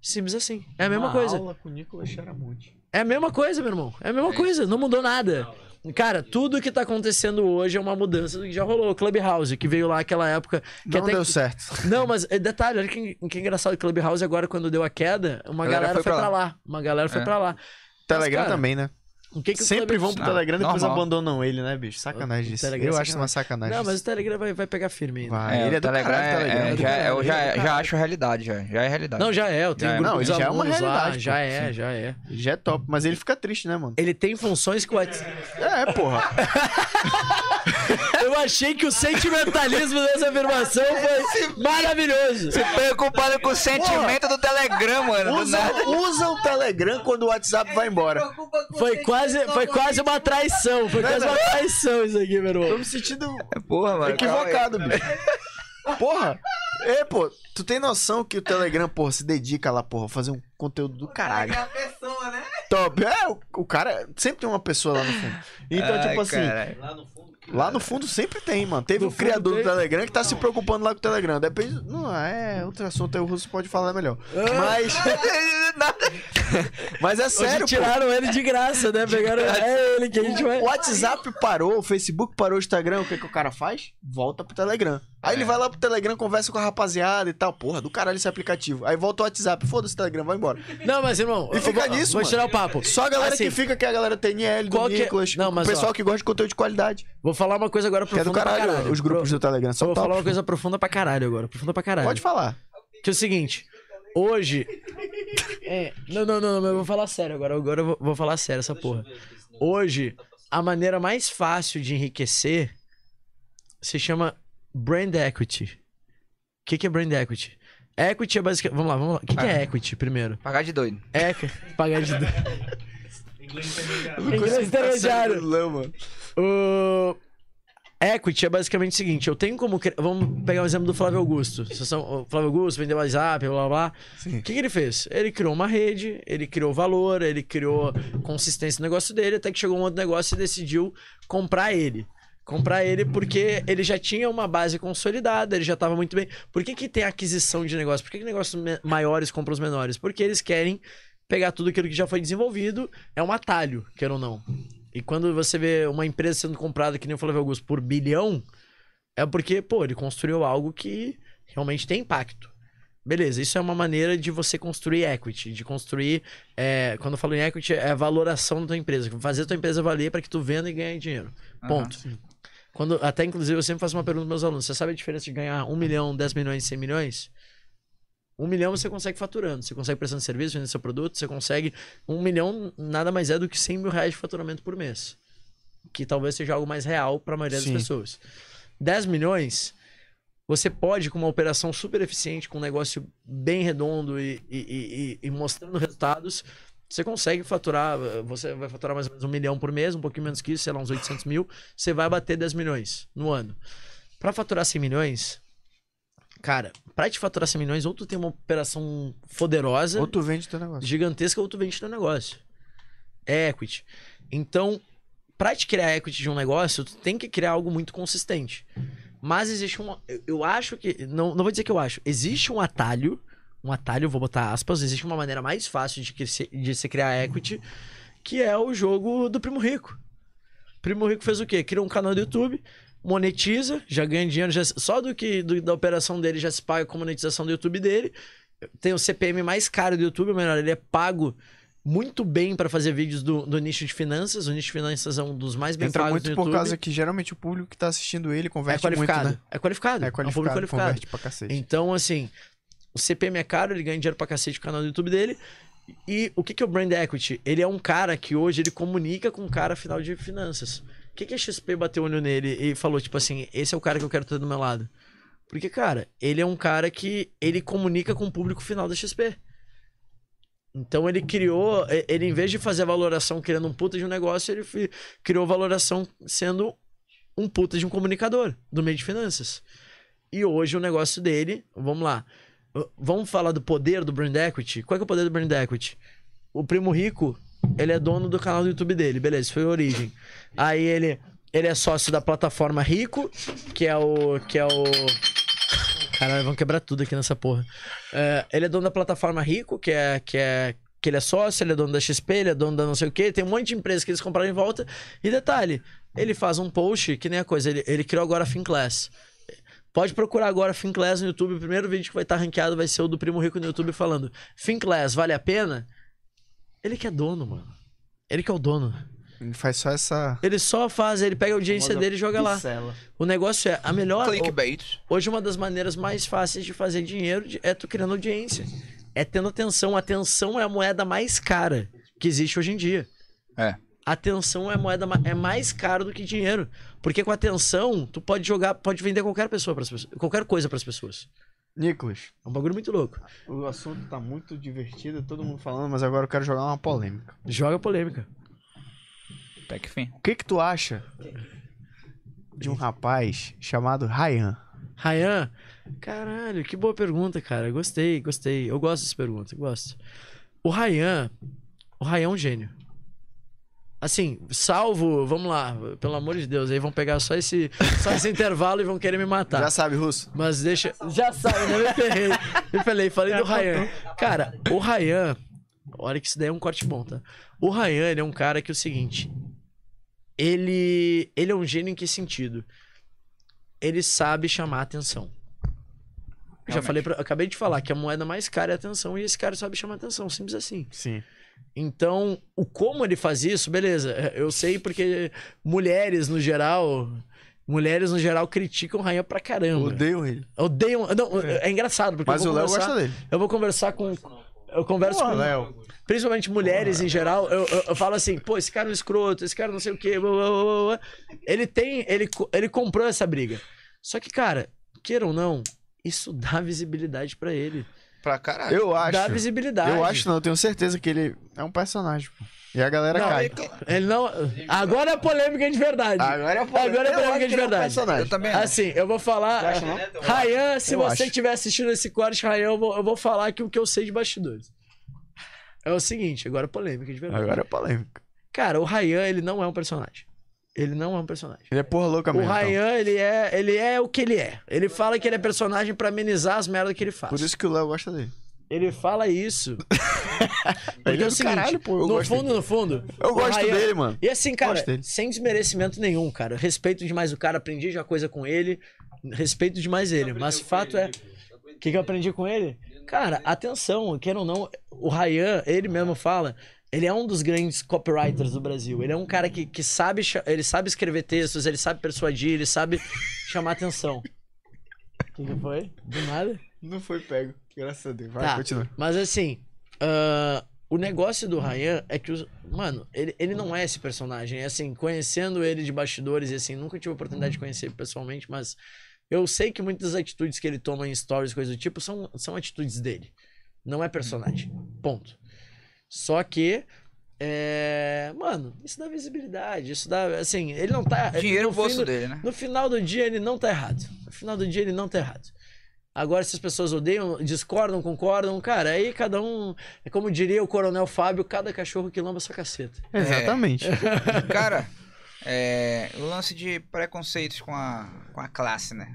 Simples assim. É a mesma Uma coisa. aula com o Nicolas Charamonte. É a mesma coisa, meu irmão. É a mesma coisa, não mudou nada. Cara, tudo que tá acontecendo hoje é uma mudança do que já rolou. Clubhouse, que veio lá aquela época. Que Não até deu certo. Não, mas é, detalhe, olha que, que engraçado. Clubhouse agora, quando deu a queda, uma A galera galera, foi foi pra lá. lá. Uma galera foi É. pra lá. Telegram cara, também, né? O que que Sempre vão pro Não, Telegram, depois normal. abandonam ele, né, bicho? Sacanagem isso. É Eu acho uma sacanagem. Não, mas o Telegram vai, vai pegar firme ainda. Vai. É, ele é o do Telegram caralho, é- Telegram. é, já, é- eu já, é do já acho realidade, já. Já é realidade. Não, já é. Eu tenho Já é. grupos Não, ele já é uma alunos lá, realidade, Já é, Sim. já é. Ele já é top, mas ele fica triste, né, mano? Ele tem funções que o WhatsApp... É, porra. Eu achei que o sentimentalismo dessa afirmação foi maravilhoso. Se preocupado com o sentimento do Telegram, mano. Usa, usa o Telegram quando o WhatsApp vai embora. Foi quase, foi quase uma traição. Foi quase uma traição isso aqui, meu Tô irmão. me sentindo Porra, mano. equivocado, bicho. Porra. É, pô, tu tem noção que o Telegram, porra, se dedica lá, porra, a fazer um conteúdo do caralho. É a pessoa, né? Top. É, o, o cara sempre tem uma pessoa lá no fundo. Então, Ai, tipo assim, caralho. Lá no fundo. Lá no fundo sempre tem, mano. Teve No um criador tem. do Telegram que tá se preocupando lá com o Telegram. Depende. Não, é outro assunto aí, o Russo pode falar melhor. Mas. Mas é sério, Hoje pô. tiraram ele de graça, né? Pegaram. É ele que a gente vai. O WhatsApp parou, o Facebook parou, o Instagram, o que, que o cara faz? Volta pro Telegram. Aí ele vai lá pro Telegram, conversa com a rapaziada e tal. Porra, do caralho esse aplicativo. Aí volta o WhatsApp, foda-se o Telegram, vai embora. Não, mas irmão. E fica vou, nisso, Vou mano. tirar o papo. Só a galera Assim, que fica, que é a galera TNL, do que é- Nicolas, Não, mas, o pessoal ó, que gosta de conteúdo de qualidade. Vou falar uma coisa agora Que é do profunda caralho, caralho. os grupos do Telegram. São vou top. falar uma coisa profunda pra caralho agora. Profunda pra caralho. Pode falar. Que é o seguinte, hoje. É, não, não, não, não, eu vou falar sério agora. Agora eu vou, vou falar sério essa porra. Hoje, a maneira mais fácil de enriquecer se chama brand equity. O que, que é brand equity? Equity é basicamente. Vamos lá, vamos lá. O que, que é equity primeiro? Pagar de doido. Equity. Pagar de. Inglês intermediário. Inglês intermediário. O equity é basicamente o seguinte: eu tenho como. Vamos pegar o exemplo do Flávio Augusto. O Flávio Augusto vendeu WhatsApp, blá blá blá. O que, que ele fez? Ele criou uma rede, ele criou valor, ele criou consistência no negócio dele, até que chegou um outro negócio e decidiu comprar ele. Comprar ele porque ele já tinha uma base consolidada, ele já estava muito bem. Por que, que tem aquisição de negócio? Por que, que negócios maiores compram os menores? Porque eles querem pegar tudo aquilo que já foi desenvolvido, é um atalho, quer ou não. E quando você vê uma empresa sendo comprada, que nem o Flávio Augusto, por bilhão, é porque, pô, ele construiu algo que realmente tem impacto. Beleza, isso é uma maneira de você construir equity, de construir. é, quando eu falo em equity, é a valoração da tua empresa. Fazer a tua empresa valer para que tu venda e ganhe dinheiro. Ponto. Quando, até, inclusive, eu sempre faço uma pergunta para meus alunos: você sabe a diferença de ganhar 1 milhão, 10 milhões, 100 milhões? 1 milhão você consegue faturando, você consegue prestando serviço, vendendo seu produto, você consegue. 1 milhão nada mais é do que 100 mil reais de faturamento por mês. Que talvez seja algo mais real para a maioria Sim. das pessoas. 10 milhões, você pode, com uma operação super eficiente, com um negócio bem redondo e, e- e- e- e mostrando resultados, você consegue faturar, você vai faturar mais ou menos um milhão por mês, um pouquinho menos que isso, sei lá, uns 800 mil, você vai bater 10 milhões no ano. Para faturar 100 milhões, cara, para te faturar 100 milhões, ou tu tem uma operação poderosa, Ou tu vende teu negócio. gigantesca, ou tu vende teu negócio. É equity. Então, pra te criar equity de um negócio, tu tem que criar algo muito consistente. Mas existe um. eu- Eu acho que. Não, não vou dizer que eu acho. Existe um atalho. Um atalho, vou botar aspas. Existe uma maneira mais fácil de, se, de se criar equity, que é o jogo do Primo Rico. Primo Rico fez o quê? Criou um canal do YouTube, monetiza, já ganha dinheiro, já- só do que do- da operação dele já se paga com a monetização do YouTube dele. Tem o CPM mais caro do YouTube, ou melhor, ele é pago muito bem para fazer vídeos do, do nicho de finanças. O nicho de finanças é um dos mais bem Entra pagos muito do por YouTube. causa que geralmente o público que tá assistindo ele é converte qualificado. muito, né? É qualificado. É É um público qualificado, qualificado. Então, assim, o CPM é caro, ele ganha dinheiro pra cacete com o canal do YouTube dele. E o que, que é o Brand Equity? Ele é um cara que hoje ele comunica com um cara final de finanças. O que, que a XP bateu o olho nele e falou, tipo assim, esse é o cara que eu quero ter do meu lado? Porque, cara, ele é um cara que ele comunica com o público final da XP. Então ele criou, ele em vez de fazer a valoração criando um puta de um negócio, ele criou valoração sendo um puta de um comunicador do meio de finanças. E hoje o negócio dele, vamos lá. Vamos falar do poder do brand equity? Qual é, que é o poder do brand equity? O primo rico, ele é dono do canal do YouTube dele, beleza, isso foi a origem. Aí ele, ele é sócio da plataforma Rico, que é o que é o Caralho, vão quebrar tudo aqui nessa porra. É, ele é dono da plataforma Rico, que é, que é. Que ele é sócio, ele é dono da XP, ele é dono da não sei o quê. Tem um monte de empresas que eles compraram em volta. E detalhe, ele faz um post que nem a coisa. Ele, ele criou agora a Finclass. Pode procurar agora Finclass no YouTube. O primeiro vídeo que vai estar ranqueado vai ser o do Primo Rico no YouTube falando: Finclass, vale a pena? Ele que é dono, mano. Ele que é o dono. Ele faz só essa. Ele só faz, ele pega a audiência dele e joga lá. pincela. O negócio é a melhor. Clickbait. Hoje, uma das maneiras mais fáceis de fazer dinheiro é tu criando audiência. É tendo atenção. Atenção é a moeda mais cara que existe hoje em dia. É. Atenção é moeda é mais cara do que dinheiro. Porque com atenção, tu pode jogar, pode vender qualquer pessoa para pessoas, qualquer coisa para as pessoas. Nicolas, É um bagulho muito louco. o assunto tá muito divertido, todo mundo falando, mas agora eu quero jogar uma polêmica. Joga polêmica. Até que fim. O que que tu acha de um rapaz chamado Ryan? Ryan, caralho, que boa pergunta, cara. Gostei, gostei. Eu gosto dessa pergunta, gosto. O Ryan, o Ryan é um gênio. Assim, salvo, vamos lá, pelo amor de Deus, aí vão pegar só esse, só esse intervalo e vão querer me matar. Já sabe, Russo? Mas deixa. Já sabe, né? Me ferrei. Me ferrei, falei do Ryan. Cara, o Ryan. Olha que isso daí é um corte bom, tá? O Ryan, ele é um cara que é o seguinte. Ele. Ele é um gênio em que sentido? Ele sabe chamar a atenção. Eu Já falei, pra, acabei de falar que a moeda mais cara é a atenção e esse cara sabe chamar a atenção, simples assim. Sim. Então, o como ele faz isso, beleza. é, Eu sei porque mulheres no geral, mulheres no geral criticam o Ryan pra caramba. Odeio ele. Odeiam. Não, é, engraçado, porque Mas eu o Léo gosta dele. Eu vou conversar com. Eu converso Pô, com. Léo. Principalmente mulheres em geral, eu, eu, eu falo assim, pô, esse cara é um escroto, esse cara não sei o quê. blá, blá, blá. Ele tem. Ele, ele comprou essa briga. Só que, cara, queira ou não, isso dá visibilidade pra ele. Pra caralho. Eu acho. Dá visibilidade. Eu acho não, eu tenho certeza que ele é um personagem, pô. E a galera Não, cai. Ele não. Agora é polêmica de verdade. Agora é Agora é polêmica que de é um verdade. personagem. Eu também. acho. Assim, eu vou falar. Você acha, não? Ryan, se Eu você estiver assistindo esse corte, Ryan, eu vou, eu vou falar aqui o que eu sei de bastidores. É o seguinte, agora é polêmica de verdade. Agora é polêmica. Cara, o Ryan, ele não é um personagem. Ele não é um personagem. Ele é porra louca O mesmo. então. Ryan, ele é, ele é o que ele é. Ele fala que ele é personagem pra amenizar as merdas que ele faz. Por isso que o Léo gosta dele. Ele fala isso. Ele Porque é é o do seguinte, caralho, pô, eu no gosto fundo, no fundo. Eu o gosto Ryan- dele, mano. E assim, cara, Gosto dele. sem desmerecimento nenhum, cara. Respeito demais o cara, aprendi já coisa com ele. Respeito demais ele. Mas fato é. O que, que eu aprendi com ele? Cara, atenção, queira ou não, o Ryan, ele mesmo fala. Ele é um dos grandes copywriters do Brasil. Ele é um cara que, que sabe, ele sabe escrever textos, ele sabe persuadir, ele sabe chamar atenção. O que, que foi? Do nada? Não foi pego. Graças a Deus. Vai, Tá. continua. Mas assim, ah, o negócio do Ryan é que, os, mano, ele, ele não é esse personagem. É assim, conhecendo ele de bastidores, e assim, nunca tive a oportunidade de conhecer ele pessoalmente, mas eu sei que muitas das atitudes que ele toma em stories, coisas do tipo, são, são atitudes dele. Não é personagem. Ponto. Só que. É. Mano, isso dá visibilidade. Isso dá. Assim, ele não tá. Dinheiro no bolso do- dele, né? no final do dia, ele não tá errado. No final do dia, ele não tá errado. Agora, se as pessoas odeiam, discordam, concordam, cara, aí cada um. É como diria o Coronel Fábio: cada cachorro que lamba sua caceta. Exatamente. Cara, É, o lance de preconceitos com a, com a classe, né?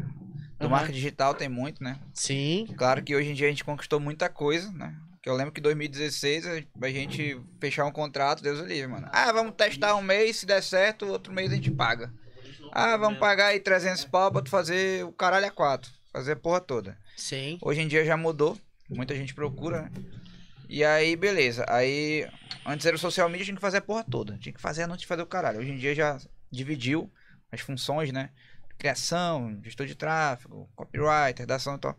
Do Aham. marketing digital tem muito, né? Sim. Claro que hoje em dia a gente conquistou muita coisa, né? Que eu lembro que em 2016 a gente fechar um contrato, Deus o livre, mano. Ah, vamos testar um mês, se der certo, outro mês a gente paga. Ah, vamos pagar aí 300 pau pra tu fazer o caralho a quatro. Fazer a porra toda. Sim. Hoje em dia já mudou. Muita gente procura, né? E aí, beleza. Aí, antes era o social media, tinha que fazer a porra toda. Tinha que fazer a noite fazer o caralho. Hoje em dia já dividiu as funções, né? Criação, gestor de tráfego, copywriter, redação e tal.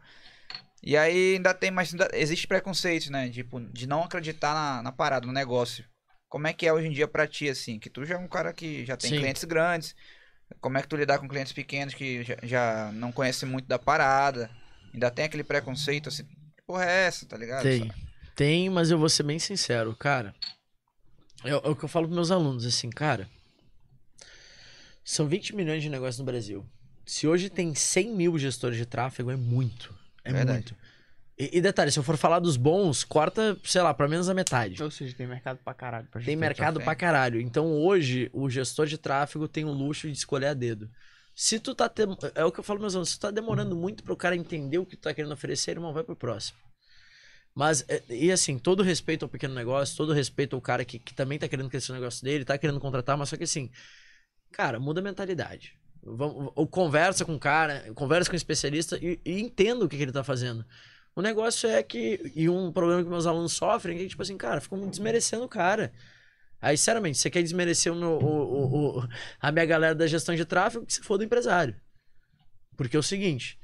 E aí ainda tem mais. Ainda, existe preconceito, né? Tipo, de não acreditar na, na parada, no negócio. Como é que é hoje em dia pra ti, assim? Que tu já é um cara que já tem Sim. clientes grandes. Como é que tu lidar com clientes pequenos que já, já não conhecem muito da parada? Ainda tem aquele preconceito, assim, porra é essa, tá ligado? Tem. Tem, mas eu vou ser bem sincero, cara. É, é o que eu falo pros meus alunos, assim, cara. São 20 milhões de negócios no Brasil. Se hoje tem 100 mil gestores de tráfego, é muito. É Verdade. muito. E, e detalhe, se eu for falar dos bons, corta, sei lá, pra menos a metade. Ou seja, tem mercado pra caralho. Pra Tem mercado pra caralho. Então hoje, o gestor de tráfego tem o luxo de escolher a dedo. Se tu tá. tem- É o que eu falo, meus alunos, se tu tá demorando muito pro cara entender o que tu tá querendo oferecer, irmão, vai pro próximo. Mas, é, e assim, todo respeito ao pequeno negócio, todo respeito ao cara que, que também tá querendo crescer o negócio dele, tá querendo contratar, mas só que assim, cara, muda a mentalidade. Ou conversa com o cara, conversa com o especialista e, e entenda o que, que ele tá fazendo. O negócio é que, e um problema que meus alunos sofrem é que, tipo assim, cara, ficam desmerecendo o cara. Aí, sinceramente, você quer desmerecer o meu, o, o- a minha galera da gestão de tráfego, que se for do empresário. Porque é o seguinte,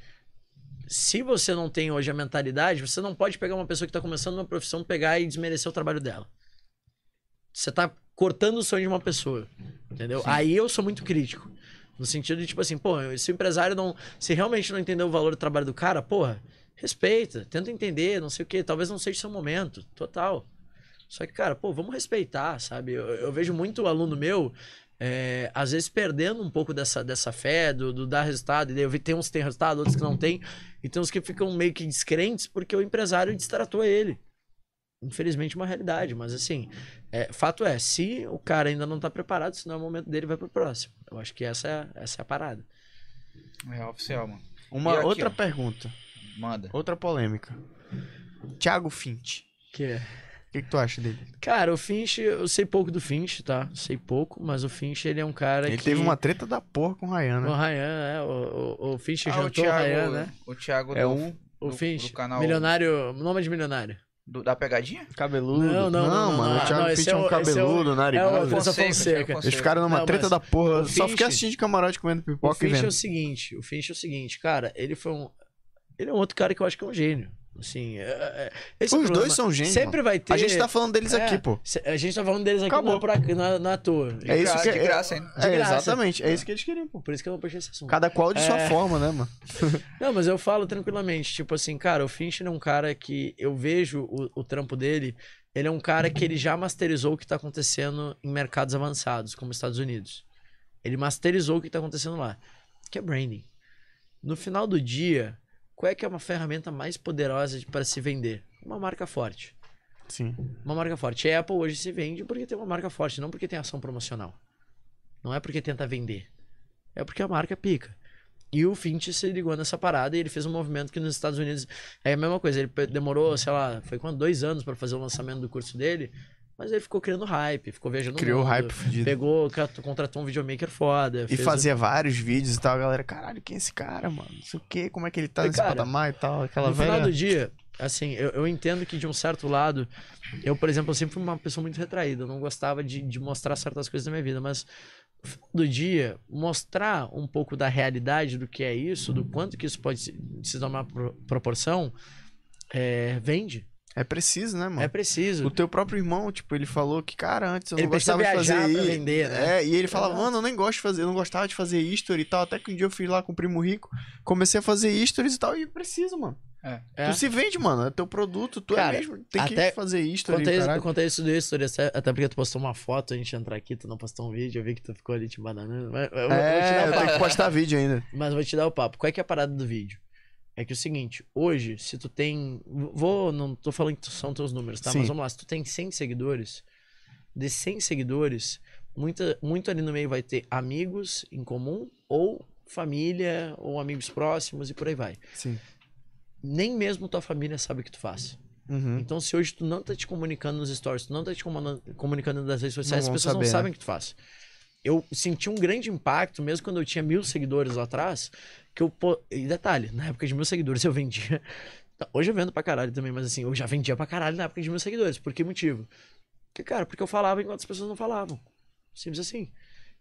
se você não tem hoje a mentalidade, você não pode pegar uma pessoa que está começando uma profissão, pegar e desmerecer o trabalho dela. Você tá cortando o sonho de uma pessoa, entendeu? Aí eu sou muito crítico. No sentido de, tipo assim, pô, se o empresário não. Se realmente não entender o valor do trabalho do cara, porra, respeita, tenta entender, não sei o quê. Talvez não seja seu momento, total. Só que, cara, pô, vamos respeitar, sabe? Eu, eu vejo muito aluno meu, é, às vezes, perdendo um pouco dessa, dessa fé, do, do dar resultado. E eu vi tem uns que tem resultado, outros que não tem. E tem uns que ficam meio que descrentes porque o empresário destratou ele. Infelizmente, uma realidade. Mas, assim, é, fato é, se o cara ainda não tá preparado, se não é o momento dele, vai pro próximo. Eu acho que essa é, essa é a parada. É oficial, mano. Uma aqui, outra ó. pergunta. Manda. Outra polêmica. Thiago Fint. Que é... O que, que tu acha dele? Cara, o Finch, eu sei pouco do Finch, tá? Sei pouco, mas o Finch, ele é um cara Ele que... teve uma treta da porra com o Ryan, O né? Ryan, é, o, o, o Finch Ah, o jantou o Ryan, Thiago, né? o Thiago É do, um O do- Finch, do canal- milionário, nome de milionário. Do- da pegadinha? Cabeludo. Não, não, não, mano. não, o Thiago não, é um é o- esse é o- cabeludo, é o narigudo. França Fonseca, Fonseca. Thiago Eles ficaram numa Não, treta da porra. o Só Finch- fiquei assistindo de camarote comendo O pipoca e Finch é o seguinte, o Finch é o seguinte, cara, ele foi um... Ele é um outro cara que eu acho que é um gênio. Assim, é- é- é Os problema. dois são gênios. Sempre mano. vai ter... A gente tá falando deles É, aqui, pô. A gente tá falando deles aqui Acabou. não, por aqui, não, não é à toa. É isso que de graça, hein? É, graça. exatamente. É isso que eles queriam, pô. Por isso que eu não puxei esse assunto. Cada qual de sua É. forma, né, mano? Não, mas eu falo tranquilamente. Tipo assim, cara, o Fincher é um cara que eu vejo o, o trampo dele. Ele é um cara que ele já masterizou o que tá acontecendo em mercados avançados, como os Estados Unidos. Ele masterizou o que tá acontecendo lá, que é branding. No final do dia, qual é que é uma ferramenta mais poderosa para se vender? Uma marca forte. Sim. Uma marca forte. A Apple hoje se vende porque tem uma marca forte, não porque tem ação promocional. Não é porque tenta vender. É porque a marca pica. E o Finch se ligou nessa parada e ele fez um movimento que nos Estados Unidos é a mesma coisa. Ele demorou, sei lá, foi quanto? Dois anos para fazer o lançamento do curso dele. Mas ele ficou criando hype, ficou viajando Criou mundo, hype fudido. Pegou, contratou um videomaker foda. E fez um- fazia vários vídeos e tal, a galera, caralho, quem é esse cara, mano? Não sei o quê, como é que ele tá E, nesse cara, patamar e tal. Aquela no final velha. do dia, assim, eu, eu entendo que de um certo lado, eu, por exemplo, eu sempre fui uma pessoa muito retraída, eu não gostava de, de mostrar certas coisas da minha vida, mas no final do dia, mostrar um pouco da realidade do que é isso, do quanto que isso pode se, se tomar pro- proporção, é, vende. É preciso, né, mano? É preciso. O teu próprio irmão, tipo, ele falou que, cara, antes eu Ele não gostava de fazer pra i- vender, né? É, e ele falava, mano, eu nem gosto de fazer, eu não gostava de fazer history e tal. Até que um dia eu fui lá com o primo rico, comecei a fazer stories e tal, e preciso, mano. É. Tu se vende, mano. É teu produto, tu Cara, é mesmo. Tem até- que fazer history, Contei, isso- caralho. contei isso do history, até porque tu postou uma foto, a gente entrar aqui, tu não postou um vídeo, eu vi que tu ficou ali te bananando. Mas, eu, vou- eu vou te dar É, eu papo. tenho que postar vídeo ainda. Mas vou te dar o papo. Qual é que é a parada do vídeo? É que é o seguinte, hoje, se tu tem. Vou, não tô falando que são teus números, tá? Sim. Mas vamos lá, se tu tem 100 seguidores, de 100 seguidores, muita, muito ali no meio vai ter amigos em comum, ou família, ou amigos próximos e por aí vai. Sim. Nem mesmo tua família sabe o que tu faz. Uhum. Então, se hoje tu não tá te comunicando nos stories, tu não tá te comunicando nas redes sociais, as vão pessoas saber, não sabem né? o que tu faz. Eu senti um grande impacto, mesmo quando eu tinha mil seguidores lá atrás, que eu. E detalhe, na época de mil seguidores eu vendia. Hoje eu vendo pra caralho também, mas assim, eu já vendia pra caralho na época de mil seguidores. Por que motivo? Porque, cara, porque eu falava enquanto as pessoas não falavam. Simples assim.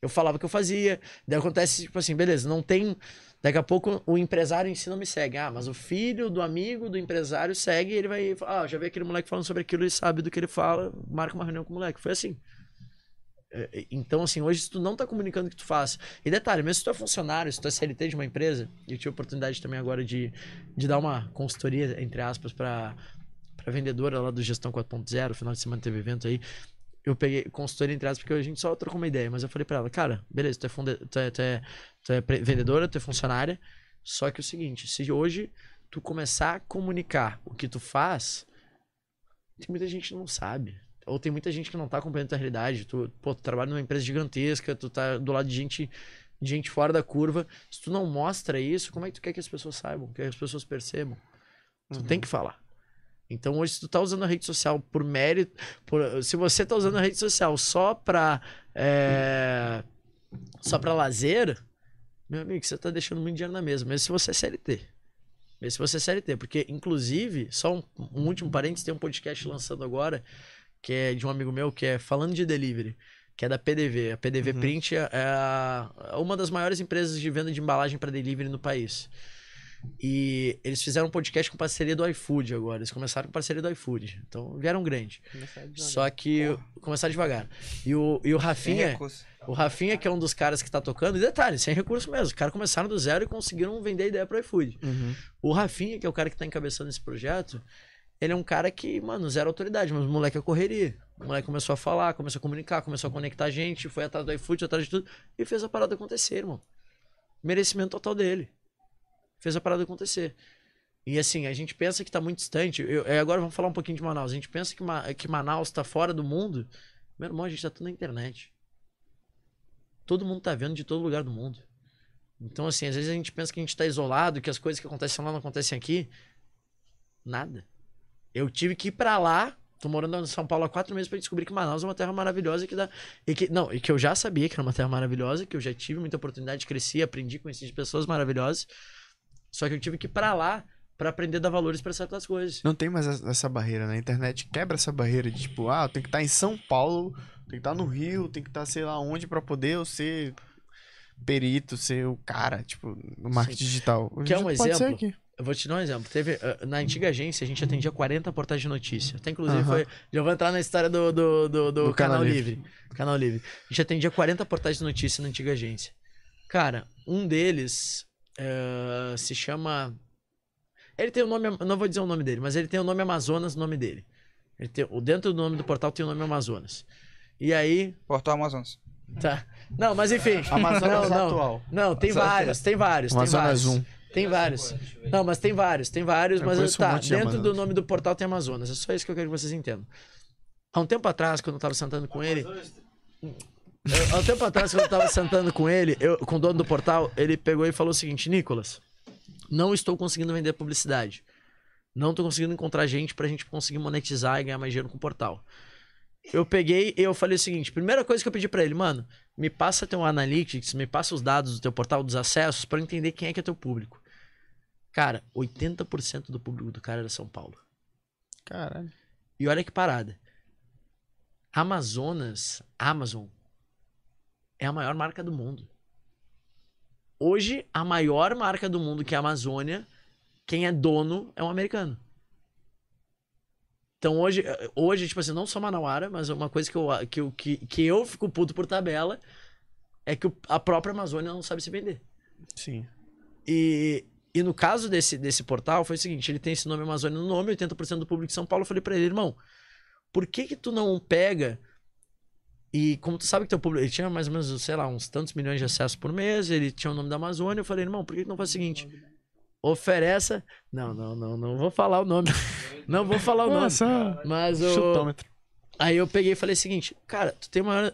Eu falava o que eu fazia. Daí acontece, tipo assim, beleza, não tem. Daqui a pouco o empresário em si não me segue. Ah, mas o filho do amigo do empresário segue e ele vai. Ah, já vi aquele moleque falando sobre aquilo e sabe do que ele fala, marca uma reunião com o moleque. Foi assim. É, é, Então, assim, hoje se tu não tá comunicando o que tu faz. E detalhe, mesmo se tu é funcionário, se tu é CLT de uma empresa, eu tive a oportunidade também agora de, de dar uma consultoria, entre aspas, pra, pra vendedora lá do Gestão 4.0, final de semana teve evento aí. Eu peguei consultoria entre aspas, porque a gente só trocou uma ideia, mas eu falei pra ela, cara, beleza, tu é, funde- tu é, tu é, tu é vendedora, tu é funcionária, só que é o seguinte, se hoje tu começar a comunicar o que tu faz, tem muita gente que não sabe. Ou tem muita gente que não tá acompanhando a tua realidade. Tu, pô, tu trabalha numa empresa gigantesca, tu tá do lado de gente, de gente fora da curva. Se tu não mostra isso, como é que tu quer que as pessoas saibam, que as pessoas percebam? Tu tem que falar. Então hoje, se tu tá usando a rede social por mérito, por- se você tá usando a rede social só pra, é, só pra lazer, meu amigo, você tá deixando muito dinheiro na mesa, mesmo se você é CLT. Mesmo se você é CLT, porque inclusive, só um, um último parênteses, tem um podcast lançando agora, que é de um amigo meu, que é falando de delivery, que é da PDV. A PDV Uhum. Print é é uma das maiores empresas de venda de embalagem para delivery no país. E eles fizeram um podcast com parceria do iFood agora. Eles começaram com parceria do iFood. Então vieram grande. Só que começaram devagar. E o, e o Rafinha, o Rafinha, que é um dos caras que tá tocando, e detalhe, sem recurso mesmo. Os caras começaram do zero e conseguiram vender ideia pro iFood. Uhum. O Rafinha, que é o cara que tá encabeçando esse projeto, ele é um cara que, mano, zero autoridade, mas o moleque é correria. O moleque começou a falar, começou a comunicar, começou a conectar a gente, foi atrás do iFood, atrás de tudo, e fez a parada acontecer, irmão. Merecimento total dele. Fez a parada acontecer. E assim, a gente pensa que tá muito distante. Eu, é, agora vamos falar um pouquinho de Manaus. A gente pensa que, que Manaus tá fora do mundo. Meu irmão, a gente tá tudo na internet. Todo mundo tá vendo de todo lugar do mundo. Então, assim, às vezes a gente pensa que a gente tá isolado, que as coisas que acontecem lá não acontecem aqui. Nada. Eu tive que ir pra lá. Tô morando em São Paulo há quatro meses pra descobrir que Manaus é uma terra maravilhosa que dá. E que, não, e que eu já sabia que era uma terra maravilhosa, que eu já tive muita oportunidade de crescer, aprendi, conheci pessoas maravilhosas. Só que eu tive que ir pra lá pra aprender a dar valores pra certas coisas. Não tem mais essa barreira, né? A internet quebra essa barreira de tipo, ah, tenho que estar em São Paulo, tem que estar no Rio, tem que estar sei lá onde pra poder eu ser perito, ser o cara, tipo, no marketing digital. Hoje Quer em um exemplo? Eu vou te dar um exemplo. Teve, eh, na antiga agência, a gente atendia 40 portais de notícia. Até inclusive Aham. foi. Já vou entrar na história do, do, do, do Do canal, Canal livre. Canal Livre. A gente atendia 40 portais de notícia na antiga agência. Cara, um deles eh, se chama. Ele tem o nome. eu Não vou dizer o nome dele, mas ele tem o nome Amazonas no nome dele. Ele tem, o- dentro do nome do portal tem o nome Amazonas. E aí. Portal Amazonas. Tá. Não, mas enfim. Amazonas não, não. atual. Não, tem vários, tem vários, tem Amazonas vários. 1. Tem vários. Não, mas tem vários, tem vários, Eu mas um tá, de dentro do nome do portal tem Amazonas. É só isso que eu quero que vocês entendam. Há um tempo atrás, quando eu tava sentando com ele. Eu- Há um tempo atrás, quando eu tava sentando com ele, eu, com o dono do portal, ele pegou e falou o seguinte: Nicolas, não estou conseguindo vender publicidade. Não tô conseguindo encontrar gente pra gente conseguir monetizar e ganhar mais dinheiro com o portal. Eu peguei e eu falei o seguinte: primeira coisa que eu pedi pra ele, mano, me passa teu analytics, me passa os dados do teu portal, dos acessos, pra eu entender quem é que é teu público. Cara, 80% do público do cara era São Paulo. Caralho. E olha que parada. Amazonas, Amazon, é a maior marca do mundo. Hoje, a maior marca do mundo, que é a Amazônia, quem é dono é um americano. Então hoje, hoje tipo assim, não sou manauara, mas uma coisa que eu, que, que, que eu fico puto por tabela é que a própria Amazônia não sabe se vender. Sim. E, e no caso desse, desse portal, foi o seguinte: ele tem esse nome Amazônia no nome, 80% do público de São Paulo. Eu falei pra ele, irmão, por que que tu não pega. E como tu sabe que teu público. Ele tinha mais ou menos, sei lá, uns tantos milhões de acessos por mês, ele tinha o nome da Amazônia. Eu falei, irmão, por que que não faz o seguinte? Ofereça. Não, não, não, não vou falar o nome. Não vou falar o nome. Nossa, Mas o. chutômetro. Aí eu peguei e falei o seguinte, cara, tu tem maior.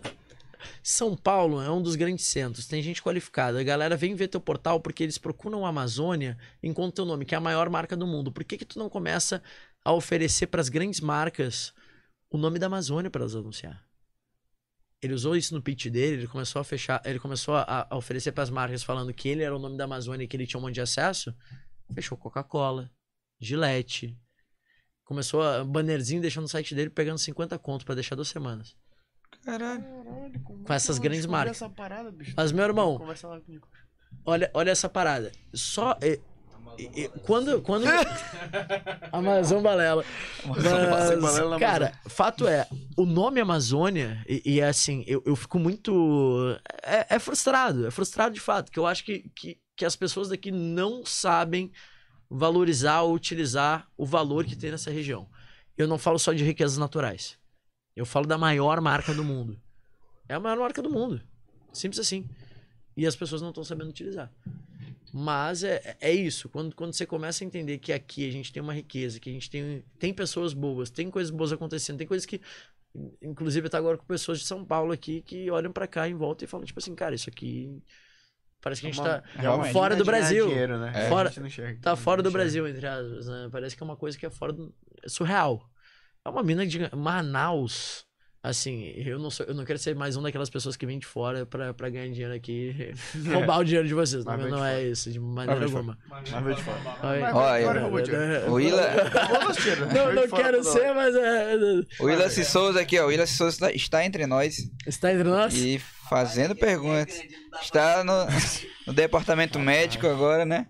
São Paulo é um dos grandes centros, tem gente qualificada. A galera vem ver teu portal porque eles procuram a Amazônia enquanto teu nome, que é a maior marca do mundo. Por que, que tu não começa a oferecer para as grandes marcas o nome da Amazônia para elas anunciar? Ele usou isso no pitch dele, ele começou a fechar, ele começou a, a oferecer para as marcas falando que ele era o nome da Amazônia e que ele tinha um monte de acesso. Fechou Coca-Cola, Gillette. Começou a bannerzinho deixando no site dele pegando 50 conto para deixar duas semanas. Caralho. Com essas grandes marcas. Essa parada, bicho. Mas, meu irmão, Conversa lá comigo. olha, olha essa parada. Só. E- quando. quando... Amazon Balela. Na cara, fato é, o nome Amazônia, e, e é assim, eu, eu fico muito. É, é frustrado, é frustrado de fato, que eu acho que, que, que as pessoas daqui não sabem valorizar ou utilizar o valor que tem nessa região. Eu não falo só de riquezas naturais. Eu falo da maior marca do mundo. É a maior marca do mundo. Simples assim. E as pessoas não estão sabendo utilizar. Mas é, é isso. Quando, quando você começa a entender que aqui a gente tem uma riqueza, que a gente tem, tem pessoas boas, tem coisas boas acontecendo, tem coisas que. Inclusive, tá agora com pessoas de São Paulo aqui que olham pra cá em volta e falam, tipo assim, cara, isso aqui. Parece que a gente Uma- tá realmente. fora do Ganhar Brasil. dinheiro, né? É. Fora- A gente não enxerga. Tá fora do. Brasil, entre aspas, né? Parece que é uma coisa que é fora do. É surreal. É uma mina de Manaus. Assim, eu não sou, eu não quero ser mais um daquelas pessoas que vem de fora pra, pra ganhar dinheiro aqui, roubar o dinheiro de vocês. Não, Mas vem de não é isso, de maneira vem de alguma. Mas veio de fora. Oi. Vai, Olha, O Willa, Não, não quero ser, mas é, o Willa Souza aqui, ó. O Willa Souza está- está entre nós está entre nós? e fazendo perguntas. Está no, no departamento médico agora, né?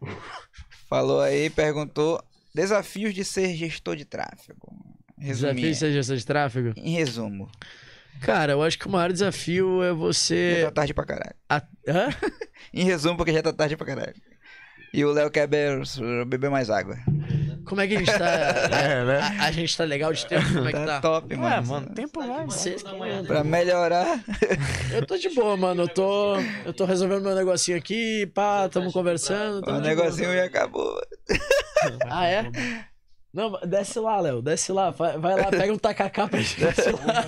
Falou aí, perguntou desafios de ser gestor de tráfego. Desafio Resumir. de ser gestor de tráfego? Em resumo. Cara, eu acho que o maior desafio é Já você. tá tarde pra caralho. A... Hã? Em resumo, porque já tá tarde pra caralho. E o Léo quer beber, beber mais água. Como é que a gente tá. É, né? A, a gente tá legal de tempo? Como é que Tá tá? top, mano. É, mano, tempo vai. Vocês que mandam. Pra melhorar. Eu tô de boa, mano. Eu tô, eu tô resolvendo meu negocinho aqui, pá, tamo conversando. O tamo de boa. negocinho já acabou. Ah, é? Não, desce lá, Léo. Desce lá. Vai, vai lá, pega um tacacá pra gente.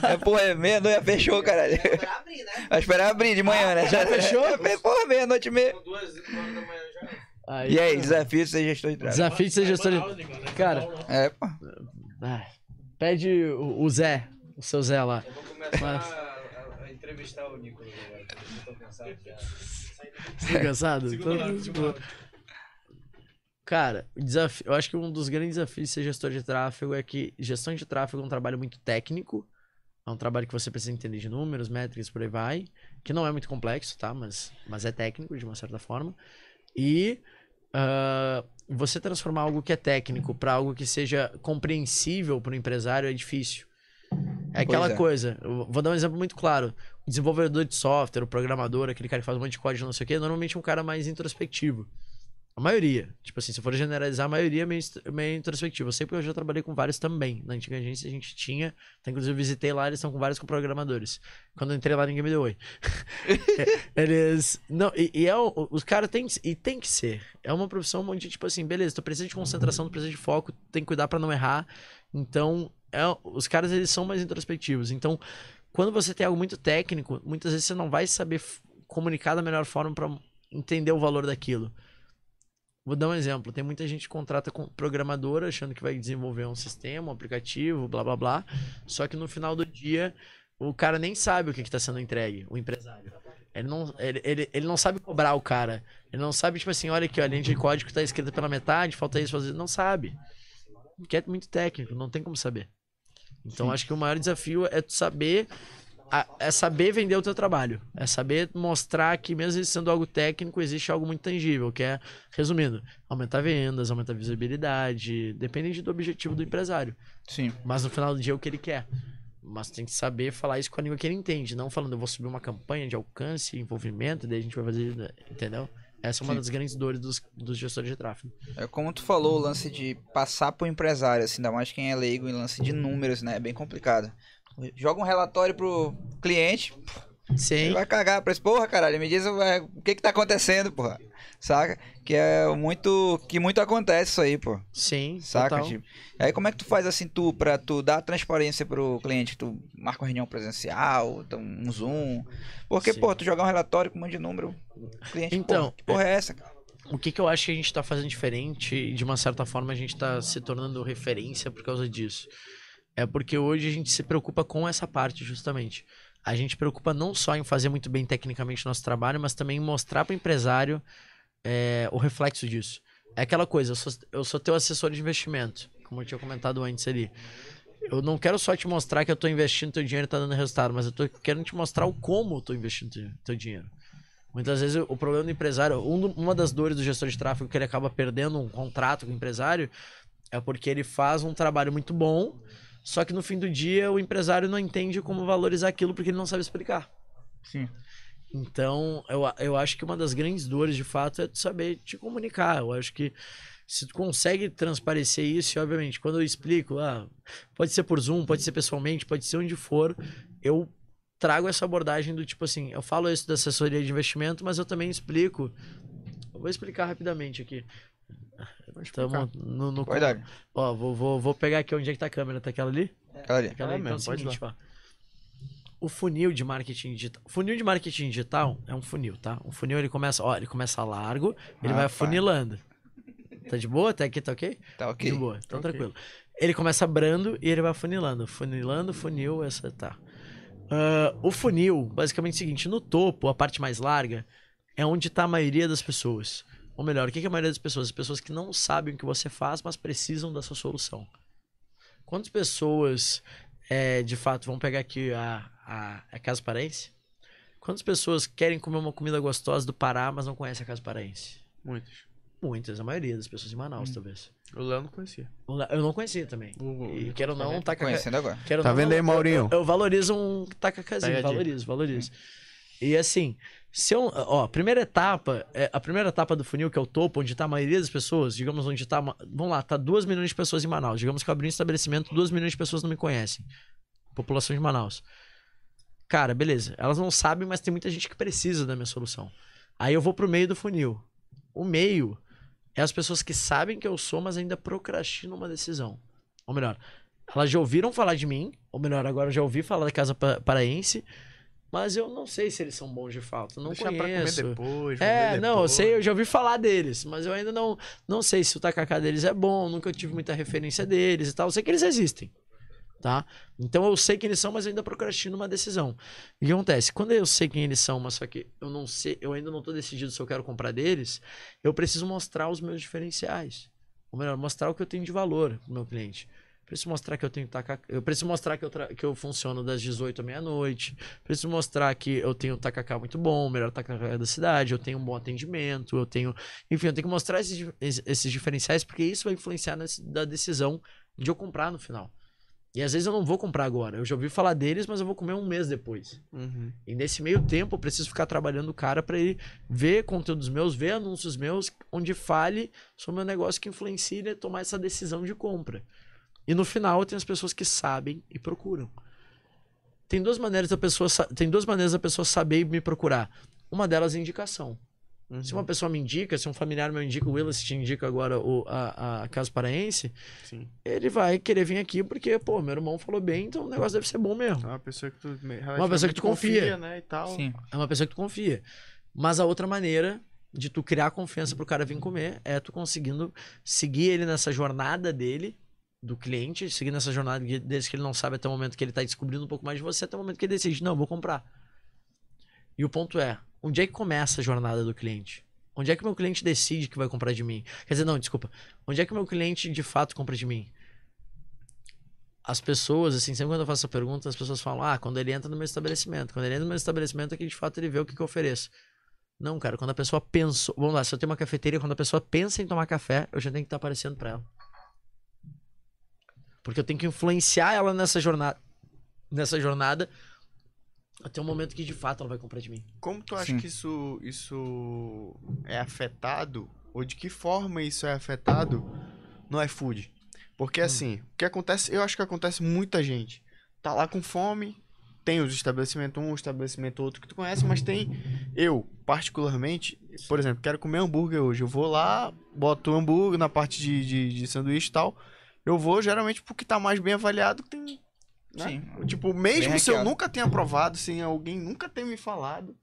É, porra, é meia-noite, já fechou, caralho. Pra abrir, né? Vai esperar abrir de manhã, né? Já fechou? É, porra, meia-noite e meia. Duas horas da manhã já. Aí, E aí, desafio de ser gestor de tráfego? Desafio de ser gestor de... Né? Cara. São Paulo, É, pô. Pede o, Zé, o seu Zé lá. Eu vou começar a, a entrevistar o Nicolas Eu tô cansado já. Você tá cansado? Segundo Tô- round, tipo, segundo round. Cara, o desafio, eu acho que um dos grandes desafios de ser gestor de tráfego é que gestão de tráfego é um trabalho muito técnico. É um trabalho que você precisa entender de números, métricas, por aí vai. Que não é muito complexo, tá? Mas, mas é técnico, de uma certa forma. E ah, você transformar algo que é técnico para algo que seja compreensível para o empresário é difícil. É aquela é. coisa. eu vou dar um exemplo muito claro. O desenvolvedor de software, o programador, aquele cara que faz um monte de código, não sei o quê, normalmente é um cara mais introspectivo. A maioria. Tipo assim, se for generalizar, a maioria é meio, meio introspectiva. Eu sei porque eu já trabalhei com vários também. Na antiga agência a gente tinha. Até, inclusive, eu visitei lá, eles estão com vários com programadores. Quando eu entrei lá, ninguém me deu oi. eles. Não, e, e é os caras têm. que- E tem que ser. É uma profissão onde, tipo assim, beleza, tu precisa de concentração, tu precisa de foco, tem que cuidar pra não errar. Então, é, os caras, eles são mais introspectivos. Então, quando você tem algo muito técnico, muitas vezes você não vai saber comunicar da melhor forma pra entender o valor daquilo. Vou dar um exemplo. Tem muita gente que contrata com programador achando que vai desenvolver um sistema, um aplicativo, blá blá blá. Só que no final do dia, o cara nem sabe o que está sendo entregue, o empresário. Ele não, ele, ele, ele não sabe cobrar o cara. Ele não sabe, tipo assim, olha aqui, a linha de código tá escrita pela metade, falta isso, fazer. Não sabe. Porque é muito técnico, não tem como saber. Então acho que o maior desafio é tu saber a- é saber vender o teu trabalho. É saber mostrar que, mesmo sendo algo técnico, existe algo muito tangível, que é, resumindo, aumentar vendas, aumentar visibilidade, depende do objetivo do empresário. Sim. Mas no final do dia é o que ele quer. Mas tem que saber falar isso com a língua que ele entende, não falando eu vou subir uma campanha de alcance, envolvimento, daí a gente vai fazer, entendeu? Essa é uma Sim. das grandes dores dos, dos gestores de tráfego. É como tu falou, o lance de passar pro empresário, assim, ainda mais quem é leigo em lance de números, né? É bem complicado. Joga um relatório pro cliente, ele Sim. vai cagar pra esse, porra, caralho, me diz o que que tá acontecendo, porra. saca? Que é muito. Que muito acontece isso aí, pô. Sim, Saca? Tipo, aí como é que tu faz assim, tu, pra tu dar transparência pro cliente? Tu marca uma reunião presencial, então, um Zoom. Porque, Sim. pô, tu jogar um relatório com um monte de número, o cliente, Então, pô, que porra é essa, cara? O que, que eu acho que a gente tá fazendo diferente e de uma certa forma a gente tá se tornando referência por causa disso? É porque hoje a gente se preocupa com essa parte, justamente. A gente preocupa não só em fazer muito bem tecnicamente o nosso trabalho, mas também em mostrar para o empresário é, o reflexo disso. É aquela coisa, eu sou, eu sou teu assessor de investimento, como eu tinha comentado antes ali. Eu não quero só te mostrar que eu tô investindo teu dinheiro e tá dando resultado, mas eu tô querendo te mostrar o como eu tô investindo teu, teu dinheiro. Muitas vezes o problema do empresário, um uma das dores do gestor de tráfego que ele acaba perdendo um contrato com o empresário é porque ele faz um trabalho muito bom, só que no fim do dia o empresário não entende como valorizar aquilo porque ele não sabe explicar. Sim. Então, eu, eu acho que uma das grandes dores, de fato, é tu saber te comunicar. Eu acho que se tu consegue transparecer isso, e obviamente, quando eu explico, ah, pode ser por Zoom, pode ser pessoalmente, pode ser onde for, eu trago essa abordagem do tipo assim, eu falo isso da assessoria de investimento, mas eu também explico. Eu vou explicar rapidamente aqui. Estamos no, no. Ó, vou, vou, vou pegar aqui onde é que tá a câmera, tá aquela ali? Aquela ali. Aquela É ali, então é o mesmo, pode seguinte, ó. O funil de marketing digital. Funil de marketing digital é um funil, tá? Um funil ele começa, ó, ele começa largo, ele Ah, vai tá. funilando. Tá de boa? Até aqui tá ok? Tá ok. De boa, então Ok. tranquilo. Ele começa brando e ele vai funilando. Funilando, funil, essa tá. Ah, o funil, basicamente é o seguinte: no topo, a parte mais larga, é onde tá a maioria das pessoas. Ou melhor, o que que é a maioria das pessoas? As pessoas que não sabem o que você faz, mas precisam da sua solução. Quantas pessoas, é, de fato, vão pegar aqui a, a, a Casa Paraense? Quantas pessoas querem comer uma comida gostosa do Pará, mas não conhecem a Casa Paraense? Muitos. Muitas, a maioria das pessoas em Manaus, talvez. O Léo não conhecia. Eu não conhecia também. E quero ou não, tá Conhecendo agora. Quero Tá não, vendo aí, eu- Maurinho? Eu, eu valorizo um tacacazinho, valorizo, valorizo. E assim, se eu, ó, a primeira etapa, é, a primeira etapa do funil, que é o topo, onde tá a maioria das pessoas, digamos onde tá, uma- vamos lá, tá 2 milhões de pessoas em Manaus. Digamos que eu abri um estabelecimento, 2 milhões de pessoas não me conhecem. População de Manaus. Cara, beleza. Elas não sabem, mas tem muita gente que precisa da minha solução. Aí eu vou pro meio do funil. O meio é as pessoas que sabem que eu sou, mas ainda procrastinam uma decisão. Ou melhor, elas já ouviram falar de mim, ou melhor, agora já ouvi falar da Casa Pa- Paraense, mas eu não sei se eles são bons de fato. Não Deixar pra comer conheço. depois. É, vender não, eu depois. sei, eu já ouvi falar deles, mas eu ainda não, não sei se o tacacá deles é bom, nunca tive muita referência deles e tal. Eu sei que eles existem, tá? Então eu sei quem eles são, mas eu ainda procrastino uma decisão. E o que acontece? Quando eu sei quem eles são, mas só que eu não sei, eu ainda não tô decidido se eu quero comprar deles, eu preciso mostrar os meus diferenciais. Ou melhor, mostrar o que eu tenho de valor pro meu cliente. Preciso mostrar que eu tenho tacacá. Eu preciso mostrar que eu, tra- que eu funciono das 18 à meia-noite. Preciso mostrar que eu tenho tacacá muito bom, o melhor tacacá da cidade, eu tenho um bom atendimento, eu tenho. Enfim, eu tenho que mostrar esses, esses- diferenciais, porque isso vai influenciar na da decisão de eu comprar no final. E às vezes eu não vou comprar agora. Eu já ouvi falar deles, mas eu vou comer um mês depois. Uhum. E nesse meio tempo eu preciso ficar trabalhando o cara para ele ver conteúdos meus, ver anúncios meus, onde fale sobre o meu negócio que influencie ele a tomar essa decisão de compra. E no final tem as pessoas que sabem e procuram. Tem duas maneiras da pessoa tem duas maneiras da pessoa saber me procurar. Uma delas é indicação. Uhum. Se uma pessoa me indica, se um familiar meu indica, o Willis te indica agora o, a, a Casa Paraense, Sim. ele vai querer vir aqui porque, pô, meu irmão falou bem, então o negócio deve ser bom mesmo. É uma pessoa que tu Uma pessoa que tu confia. né, e tal. Sim. É uma pessoa que tu confia. Mas a outra maneira de tu criar confiança pro cara vir comer é tu conseguindo seguir ele nessa jornada dele, do cliente, seguir nessa jornada de- desde que ele não sabe até o momento que ele tá descobrindo um pouco mais de você, até o momento que ele decide, não, vou comprar. E o ponto é, onde é que começa a jornada do cliente? Onde é que meu cliente decide que vai comprar de mim? Quer dizer, não, desculpa. Onde é que meu cliente de fato compra de mim? As pessoas, assim, sempre quando eu faço essa pergunta, as pessoas falam, ah, quando ele entra no meu estabelecimento. Quando ele entra no meu estabelecimento é que de fato ele vê o que, que eu ofereço. Não, cara, quando a pessoa pensa. Vamos lá, se eu tenho uma cafeteria, quando a pessoa pensa em tomar café, eu já tenho que estar aparecendo pra ela. Porque eu tenho que influenciar ela nessa jornada. Nessa jornada. Até o momento que de fato ela vai comprar de mim. Como tu acha Sim. que isso, isso é afetado, ou de que forma isso é afetado no iFood? Porque Hum. assim, o que acontece, eu acho que acontece muita gente. Tá lá com fome, tem os estabelecimentos um, estabelecimento outro que tu conhece, mas tem eu, particularmente, por exemplo, quero comer hambúrguer hoje. Eu vou lá, boto o hambúrguer na parte de, de, de sanduíche e tal. Eu vou geralmente porque tá mais bem avaliado, tem. né? Sim. Tipo, mesmo se eu nunca tenha provado, sem alguém nunca ter me falado,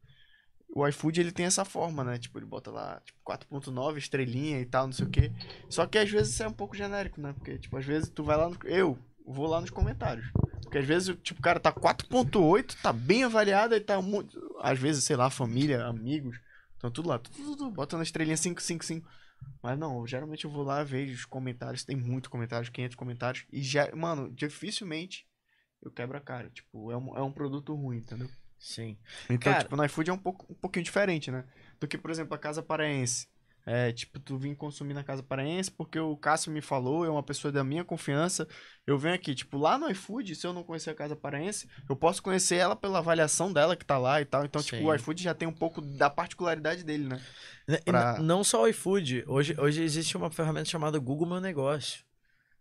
o iFood ele tem essa forma, né? Tipo, ele bota lá tipo, 4.9, estrelinha e tal, não sei o quê. Só que às vezes isso é um pouco genérico, né? Porque, tipo, às vezes tu vai lá no. Eu vou lá nos comentários. Porque às vezes, tipo, o cara tá 4.8, tá bem avaliado e tá muito. Às vezes, sei lá, família, amigos. Então tudo lá. Tudo, tudo, tudo, bota na estrelinha 555. Mas não, geralmente eu vou lá, vejo os comentários. Tem muito comentários, 500 comentários. E já, mano, dificilmente eu quebro a cara. Tipo, é um, é um produto ruim, entendeu? Sim. Então, Cara- tipo, no iFood é um, pouco, um pouquinho diferente, né? Do que, por exemplo, a Casa Paraense. É, tipo, tu vim consumir na Casa Paraense porque o Cássio me falou, é uma pessoa da minha confiança. Eu venho aqui, tipo, lá no iFood, se eu não conhecer a Casa Paraense, eu posso conhecer ela pela avaliação dela que tá lá e tal. Então, tipo, Sim. o iFood já tem um pouco da particularidade dele, né? E Pra- Não só o iFood. Hoje, hoje existe uma ferramenta chamada Google Meu Negócio.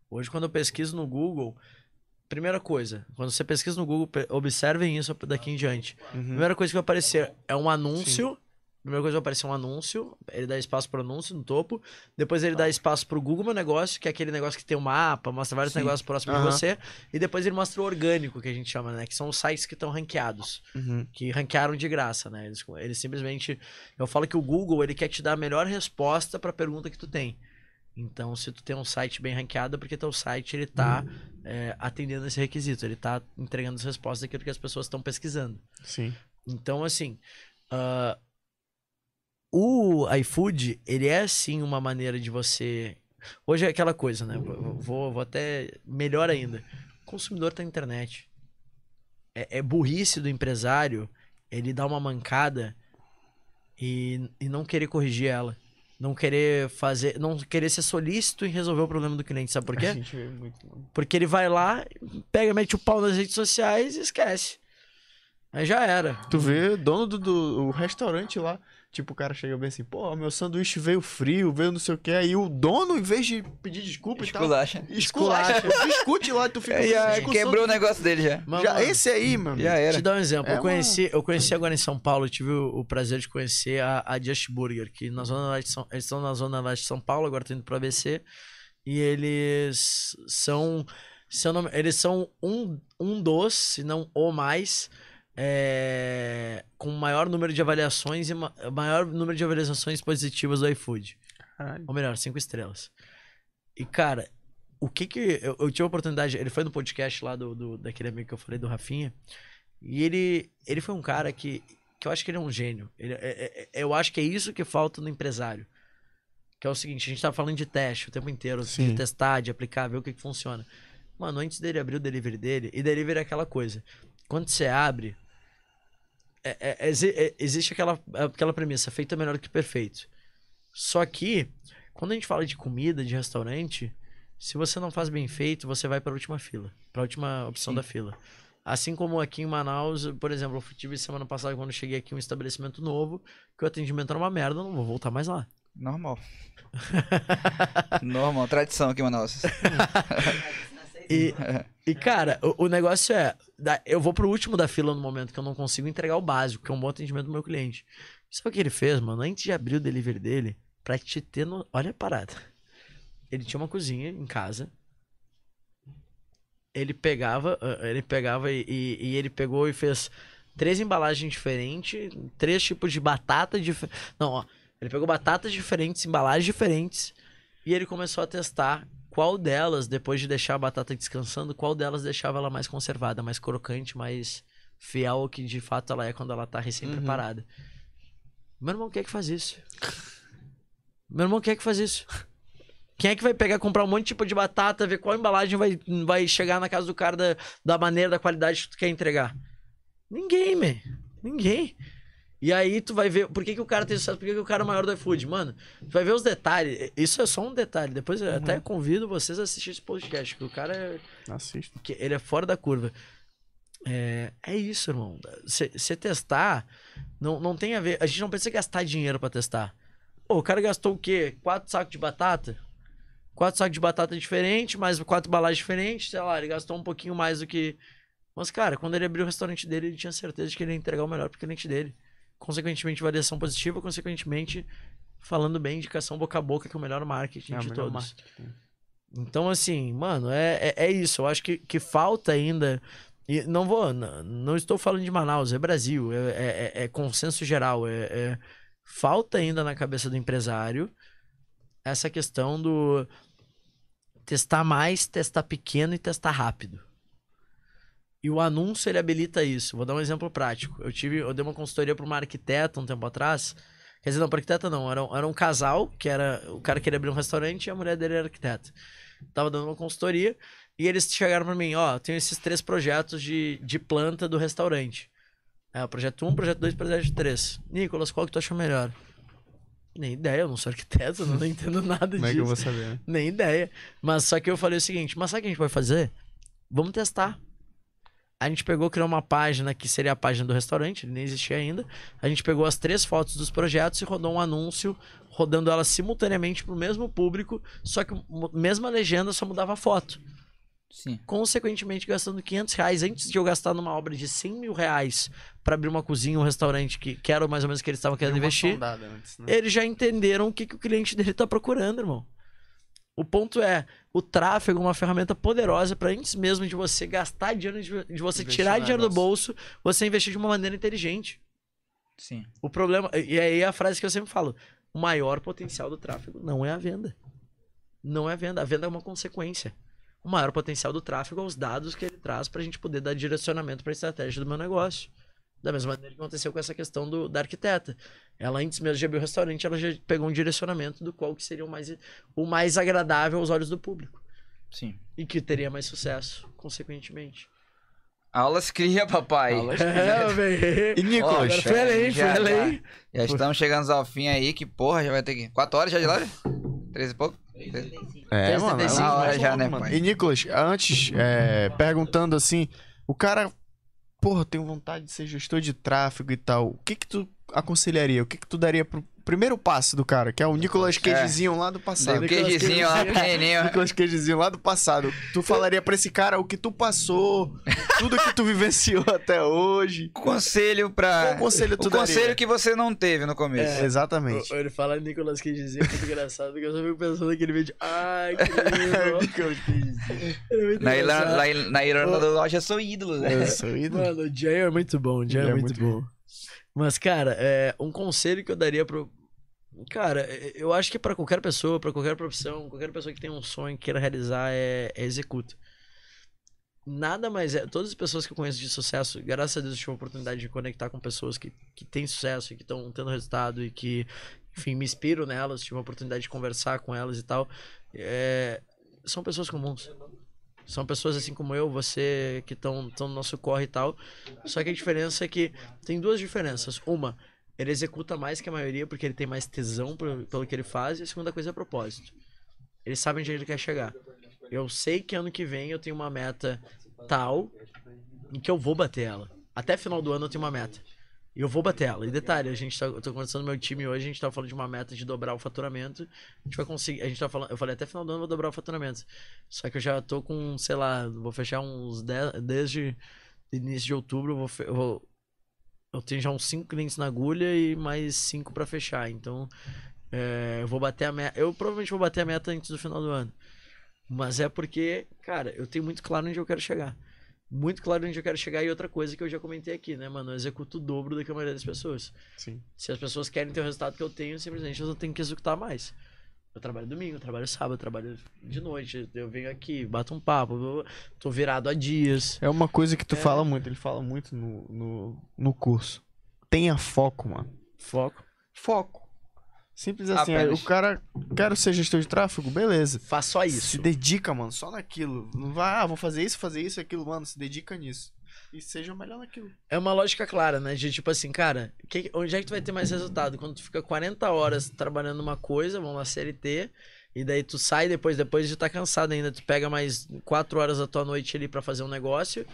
Hoje, quando eu pesquiso no Google, primeira coisa, quando você pesquisa no Google, observem isso daqui em diante. Uhum. Primeira coisa que vai aparecer é um anúncio. Primeira coisa vai aparecer um anúncio, ele dá espaço para anúncio no topo. Depois ele dá espaço pro Google Meu Negócio, que é aquele negócio que tem um mapa, mostra vários negócios próximos Aham. de você. E depois ele mostra o orgânico, que a gente chama, né? Que são os sites que estão ranqueados Uhum. que ranquearam de graça, né? Eles, eles simplesmente. Eu falo que o Google ele quer te dar a melhor resposta para a pergunta que tu tem. Então, se tu tem um site bem ranqueado, é porque teu site ele tá é, atendendo esse requisito, ele tá entregando as respostas daquilo que as pessoas estão pesquisando. Sim. Então, assim, ah, o iFood, ele é sim uma maneira de você. Hoje é aquela coisa, né? Vou, vou- até melhor ainda. O consumidor tá na internet. É, é burrice do empresário ele dar uma mancada e, e não querer corrigir ela. Não querer fazer. Não querer ser solícito em resolver o problema do cliente. Sabe por A quê? gente vê muito. mano. Porque ele vai lá, pega, mete o pau nas redes sociais e esquece. Aí já era. Tu vê, dono do, do o restaurante lá, tipo, o cara chega bem assim, pô, meu sanduíche veio frio, veio não sei o que, aí o dono, em vez de pedir desculpa e tal, Esculacha. esculacha, discute lá, e tu fica É, já quebrou o negócio dele já. Mas, Já, mano, esse aí, mano. Já era. Te dar um exemplo. É eu, conheci, eu conheci agora em São Paulo, eu tive o, o prazer de conhecer a, a Just Burger, que na zona de São, eles estão na zona leste de São Paulo, agora estão indo pro ABC. E eles são. Se eu não, me- eles são um, um dos, se não o mais, é, com maior número de avaliações e ma- maior número de avaliações positivas do iFood. Caralho. Ou melhor, cinco estrelas. E, cara, o que que. Eu, eu tive a oportunidade. Ele foi no podcast lá do, do- daquele amigo que eu falei, do Rafinha. E ele, ele foi um cara que, que eu acho que ele é um gênio. Ele, é- é- é- eu acho que é isso que falta no empresário. Que é o seguinte: a gente tá falando de teste o tempo inteiro, Sim. de testar, de aplicar, ver o que, que funciona. Mano, antes dele abrir o delivery dele, e delivery é aquela coisa. Quando você abre, é- é- exi- é- existe aquela, aquela premissa, feito é melhor do que perfeito. Só que, quando a gente fala de comida, de restaurante, se você não faz bem feito, você vai para a última fila, para a última opção da fila. Assim como aqui em Manaus, por exemplo, eu tive semana passada quando cheguei aqui um estabelecimento novo, que o atendimento era uma merda, eu não vou voltar mais lá. Normal. Normal, tradição aqui em Manaus. E, e cara, o, o negócio é, eu vou pro último da fila no momento que eu não consigo entregar o básico, que é um bom atendimento do meu cliente. Sabe o que ele fez, mano? Antes de abrir o delivery dele, pra te ter no... Olha a parada. Ele tinha uma cozinha em casa. Ele pegava, ah, ele pegava e, e- e ele pegou e fez três embalagens diferentes, três tipos de batata diferentes. Não, ó. Ele pegou batatas diferentes, embalagens diferentes, e ele começou a testar qual delas, depois de deixar a batata descansando, qual delas deixava ela mais conservada, mais crocante, mais fiel ao que de fato ela é quando ela tá recém-preparada. Meu irmão quer que faz isso. Meu irmão quer que faz isso. Quem é que vai pegar, comprar um monte de tipo de batata, ver qual embalagem vai, vai chegar na casa do cara da, da maneira, da qualidade que tu quer entregar? Ninguém, man. Ninguém. E aí tu vai ver por que, que o cara tem sucesso, por que, que o cara é o maior do iFood. Mano, tu vai ver os detalhes. Isso é só um detalhe. Depois eu até convido vocês a assistir esse podcast, que o cara é Assista. ele é fora da curva. É, é isso, irmão. Você testar não, não tem a ver. A gente não precisa gastar dinheiro pra testar. Pô, o cara gastou o quê? Quatro sacos de batata? Quatro sacos de batata diferente, mais quatro embalagens diferentes, sei lá, ele gastou um pouquinho mais do que Mas, cara, quando ele abriu o restaurante dele, ele tinha certeza de que ele ia entregar o melhor pro cliente dele. Consequentemente, variação positiva, consequentemente, falando bem, indicação boca a boca, que é o melhor marketing É de melhor todos. marketing. Então, assim, mano, é, é, é isso. Eu acho que, que falta ainda. E não vou. Não, não estou falando de Manaus, é Brasil. É, é- é- é consenso geral. É, é- falta ainda na cabeça do empresário essa questão do testar mais, testar pequeno e testar rápido. E o anúncio ele habilita isso. Vou dar um exemplo prático. Eu tive, eu dei uma consultoria para uma arquiteta um tempo atrás. Quer dizer, não, para arquiteta não. Era, um- era um casal que era o cara queria abrir um restaurante e a mulher dele era arquiteta. Tava dando uma consultoria e eles chegaram para mim, ó, tenho esses três projetos de, de planta do restaurante. É, o projeto 1, projeto 2, projeto 3. Nicolas, qual que tu acha melhor? Nem ideia, eu não sou arquiteto, não entendo nada Como é disso. que eu vou saber? né? Nem ideia. Mas só que eu falei o seguinte: mas sabe o que a gente vai fazer? Vamos testar. A gente pegou, criou uma página que seria a página do restaurante, ele nem existia ainda. A gente pegou as três fotos dos projetos e rodou um anúncio, rodando elas simultaneamente pro mesmo público, só que mesma legenda só mudava a foto. Sim. Consequentemente, gastando 500 reais antes de eu gastar numa obra de 100 mil reais pra abrir uma cozinha, um restaurante, que, que era mais ou menos o que eles estavam querendo investir antes, né? eles já entenderam o que, que o cliente dele tá procurando, irmão. O ponto é, o tráfego é uma ferramenta poderosa para antes mesmo de você gastar dinheiro, de, de você Investir tirar dinheiro do bolso, você investir de uma maneira inteligente. Sim. O problema, e aí é a frase que eu sempre falo, o maior potencial do tráfego não é a venda. Não é a venda, a venda é uma consequência. O maior potencial do tráfego é os dados que ele traz pra gente poder dar direcionamento pra estratégia do meu negócio. Da mesma maneira que aconteceu com essa questão do, da arquiteta. Ela, antes mesmo de abrir o restaurante, ela já pegou um direcionamento do qual que seria o mais, o mais agradável aos olhos do público. Sim. E que teria mais sucesso, consequentemente. Aulas cria, papai. É, velho. E Nicolas? Além, foi já- além. Já estamos chegando ao fim aí, que porra, já vai ter que. Quatro horas já de live? Três e pouco? É, mano. 35, é uma hora já, né, mano. E Nicolas, antes, é, perguntando assim, o cara, porra, tenho vontade de ser gestor de tráfego e tal. O que que tu aconselharia? O que que tu daria pro primeiro passo do cara? Que é o Nicolas Cagezinho lá do passado. O queijezinho lá, pequenininho. Nicolas Cagezinho lá do passado. Tu falaria pra esse cara o que tu passou, tudo que tu vivenciou até hoje. Conselho pra. Qual conselho tu o conselho daria? que você não teve no começo. Exatamente. Ele fala Nicolas Cage dizer muito engraçado, porque eu só fico pensando naquele vídeo. Ai, que lindo. Nicolas Cagezinho. É Na Irlanda, na Irlanda do Norte eu sou ídolo, né? Eu sou ídolo. Mano, o Jay é muito bom, o Jay é, é muito, muito bom. Mas, cara, é, um conselho que eu daria pro. Cara, é, eu acho que pra qualquer pessoa, pra qualquer profissão, qualquer pessoa que tem um sonho e queira realizar, é, é executa. Nada mais é. Todas as pessoas que eu conheço de sucesso, graças a Deus, eu tive a oportunidade de conectar com pessoas que, que têm sucesso e que estão tendo resultado e que, enfim, me inspiro nelas, tive a oportunidade de conversar com elas e tal. É, são pessoas comuns. São pessoas assim como eu, você, que estão no nosso corre e tal. Só que a diferença é que tem duas diferenças. Uma, ele executa mais que a maioria porque ele tem mais tesão pro- pelo que ele faz. E a segunda coisa é propósito. Ele sabe onde ele quer chegar. Eu sei que ano que vem eu tenho uma meta tal em que eu vou bater ela. Até final do ano eu tenho uma meta. Eu vou bater ela. E detalhe, a gente tá, eu tô conversando meu time hoje, a gente tá falando de uma meta de dobrar o faturamento. A gente vai conseguir, a gente tá falando, eu falei até final do ano vou dobrar o faturamento. Só que eu já tô com, sei lá, vou fechar uns 10, desde início de outubro, eu vou, eu vou eu tenho já uns 5 clientes na agulha e mais 5 pra fechar. Então, é, eu vou bater a meta. Eu provavelmente vou bater a meta antes do final do ano. Mas é porque, cara, eu tenho muito claro onde eu quero chegar. Muito claro onde eu quero chegar. E outra coisa que eu já comentei aqui, né, mano? Eu executo o dobro do que a maioria das pessoas. Sim. Se as pessoas querem ter o resultado que eu tenho, simplesmente eu tenho que executar mais. Eu trabalho domingo, eu trabalho sábado, eu trabalho de noite. Eu venho aqui, bato um papo, tô virado há dias. É uma coisa que tu É. fala muito, ele fala muito no, no, no curso. Tenha foco, mano. Foco. Foco. Simples assim. aí o cara, quero ser gestor de tráfego, beleza. Faz só Se isso. dedica, mano, só naquilo. Não vai, ah, vou fazer isso, fazer isso, aquilo, mano. Se dedica nisso. E seja o melhor naquilo. É uma lógica clara, né? De tipo assim, cara, que- onde é que tu vai ter mais resultado? Quando tu fica 40 horas trabalhando numa coisa, vamos lá, CLT, e daí tu sai depois, depois de estar cansado ainda, tu pega mais 4 horas da tua noite ali pra fazer um negócio,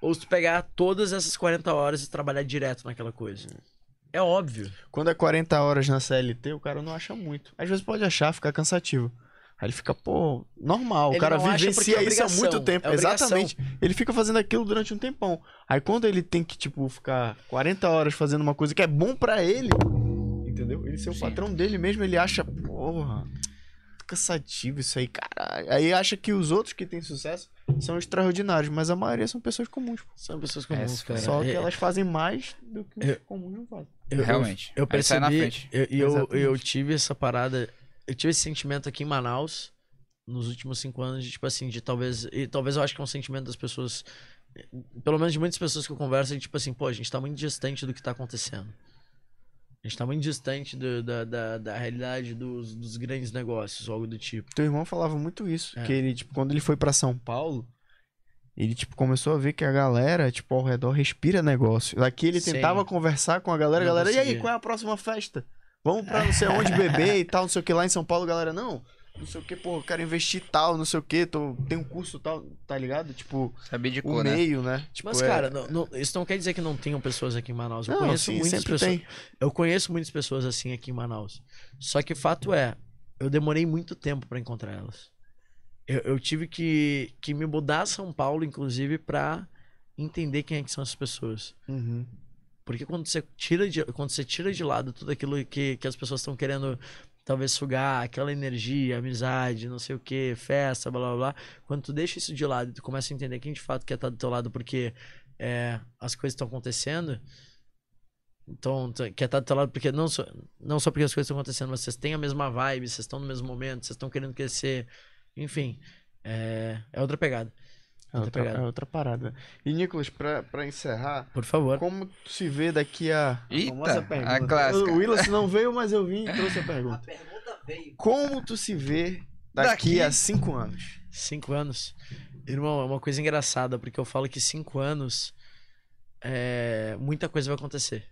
ou se tu pegar todas essas 40 horas e trabalhar direto naquela coisa. É óbvio. Quando é 40 horas na CLT, o cara não acha muito. Às vezes pode achar, ficar cansativo. Aí ele fica, pô, normal. Ele o cara não acha porque vivencia é isso há muito tempo. é. Exatamente. Ele fica fazendo aquilo durante um tempão. Aí quando ele tem que, tipo, ficar 40 horas fazendo uma coisa que é bom pra ele, entendeu? Ele ser o Sim. patrão dele mesmo, ele acha, porra, cansativo isso aí, caralho. Aí acha que os outros que têm sucesso são extraordinários, mas a maioria são pessoas comuns. pô. São pessoas É, comuns, cara. Só que É, elas fazem mais do que os Eu- comuns não fazem. Eu- eu- Realmente. Eu Aí sai na percebi, frente. eu- e eu, Exatamente. eu tive essa parada, eu tive esse sentimento aqui em Manaus nos últimos cinco anos de tipo assim, de talvez, e talvez eu acho que é um sentimento das pessoas, pelo menos de muitas pessoas que eu converso, de tipo assim, pô, a gente tá muito distante do que tá acontecendo. A gente tá muito distante do- da, da, da realidade dos, dos grandes negócios, algo do tipo. Teu irmão falava muito isso, É. que ele, tipo, quando ele foi pra São Paulo, ele, tipo, começou a ver que a galera, tipo, ao redor respira negócio. Aqui ele Sim. tentava conversar com a galera, Não galera, e aí, qual é a próxima festa? Vamos pra não sei onde beber e tal, não sei o que lá em São Paulo, galera, não. Não sei o que, pô, eu quero investir tal, não sei o que, tô, tem um curso tal, tá ligado? Tipo, Sabia de o cor, né? meio, né? Tipo, Mas, é- cara, não- não- isso não quer dizer que não tenham pessoas aqui em Manaus. Eu não, conheço sim, muitas pessoas. tem. Eu conheço muitas pessoas assim aqui em Manaus. Só que fato é, eu demorei muito tempo pra encontrar elas. Eu, eu tive que, que me mudar a São Paulo, inclusive, pra entender quem é que são essas pessoas. Uhum. Porque quando você tira de, quando você tira de lado tudo aquilo que, que as pessoas estão querendo talvez sugar, aquela energia, amizade, não sei o que, festa, blá blá blá. Quando tu deixa isso de lado e tu começa a entender quem de fato quer estar do teu lado porque é, as coisas estão acontecendo. Então, quer estar do teu lado porque não só, não só porque as coisas estão acontecendo, mas vocês têm a mesma vibe, vocês estão no mesmo momento, vocês estão querendo crescer. Enfim, é, é outra pegada. É Outra outra, pegada. é outra parada. E, Nicolas, pra, pra encerrar, Por favor. como tu se vê daqui a... Eita, famosa a pergunta. clássica. O Willis não veio, mas eu vim e trouxe a A pergunta. pergunta veio. Como tu se vê daqui, Daqui? a cinco anos? Cinco anos. Irmão, é uma coisa engraçada, porque eu falo que cinco anos é, muita coisa vai acontecer.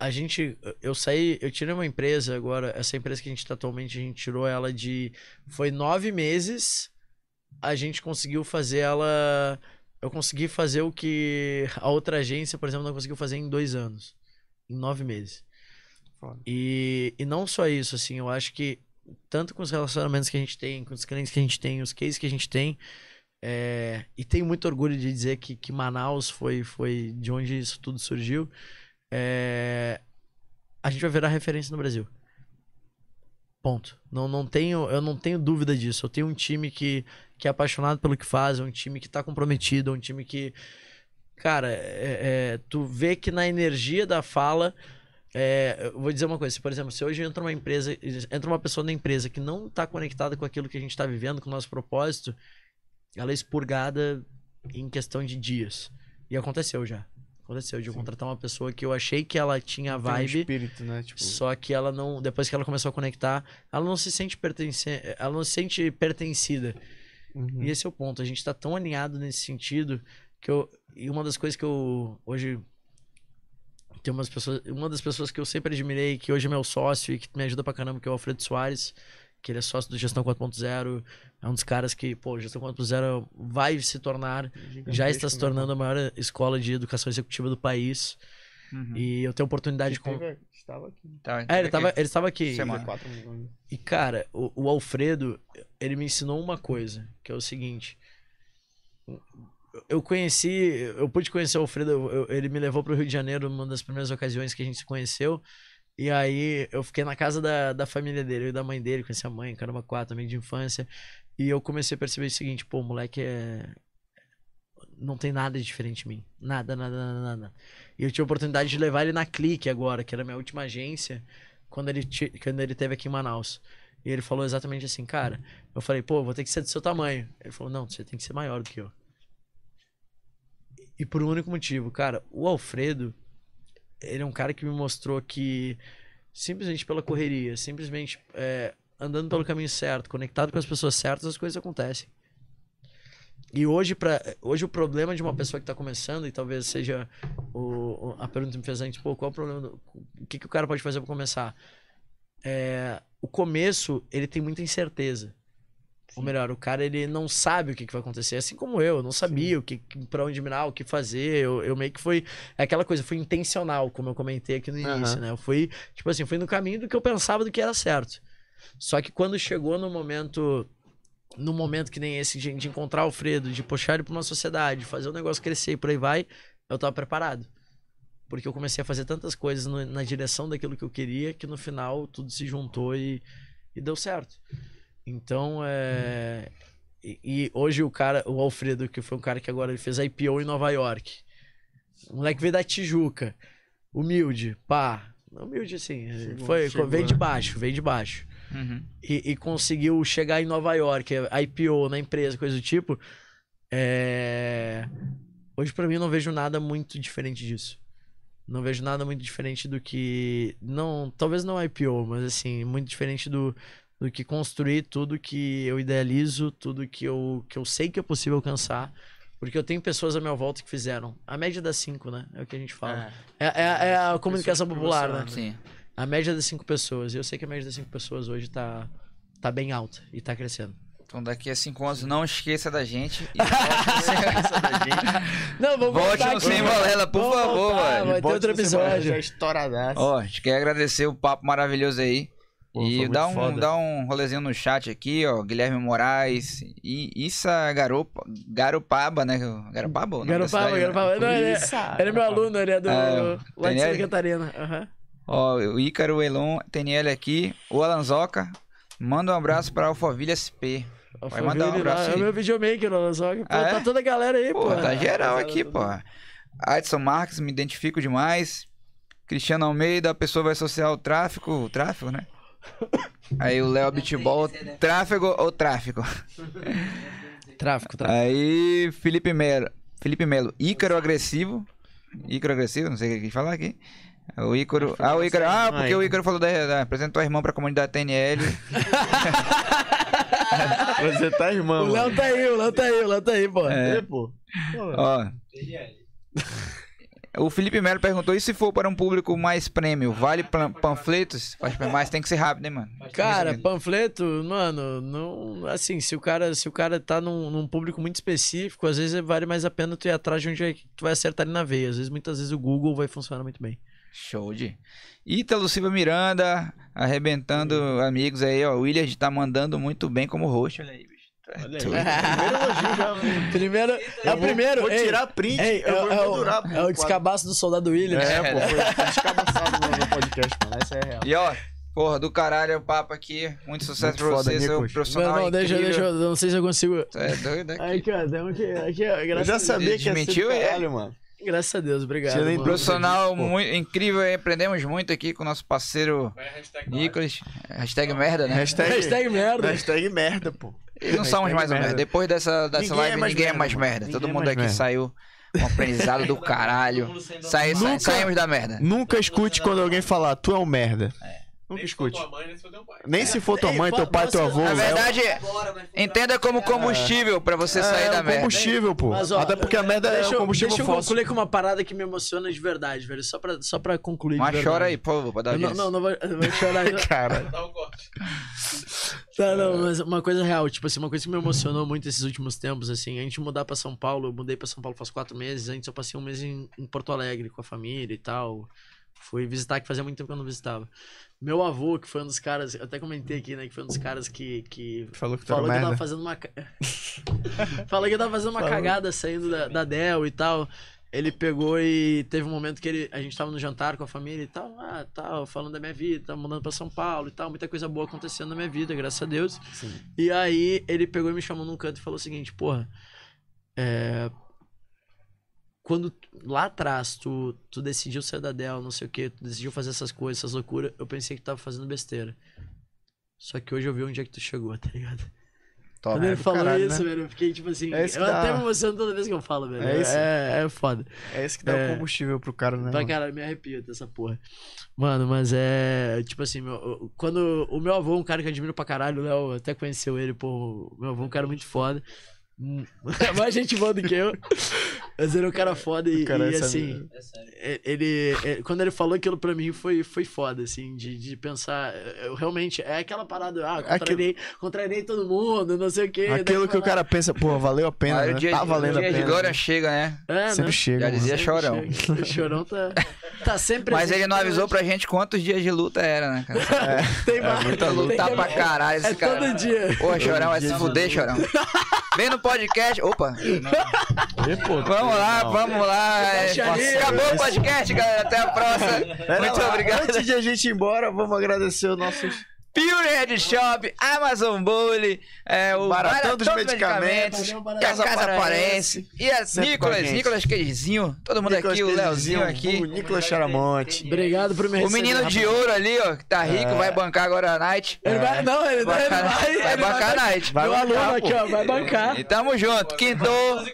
A gente. Eu saí. Eu tirei uma empresa agora. Essa empresa que a gente tá atualmente, a gente tirou ela de. Foi nove meses. A gente conseguiu fazer ela. Eu consegui fazer o que a outra agência, por exemplo, não conseguiu fazer em dois anos. Em nove meses. Foda. E, e não só isso, assim, eu acho que tanto com os relacionamentos que a gente tem, com os clientes que a gente tem, os cases que a gente tem, é, e tenho muito orgulho de dizer que, que Manaus foi, foi de onde isso tudo surgiu, é, a gente vai virar referência no Brasil. Ponto. Não, não tenho, eu não tenho dúvida disso. Eu tenho um time que, que é apaixonado pelo que faz, é um time que tá comprometido, um time que. Cara, é- é, tu vê que na energia da fala. é, eu vou dizer uma coisa, se, por exemplo, se hoje entra uma empresa, entra uma pessoa na empresa que não tá conectada com aquilo que a gente tá vivendo, com o nosso propósito, ela é expurgada em questão de dias. E aconteceu já. Aconteceu de eu contratar uma pessoa que eu achei que ela tinha a Tem um vibe. espírito, né? Tipo, Só que ela não, depois que ela começou a conectar, ela não se sente pertence, ela não se sente pertencida. uhum. E esse é o ponto. A gente tá tão alinhado nesse sentido que eu e uma das coisas que eu hoje tem umas pessoas, uma das pessoas que eu sempre admirei, que hoje é meu sócio e que me ajuda pra caramba, que é o Alfredo Soares, que ele é sócio do Gestão 4.0, é um dos caras que, pô, Gestão 4.0 vai se tornar, já está se né, tornando a maior escola de educação executiva do país. Uhum. E eu tenho a oportunidade de. Com- Estava aqui. Tá, É, ele aqui. tava, ele estava aqui. Semana. E, cara, o, o Alfredo, ele me ensinou uma coisa, que é o seguinte. Eu conheci, eu pude conhecer o Alfredo, eu- ele me levou pro Rio de Janeiro numa das primeiras ocasiões que a gente se conheceu. E aí eu fiquei na casa da, da família dele, eu e da mãe dele, conheci a mãe, caramba, quatro, amigo de infância. E eu comecei a perceber o seguinte, pô, o moleque é. Não tem nada diferente de mim. Nada, nada, nada, nada. E eu tive a oportunidade de levar ele na Clique agora, que era a minha última agência, quando ele, quando ele teve aqui em Manaus. E ele falou exatamente assim, cara. Eu falei, pô, vou ter que ser do seu tamanho. Ele falou, não, você tem que ser maior do que eu. E por um único motivo, cara, o Alfredo, ele é um cara que me mostrou que simplesmente pela correria, simplesmente é, andando pelo caminho certo, conectado com as pessoas certas, as coisas acontecem. E hoje, pra, hoje o problema de uma pessoa que tá começando, e talvez seja o- a pergunta que me fez antes, pô, qual é o problema? do- o que, que o cara pode fazer para começar? É, o começo, ele tem muita incerteza. Ou melhor, o cara ele não sabe o que, que vai acontecer, assim como eu, eu não sabia o que, para onde mirar, o que fazer. Eu, eu meio que foi é aquela coisa, foi intencional, como eu comentei aqui no início, né? Eu fui, tipo assim, fui no caminho do que eu pensava do que era certo. Só que quando chegou no momento. No momento que nem esse de, de encontrar o Alfredo, de puxar ele pra uma sociedade, fazer o negócio crescer e por aí vai, eu tava preparado. Porque eu comecei a fazer tantas coisas no- na direção daquilo que eu queria que no final tudo se juntou e, e deu certo. Então, é. E, e hoje o cara, o Alfredo, que foi um cara que agora ele fez IPO em Nova York. O moleque veio da Tijuca. Humilde, pá. Humilde assim. Chegou- foi, chegou, veio de baixo, veio de baixo. Uhum. E, e conseguiu chegar em Nova York, IPO na empresa, coisa do tipo. É... Hoje pra mim eu não vejo nada muito diferente disso. Não vejo nada muito diferente do que. Não, talvez não IPO, mas assim, muito diferente do, do que construir tudo que eu idealizo, tudo que eu, que eu sei que é possível alcançar. Porque eu tenho pessoas à minha volta que fizeram. A média das cinco, né? É o que a gente fala. É, é, é a comunicação popular, né? Sim. A média das cinco pessoas. E eu sei que a média das cinco pessoas hoje tá, tá bem alta e tá crescendo. Então daqui a cinco anos não esqueça da gente. E volte, Não, vamos volte no Sem Bolela, por Vamos favor, voltar, mano. Vai ter outro episódio. Já estouradaço. Ó, a gente quer agradecer o papo maravilhoso aí. Pô, e dá um, foda. dá um rolezinho no chat aqui, ó. Guilherme Moraes. E Issa Garopa, Garopaba, né? Garopaba? Garopaba, cidade, né? Garopaba. Não, ele, é, ele é meu aluno, ele é do. Ah, lá de Santa? Catarina. Aham. Ó, o Ícaro, o Elon, ele aqui. O Alanzoca. Manda um abraço pra Alphaville SP. Vai mandar um Alphaville lá, abraço É o meu videomaker, só. Pô, Ah, é? Tá toda a galera aí, pô. Pô, tá geral Rapaziada, aqui, pô. Adson Marques, me identifico demais. Cristiano Almeida, a pessoa vai associar o tráfico, o tráfico, né? Aí o Léo Bitball, tráfego ou tráfico? Tráfico, tráfico. Aí Felipe Melo, Felipe Melo, Ícaro agressivo. Ícaro agressivo, não sei o que falar aqui. O Ícaro, ah, o Ícaro, ah, porque o Ícaro falou da, da apresentou a irmã pra comunidade TNL. Você tá irmão. O Léo tá aí, o Léo tá aí, o Léo tá aí, pô. É, pô. Ó. O Felipe Melo perguntou: e se for para um público mais prêmio, vale pan- panfletos? Mais, tem que ser rápido, hein, mano? Cara, panfleto, mano, não. Assim, se o cara, se o cara tá num, num público muito específico, às vezes vale mais a pena tu ir atrás de onde é tu vai acertar ali na veia. Às vezes, muitas vezes o Google vai funcionar muito bem. Show de. Ítalo Silva Miranda, arrebentando amigos aí, ó. O William tá mandando muito bem como host, olha aí. Olha aí. Primeiro elogio já. Primeiro, é o vou- primeiro. Vou ei, tirar print. ei, eu é, vou é o, durar, é o descabaço do soldado William. É, pô. Foi descabaçado no podcast, mano. Essa é a real. E ó, porra, do caralho o papo aqui. Muito sucesso Muito pra foda, você, seu profissional. Não, não, deixa, incrível. deixa, eu- não sei se eu consigo. Tu é doido aqui. Aqui, ó, tem um aqui, ó, Eu graças, já sabia que ia ser Desmentiu, do é? caralho, mano. graças a Deus, obrigado. Nem mano. Profissional Pô. muito incrível aí, aprendemos muito aqui com o nosso parceiro a hashtag. Nicolas. Hashtag merda, né? Hashtag, Hashtag merda. Hashtag merda, pô. E não somos mais ou menos. Depois dessa, dessa Ninguém live, é mais ninguém é merda, mais mano. merda. Todo é mundo mais aqui merda. saiu com um aprendizado do caralho. Sai, sai- Nunca- saímos da merda. Nunca escute quando alguém falar, tu é um merda. Nunca Nem se for escute. tua mãe, nem se for teu pai. Nem se for tua Ei, mãe, teu pai, teu posso- avô. Na é o- verdade, entenda como combustível pra você sair é da merda. combustível, pô. Mas, ó, Até porque a merda é deixa, o eu- combustível deixa eu fóssil. concluir com uma parada que me emociona de verdade, velho. Só pra, só pra concluir. Mas chora aí, por favor, pra dar Não, não, não vai, não chorar. não. Cara, corte. Tá, não, mas uma coisa real, tipo assim, uma coisa que me emocionou muito esses últimos tempos, assim, a gente mudar pra São Paulo, eu mudei pra São Paulo faz quatro meses, antes eu passei um mês em, em Porto Alegre com a família e tal. Fui visitar, que fazia muito tempo que eu não visitava. Meu avô, que foi um dos caras, eu até comentei aqui, né, que foi um dos caras que, que falou que tu era falou que eu tava fazendo uma. falou que eu tava fazendo uma Falou. cagada saindo da, da Dell e tal. Ele pegou e teve um momento que ele, a gente tava no jantar com a família e tal, ah, tal, falando da minha vida, tava mudando pra São Paulo e tal, muita coisa boa acontecendo na minha vida, graças a Deus. Sim. E aí ele pegou e me chamou num canto e falou o seguinte, porra, é, quando lá atrás tu, tu decidiu sair da Dell, não sei o que, tu decidiu fazer essas coisas, essas loucuras, eu pensei que tu tava fazendo besteira. Só que hoje eu vi onde é que tu chegou, tá ligado? Top. Quando ele do falou caralho, isso, né? velho, eu fiquei tipo assim. É eu dá. até me emociono toda vez que eu falo, velho. É É, isso. é, foda. É isso que dá É. o combustível pro cara, né? Pra caralho, me arrepio dessa porra. Mano, mas é. Tipo assim, meu- quando o meu avô, um cara que eu admiro pra caralho, o Léo até conheceu ele, pô. Meu avô, é um cara muito foda. Hum. mais gente boa do que eu. Mas ele é um cara foda e, cara e, é assim, É sério. e- ele, ele- quando ele falou aquilo pra mim foi, foi foda, assim, de, de pensar, eu realmente, é aquela parada, ah, contrariei, contrariei todo mundo, não sei o quê. Aquilo que o cara pensa, pô, valeu a pena, Aí né? dia, tá valendo a dia de pena. glória chega, né? É, Sempre né? chega. Já dizia chorão. chega. O chorão tá, tá sempre Mas ele não presente, avisou pra gente quantos dias de luta era, né, cara? Tem mais. Muita tem luta pra caralho esse É cara. todo dia. Pô, chorão, vai se fuder, chorão. Vem no podcast. Opa! Vamos lá, não. vamos lá. é. Acabou o podcast, galera. Até a próxima. Muito lá, obrigado. Antes de a gente ir embora, vamos agradecer os nossos Pure Head Shop, Amazon Bully, é, o Baratão dos Medicamentos, e a Casa Casa Parense, e a Nicolas. Nicolas Queijinho, todo mundo Nicolas aqui, o Leozinho aqui. O Nicolas Charamonte. Obrigado por me O receber, menino de ouro ali, ó, que tá rico, vai bancar agora a night. Ele vai, não, ele, vai, Bancar- ele vai bancar a night. Vai Meu aluno bancar, aqui, ó, vai bancar. E tamo junto. Quintou.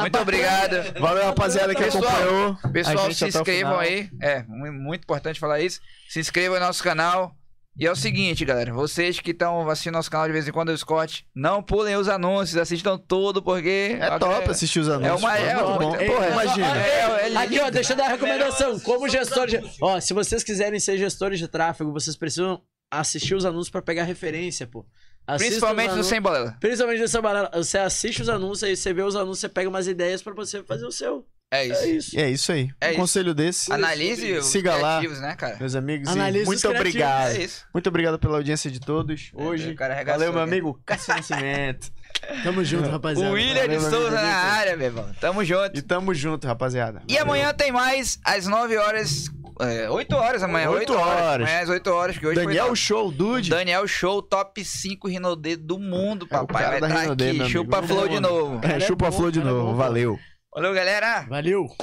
Muito obrigado. Valeu, rapaziada, que Pessoal, acompanhou. Pessoal, se o inscrevam aí. É, mu- muito importante falar isso. Se inscrevam no nosso canal. E é o seguinte, galera. Vocês que estão assistindo nosso canal de vez em quando, o Scott, não pulem os anúncios, assistam tudo, porque. É top assistir os anúncios. É uma. É, muito bom. porra, É, imagina. É, é, Aqui, ó, deixa eu dar uma recomendação. Como gestor de. Ó, se vocês quiserem ser gestores de tráfego, vocês precisam assistir os anúncios pra pegar referência, pô. Assista Principalmente no Sem Balela. Principalmente no seu baralho. Você assiste os anúncios, aí você vê os anúncios, você pega umas ideias pra você fazer o seu. É isso. É isso. É isso aí. É um isso. conselho desse. Analise os Siga lá. criativos, né, cara? Meus amigos, e Analise muito obrigado. É isso. Muito obrigado pela audiência de todos hoje. cara arregaçou, Valeu, meu cara. amigo Cássio Nascimento. Tamo junto, rapaziada. O William de Valeu, meu Souza na área, meu irmão. Tamo junto. E tamo junto, rapaziada. E amanhã tem mais às 9 horas. É, 8 horas amanhã. 8 Oito horas. horas. Amanhã às 8 horas, que hoje Daniel foi. Show, Dude. Daniel Show, top 5 Rinodê do mundo, É o papai. cara Vai da estar Rinodê, aqui. meu amigo. Chupa Flow de novo. É, chupa a flor de é novo. Valeu. Valeu, galera. Valeu.